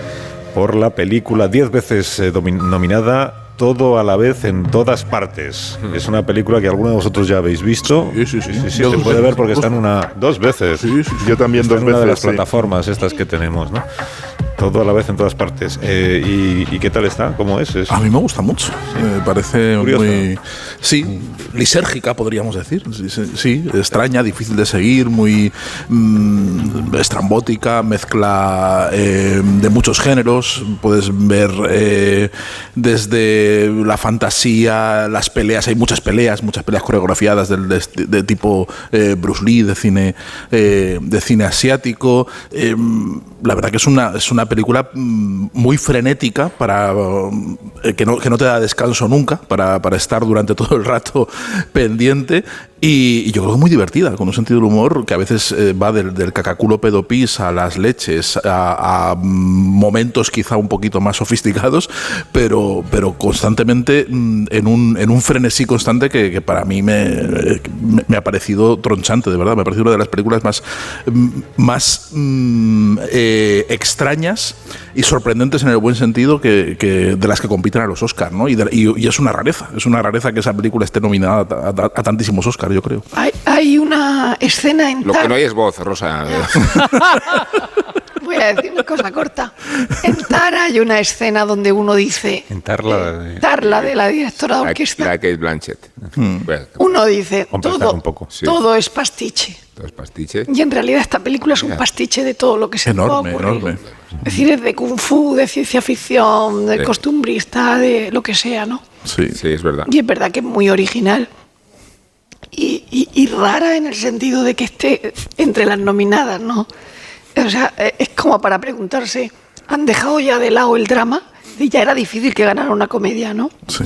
[SPEAKER 31] por la película 10 veces eh, nominada todo a la vez en todas partes. Es una película que alguno de vosotros ya habéis visto. Sí, sí, sí.
[SPEAKER 238] Yo
[SPEAKER 31] se
[SPEAKER 238] dos
[SPEAKER 31] puede
[SPEAKER 238] veces.
[SPEAKER 31] ver porque está en una... Dos veces.
[SPEAKER 238] Yo también
[SPEAKER 31] Está
[SPEAKER 238] dos
[SPEAKER 31] en una de
[SPEAKER 238] veces,
[SPEAKER 31] las
[SPEAKER 238] sí.
[SPEAKER 31] plataformas estas que tenemos, ¿no? Todo a la vez en todas partes. Eh, y, y qué tal está? ¿Cómo es? Es-
[SPEAKER 237] A mí me gusta mucho. Me parece
[SPEAKER 31] Curioso.
[SPEAKER 237] muy. Sí, lisérgica, podríamos decir. Sí, sí, sí, extraña, difícil de seguir, muy mm, estrambótica, mezcla eh, de muchos géneros. Puedes ver eh, desde la fantasía, las peleas. Hay muchas peleas, muchas peleas coreografiadas de, de tipo eh, Bruce Lee, de cine, de cine asiático. La verdad que es una, es una película mm, muy frenética para eh, que, no, que no te da descanso nunca, para, para estar durante todo el rato pendiente Y, yo creo que muy divertida, con un sentido del humor que a veces eh, va del, del cacaculo pedopis a las leches, a, momentos quizá un poquito más sofisticados, pero, pero constantemente mm, en un, en un frenesí constante que, para mí me, me, me ha parecido tronchante, de verdad. Me ha parecido una de las películas más, mm, más mm, eh, extrañas y sorprendentes en el buen sentido que, que de las que compiten a los Oscars, ¿no? Y, de- y- y es una rareza, es una rareza que esa película esté nominada a, a- a tantísimos Oscars, yo creo.
[SPEAKER 110] Hay, hay una escena en
[SPEAKER 104] Lo que
[SPEAKER 110] Tar-
[SPEAKER 104] no hay es voz, Rosa.
[SPEAKER 110] Voy a decir una cosa corta. En Tara hay una escena donde uno dice,
[SPEAKER 31] En Tarla. de-
[SPEAKER 110] Tarla de la directora de
[SPEAKER 104] La,
[SPEAKER 110] orquesta,
[SPEAKER 104] la Kate Blanchett. Bueno,
[SPEAKER 110] uno dice,
[SPEAKER 31] Completar
[SPEAKER 110] todo,
[SPEAKER 31] un poco.
[SPEAKER 104] Sí.
[SPEAKER 110] todo es pastiche. Y en realidad esta película es un pastiche de todo lo que se
[SPEAKER 237] Enorme,
[SPEAKER 110] ocurrir.
[SPEAKER 237] enorme.
[SPEAKER 110] Es decir, es de kung fu, de ciencia ficción, de
[SPEAKER 104] Sí.
[SPEAKER 110] costumbrista, de lo que sea, ¿no?
[SPEAKER 237] Sí.
[SPEAKER 104] Sí, es verdad.
[SPEAKER 110] Y es verdad que es muy original y, y- y rara en el sentido de que esté entre las nominadas, ¿no? O sea, eh, es como para preguntarse, ¿han dejado ya de lado el drama? Y ya era difícil que ganara una comedia, ¿no?
[SPEAKER 104] Sí.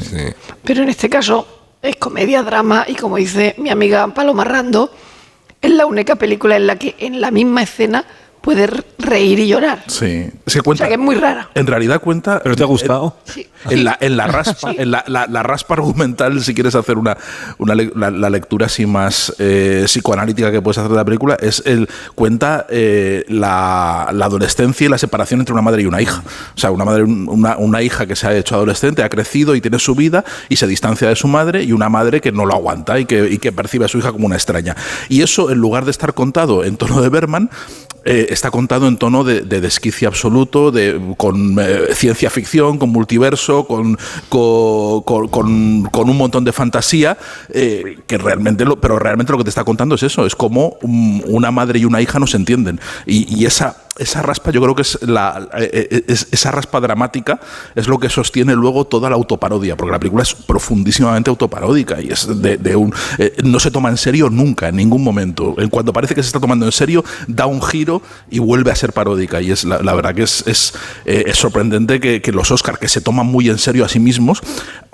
[SPEAKER 110] Pero en este caso es comedia, drama y como dice mi amiga Paloma Rando, es la única película en la que en la misma escena puedes reír y llorar.
[SPEAKER 237] Sí. Se
[SPEAKER 110] O
[SPEAKER 237] cuenta.
[SPEAKER 110] sea que es muy rara.
[SPEAKER 237] En realidad cuenta.
[SPEAKER 31] ¿Pero te ha gustado?
[SPEAKER 237] En la, en la raspa, en la, la- la raspa argumental, si quieres hacer una, la, la lectura así más eh, psicoanalítica que puedes hacer de la película, es el cuenta eh, la, la adolescencia y la separación entre una madre y una hija. O sea, una madre, una, una hija que se ha hecho adolescente, ha crecido y tiene su vida y se distancia de su madre, y una madre que no lo aguanta y que, y que percibe a su hija como una extraña. Y eso, en lugar de estar contado en tono de Berman, eh, está contado en tono de, de desquicia absoluto, de, con eh, ciencia ficción, con multiverso, con, co- con, con- un montón de fantasía, eh, que realmente pero realmente lo que te está contando es eso, es como un- una madre y una hija no se entienden. Y esa, esa raspa, yo creo que es la eh, eh, es- esa raspa dramática es lo que sostiene luego toda la autoparodia, porque la película es profundísimamente autoparódica y es de, de un eh, no se toma en serio nunca, en ningún momento. En cuanto parece que se está tomando en serio, da un giro y vuelve a ser paródica. Y es la, la verdad que es, es, eh, es sorprendente que, que los Oscars, que se toman muy en serio a sí mismos,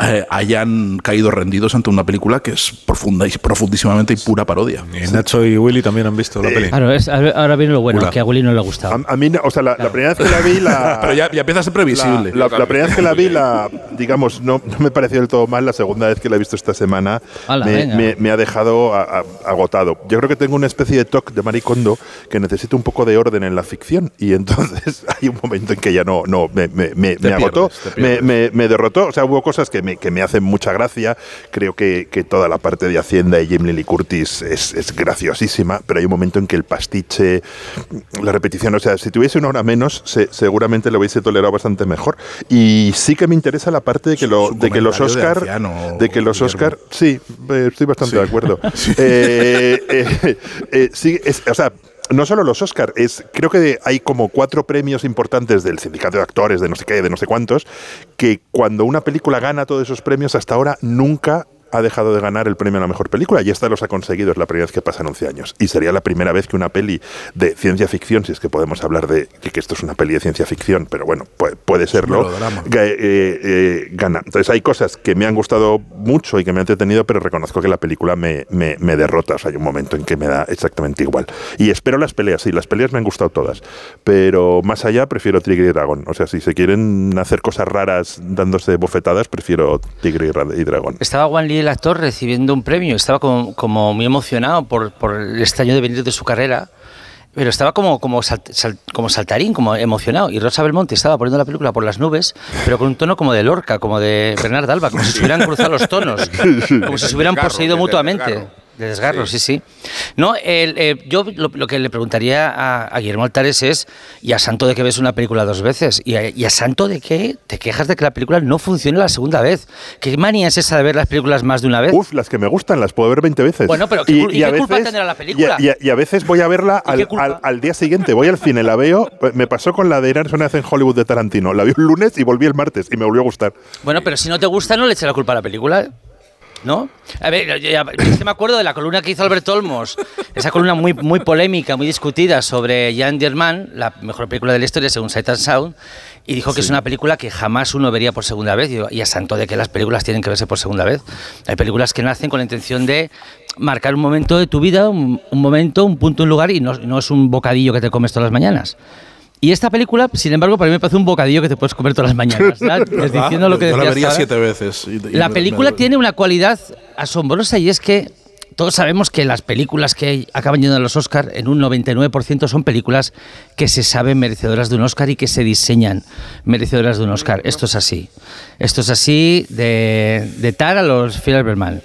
[SPEAKER 237] eh, hayan caído rendidos ante una película que es profunda y profundísimamente y pura parodia.
[SPEAKER 31] Y Nacho y Willy también han visto la peli.
[SPEAKER 79] Claro, es- ahora viene lo bueno,
[SPEAKER 237] Hola.
[SPEAKER 79] que a Willy no le ha gustado.
[SPEAKER 238] A, a mí, o sea, la, la primera vez que la vi, la.
[SPEAKER 237] Pero ya, ya empieza a ser previsible.
[SPEAKER 238] La, la- la primera vez que la vi, la, digamos, no, no me pareció del todo mal. La segunda vez que la he visto esta semana me, me- me ha dejado a- a- agotado. Yo creo que tengo una especie de toque de maricondo que necesito un poco de orden en la ficción y entonces hay un momento en que ya no, no me, me- me-
[SPEAKER 237] Te
[SPEAKER 238] me agotó,
[SPEAKER 237] pierdes, te
[SPEAKER 238] me,
[SPEAKER 237] pierdes.
[SPEAKER 238] me- me derrotó. O sea, hubo cosas que me, que me hacen mucha gracia. Creo que, que toda la parte de Hacienda y Jim Lee Curtis es, es graciosísima, pero hay un momento en que el pastiche, la repetición, o sea, si tuviese una hora menos, se- seguramente lo hubiese tolerado bastante mejor. Y sí que me interesa la parte de que, lo, de que los
[SPEAKER 237] de
[SPEAKER 238] Oscar,
[SPEAKER 237] anciano,
[SPEAKER 238] de que los. Oscar, sí, eh, estoy bastante
[SPEAKER 237] Sí.
[SPEAKER 238] de acuerdo. Eh, eh, eh, sí, es- o sea, no solo los Oscar, es, creo que hay como cuatro premios importantes del sindicato de actores, de no sé qué, de no sé cuántos, que cuando una película gana todos esos premios, hasta ahora nunca ha dejado de ganar el premio a la mejor película y esta los ha conseguido, es la primera vez que pasan 11 años. Y sería la primera vez que una peli de ciencia ficción, si es que podemos hablar de que que esto es una peli de ciencia ficción, pero bueno, puede, puede serlo, eh, eh, gana. Entonces hay cosas que me han gustado mucho y que me han entretenido, pero reconozco que la película me, me- me derrota. O sea, hay un momento en que me da exactamente igual. Y espero las peleas, sí, las peleas me han gustado todas, pero más allá prefiero Tigre y Dragón. O sea, si se quieren hacer cosas raras dándose bofetadas, prefiero Tigre y Dragón.
[SPEAKER 79] Estaba Juan Lee, el actor, recibiendo un premio. Estaba como, como muy emocionado por, por el extraño devenir de su carrera. Pero estaba como, como, sal- como saltarín, como emocionado. Y Rosa Belmonte estaba poniendo la película por las nubes, pero con un tono como de Lorca, como de Bernard Alba, como si se hubieran cruzado los tonos, como si se hubieran poseído mutuamente. De desgarro, sí, sí. No, el, eh, yo lo, lo que le preguntaría a, a Guillermo Altares es, ¿y a santo de que ves una película dos veces? ¿Y a, y a santo de que te quejas de que la película no funcione la segunda vez? ¿Qué manía es esa de ver las películas más de una vez?
[SPEAKER 238] Uf, las que me gustan, las puedo ver 20 veces.
[SPEAKER 79] Bueno, pero ¿qué cul- y qué culpa tendrá la película?
[SPEAKER 238] Y a, a- a veces voy a verla
[SPEAKER 79] ¿Y
[SPEAKER 238] al, día siguiente, voy al cine, la veo. Me pasó con la de Sonas en Hollywood de Tarantino. La vi un lunes y volví el martes y me volvió a gustar.
[SPEAKER 79] Bueno, pero si no te gusta, no le eches la culpa a la película. ¿No? A ver, yo- es que me acuerdo de la columna que hizo Alberto Olmos, esa columna muy, muy polémica, muy discutida sobre Jan German, la mejor película de la historia según Sight and Sound, y dijo que es una película que jamás uno vería por segunda vez. Y a santo de que las películas tienen que verse por segunda vez. Hay películas que nacen con la intención de marcar un momento de tu vida, un, un momento, un punto, un lugar, y no, no es un bocadillo que te comes todas las mañanas. Y esta película, sin embargo, para mí me parece un bocadillo que te puedes comer todas las mañanas. Diciendo lo que
[SPEAKER 237] Yo la vería
[SPEAKER 79] ahora.
[SPEAKER 237] siete veces. y- y
[SPEAKER 79] La película
[SPEAKER 237] me-
[SPEAKER 79] tiene una cualidad asombrosa y es que todos sabemos que las películas que acaban yendo a los Oscar en un 99% son películas que se saben merecedoras de un Oscar y que se diseñan merecedoras de un Oscar. Esto es así. Esto es así de, de a los. Y,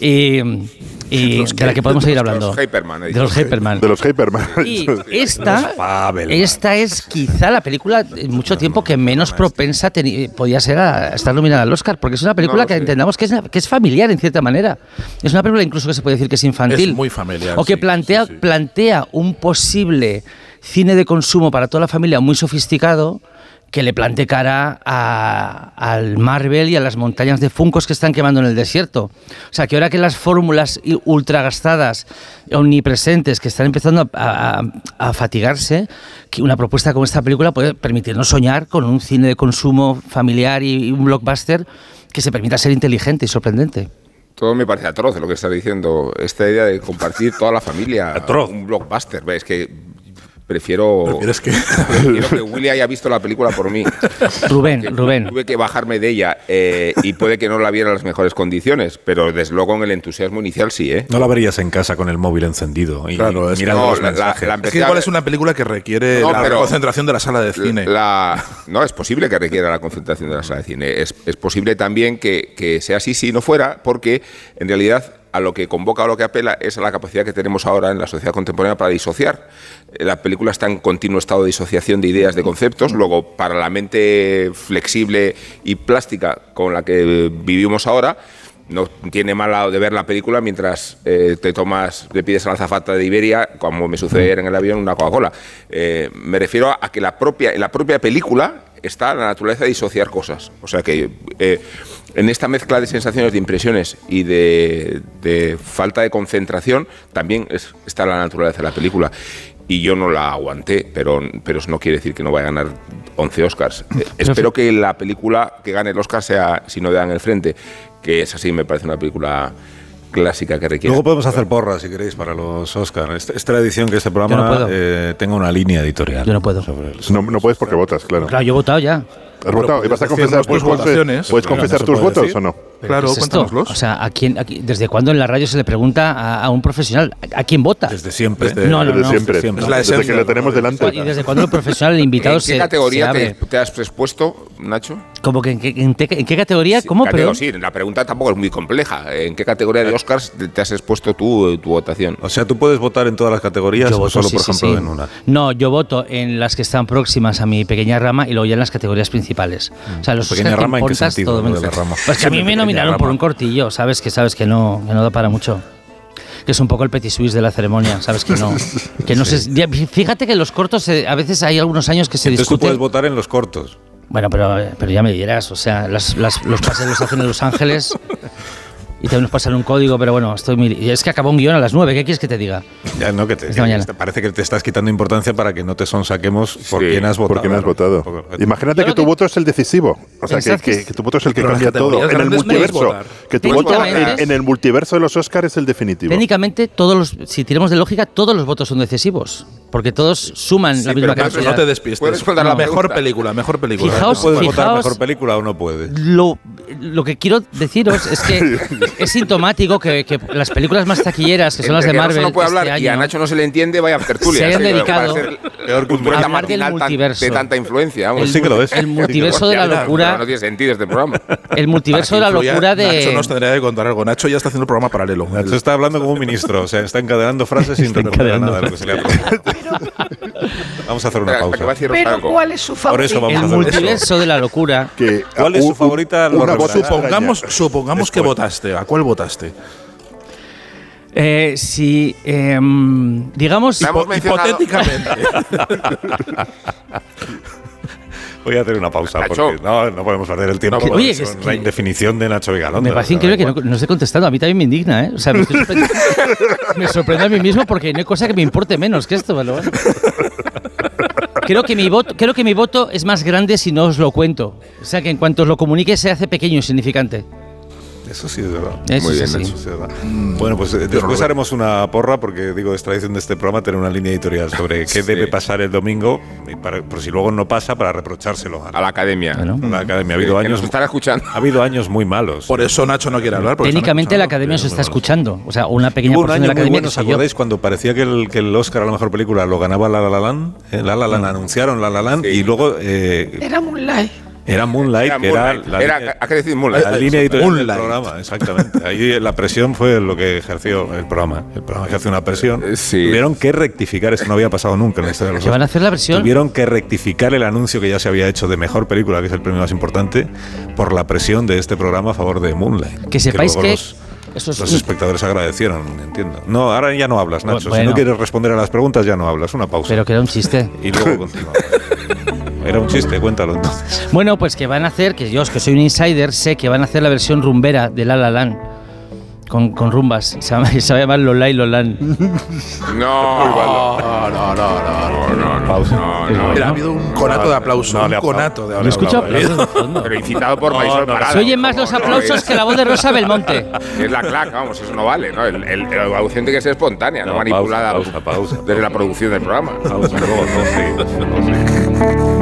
[SPEAKER 79] y
[SPEAKER 104] Los
[SPEAKER 79] de la
[SPEAKER 104] que-
[SPEAKER 79] podemos seguir hablando.
[SPEAKER 104] Hyperman,
[SPEAKER 79] de los Hyperman.
[SPEAKER 238] De los Hyperman.
[SPEAKER 79] Y esta, esta es quizá la película en mucho tiempo que menos propensa podía ser a estar nominada al Oscar, porque es una película
[SPEAKER 237] No,
[SPEAKER 79] que
[SPEAKER 237] sí.
[SPEAKER 79] entendamos que es, que es familiar en cierta manera. Es una película incluso que se puede decir que es infantil.
[SPEAKER 237] Es muy familiar,
[SPEAKER 79] O que
[SPEAKER 237] sí,
[SPEAKER 79] plantea, plantea un posible cine de consumo para toda la familia muy sofisticado que le plante cara a- al Marvel y a las montañas de funcos que están quemando en el desierto. O sea, que ahora que las fórmulas i- ultra gastadas, omnipresentes, que están empezando a, a- a fatigarse, que una propuesta como esta película puede permitirnos soñar con un cine de consumo familiar y, y un blockbuster que se permita ser inteligente y sorprendente.
[SPEAKER 104] Todo me parece atroz lo que estás diciendo. Esta idea de compartir toda la familia. Un blockbuster. Es que prefiero.
[SPEAKER 237] ¿Prefieres que?
[SPEAKER 104] Prefiero que Willy haya visto la película por mí.
[SPEAKER 79] Rubén, Rubén.
[SPEAKER 104] Tuve que bajarme de ella eh, y puede que no la viera en las mejores condiciones, pero desde luego con el entusiasmo inicial sí, ¿eh?
[SPEAKER 31] No la verías en casa con el móvil encendido. Y
[SPEAKER 237] Claro, es
[SPEAKER 31] mirando
[SPEAKER 104] no,
[SPEAKER 31] los
[SPEAKER 104] la- la-
[SPEAKER 31] mensajes.
[SPEAKER 104] la
[SPEAKER 237] Es que
[SPEAKER 104] a
[SPEAKER 237] igual es una película que requiere
[SPEAKER 104] No,
[SPEAKER 237] la
[SPEAKER 104] pero-
[SPEAKER 237] concentración de la sala de cine.
[SPEAKER 104] La, no, es posible que requiera la concentración de la sala de cine. Es, es posible también que, que sea así si no fuera, porque en realidad a lo que convoca o lo que apela es a la capacidad que tenemos ahora en la sociedad contemporánea para disociar. Eh, La película está en continuo estado de disociación de ideas, de conceptos. Luego, para la mente flexible y plástica con la que vivimos ahora, no tiene mala de ver la película mientras eh, te tomas, le pides a la azafata de Iberia, como me sucede en el avión, una Coca-Cola. Eh, me refiero a que la propia, la propia película está la naturaleza de disociar cosas. O sea que eh, en esta mezcla de sensaciones, de impresiones y de, de falta de concentración, también es- está la naturaleza de la película. Y yo no la aguanté, pero, pero eso no quiere decir que no vaya a ganar 11 Oscars. Eh, espero que la película que gane el Oscar sea Si no dan el frente, que es así, me parece una película clásica que requiere.
[SPEAKER 31] Luego podemos hacer porras, si queréis, para los Oscars. Esta, esta edición que este programa
[SPEAKER 79] Yo no puedo.
[SPEAKER 31] eh, tenga una línea editorial.
[SPEAKER 79] Yo no puedo.
[SPEAKER 238] No, no puedes porque votas, claro.
[SPEAKER 79] Claro, yo he votado ya.
[SPEAKER 238] ¿Has votado? ¿Y vas a confesar, puedes, confe- ¿puedes confesar tus votos o no?
[SPEAKER 79] ¿Pero qué es esto? O sea, ¿a quién, a quién- ¿desde cuándo en la radio se le pregunta a, a un profesional a, quién vota?
[SPEAKER 31] Desde siempre.
[SPEAKER 79] no, no,
[SPEAKER 238] Desde
[SPEAKER 79] no.
[SPEAKER 238] siempre.
[SPEAKER 31] siempre.
[SPEAKER 238] Es la Desde esencia. que lo tenemos delante.
[SPEAKER 79] ¿Y desde cuándo el profesional, el invitado,
[SPEAKER 104] ¿En
[SPEAKER 79] se
[SPEAKER 104] qué categoría
[SPEAKER 79] se
[SPEAKER 104] te, has expuesto, Nacho?
[SPEAKER 79] ¿Cómo que en, qué- en te- en qué categoría? ¿Cómo? Perdón.
[SPEAKER 104] sí, la pregunta tampoco es muy compleja. ¿En qué categoría de Oscars te- te has expuesto tú eh, tu votación?
[SPEAKER 31] O sea, tú puedes votar en todas las categorías
[SPEAKER 79] Yo
[SPEAKER 31] o
[SPEAKER 79] voto,
[SPEAKER 31] solo,
[SPEAKER 79] sí,
[SPEAKER 31] por
[SPEAKER 79] sí,
[SPEAKER 31] ejemplo,
[SPEAKER 79] sí.
[SPEAKER 31] en una.
[SPEAKER 79] No, yo voto en las que están próximas a mi pequeña rama y luego ya en las categorías principales. O sea, los
[SPEAKER 31] Pequeña rama, ¿en qué sentido,
[SPEAKER 79] todo
[SPEAKER 31] lo de la rama?
[SPEAKER 79] Pues que a mí me nominaron por un cortillo, sabes que sabes que no, que no da para mucho. Que es un poco el petit suisse de la ceremonia, sabes que no. Que no se- ya, fíjate que los cortos eh, a veces hay algunos años que se
[SPEAKER 31] Entonces tú
[SPEAKER 79] discuten.
[SPEAKER 31] puedes votar en los cortos.
[SPEAKER 79] Bueno, pero, pero ya me dirás, o sea, las- las- los pases los hacen en Los Ángeles y también nos pasan un código, pero bueno, estoy muy- y es que acabó un guion a las 9, ¿qué quieres que te diga?
[SPEAKER 31] Ya, no, que te,
[SPEAKER 79] Esta
[SPEAKER 31] que
[SPEAKER 79] mañana.
[SPEAKER 31] te parece que te estás quitando importancia para que no te sonsaquemos por
[SPEAKER 238] Sí,
[SPEAKER 31] quién has votado.
[SPEAKER 238] por quién has votado. Imagínate que tu voto es el decisivo. O sea, que,
[SPEAKER 79] Exacto.
[SPEAKER 238] que- que tu voto es el que
[SPEAKER 237] Pero
[SPEAKER 238] cambia todo. En el multiverso.
[SPEAKER 237] votar.
[SPEAKER 238] Que tu voto en, el multiverso de los Oscars es el definitivo.
[SPEAKER 79] Técnicamente, todos los, si tiramos de lógica, todos los votos son decisivos, porque todos suman la misma
[SPEAKER 237] pero
[SPEAKER 79] cantidad.
[SPEAKER 237] no te despistes.
[SPEAKER 104] Puedes responder la
[SPEAKER 237] mejor película, mejor película.
[SPEAKER 79] Fijaos-
[SPEAKER 31] ¿Puedes votar
[SPEAKER 79] fijaos-
[SPEAKER 31] mejor película o no puedes?
[SPEAKER 79] Lo, lo que quiero deciros es que es sintomático que, que las películas más taquilleras, que son las de Marvel,
[SPEAKER 104] no puede
[SPEAKER 79] este
[SPEAKER 104] hablar y a
[SPEAKER 79] año,
[SPEAKER 104] Nacho no se le entiende, vaya tertulia.
[SPEAKER 79] Se hayan dedicado
[SPEAKER 31] Peor un
[SPEAKER 104] poeta
[SPEAKER 79] hablar del
[SPEAKER 104] marginal tan-
[SPEAKER 79] multiverso.
[SPEAKER 104] de tanta influencia. vamos.
[SPEAKER 79] El sí que lo es. el multiverso de la locura-
[SPEAKER 104] No tiene sentido este programa.
[SPEAKER 79] el multiverso de la locura de...
[SPEAKER 237] Nacho nos tendría que contar algo. Nacho ya está haciendo un programa paralelo.
[SPEAKER 31] Nacho está hablando como un ministro, o sea, está encadenando frases sin a nada de lo que se le ha. Vamos a hacer una pausa.
[SPEAKER 104] a
[SPEAKER 110] Pero. ¿cuál es su
[SPEAKER 31] Por
[SPEAKER 110] favorito?
[SPEAKER 31] eso vamos a
[SPEAKER 79] el multiverso de la locura.
[SPEAKER 31] ¿Cuál es su favorita?
[SPEAKER 237] Supongamos, que votaste. ¿A cuál votaste?
[SPEAKER 79] Eh, si, em, digamos...
[SPEAKER 104] Mencionado.
[SPEAKER 237] Hipotéticamente.
[SPEAKER 31] Voy a hacer una pausa
[SPEAKER 104] Nacho.
[SPEAKER 31] porque no, no podemos perder el tiempo.
[SPEAKER 79] Oye, es
[SPEAKER 31] la
[SPEAKER 79] que-
[SPEAKER 31] indefinición de Nacho Vigalondo.
[SPEAKER 79] Me parece increíble que no, no esté contestando. A mí también me indigna, ¿eh? O sea, me, estoy sorprendiendo- me sorprende a mí mismo porque no hay cosa que me importe menos que esto, pero bueno. Creo que, mi voto, creo que mi voto es más grande si no os lo cuento. O sea, que en cuanto os lo comunique se hace pequeño y significante.
[SPEAKER 31] Eso sí es verdad.
[SPEAKER 79] Eso
[SPEAKER 31] Muy
[SPEAKER 79] sí,
[SPEAKER 31] bien,
[SPEAKER 79] sí.
[SPEAKER 31] eso sí es verdad. Bueno, pues eh, después haremos una porra, porque digo, es tradición de este programa tener una línea editorial sobre qué debe pasar el domingo, y para, por si luego no pasa, para reprochárselo a la,
[SPEAKER 104] A la academia.
[SPEAKER 31] a la academia. Ha habido
[SPEAKER 104] Que nos
[SPEAKER 31] años.
[SPEAKER 104] están escuchando.
[SPEAKER 31] Ha habido años muy malos.
[SPEAKER 237] Por eso Nacho no quiere hablar.
[SPEAKER 79] Técnicamente la academia os está escuchando. O sea, una pequeña
[SPEAKER 31] Hubo un
[SPEAKER 79] porción de la
[SPEAKER 31] muy
[SPEAKER 79] academia
[SPEAKER 31] bueno, ¿os acordáis? Cuando parecía que el, que el Oscar a la mejor película lo ganaba La La Land, eh, La La Land anunciaron La La Land y luego eh,
[SPEAKER 110] Era Moonlight.
[SPEAKER 31] Era Moonlight,
[SPEAKER 104] Era
[SPEAKER 31] que era
[SPEAKER 104] Moonlight.
[SPEAKER 31] la
[SPEAKER 104] Era-
[SPEAKER 31] línea-
[SPEAKER 104] ¿a qué decir Moonlight?
[SPEAKER 31] La línea editorial del programa, exactamente. Ahí la presión fue lo que ejerció el programa. El programa ejerció una presión.
[SPEAKER 104] Eh, sí.
[SPEAKER 31] Tuvieron que rectificar, eso no había pasado nunca en la historia de los
[SPEAKER 79] ¿Que van a hacer la versión?
[SPEAKER 31] Tuvieron que rectificar el anuncio que ya se había hecho de mejor película, que es el premio más importante, por la presión de este programa a favor de Moonlight.
[SPEAKER 79] Que sepáis que
[SPEAKER 31] los-
[SPEAKER 79] eso es
[SPEAKER 31] los
[SPEAKER 79] un-
[SPEAKER 31] espectadores agradecieron, entiendo. No, ahora ya no hablas, Nacho. Si no quieres responder a las preguntas, ya no hablas. Una pausa.
[SPEAKER 79] Pero que era un chiste.
[SPEAKER 31] Y luego continuamos. Era un chiste, cuéntalo entonces.
[SPEAKER 79] Bueno, pues que van a hacer, que yo, que soy un insider, sé que van a hacer la versión rumbera de La La Land. Con, con rumbas. Se va, se va a llamar Lolai Lolan.
[SPEAKER 104] No,
[SPEAKER 237] No, no, no, no. no, no.
[SPEAKER 31] Pausa.
[SPEAKER 237] Mira, ha habido un conato de aplauso.
[SPEAKER 31] No,
[SPEAKER 237] un conato de
[SPEAKER 31] no
[SPEAKER 79] Yo escucho
[SPEAKER 237] aplauso.
[SPEAKER 79] aplausos de fondo.
[SPEAKER 104] Pero incitado por
[SPEAKER 31] No,
[SPEAKER 104] Marisol
[SPEAKER 31] no,
[SPEAKER 104] Parada.
[SPEAKER 79] Se oyen más los
[SPEAKER 104] ¿Cómo no?
[SPEAKER 79] aplausos que la voz de Rosa Belmonte.
[SPEAKER 104] Es la claca, vamos, eso no vale, ¿no? El, el- evaluación tiene que ser espontánea, no,
[SPEAKER 31] No,
[SPEAKER 104] manipulada
[SPEAKER 31] pausa, pausa, pausa.
[SPEAKER 104] desde la producción del programa.
[SPEAKER 31] Pausa, no, no, sí.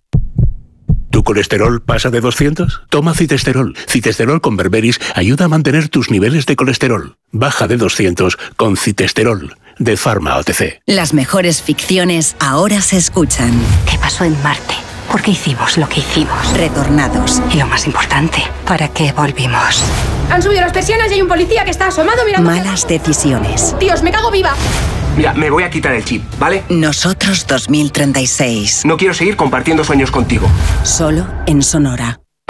[SPEAKER 240] ¿Tu colesterol pasa de 200? Toma citesterol. Citesterol con berberis ayuda a mantener tus niveles de colesterol. Baja de 200 con citesterol. De Pharma OTC.
[SPEAKER 116] Las mejores ficciones ahora se escuchan.
[SPEAKER 241] ¿Qué pasó en Marte? ¿Por qué hicimos lo que hicimos?
[SPEAKER 116] Retornados.
[SPEAKER 241] Y lo más importante, ¿para qué volvimos?
[SPEAKER 242] Han subido las persianas y hay un policía que está asomado mirando.
[SPEAKER 116] Malas decisiones.
[SPEAKER 242] Dios, me cago viva.
[SPEAKER 243] Mira, me voy a quitar el chip, ¿vale?
[SPEAKER 116] Nosotros 2036.
[SPEAKER 243] No quiero seguir compartiendo sueños contigo.
[SPEAKER 116] Solo en Sonora.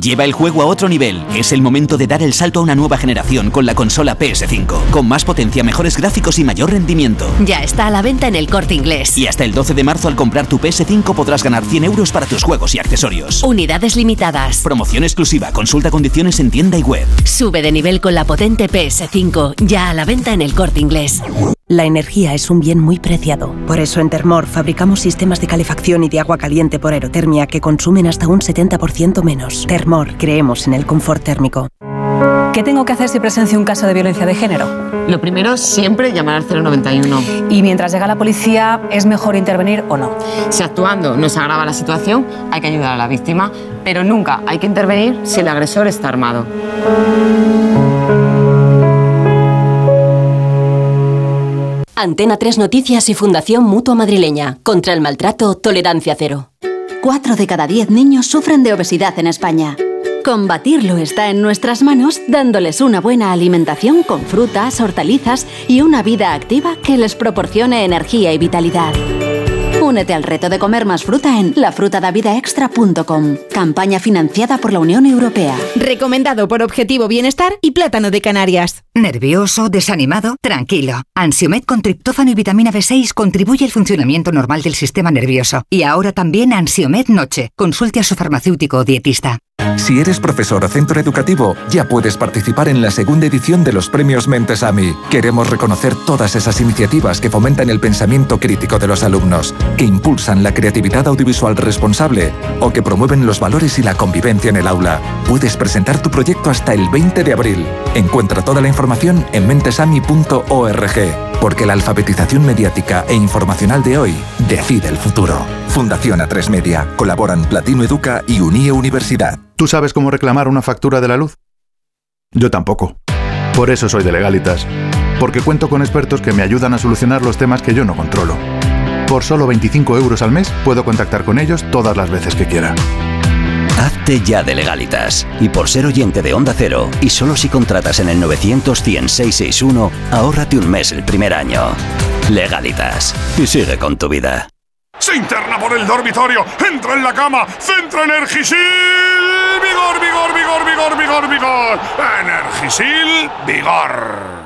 [SPEAKER 78] Lleva el juego a otro nivel. Es el momento de dar el salto a una nueva generación con la consola PS5. Con más potencia, mejores gráficos y mayor rendimiento.
[SPEAKER 244] Ya está a la venta en el corte inglés.
[SPEAKER 78] Y hasta el 12 de marzo al comprar tu PS5 podrás ganar 100 euros para tus juegos y accesorios.
[SPEAKER 244] Unidades limitadas.
[SPEAKER 78] Promoción exclusiva. Consulta condiciones en tienda y web.
[SPEAKER 244] Sube de nivel con la potente PS5. Ya a la venta en el corte inglés.
[SPEAKER 245] La energía es un bien muy preciado. Por eso en Termor fabricamos sistemas de calefacción y de agua caliente por aerotermia que consumen hasta un 70% menos. Termor, creemos en el confort térmico.
[SPEAKER 246] ¿Qué tengo que hacer si presencio un caso de violencia de género?
[SPEAKER 247] Lo primero, siempre llamar al 091.
[SPEAKER 246] Y mientras llega la policía, ¿es mejor intervenir o no?
[SPEAKER 247] Si actuando no se agrava la situación, hay que ayudar a la víctima, pero nunca hay que intervenir si el agresor está armado.
[SPEAKER 19] Antena 3 Noticias y Fundación Mutua Madrileña. Contra el maltrato, tolerancia cero.
[SPEAKER 248] Cuatro de cada diez niños sufren de obesidad en España.
[SPEAKER 19] Combatirlo está en nuestras manos dándoles una buena alimentación con frutas, hortalizas y una vida activa que les proporcione energía y vitalidad. Únete al reto de comer más fruta en lafrutadavidaextra.com. Campaña financiada por la Unión Europea.
[SPEAKER 249] Recomendado por Objetivo Bienestar y Plátano de Canarias.
[SPEAKER 250] ¿Nervioso? ¿Desanimado? Tranquilo. Ansiomed con triptófano y vitamina B6 contribuye al funcionamiento normal del sistema nervioso. Y ahora también Ansiomed Noche. Consulte a su farmacéutico o dietista.
[SPEAKER 251] Si eres profesor o centro educativo, ya puedes participar en la segunda edición de los premios Mentesami. Queremos reconocer todas esas iniciativas que fomentan el pensamiento crítico de los alumnos, que impulsan la creatividad audiovisual responsable o que promueven los valores y la convivencia en el aula. Puedes presentar tu proyecto hasta el 20 de abril. Encuentra toda la información en mentesami.org, porque la alfabetización mediática e informacional de hoy decide el futuro. Fundación A3 Media. Colaboran Platino Educa y Unie Universidad.
[SPEAKER 252] ¿Tú sabes cómo reclamar una factura de la luz? Yo tampoco. Por eso soy de Legalitas.
[SPEAKER 253] porque cuento con expertos que me ayudan a solucionar los temas que yo no controlo. Por solo 25 euros al mes puedo contactar con ellos todas las veces que quiera.
[SPEAKER 78] Hazte ya de legalitas. Y por ser oyente de Onda Cero, y solo si contratas en el 900 100 ahórrate un mes el primer año. Legalitas. Y sigue con tu vida.
[SPEAKER 254] Se interna por el dormitorio, entra en la cama, centra Energisil. Vigor, vigor, vigor, vigor, vigor, vigor. Energisil, vigor.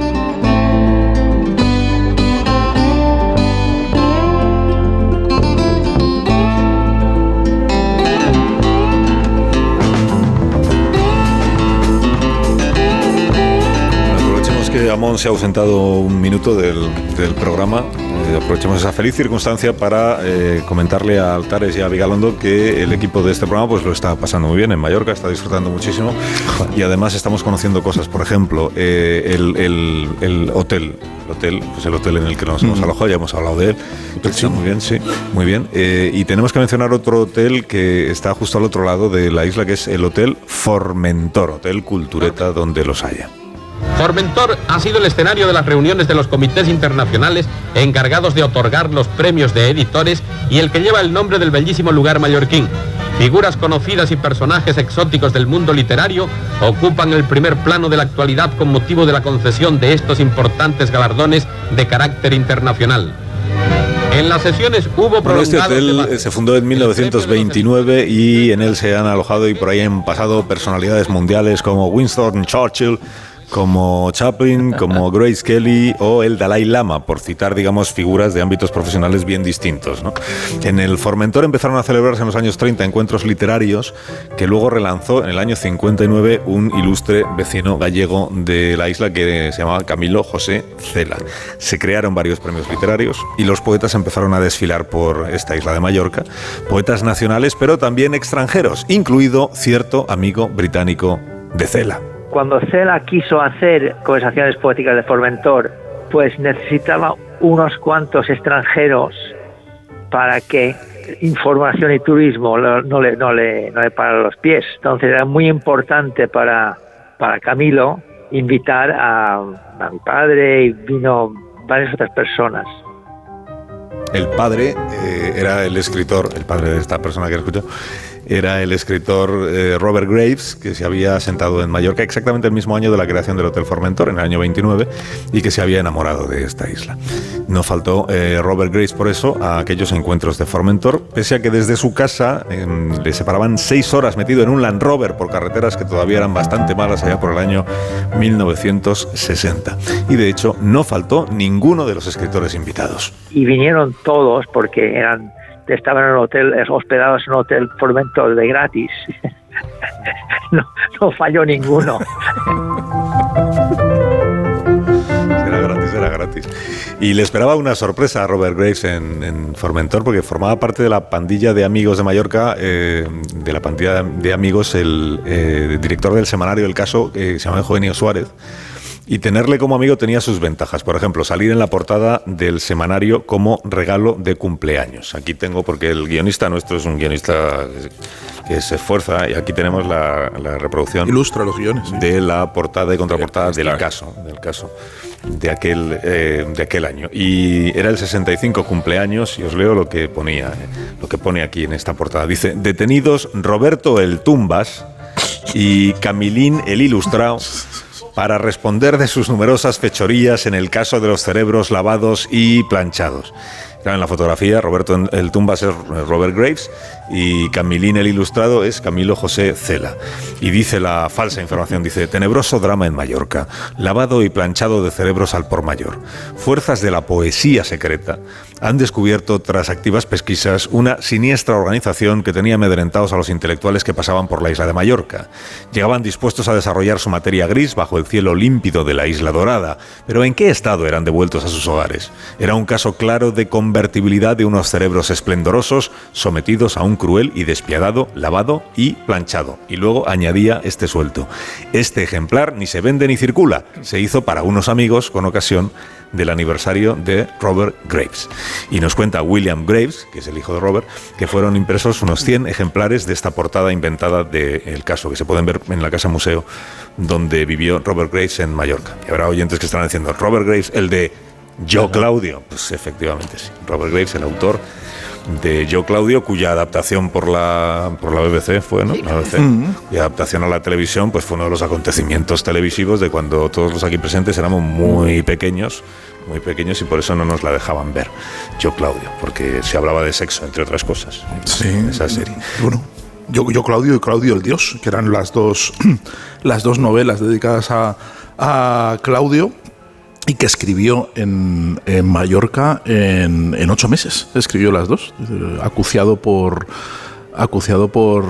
[SPEAKER 31] Aprovechemos que Amón se ha ausentado un minuto del, del programa. Eh, aprovechemos esa feliz circunstancia para eh, comentarle a Altares y a Vigalondo que el equipo de este programa pues lo está pasando muy bien en Mallorca, está disfrutando muchísimo y además estamos conociendo cosas. Por ejemplo, eh, el, el- el hotel, el hotel, pues el hotel en el que nos hemos alojado, ya hemos hablado de él. Sí, muy bien, sí, muy bien. Eh, y tenemos que mencionar otro hotel que está justo al otro lado de la isla, que es el Hotel Formentor, Hotel Cultureta, donde los haya.
[SPEAKER 255] Formentor ha sido el escenario de las reuniones de los comités internacionales encargados de otorgar los premios de editores y el que lleva el nombre del bellísimo lugar mallorquín. Figuras conocidas y personajes exóticos del mundo literario ocupan el primer plano de la actualidad con motivo de la concesión de estos importantes galardones de carácter internacional. En las sesiones hubo
[SPEAKER 31] Bueno, este hotel se fundó en 1929 y en él se han alojado y por ahí han pasado personalidades mundiales como Winston Churchill, como Chaplin, como Grace Kelly o el Dalai Lama, por citar, digamos, figuras de ámbitos profesionales bien distintos. En el Formentor empezaron a celebrarse en los años 30 encuentros literarios que luego relanzó en el año 59 un ilustre vecino gallego de la isla que se llamaba Camilo José Cela. Se crearon varios premios literarios y los poetas empezaron a desfilar por esta isla de Mallorca, poetas nacionales pero también extranjeros, incluido cierto amigo británico de Cela.
[SPEAKER 256] Cuando Cela quiso hacer conversaciones poéticas de Formentor, pues necesitaba unos cuantos extranjeros para que información y turismo no le, no los pies. Entonces era muy importante para, para Camilo invitar a, mi padre y vino varias otras personas.
[SPEAKER 31] El padre eh, era el escritor, el padre de esta persona que escucho, era el escritor eh, Robert Graves, que se había sentado en Mallorca exactamente el mismo año de la creación del Hotel Formentor, en el año 29, y que se había enamorado de esta isla. No faltó eh, Robert Graves por eso a aquellos encuentros de Formentor, pese a que desde su casa le separaban seis horas metido en un Land Rover por carreteras que todavía eran bastante malas allá por el año 1960. Y de hecho no faltó ninguno de los escritores invitados.
[SPEAKER 256] y vinieron todos porque eran estaban en un hotel eh, hospedados en un hotel Formentor de gratis no, no falló ninguno
[SPEAKER 31] Era gratis, era gratis. Y le esperaba una sorpresa a Robert Graves en, en Formentor, porque formaba parte de la pandilla de amigos de Mallorca, eh, de la pandilla de amigos, el eh, director del semanario del caso, que se llama Eugenio Suárez. Y tenerle como amigo tenía sus ventajas. Por ejemplo, salir en la portada del semanario como regalo de cumpleaños. Aquí tengo, porque el guionista nuestro es un guionista que se esfuerza, y aquí tenemos la, la reproducción.
[SPEAKER 237] Ilustra los guiones.
[SPEAKER 31] De la portada y contraportada del caso, del caso de aquel, eh, de aquel año. Y era el 65 cumpleaños, y os leo lo que ponía, eh, lo que pone aquí en esta portada. Dice, detenidos Roberto el Tumbas y Camilín el Ilustrado para responder de sus numerosas fechorías en el caso de los cerebros lavados y planchados. en la fotografía, Roberto el Tumbas es Robert Graves y Camilín el ilustrado es Camilo José Cela. Y dice la falsa información, dice, tenebroso drama en Mallorca, lavado y planchado de cerebros al por mayor. Fuerzas de la poesía secreta han descubierto, tras activas pesquisas, una siniestra organización que tenía amedrentados a los intelectuales que pasaban por la isla de Mallorca. Llegaban dispuestos a desarrollar su materia gris bajo el cielo límpido de la isla dorada, pero ¿en qué estado eran devueltos a sus hogares? Era un caso claro de convertibilidad de unos cerebros esplendorosos sometidos a un cruel y despiadado lavado y planchado. Y luego añadía este suelto. Este ejemplar ni se vende ni circula. Se hizo para unos amigos con ocasión del aniversario de Robert Graves. Y nos cuenta William Graves, que es el hijo de Robert, que fueron impresos unos 100 ejemplares de esta portada inventada del caso, que se pueden ver en la Casa Museo donde vivió Robert Graves en Mallorca. Y habrá oyentes que están diciendo, Robert Graves, el de Yo Claudio. Pues efectivamente sí. Robert Graves, el autor de Yo Claudio, cuya adaptación por la, por la BBC fue, ¿no? La BBC, Y adaptación a la televisión, pues fue uno de los acontecimientos televisivos de cuando todos los aquí presentes éramos muy pequeños, muy pequeños y por eso no nos la dejaban ver. Yo Claudio, porque se hablaba de sexo, entre otras cosas.
[SPEAKER 237] Sí.
[SPEAKER 31] Esa serie.
[SPEAKER 237] Bueno, yo, yo Claudio y Claudio el Dios, que eran las dos, las dos novelas dedicadas a, a Claudio y que escribió en, Mallorca en, ocho meses. Escribió las dos, eh, acuciado por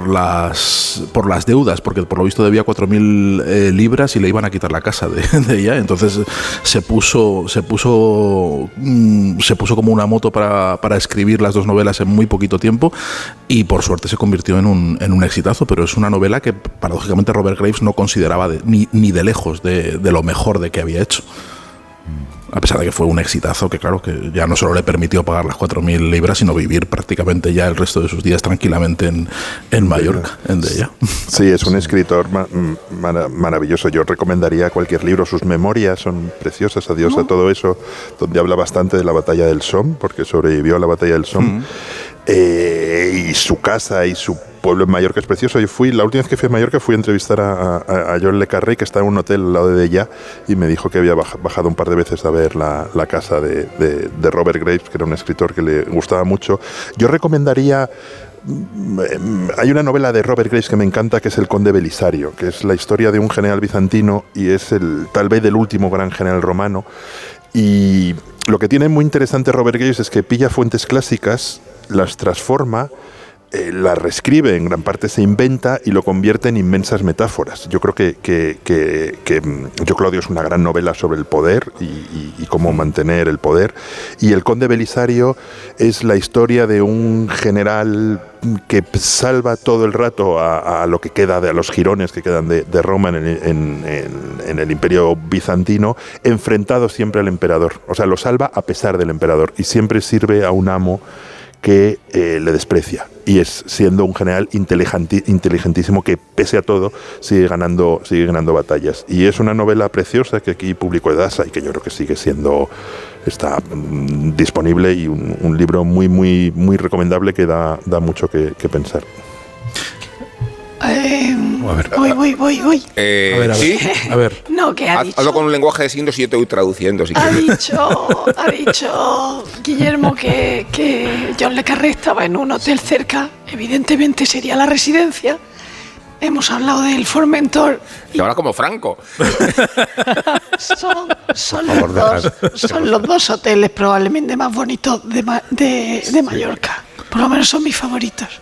[SPEAKER 237] las por las deudas, porque por lo visto debía 4.000 eh, libras y le iban a quitar la casa de, ella. Entonces se puso se puso mm, se puso como una moto para, escribir las dos novelas en muy poquito tiempo y por suerte se convirtió en un, exitazo. Pero es una novela que paradójicamente Robert Graves no consideraba de, ni, ni de lejos de, de lo mejor de que había hecho a pesar de que fue un exitazo que claro que ya no solo le permitió pagar las 4.000 libras, sino vivir prácticamente ya el resto de sus días tranquilamente en, en Mallorca, en de ella.
[SPEAKER 238] Sí, es un escritor ma mar maravilloso. Yo recomendaría cualquier libro. Sus memorias son preciosas, adiós a todo eso, donde habla bastante de la batalla del Somme, porque sobrevivió a la batalla del Somme. Mm. Eh, y su casa y su pueblo en Mallorca es precioso. Yo fui, la última vez que fui a Mallorca fui a entrevistar a, a, a John Le Carré, que está en un hotel al lado de ella, y me dijo que había bajado un par de veces a ver la, casa de, de, Robert Graves, que era un escritor que le gustaba mucho. Yo recomendaría. Hay una novela de Robert Graves que me encanta, que es El Conde Belisario, que es la historia de un general bizantino y es el tal vez del último gran general romano. Y lo que tiene muy interesante Robert Graves es que pilla fuentes clásicas, las transforma eh, la reescribe, en gran parte se inventa y lo convierte en inmensas metáforas. Yo creo que, que, que, que Yo Claudio es una gran novela sobre el poder y, y, y, cómo mantener el poder. Y El Conde Belisario es la historia de un general que salva todo el rato a, a lo que queda de a los girones que quedan de, de Roma en el, en, en, en el imperio bizantino, enfrentado siempre al emperador. O sea, lo salva a pesar del emperador y siempre sirve a un amo que eh, le desprecia. Y es siendo un general inteligentísimo que pese a todo sigue ganando sigue ganando batallas. Y es una novela preciosa que aquí publicó Edasa y que yo creo que sigue siendo está mm, disponible y un, un, libro muy muy muy recomendable que da, da mucho que, que pensar
[SPEAKER 110] eh, a ver, voy, voy, voy, voy.
[SPEAKER 237] Eh, a ver, a ver.
[SPEAKER 110] ¿Sí?
[SPEAKER 237] A ver.
[SPEAKER 110] No, que ha dicho.
[SPEAKER 104] Hazlo con un lenguaje de signos y yo te voy traduciendo. Si
[SPEAKER 110] ha
[SPEAKER 104] quieres.
[SPEAKER 110] dicho, ha dicho Guillermo que, que John Le Carré estaba en un hotel cerca. Evidentemente sería la residencia. Hemos hablado del Formentor.
[SPEAKER 104] Y ahora como Franco.
[SPEAKER 110] son, son, los dos, son los dos hoteles probablemente más bonitos de, de, de Mallorca. Por lo menos son mis favoritos.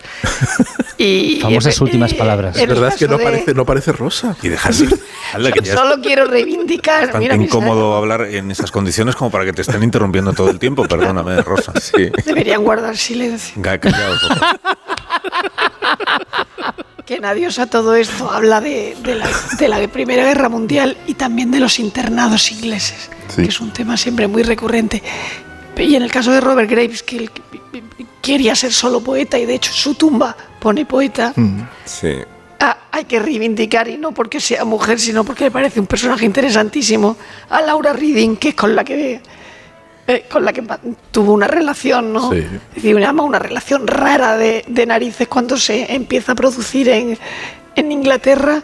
[SPEAKER 110] Y
[SPEAKER 104] Famosas
[SPEAKER 110] en-
[SPEAKER 104] últimas palabras.
[SPEAKER 110] el
[SPEAKER 237] verdad es que no
[SPEAKER 110] de-
[SPEAKER 237] parece, no parece rosa.
[SPEAKER 31] Y dejarse. Hazle que ya es
[SPEAKER 110] Solo quiero reivindicar.
[SPEAKER 31] bastante
[SPEAKER 110] Mira, mi
[SPEAKER 31] incómodo hablar en esas condiciones como para que te estén interrumpiendo todo el tiempo. Perdóname, Rosa. Sí.
[SPEAKER 110] Deberían guardar silencio.
[SPEAKER 31] Favor.
[SPEAKER 110] Que nadiosa todo esto habla de, de la, de la Primera Guerra Mundial y también de los internados ingleses,
[SPEAKER 238] Sí.
[SPEAKER 110] que es un tema siempre muy recurrente. Y en el caso de Robert Graves, que él quería ser solo poeta y de hecho su tumba pone poeta,
[SPEAKER 104] Sí.
[SPEAKER 110] ah, hay que reivindicar, y no porque sea mujer, sino porque me parece un personaje interesantísimo, a Laura Reading, que es con la que, eh, con la que tuvo una relación, ¿no?
[SPEAKER 237] Sí.
[SPEAKER 110] Es decir, una, una relación rara de, de narices cuando se empieza a producir en, en Inglaterra.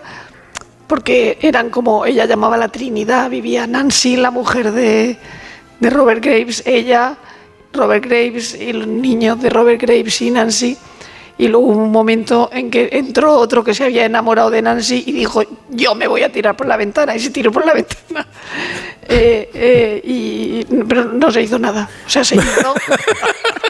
[SPEAKER 110] porque eran como ella llamaba la Trinidad, vivía Nancy, la mujer de, de Robert Graves, ella, Robert Graves y los niños de Robert Graves y Nancy. Y luego hubo un momento en que entró otro que se había enamorado de Nancy y dijo, yo me voy a tirar por la ventana. Y se tiró por la ventana. Eh, eh, y, pero no se hizo nada. O sea, se hizo.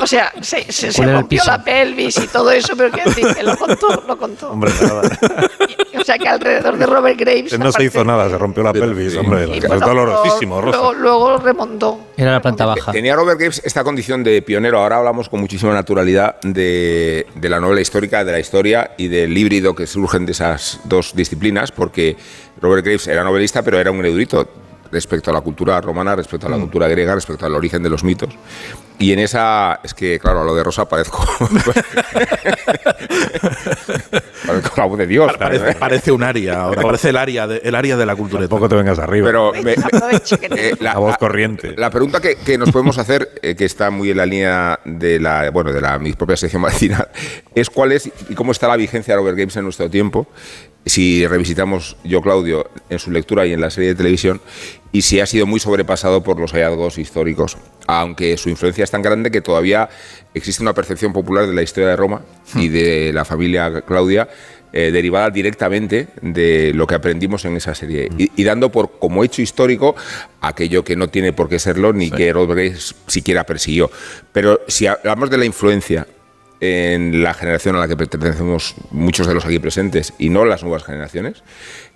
[SPEAKER 110] o sea, se, se, se
[SPEAKER 79] ¿Cuál era el
[SPEAKER 110] rompió la pelvis y todo eso, pero quiero decir, que lo contó, lo contó.
[SPEAKER 31] Hombre, nada.
[SPEAKER 110] O sea, que alrededor de Robert Graves...
[SPEAKER 31] No se hizo nada, se rompió la pelvis, hombre. Es
[SPEAKER 110] bueno,
[SPEAKER 31] dolorosísimo, Rosa.
[SPEAKER 110] luego, luego remontó.
[SPEAKER 79] Era la planta baja.
[SPEAKER 104] Tenía Robert Graves esta condición de pionero. Ahora hablamos con muchísima naturalidad de, de la novela histórica, de la historia y del híbrido que surgen de esas dos disciplinas, porque Robert Graves era novelista, pero era un erudito respecto a la cultura romana, respecto a la cultura griega, respecto al origen de los mitos. Y en esa, es que claro, a lo de Rosa parezco. parezco la voz de Dios.
[SPEAKER 237] Parece, parece un área, ahora parece el área de, el área de la cultura.
[SPEAKER 31] Tampoco te vengas arriba.
[SPEAKER 104] Pero me- eh,
[SPEAKER 31] La voz corriente.
[SPEAKER 104] La pregunta que, que nos podemos hacer, eh, que está muy en la línea de la, bueno, de la mi propia sección matinal, es cuál es y cómo está la vigencia de Robert Games en nuestro tiempo. Si revisitamos yo, Claudio, en su lectura y en la serie de televisión, y si ha sido muy sobrepasado por los hallazgos históricos, aunque su influencia es tan grande que todavía existe una percepción popular de la historia de Roma y de la familia Claudia eh, derivada directamente de lo que aprendimos en esa serie. Y, y dando por como hecho histórico aquello que no tiene por qué serlo ni que Robert siquiera persiguió. Pero si hablamos de la influencia en la generación a la que pertenecemos muchos de los aquí presentes y no las nuevas generaciones,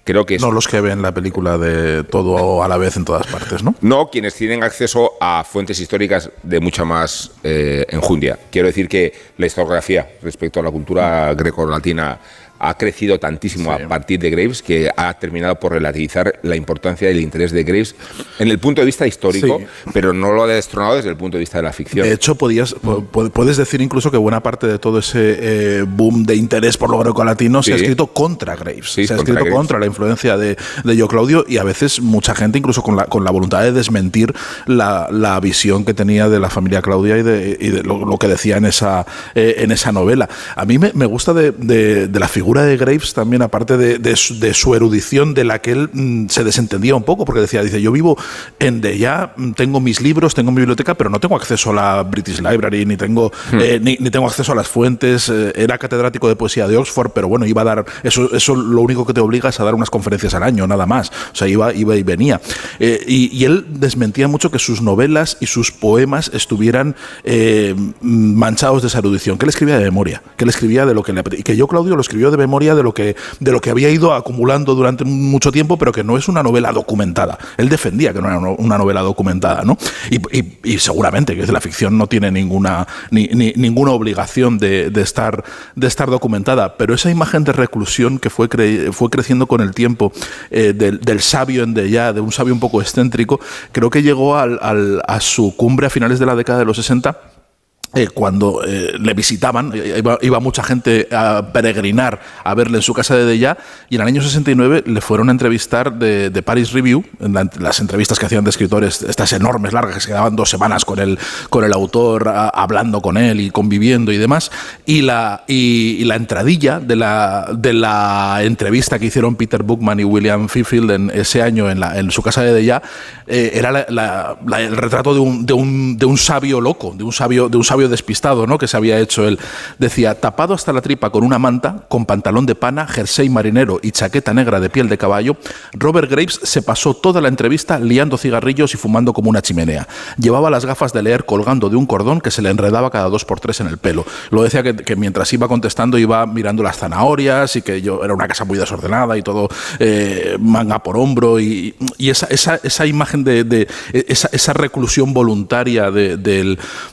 [SPEAKER 104] creo que es
[SPEAKER 237] No los que ven la película de todo a la vez en todas partes, ¿no?
[SPEAKER 104] no quienes tienen acceso a fuentes históricas de mucha más eh, enjundia. Quiero decir que la historiografía respecto a la cultura greco-latina ha crecido tantísimo a partir de Graves que ha terminado por relativizar la importancia y el interés de Graves en el punto de vista histórico,
[SPEAKER 237] Sí.
[SPEAKER 104] pero no lo ha destronado desde el punto de vista de la ficción.
[SPEAKER 237] De hecho, podías, pu- pu- puedes decir incluso que buena parte de todo ese eh, boom de interés por lo grecolatino se ha
[SPEAKER 104] Sí.
[SPEAKER 237] escrito contra Graves.
[SPEAKER 104] Sí,
[SPEAKER 237] se ha
[SPEAKER 104] contra
[SPEAKER 237] escrito
[SPEAKER 104] Graves.
[SPEAKER 237] contra la influencia de, de Yo Claudio y a veces mucha gente, incluso con la, con la voluntad de desmentir la, la visión que tenía de la familia Claudia y de, y de lo, lo que decía en esa, eh, en esa novela. A mí me, me gusta de, de- de la figura de Graves también, aparte de, de su, de su erudición, de la que él mm, se desentendía un poco, porque decía, dice, yo vivo en de ya, mm, tengo mis libros, tengo mi biblioteca, pero no tengo acceso a la British Library, ni tengo, eh, ni, ni tengo acceso a las fuentes. eh, era catedrático de poesía de Oxford, pero bueno, iba a dar, eso, eso lo único que te obliga es a dar unas conferencias al año, nada más. O sea, iba, iba y venía. Eh, y, y él desmentía mucho que sus novelas y sus poemas estuvieran eh, manchados de esa erudición, que él escribía de memoria, que él escribía de lo que le apete- y que yo, Claudio, lo escribió de memoria de lo que, de lo que había ido acumulando durante mucho tiempo, pero que no es una novela documentada. Él defendía que no era una novela documentada, ¿no? Y, seguramente que la ficción no tiene ninguna, ni- ni- ninguna obligación de, de estar, de estar documentada, pero esa imagen de reclusión que fue, cre- fue creciendo con el tiempo eh, del, del sabio en de ya, de un sabio un poco excéntrico, creo que llegó al- al- a su cumbre a finales de la década de los 60 eh, cuando eh, le visitaban, eh, iba, iba mucha gente a peregrinar a verle en su casa de Deya, y en el año 69 le fueron a entrevistar de, de Paris Review, en la- las entrevistas que hacían de escritores, estas enormes, largas, que se quedaban dos semanas con el, con el autor, a- hablando con él y conviviendo y demás, y la, y, y la entradilla de la, de la entrevista que hicieron Peter Bookman y William Fifield en ese año en, la- en su casa de Deya, eh, era la- el retrato de un, de, un, de un sabio loco, de un sabio, de un sabio despistado, ¿no? Que se había hecho él. Decía, tapado hasta la tripa con una manta, con pantalón de pana, jersey marinero y chaqueta negra de piel de caballo, Robert Graves se pasó toda la entrevista liando cigarrillos y fumando como una chimenea. Llevaba las gafas de leer colgando de un cordón que se le enredaba cada dos por tres en el pelo. Lo decía que, mientras iba contestando iba mirando las zanahorias y que yo era una casa muy desordenada y todo eh, manga por hombro y, esa, esa, esa imagen de, de- esa, reclusión voluntaria de,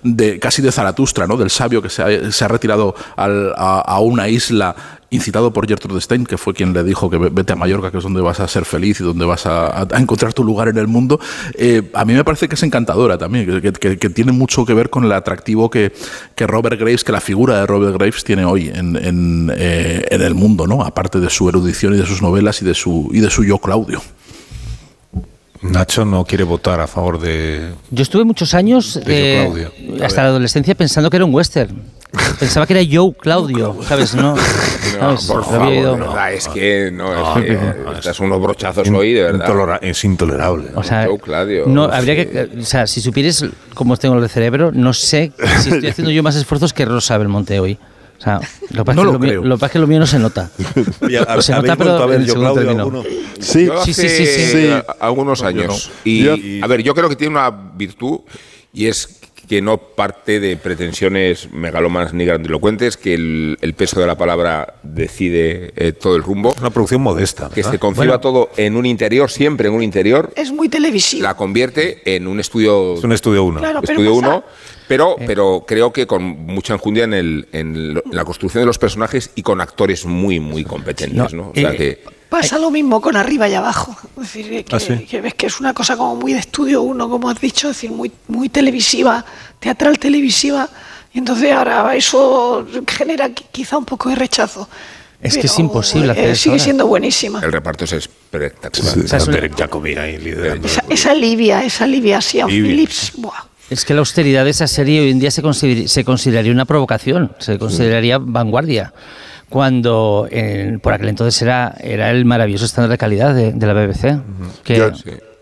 [SPEAKER 237] de- casi de Zaratustra, ¿no? del sabio que se ha, retirado a, una isla incitado por Gertrude Stein, que fue quien le dijo que ve- vete a Mallorca, que es donde vas a ser feliz y donde vas a, encontrar tu lugar en el mundo, eh, a mí me parece que es encantadora también, que, tiene mucho que ver con el atractivo que, que Robert Graves, que la figura de Robert Graves tiene hoy en, en, eh, en el mundo, ¿no? aparte de su erudición y de sus novelas y de su, y de su yo Claudio.
[SPEAKER 31] Nacho no quiere votar a favor de.
[SPEAKER 79] Yo estuve muchos años,
[SPEAKER 31] De
[SPEAKER 79] eh, hasta la adolescencia, pensando que era un western. Pensaba que era Joe Claudio, ¿sabes? No,
[SPEAKER 104] No,
[SPEAKER 79] ¿sabes?
[SPEAKER 104] por favor, verdad, es que no,
[SPEAKER 31] No,
[SPEAKER 104] es que
[SPEAKER 31] no, no,
[SPEAKER 104] estás unos brochazos hoy, de verdad.
[SPEAKER 31] Es intolerable.
[SPEAKER 79] O sea,
[SPEAKER 104] Joe Claudio,
[SPEAKER 79] no,
[SPEAKER 104] no
[SPEAKER 79] habría que, o sea, si supieres cómo tengo el cerebro, no sé si estoy haciendo yo más esfuerzos que Rosa Belmonte hoy. O sea, lo que
[SPEAKER 237] No lo
[SPEAKER 79] lo, mío,
[SPEAKER 237] creo.
[SPEAKER 79] lo que pasa es que lo mío no se nota.
[SPEAKER 31] Oye, ¿hab-
[SPEAKER 79] se nota, pero
[SPEAKER 31] a ver yo, Claudio, alguno?
[SPEAKER 238] Sí,
[SPEAKER 104] Yo
[SPEAKER 79] Sí, sí, sí, sí.
[SPEAKER 104] algunos años.
[SPEAKER 237] no.
[SPEAKER 104] Y,
[SPEAKER 31] Yo-
[SPEAKER 104] a ver, yo creo que tiene una virtud y es que no parte de pretensiones megalomanas ni grandilocuentes, que el, el peso de la palabra decide eh, todo el rumbo,
[SPEAKER 31] Una producción modesta.
[SPEAKER 104] que
[SPEAKER 31] ¿verdad?
[SPEAKER 104] se conciba
[SPEAKER 79] Bueno.
[SPEAKER 104] todo en un interior, siempre en un interior,
[SPEAKER 110] Es muy televisivo.
[SPEAKER 104] la convierte en un estudio
[SPEAKER 31] Es un estudio uno.
[SPEAKER 110] Claro, pero
[SPEAKER 104] Estudio
[SPEAKER 110] pasa-
[SPEAKER 104] 1, pero, pero creo que con mucha enjundia en, el, la construcción de los personajes y con actores muy, muy competentes.
[SPEAKER 79] No,
[SPEAKER 104] ¿no? O sea
[SPEAKER 79] eh,
[SPEAKER 104] que
[SPEAKER 110] Pasa lo mismo con arriba y abajo. Es decir, que,
[SPEAKER 31] ¿Ah, sí?
[SPEAKER 110] que ves que es una cosa como muy de estudio uno, como has dicho, es decir, muy, muy televisiva, teatral televisiva. Y entonces ahora eso genera qui- quizá un poco de rechazo.
[SPEAKER 79] Es que
[SPEAKER 110] Pero,
[SPEAKER 79] es imposible hacer
[SPEAKER 110] eh, Sigue siendo buenísima.
[SPEAKER 104] el reparto es espectacular.
[SPEAKER 79] O sea, es una-
[SPEAKER 31] Derek Jacobi ahí liderando.
[SPEAKER 110] Esa, esa Livia, esa Livia
[SPEAKER 31] Livia.
[SPEAKER 110] Phillips, buah.
[SPEAKER 79] Es que la austeridad de esa serie hoy en día se, consider- se consideraría una provocación, se consideraría vanguardia, cuando en- por aquel entonces era, era el maravilloso estándar de calidad de, de la BBC. que-
[SPEAKER 238] Yo,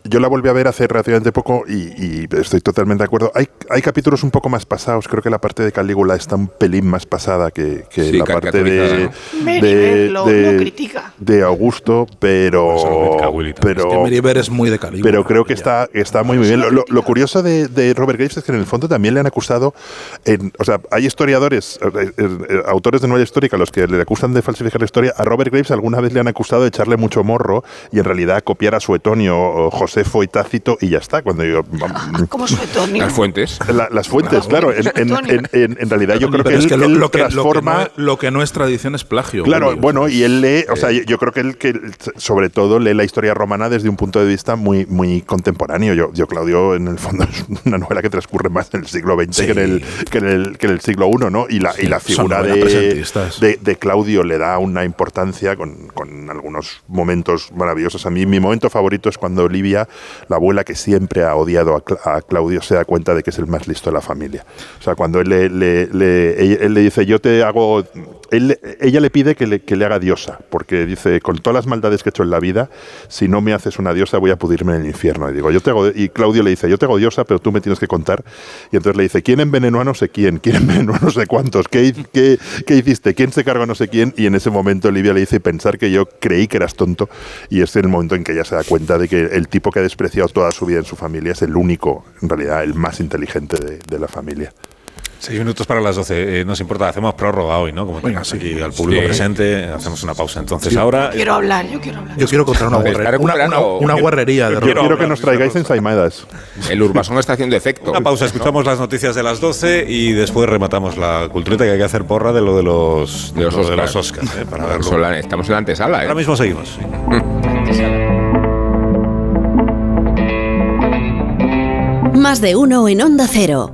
[SPEAKER 238] yo la volví a ver hace relativamente poco y, y estoy totalmente de acuerdo. Hay, hay capítulos un poco más pasados. Creo que la parte de Calígula está un pelín más pasada que, que
[SPEAKER 104] Sí,
[SPEAKER 238] la parte de,
[SPEAKER 104] ¿no?
[SPEAKER 110] Meribel lo- lo critica.
[SPEAKER 238] de Augusto, pero,
[SPEAKER 31] también.
[SPEAKER 238] pero,
[SPEAKER 237] Que Meriver es muy de Calígula.
[SPEAKER 238] pero creo que está, está muy, muy bien. Lo, lo- lo curioso de, de Robert Graves es que en el fondo también le han acusado, en- o sea, hay historiadores, eh, eh, eh, autores de novela histórica, los que le acusan de falsificar la historia. A Robert Graves alguna vez le han acusado de echarle mucho morro y en realidad copiar a Suetonio, o Josefo y Tácito y ya está. Cuando yo,
[SPEAKER 110] Como Suetonio.
[SPEAKER 104] Las fuentes.
[SPEAKER 238] la- las fuentes, claro. En, en- en- en- en realidad yo creo que él,
[SPEAKER 237] que lo,
[SPEAKER 238] él
[SPEAKER 237] lo que, lo que
[SPEAKER 238] transforma...
[SPEAKER 237] no es, lo que no es tradición es plagio.
[SPEAKER 238] Claro, bueno, y él lee, o sea, yo, yo creo que él, que sobre todo lee la historia romana desde un punto de vista muy, muy contemporáneo. Yo, yo, Claudio, en el fondo es una novela que transcurre más en el siglo XX que, en el, que, en el, que en el siglo I, ¿no? Y la, y la figura de, de, de Claudio le da una importancia con, con algunos momentos maravillosos. A mí mi momento favorito es cuando Olivia, la abuela que siempre ha odiado a, Cla- a Claudio, se da cuenta de que es el más listo de la familia. O sea, cuando él le, él le dice, yo te hago... ella le pide que le, que le haga diosa, porque dice, con todas las maldades que he hecho en la vida, si no me haces una diosa voy a pudrirme en el infierno. Y, digo, yo te hago, y Claudio le dice, yo te hago diosa, pero tú me tienes que contar. Y entonces le dice, ¿quién envenenó a no sé quién? ¿Quién envenenó a no sé cuántos? ¿Qué, hi- qué, qué hiciste? ¿Quién se cargó a no sé quién? Y en ese momento Olivia le dice, pensar que yo creí que eras tonto. Y es el momento en que ella se da cuenta de que el tipo que ha despreciado toda su vida en su familia es el único, en realidad, el más inteligente de la familia.
[SPEAKER 31] Seis minutos para las 12. Eh, nos importa, hacemos prórroga hoy, ¿no? Como tenemos aquí al público
[SPEAKER 104] Sí.
[SPEAKER 31] presente, hacemos una pausa. Entonces
[SPEAKER 237] Sí.
[SPEAKER 31] ahora.
[SPEAKER 110] Quiero hablar, yo quiero hablar.
[SPEAKER 237] Yo quiero contar una,
[SPEAKER 104] Está
[SPEAKER 237] guarre- una, una, guarrería de
[SPEAKER 238] Yo
[SPEAKER 237] Robert.
[SPEAKER 238] quiero que nos traigáis ensaimadas.
[SPEAKER 104] El Urbasón está haciendo efecto.
[SPEAKER 31] Una pausa, escuchamos las noticias de las 12 y después rematamos la cultureta que hay que hacer porra de lo de los,
[SPEAKER 104] De los
[SPEAKER 31] lo de
[SPEAKER 104] Oscars.
[SPEAKER 31] los Oscars, ¿eh? para verlo.
[SPEAKER 104] Son la- Estamos en la antesala, ¿eh?
[SPEAKER 31] Ahora mismo seguimos. sí.
[SPEAKER 19] Más de uno en Onda Cero.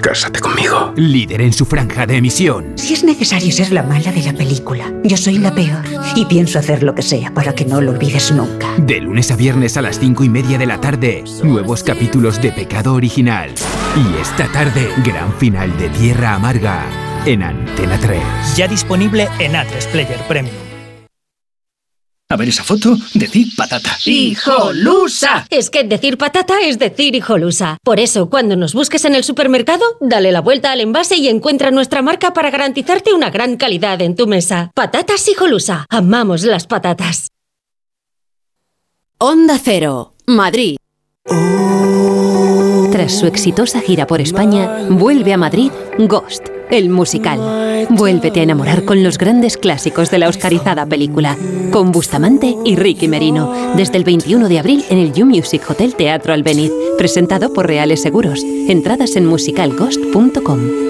[SPEAKER 257] Cásate conmigo.
[SPEAKER 258] Líder en su franja de emisión.
[SPEAKER 259] Si es necesario ser la mala de la película, yo soy la peor. Y pienso hacer lo que sea para que no lo olvides nunca.
[SPEAKER 258] De lunes a viernes a las cinco y media de la tarde, nuevos capítulos de Pecado Original. Y esta tarde, gran final de Tierra Amarga en Antena 3.
[SPEAKER 54] Ya disponible en A3 Player Premium.
[SPEAKER 258] A ver esa foto, decir patata.
[SPEAKER 260] ¡Hijolusa! Es que decir patata es decir hijolusa. Por eso, cuando nos busques en el supermercado, dale la vuelta al envase y encuentra nuestra marca para garantizarte una gran calidad en tu mesa. Patatas hijolusa. Amamos las patatas.
[SPEAKER 19] Onda Cero, Madrid. Tras su exitosa gira por España, vuelve a Madrid Ghost, el musical. Vuélvete a enamorar con los grandes clásicos de la oscarizada película, con Bustamante y Ricky Merino, desde el 21 de abril en el You Music Hotel Teatro Albeniz, presentado por Reales Seguros. Entradas en musicalghost.com.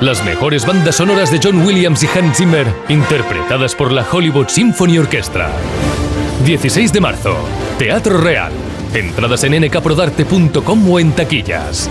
[SPEAKER 261] Las mejores bandas sonoras de John Williams y Hans Zimmer, interpretadas por la Hollywood Symphony Orchestra. 16 de marzo, Teatro Real. Entradas en nkprodarte.com o en taquillas.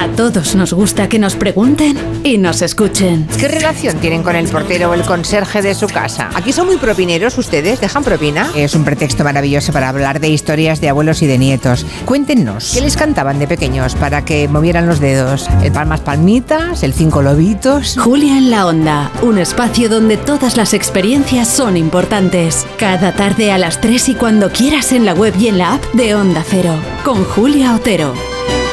[SPEAKER 19] A todos nos gusta que nos pregunten y nos escuchen.
[SPEAKER 262] ¿Qué relación tienen con el portero o el conserje de su casa? Aquí son muy propineros ustedes, ¿dejan propina? Es un pretexto maravilloso para hablar de historias de abuelos y de nietos. Cuéntenos, ¿qué les cantaban de pequeños para que movieran los dedos? ¿El palmas palmitas? ¿El cinco lobitos?
[SPEAKER 19] Julia en la Onda, un espacio donde todas las experiencias son importantes. Cada tarde a las 3 y cuando quieras en la web y en la app de Onda Cero, con Julia Otero.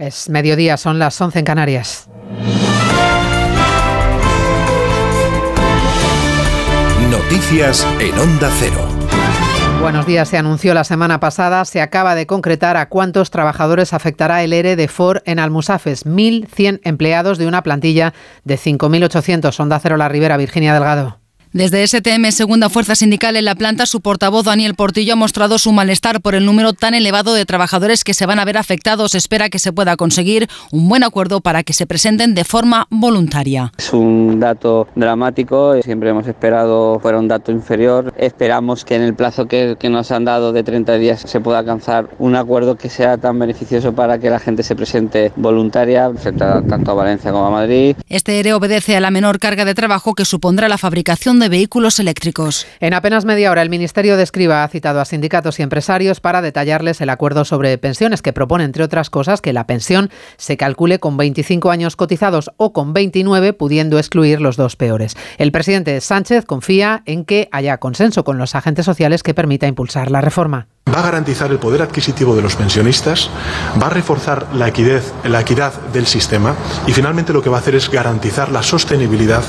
[SPEAKER 191] Es mediodía, son las 11 en Canarias.
[SPEAKER 8] Noticias en Onda Cero.
[SPEAKER 191] Buenos días. Se anunció la semana pasada, se acaba de concretar a cuántos trabajadores afectará el ERE de Ford en Almusafes. 1.100 empleados de una plantilla de 5.800. Onda Cero La Ribera, Virginia Delgado.
[SPEAKER 263] Desde STM, segunda fuerza sindical en la planta, su portavoz Daniel Portillo ha mostrado su malestar por el número tan elevado de trabajadores que se van a ver afectados. Espera que se pueda conseguir un buen acuerdo para que se presenten de forma voluntaria.
[SPEAKER 264] Es un dato dramático, siempre hemos esperado fuera un dato inferior. Esperamos que en el plazo que, que nos han dado de 30 días se pueda alcanzar un acuerdo que sea tan beneficioso para que la gente se presente voluntaria, tanto a Valencia como a Madrid.
[SPEAKER 263] Este ERE obedece a la menor carga de trabajo que supondrá la fabricación de vehículos eléctricos.
[SPEAKER 191] En apenas media hora, el Ministerio de Escriba ha citado a sindicatos y empresarios para detallarles el acuerdo sobre pensiones, que propone, entre otras cosas, que la pensión se calcule con 25 años cotizados o con 29, pudiendo excluir los dos peores. El presidente Sánchez confía en que haya consenso con los agentes sociales que permita impulsar la reforma.
[SPEAKER 265] Va a garantizar el poder adquisitivo de los pensionistas, va a reforzar la equidad, la equidad del sistema y finalmente lo que va a hacer es garantizar la sostenibilidad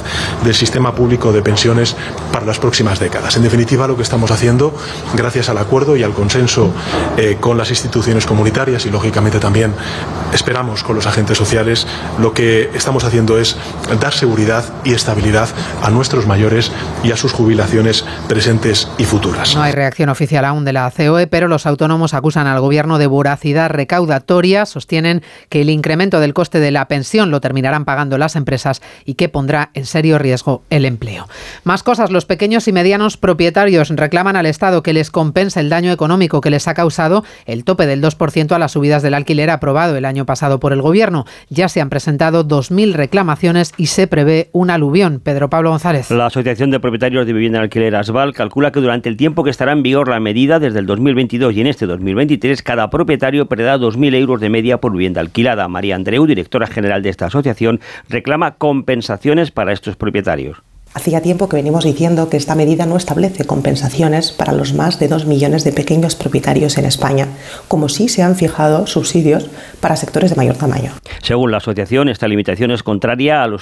[SPEAKER 265] del sistema público de pensiones para las próximas décadas. En definitiva, lo que estamos haciendo, gracias al acuerdo y al consenso eh, con las instituciones comunitarias y lógicamente también esperamos con los agentes sociales, lo que estamos haciendo es dar seguridad y estabilidad a nuestros mayores y a sus jubilaciones presentes y futuras.
[SPEAKER 191] No hay reacción oficial aún de la COE, pero los autónomos acusan al gobierno de voracidad recaudatoria, sostienen que el incremento del coste de la pensión lo terminarán pagando las empresas y que pondrá en serio riesgo el empleo. Más cosas, los pequeños y medianos propietarios reclaman al Estado que les compense el daño económico que les ha causado el tope del 2% a las subidas del alquiler aprobado el año pasado por el gobierno. Ya se han presentado 2.000 reclamaciones y se prevé un aluvión. Pedro Pablo González.
[SPEAKER 266] La Asociación de Propietarios de Vivienda en Alquiler Asval calcula que durante el tiempo que estará en vigor la medida, desde el 2022 y en este 2023, cada propietario perderá 2.000 euros de media por vivienda alquilada. María Andreu, directora general de esta asociación, reclama compensaciones para estos propietarios.
[SPEAKER 267] Hacía tiempo que venimos diciendo que esta medida no establece compensaciones para los más de 2 millones de pequeños propietarios en España, como sí se han fijado subsidios para sectores de mayor tamaño.
[SPEAKER 266] Según la asociación, esta limitación es contraria a lo,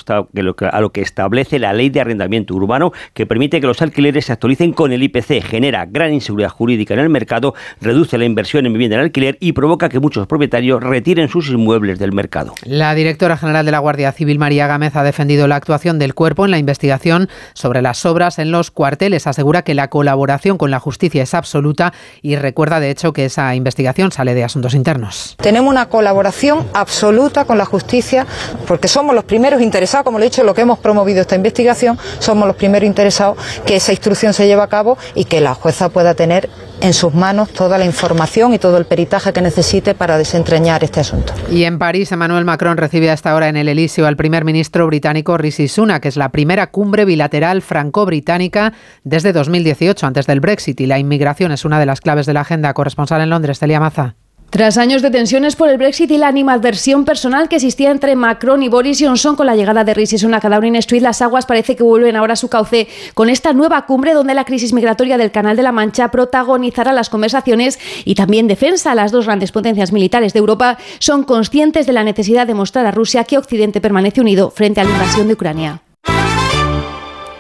[SPEAKER 266] a lo que establece la ley de arrendamiento urbano, que permite que los alquileres se actualicen con el IPC, genera gran inseguridad jurídica en el mercado, reduce la inversión en vivienda en alquiler y provoca que muchos propietarios retiren sus inmuebles del mercado.
[SPEAKER 191] La directora general de la Guardia Civil, María Gámez, ha defendido la actuación del cuerpo en la investigación sobre las obras en los cuarteles. Asegura que la colaboración con la justicia es absoluta y recuerda, de hecho, que esa investigación sale de asuntos internos.
[SPEAKER 268] Tenemos una colaboración absoluta con la justicia porque somos los primeros interesados, como le he dicho, lo que hemos promovido esta investigación, somos los primeros interesados que esa instrucción se lleve a cabo y que la jueza pueda tener en sus manos toda la información y todo el peritaje que necesite para desentrañar este asunto.
[SPEAKER 191] Y en París, Emmanuel Macron recibe hasta ahora en el Elíseo al primer ministro británico Rishi Sunak, que es la primera cumbre bilateral franco-británica desde 2018, antes del Brexit, y la inmigración es una de las claves de la agenda. Corresponsal en Londres, Celia Maza.
[SPEAKER 269] Tras años de tensiones por el Brexit y la animadversión personal que existía entre Macron y Boris Johnson con la llegada de Rishi Sunak a Downing Street, las aguas parece que vuelven ahora a su cauce con esta nueva cumbre donde la crisis migratoria del Canal de la Mancha protagonizará las conversaciones y también defensa. Las dos grandes potencias militares de Europa son conscientes de la necesidad de mostrar a Rusia que Occidente permanece unido frente a la invasión de Ucrania.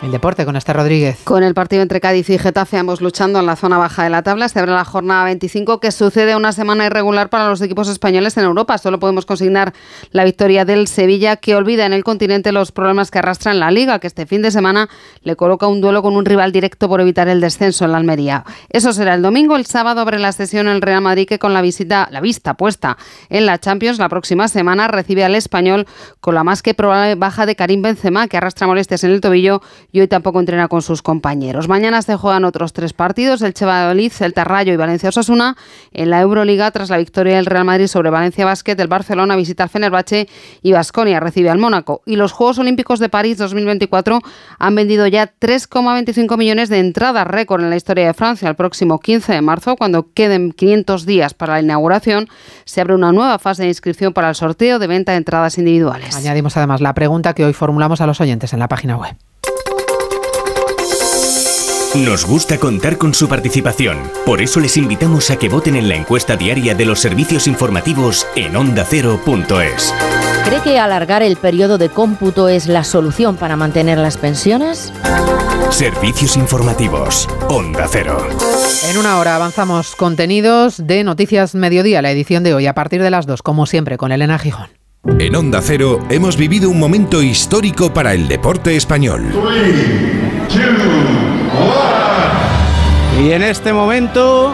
[SPEAKER 191] El deporte con este Rodríguez.
[SPEAKER 269] Con el partido entre Cádiz y Getafe, ambos luchando en la zona baja de la tabla, se abre la jornada 25 que sucede una semana irregular para los equipos españoles en Europa. Solo podemos consignar la victoria del Sevilla, que olvida en el continente los problemas que arrastra en la liga, que este fin de semana le coloca un duelo con un rival directo por evitar el descenso en la Almería. Eso será el domingo. El sábado abre la sesión el Real Madrid, que con la visita, la vista puesta en la Champions la próxima semana recibe al español con la más que probable baja de Karim Benzema, que arrastra molestias en el tobillo y hoy tampoco entrena con sus compañeros. Mañana se juegan otros tres partidos, el Chevaloliz, el Tarrayo y Valencia Osasuna. En la Euroliga, tras la victoria del Real Madrid sobre Valencia Basket, el Barcelona visita al Fenerbahce y Basconia recibe al Mónaco. Y los Juegos Olímpicos de París 2024 han vendido ya 3,25 millones de entradas récord en la historia de Francia. El próximo 15 de marzo, cuando queden 500 días para la inauguración, se abre una nueva fase de inscripción para el sorteo de venta de entradas individuales.
[SPEAKER 191] Añadimos además la pregunta que hoy formulamos a los oyentes en la página web.
[SPEAKER 270] Nos gusta contar con su participación. Por eso les invitamos a que voten en la encuesta diaria de los servicios informativos en ondacero.es.
[SPEAKER 46] ¿Cree que alargar el periodo de cómputo es la solución para mantener las pensiones?
[SPEAKER 270] Servicios informativos. Onda Cero.
[SPEAKER 191] En una hora avanzamos contenidos de Noticias Mediodía, la edición de hoy a partir de las 2, como siempre, con Elena Gijón.
[SPEAKER 8] En Onda Cero hemos vivido un momento histórico para el deporte español.
[SPEAKER 271] Y en este momento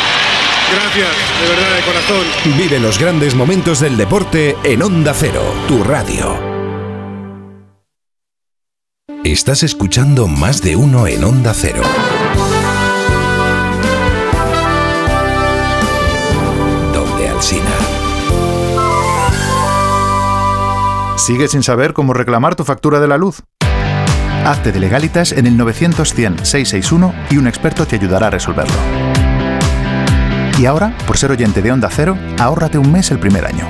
[SPEAKER 272] Gracias, de verdad, de corazón.
[SPEAKER 8] Vive los grandes momentos del deporte en Onda Cero, tu radio. Estás escuchando más de uno en Onda Cero. Donde Alsina.
[SPEAKER 149] ¿Sigues sin saber cómo reclamar tu factura de la luz? Hazte de legalitas en el 900-100-661 y un experto te ayudará a resolverlo. Y ahora, por ser oyente de Onda Cero, ahórrate un mes el primer año.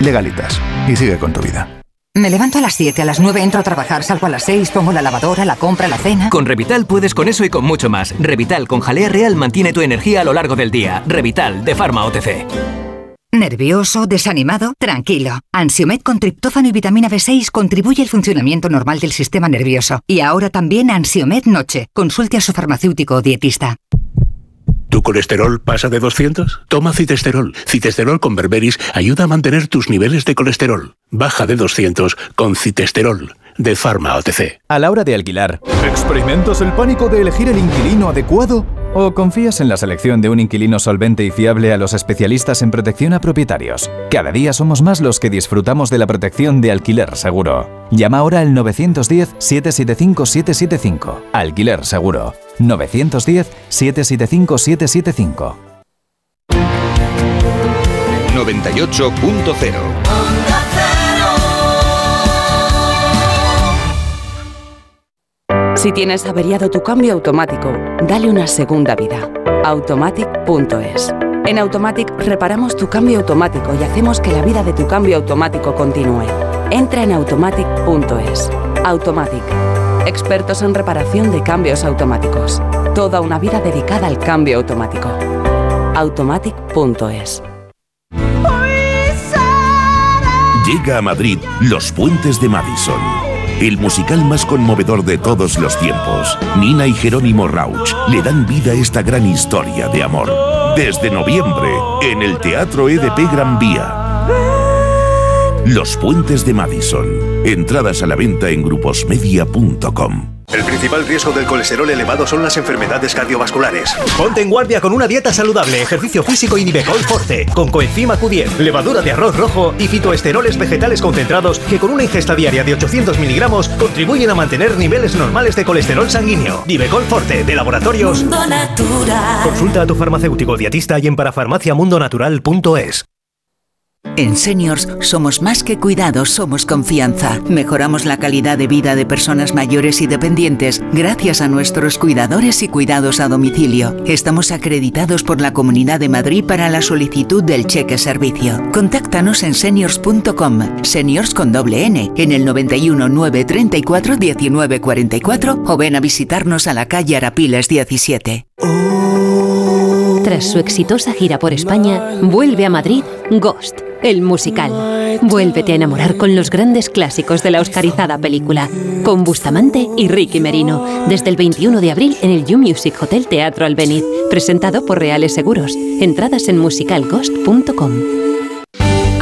[SPEAKER 149] Legalitas. Y sigue con tu vida.
[SPEAKER 273] Me levanto a las 7, a las 9 entro a trabajar, salgo a las 6, pongo la lavadora, la compra, la cena.
[SPEAKER 274] Con Revital puedes con eso y con mucho más. Revital con jalea real mantiene tu energía a lo largo del día. Revital de Pharma OTC.
[SPEAKER 273] ¿Nervioso? ¿Desanimado? Tranquilo. Ansiomed con triptófano y vitamina B6 contribuye al funcionamiento normal del sistema nervioso. Y ahora también Ansiomed Noche. Consulte a su farmacéutico o dietista.
[SPEAKER 275] ¿Tu colesterol pasa de 200? Toma citesterol. Citesterol con berberis ayuda a mantener tus niveles de colesterol. Baja de 200 con citesterol de Pharma OTC.
[SPEAKER 276] A la hora de alquilar, ¿experimentas el pánico de elegir el inquilino adecuado? ¿O confías en la selección de un inquilino solvente y fiable a los especialistas en protección a propietarios? Cada día somos más los que disfrutamos de la protección de alquiler seguro. Llama ahora al 910-775-775. Alquiler seguro. 910-775-775.
[SPEAKER 265] 98.0
[SPEAKER 277] Si tienes averiado tu cambio automático, dale una segunda vida. Automatic.es. En Automatic reparamos tu cambio automático y hacemos que la vida de tu cambio automático continúe. Entra en automatic.es. Automatic. Expertos en reparación de cambios automáticos. Toda una vida dedicada al cambio automático. Automatic.es.
[SPEAKER 265] Llega a Madrid Los Puentes de Madison. El musical más conmovedor de todos los tiempos. Nina y Jerónimo Rauch le dan vida a esta gran historia de amor. Desde noviembre, en el Teatro EDP Gran Vía. Los Puentes de Madison. Entradas a la venta en gruposmedia.com.
[SPEAKER 268] El principal riesgo del colesterol elevado son las enfermedades cardiovasculares. Ponte en guardia con una dieta saludable, ejercicio físico y Nivecol Forte, con coenzima Q10, levadura de arroz rojo y fitoesteroles vegetales concentrados que con una ingesta diaria de 800 miligramos contribuyen a mantener niveles normales de colesterol sanguíneo. Nivecol Forte, de laboratorios
[SPEAKER 278] Mundo Natural.
[SPEAKER 268] Consulta a tu farmacéutico dietista y en parafarmaciamundonatural.es.
[SPEAKER 116] En Seniors somos más que cuidados, somos confianza. Mejoramos la calidad de vida de personas mayores y dependientes gracias a nuestros cuidadores y cuidados a domicilio. Estamos acreditados por la Comunidad de Madrid para la solicitud del cheque servicio. Contáctanos en seniors.com, seniors con doble N, en el 91 934 1944 o ven a visitarnos a la calle Arapiles 17.
[SPEAKER 279] Tras su exitosa gira por España, vuelve a Madrid Ghost, el musical. Vuélvete a enamorar con los grandes clásicos de la oscarizada película, con Bustamante y Ricky Merino, desde el 21 de abril en el You Music Hotel Teatro Albeniz, presentado por Reales Seguros. Entradas en musicalghost.com.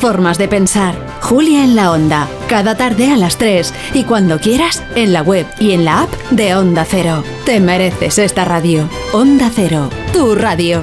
[SPEAKER 19] formas de pensar. Julia en la Onda, cada tarde a las 3 y cuando quieras en la web y en la app de Onda Cero. Te mereces esta radio. Onda Cero, tu radio.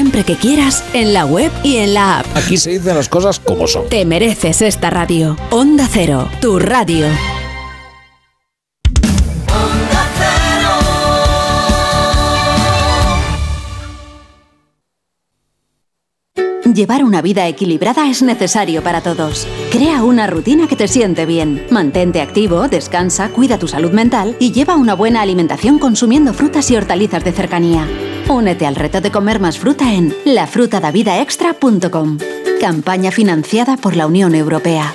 [SPEAKER 273] siempre que quieras en la web y en la app.
[SPEAKER 280] Aquí se dicen las cosas como son.
[SPEAKER 273] Te mereces esta radio. Onda Cero, tu radio. Llevar una vida equilibrada es necesario para todos. Crea una rutina que te siente bien. Mantente activo, descansa, cuida tu salud mental y lleva una buena alimentación consumiendo frutas y hortalizas de cercanía. Únete al reto de comer más fruta en lafrutadavidaextra.com. Campaña financiada por la Unión Europea.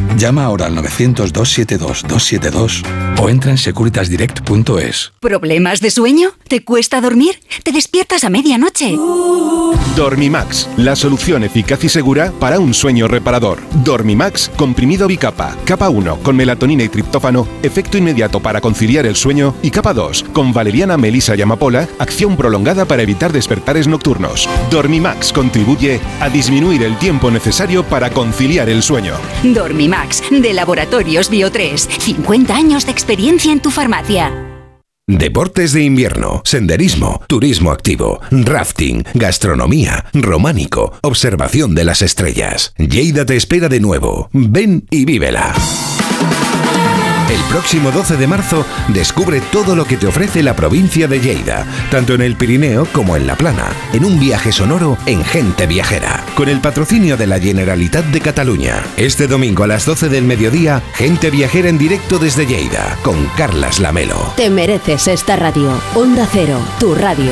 [SPEAKER 268] Llama ahora al 900-272-272 o entra en securitasdirect.es.
[SPEAKER 273] ¿Problemas de sueño? ¿Te cuesta dormir? ¿Te despiertas a medianoche?
[SPEAKER 281] Dormimax, la solución eficaz y segura para un sueño reparador. Dormimax, comprimido bicapa, capa 1 con melatonina y triptófano, efecto inmediato para conciliar el sueño y capa 2 con valeriana, melisa y amapola, acción prolongada para evitar despertares nocturnos. Dormimax contribuye a disminuir el tiempo necesario para conciliar el sueño.
[SPEAKER 273] Dormimax, de Laboratorios Bio3. 50 años de experiencia en tu farmacia.
[SPEAKER 8] Deportes de invierno, senderismo, turismo activo, rafting, gastronomía, románico, observación de las estrellas. Lleida te espera de nuevo. Ven y vívela. El próximo 12 de marzo descubre todo lo que te ofrece la provincia de Lleida, tanto en el Pirineo como en la Plana, en un viaje sonoro en Gente Viajera, con el patrocinio de la Generalitat de Cataluña. Este domingo a las 12 del mediodía, Gente Viajera en directo desde Lleida, con Carlas Lamelo.
[SPEAKER 273] Te mereces esta radio. Onda Cero, tu radio.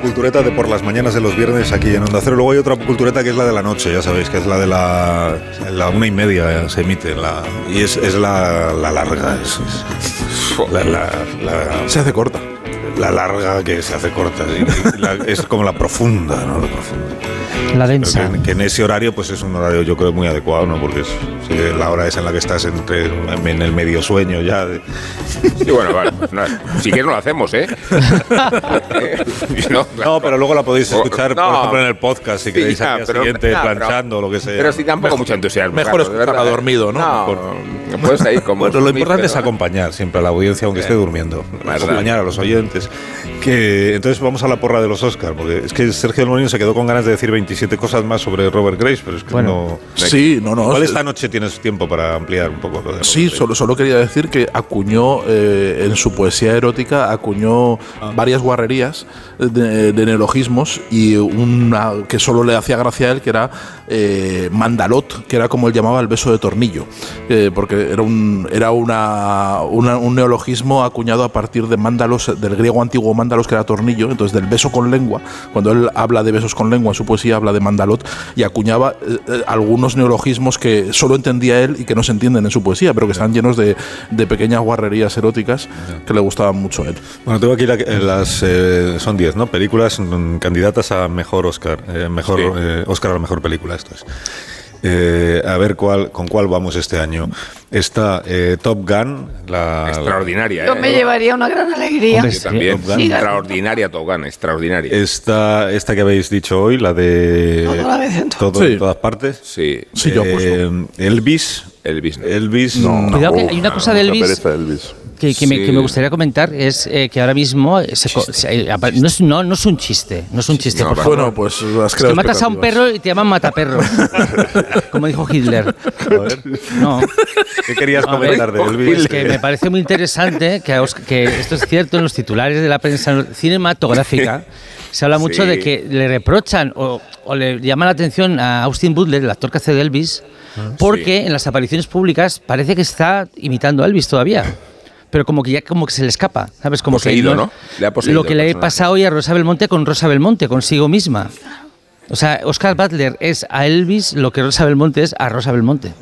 [SPEAKER 31] La cultureta de por las mañanas de los viernes aquí en Onda Cero. Luego hay otra cultureta que es la de la noche, ya sabéis, que es la de la, la una y media, se emite. La, y es, es la, la larga. es- es- la-
[SPEAKER 237] Se hace corta.
[SPEAKER 31] La larga que se hace corta. es como la profunda, ¿no? La profunda.
[SPEAKER 79] La densa.
[SPEAKER 31] Pero Que, que en ese horario, pues es un horario yo creo muy adecuado, ¿no? Porque es, sí, la hora es en la que estás entre, en el medio sueño ya. de-
[SPEAKER 104] Sí, bueno, vale, nada, si quieres no lo hacemos, ¿eh? no,
[SPEAKER 31] No, pero luego la podéis escuchar, por
[SPEAKER 104] No.
[SPEAKER 31] ejemplo, en el podcast, si
[SPEAKER 104] Sí,
[SPEAKER 31] queréis
[SPEAKER 104] ya,
[SPEAKER 31] al día
[SPEAKER 104] pero-
[SPEAKER 31] siguiente,
[SPEAKER 104] ya, pero-
[SPEAKER 31] planchando o lo que sea.
[SPEAKER 104] Pero sí, tampoco mucho entusiasmo.
[SPEAKER 31] mejor escucharla dormido, ¿no?
[SPEAKER 104] No,
[SPEAKER 31] Mejor.
[SPEAKER 104] puedes ahí como
[SPEAKER 31] Bueno, lo
[SPEAKER 104] dormir,
[SPEAKER 31] importante es
[SPEAKER 104] pero-
[SPEAKER 31] acompañar siempre a la audiencia, aunque esté durmiendo.
[SPEAKER 104] Verdad.
[SPEAKER 31] Acompañar a los oyentes. Que, entonces vamos a la porra de los Oscars, porque es que Sergio Molino se quedó con ganas de decir 27 cosas más sobre Robert Grace, pero es que no...
[SPEAKER 237] sí, no, no,
[SPEAKER 31] Igual esta noche tienes tiempo para ampliar un poco lo de
[SPEAKER 237] Sí, solo, solo quería decir que acuñó eh, en su poesía erótica, acuñó varias guarrerías de, de neologismos y una que solo le hacía gracia a él, que era eh, mandalot, que era como él llamaba el beso de tornillo, eh, porque era, un, era una, una- un neologismo acuñado a partir de mándalos, del griego antiguo mándalos, que era tornillo, entonces del beso con lengua, cuando él habla de besos con lengua en su poesía, habla de mandalot y acuñaba eh, eh, algunos neologismos que solo entendía él y que no se entienden en su poesía, pero que están llenos de, de pequeñas guarrerías eróticas que le gustaban mucho a él.
[SPEAKER 31] Bueno, tengo aquí la- eh, las eh, son 10, ¿no? Películas mm, candidatas a mejor Oscar, mejor
[SPEAKER 104] Sí.
[SPEAKER 31] Oscar a la mejor película, esto es. Eh, a ver cuál, con cuál vamos este año. Está eh, Top Gun, la
[SPEAKER 104] Extraordinaria,
[SPEAKER 110] Yo
[SPEAKER 104] ¿eh?
[SPEAKER 110] me llevaría una gran alegría.
[SPEAKER 104] Yo también.
[SPEAKER 31] Top Gun.
[SPEAKER 104] Extraordinaria Top Gun, extraordinaria.
[SPEAKER 31] Está esta que habéis dicho hoy, la de
[SPEAKER 110] Todo a la vez en todo.
[SPEAKER 31] todo
[SPEAKER 104] Sí.
[SPEAKER 31] en todas partes.
[SPEAKER 104] Sí.
[SPEAKER 237] Sí, yo
[SPEAKER 31] Eh, Elvis.
[SPEAKER 104] Elvis. no.
[SPEAKER 31] Elvis.
[SPEAKER 79] Cuidado que hay una cosa de Elvis
[SPEAKER 31] Elvis.
[SPEAKER 79] Que, que me,
[SPEAKER 104] Sí.
[SPEAKER 79] que me gustaría comentar es eh, que ahora mismo se co- se- eh, no, es, no, no es un chiste, no es un chiste.
[SPEAKER 237] No,
[SPEAKER 79] por favor.
[SPEAKER 237] bueno, pues has
[SPEAKER 79] Es que matas a un perro y te llaman mataperro, como dijo Hitler. No.
[SPEAKER 31] ¿Qué querías
[SPEAKER 79] ver,
[SPEAKER 31] comentar de Elvis?
[SPEAKER 79] Pues que me parece muy interesante que, a os- que esto es cierto en los titulares de la prensa cinematográfica. Se habla mucho
[SPEAKER 104] Sí.
[SPEAKER 79] de que le reprochan o, o le llaman la atención a Austin Butler, el actor que hace de Elvis, porque en las apariciones públicas parece que está imitando a Elvis todavía. Pero como que ya como que se le escapa, ¿sabes? Como
[SPEAKER 104] Poseído,
[SPEAKER 79] que
[SPEAKER 104] ¿no? Le ha poseído
[SPEAKER 79] Lo que le
[SPEAKER 104] personaje.
[SPEAKER 79] pasa hoy a Rosa Belmonte con Rosa Belmonte, consigo misma. O sea, Oscar Butler es a Elvis lo que Rosa Belmonte es a Rosa Belmonte.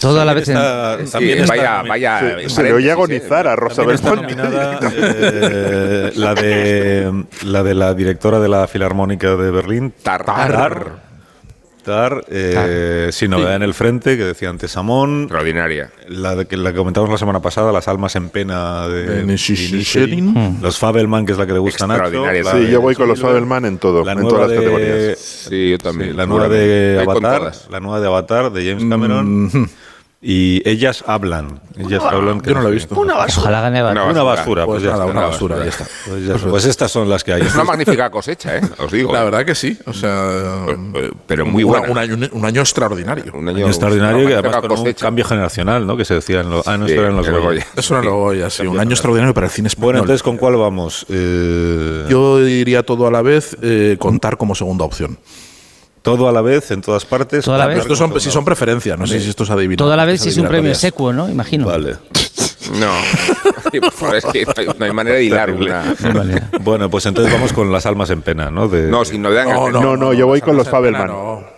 [SPEAKER 79] Todo a la vez. en-
[SPEAKER 31] Está-
[SPEAKER 104] Sí,
[SPEAKER 31] también está
[SPEAKER 104] vaya, vaya.
[SPEAKER 31] Sí,
[SPEAKER 104] en
[SPEAKER 31] se le oye agonizar a Rosa
[SPEAKER 104] Belmonte.
[SPEAKER 31] nominada eh, la, de, la de la directora de la Filarmónica de Berlín,
[SPEAKER 104] Tar.
[SPEAKER 31] Tar. Tar, eh, sin novedad en el frente, que decía antes Samón.
[SPEAKER 104] Extraordinaria.
[SPEAKER 31] La de que la que comentamos la semana pasada, Las almas en pena de,
[SPEAKER 237] De Nishishirin.
[SPEAKER 31] Nishishirin. Los Fabelman, que es la que le gusta a Nacho.
[SPEAKER 104] Sí,
[SPEAKER 31] de
[SPEAKER 104] yo
[SPEAKER 31] voy con los Fabelman en todo, la
[SPEAKER 104] en
[SPEAKER 31] nueva
[SPEAKER 104] todas las
[SPEAKER 31] de,
[SPEAKER 104] categorías. Sí, yo también,
[SPEAKER 31] la nueva de Avatar, la nueva de Avatar de James Cameron. Y ellas hablan. Ellas hablan. que
[SPEAKER 237] Yo no lo he visto.
[SPEAKER 110] Una basura.
[SPEAKER 79] Ojalá gane Avatar.
[SPEAKER 31] Una basura, pues,
[SPEAKER 237] Pues
[SPEAKER 31] ya
[SPEAKER 237] nada,
[SPEAKER 31] está,
[SPEAKER 237] una basura, ya está.
[SPEAKER 31] Pues, ya está. Pues estas son las que hay.
[SPEAKER 104] Es una magnífica cosecha, ¿eh? Os digo.
[SPEAKER 237] La verdad que sí. O sea,
[SPEAKER 104] pero muy
[SPEAKER 237] una-
[SPEAKER 104] buena.
[SPEAKER 237] Un año, un año extraordinario.
[SPEAKER 104] Un
[SPEAKER 31] Año extraordinario
[SPEAKER 104] una
[SPEAKER 31] y además con un
[SPEAKER 104] cosecha.
[SPEAKER 31] cambio generacional, ¿no? Que se decía en los, ah, no,
[SPEAKER 104] Sí,
[SPEAKER 31] esto era en los
[SPEAKER 104] en los
[SPEAKER 31] Goya.
[SPEAKER 104] Goya.
[SPEAKER 237] Eso no lo voy así. Un año extraordinario para el cine español.
[SPEAKER 31] Bueno, entonces, ¿con cuál vamos? Eh,
[SPEAKER 237] Yo diría todo a la vez, eh, contar como segunda opción.
[SPEAKER 31] Todo a la vez, en todas partes.
[SPEAKER 79] Todo a la
[SPEAKER 237] Pero
[SPEAKER 79] vez.
[SPEAKER 237] estos son, si son preferencias, no sé si esto es adivinado.
[SPEAKER 79] Toda la vez
[SPEAKER 237] es
[SPEAKER 79] si es un premio secuo, ¿no? Imagino.
[SPEAKER 31] Vale.
[SPEAKER 104] No. Sí, por favor, es que no hay, no manera de hilar.
[SPEAKER 31] Bueno, pues entonces vamos con las almas en pena, ¿no? De,
[SPEAKER 104] No, sin novedad en
[SPEAKER 237] No, no,
[SPEAKER 31] No, no, yo voy con los Fabelman.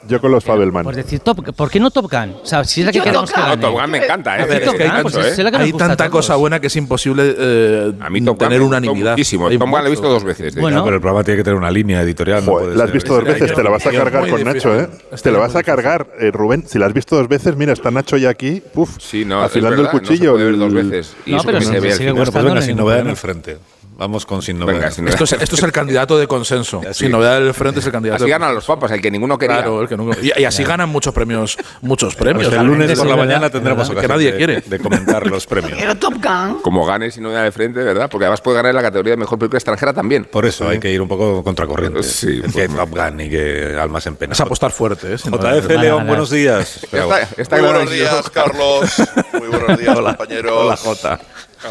[SPEAKER 31] Yo con los Fabelman.
[SPEAKER 79] Por decir, top, ¿por qué no Top Gun? O sea, si es la que
[SPEAKER 110] Yo
[SPEAKER 79] queremos que
[SPEAKER 110] Top Gun.
[SPEAKER 104] No,
[SPEAKER 79] gane.
[SPEAKER 104] Top Gun me encanta, ¿eh?
[SPEAKER 237] Hay,
[SPEAKER 104] Nacho,
[SPEAKER 79] pues es la que nos
[SPEAKER 237] hay
[SPEAKER 79] gusta a
[SPEAKER 237] tanta
[SPEAKER 79] todos.
[SPEAKER 237] cosa buena que es imposible eh,
[SPEAKER 104] A mí Top Gun
[SPEAKER 237] tener
[SPEAKER 104] me gustó
[SPEAKER 237] unanimidad.
[SPEAKER 104] muchísimo.
[SPEAKER 237] Hay
[SPEAKER 104] Top Gun la he visto dos veces. de
[SPEAKER 79] Bueno.
[SPEAKER 31] Pero el programa tiene que tener una línea editorial. no
[SPEAKER 238] Joder,
[SPEAKER 31] puede
[SPEAKER 238] la has
[SPEAKER 31] ser-
[SPEAKER 238] visto dos veces, te la vas a cargar con
[SPEAKER 237] difícil.
[SPEAKER 238] Nacho, ¿eh?
[SPEAKER 237] Está
[SPEAKER 238] Te la
[SPEAKER 237] muy
[SPEAKER 238] vas a cargar, eh, Rubén. Si la has visto dos veces, mira, está Nacho ya aquí, puf,
[SPEAKER 104] Sí, no, es
[SPEAKER 238] afilando
[SPEAKER 104] verdad,
[SPEAKER 238] el cuchillo.
[SPEAKER 104] No se puede ver dos
[SPEAKER 238] el-
[SPEAKER 104] veces. Y
[SPEAKER 79] No,
[SPEAKER 104] eso
[SPEAKER 79] pero
[SPEAKER 104] que
[SPEAKER 79] sí,
[SPEAKER 104] se ve al
[SPEAKER 79] sigue
[SPEAKER 104] final.
[SPEAKER 31] Bueno, pues
[SPEAKER 79] gustando,
[SPEAKER 31] venga,
[SPEAKER 79] no hay
[SPEAKER 31] sin
[SPEAKER 79] ningún
[SPEAKER 31] novedad en el frente. Vamos con sin novedad.
[SPEAKER 104] Venga, sin
[SPEAKER 237] Esto es, esto es el candidato de consenso.
[SPEAKER 104] Sí.
[SPEAKER 237] Sin novedad del frente es el candidato.
[SPEAKER 104] Así
[SPEAKER 237] de
[SPEAKER 104] ganan los papas, el que ninguno quería.
[SPEAKER 237] Claro, el que nunca- y, y así ganan muchos premios, muchos premios.
[SPEAKER 31] Pues el lunes por la
[SPEAKER 237] sí,
[SPEAKER 31] mañana tendremos
[SPEAKER 237] Que
[SPEAKER 31] ocasión
[SPEAKER 237] nadie
[SPEAKER 31] de,
[SPEAKER 237] quiere.
[SPEAKER 31] de comentar los premios.
[SPEAKER 110] Pero Top Gun.
[SPEAKER 104] Como gane sin novedad de frente, ¿verdad? Porque además puede ganar en la categoría de mejor película extranjera también.
[SPEAKER 31] Por eso hay que ir un poco contracorriente.
[SPEAKER 104] Sí,
[SPEAKER 31] que Top Gun y que Almas en Pena.
[SPEAKER 237] Es apostar fuerte, ¿eh? Novedad.
[SPEAKER 31] JF León, buenos días.
[SPEAKER 104] Está, está
[SPEAKER 282] Muy buenos días, Carlos. Muy buenos días, compañeros.
[SPEAKER 31] Hola, Jota.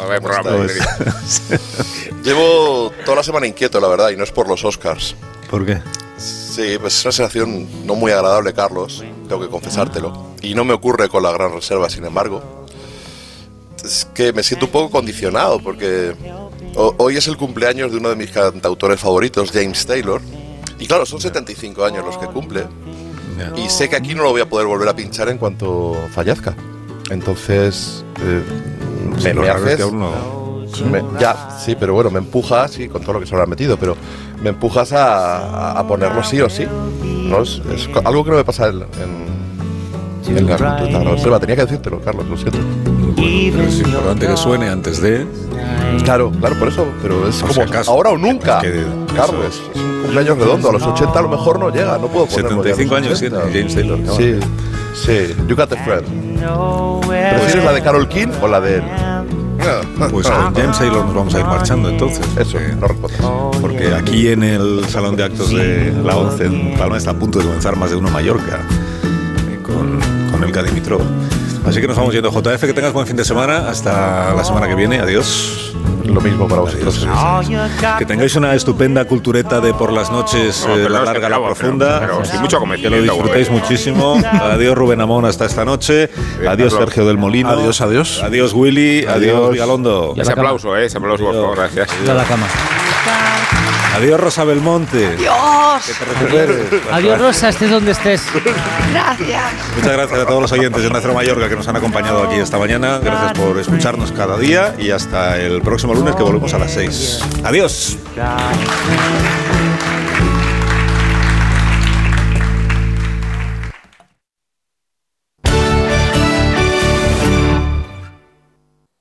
[SPEAKER 104] A ver, programa
[SPEAKER 282] ¿Cómo
[SPEAKER 104] de
[SPEAKER 282] Llevo toda la semana inquieto, la verdad, y no es por los Oscars.
[SPEAKER 31] ¿Por qué?
[SPEAKER 282] Sí, pues es una sensación no muy agradable, Carlos, tengo que confesártelo. Y no me ocurre con la gran reserva, sin embargo. Es que me siento un poco condicionado, porque ho- hoy es el cumpleaños de uno de mis cantautores favoritos, James Taylor. Y claro, son 75 años los que cumple. Y sé que aquí no lo voy a poder volver a pinchar en cuanto fallezca. Entonces, eh, me,
[SPEAKER 31] lo
[SPEAKER 282] me haces-
[SPEAKER 31] que aún no-
[SPEAKER 282] me- ya, sí, pero bueno, me empujas, sí, con todo lo que se habrá metido, pero me empujas a, a- ponerlo sí o sí. ¿no? Es, algo que no me pasa en, en, en la, reserva. Tenía que decírtelo, Carlos, lo siento.
[SPEAKER 31] Pero es importante que suene antes de.
[SPEAKER 282] Claro, claro, por eso, pero es como
[SPEAKER 31] acaso.
[SPEAKER 282] ahora o nunca.
[SPEAKER 31] Es que-
[SPEAKER 282] Carlos, es un cumpleaños redondo, a los 80 a lo mejor no llega, no puedo ponerlo. ya a los
[SPEAKER 31] 75 años
[SPEAKER 282] 80.
[SPEAKER 31] tiene James Taylor.
[SPEAKER 282] Sí, sí, You Got a Friend. ¿Prefieres la de Carol King o la de él?
[SPEAKER 31] Pues con James Taylor nos vamos a ir marchando entonces.
[SPEAKER 282] Eso, no respondas.
[SPEAKER 31] Porque aquí en el Salón de Actos de la ONCE en Palma está a punto de comenzar más de uno Mallorca eh, con, con Elka Dimitrov. Así que nos vamos yendo. JF, que tengas buen fin de semana. Hasta la semana que viene. Adiós.
[SPEAKER 282] Lo mismo para vosotros.
[SPEAKER 31] Que tengáis una estupenda cultureta de por las noches,
[SPEAKER 104] No,
[SPEAKER 31] eh, la larga, la profunda.
[SPEAKER 104] pero- pero sin mucho
[SPEAKER 31] Que lo disfrutéis muchísimo. Adiós Rubén Amón hasta esta noche. Adiós. Sergio del Molino.
[SPEAKER 237] Adiós, adiós.
[SPEAKER 31] Adiós Willy. Adiós. Vigalondo.
[SPEAKER 104] Ese aplauso, ¿eh? Ese aplauso, por favor, gracias.
[SPEAKER 79] La cama.
[SPEAKER 31] Adiós Rosa Belmonte.
[SPEAKER 110] Dios.
[SPEAKER 31] Que te recuperes.
[SPEAKER 79] Adiós, Rosa, estés donde estés.
[SPEAKER 110] Gracias.
[SPEAKER 31] Muchas gracias a todos los oyentes de Nuestro Mallorca que nos han acompañado aquí esta mañana. Gracias por escucharnos cada día y hasta el próximo lunes que volvemos a las 6. Adiós.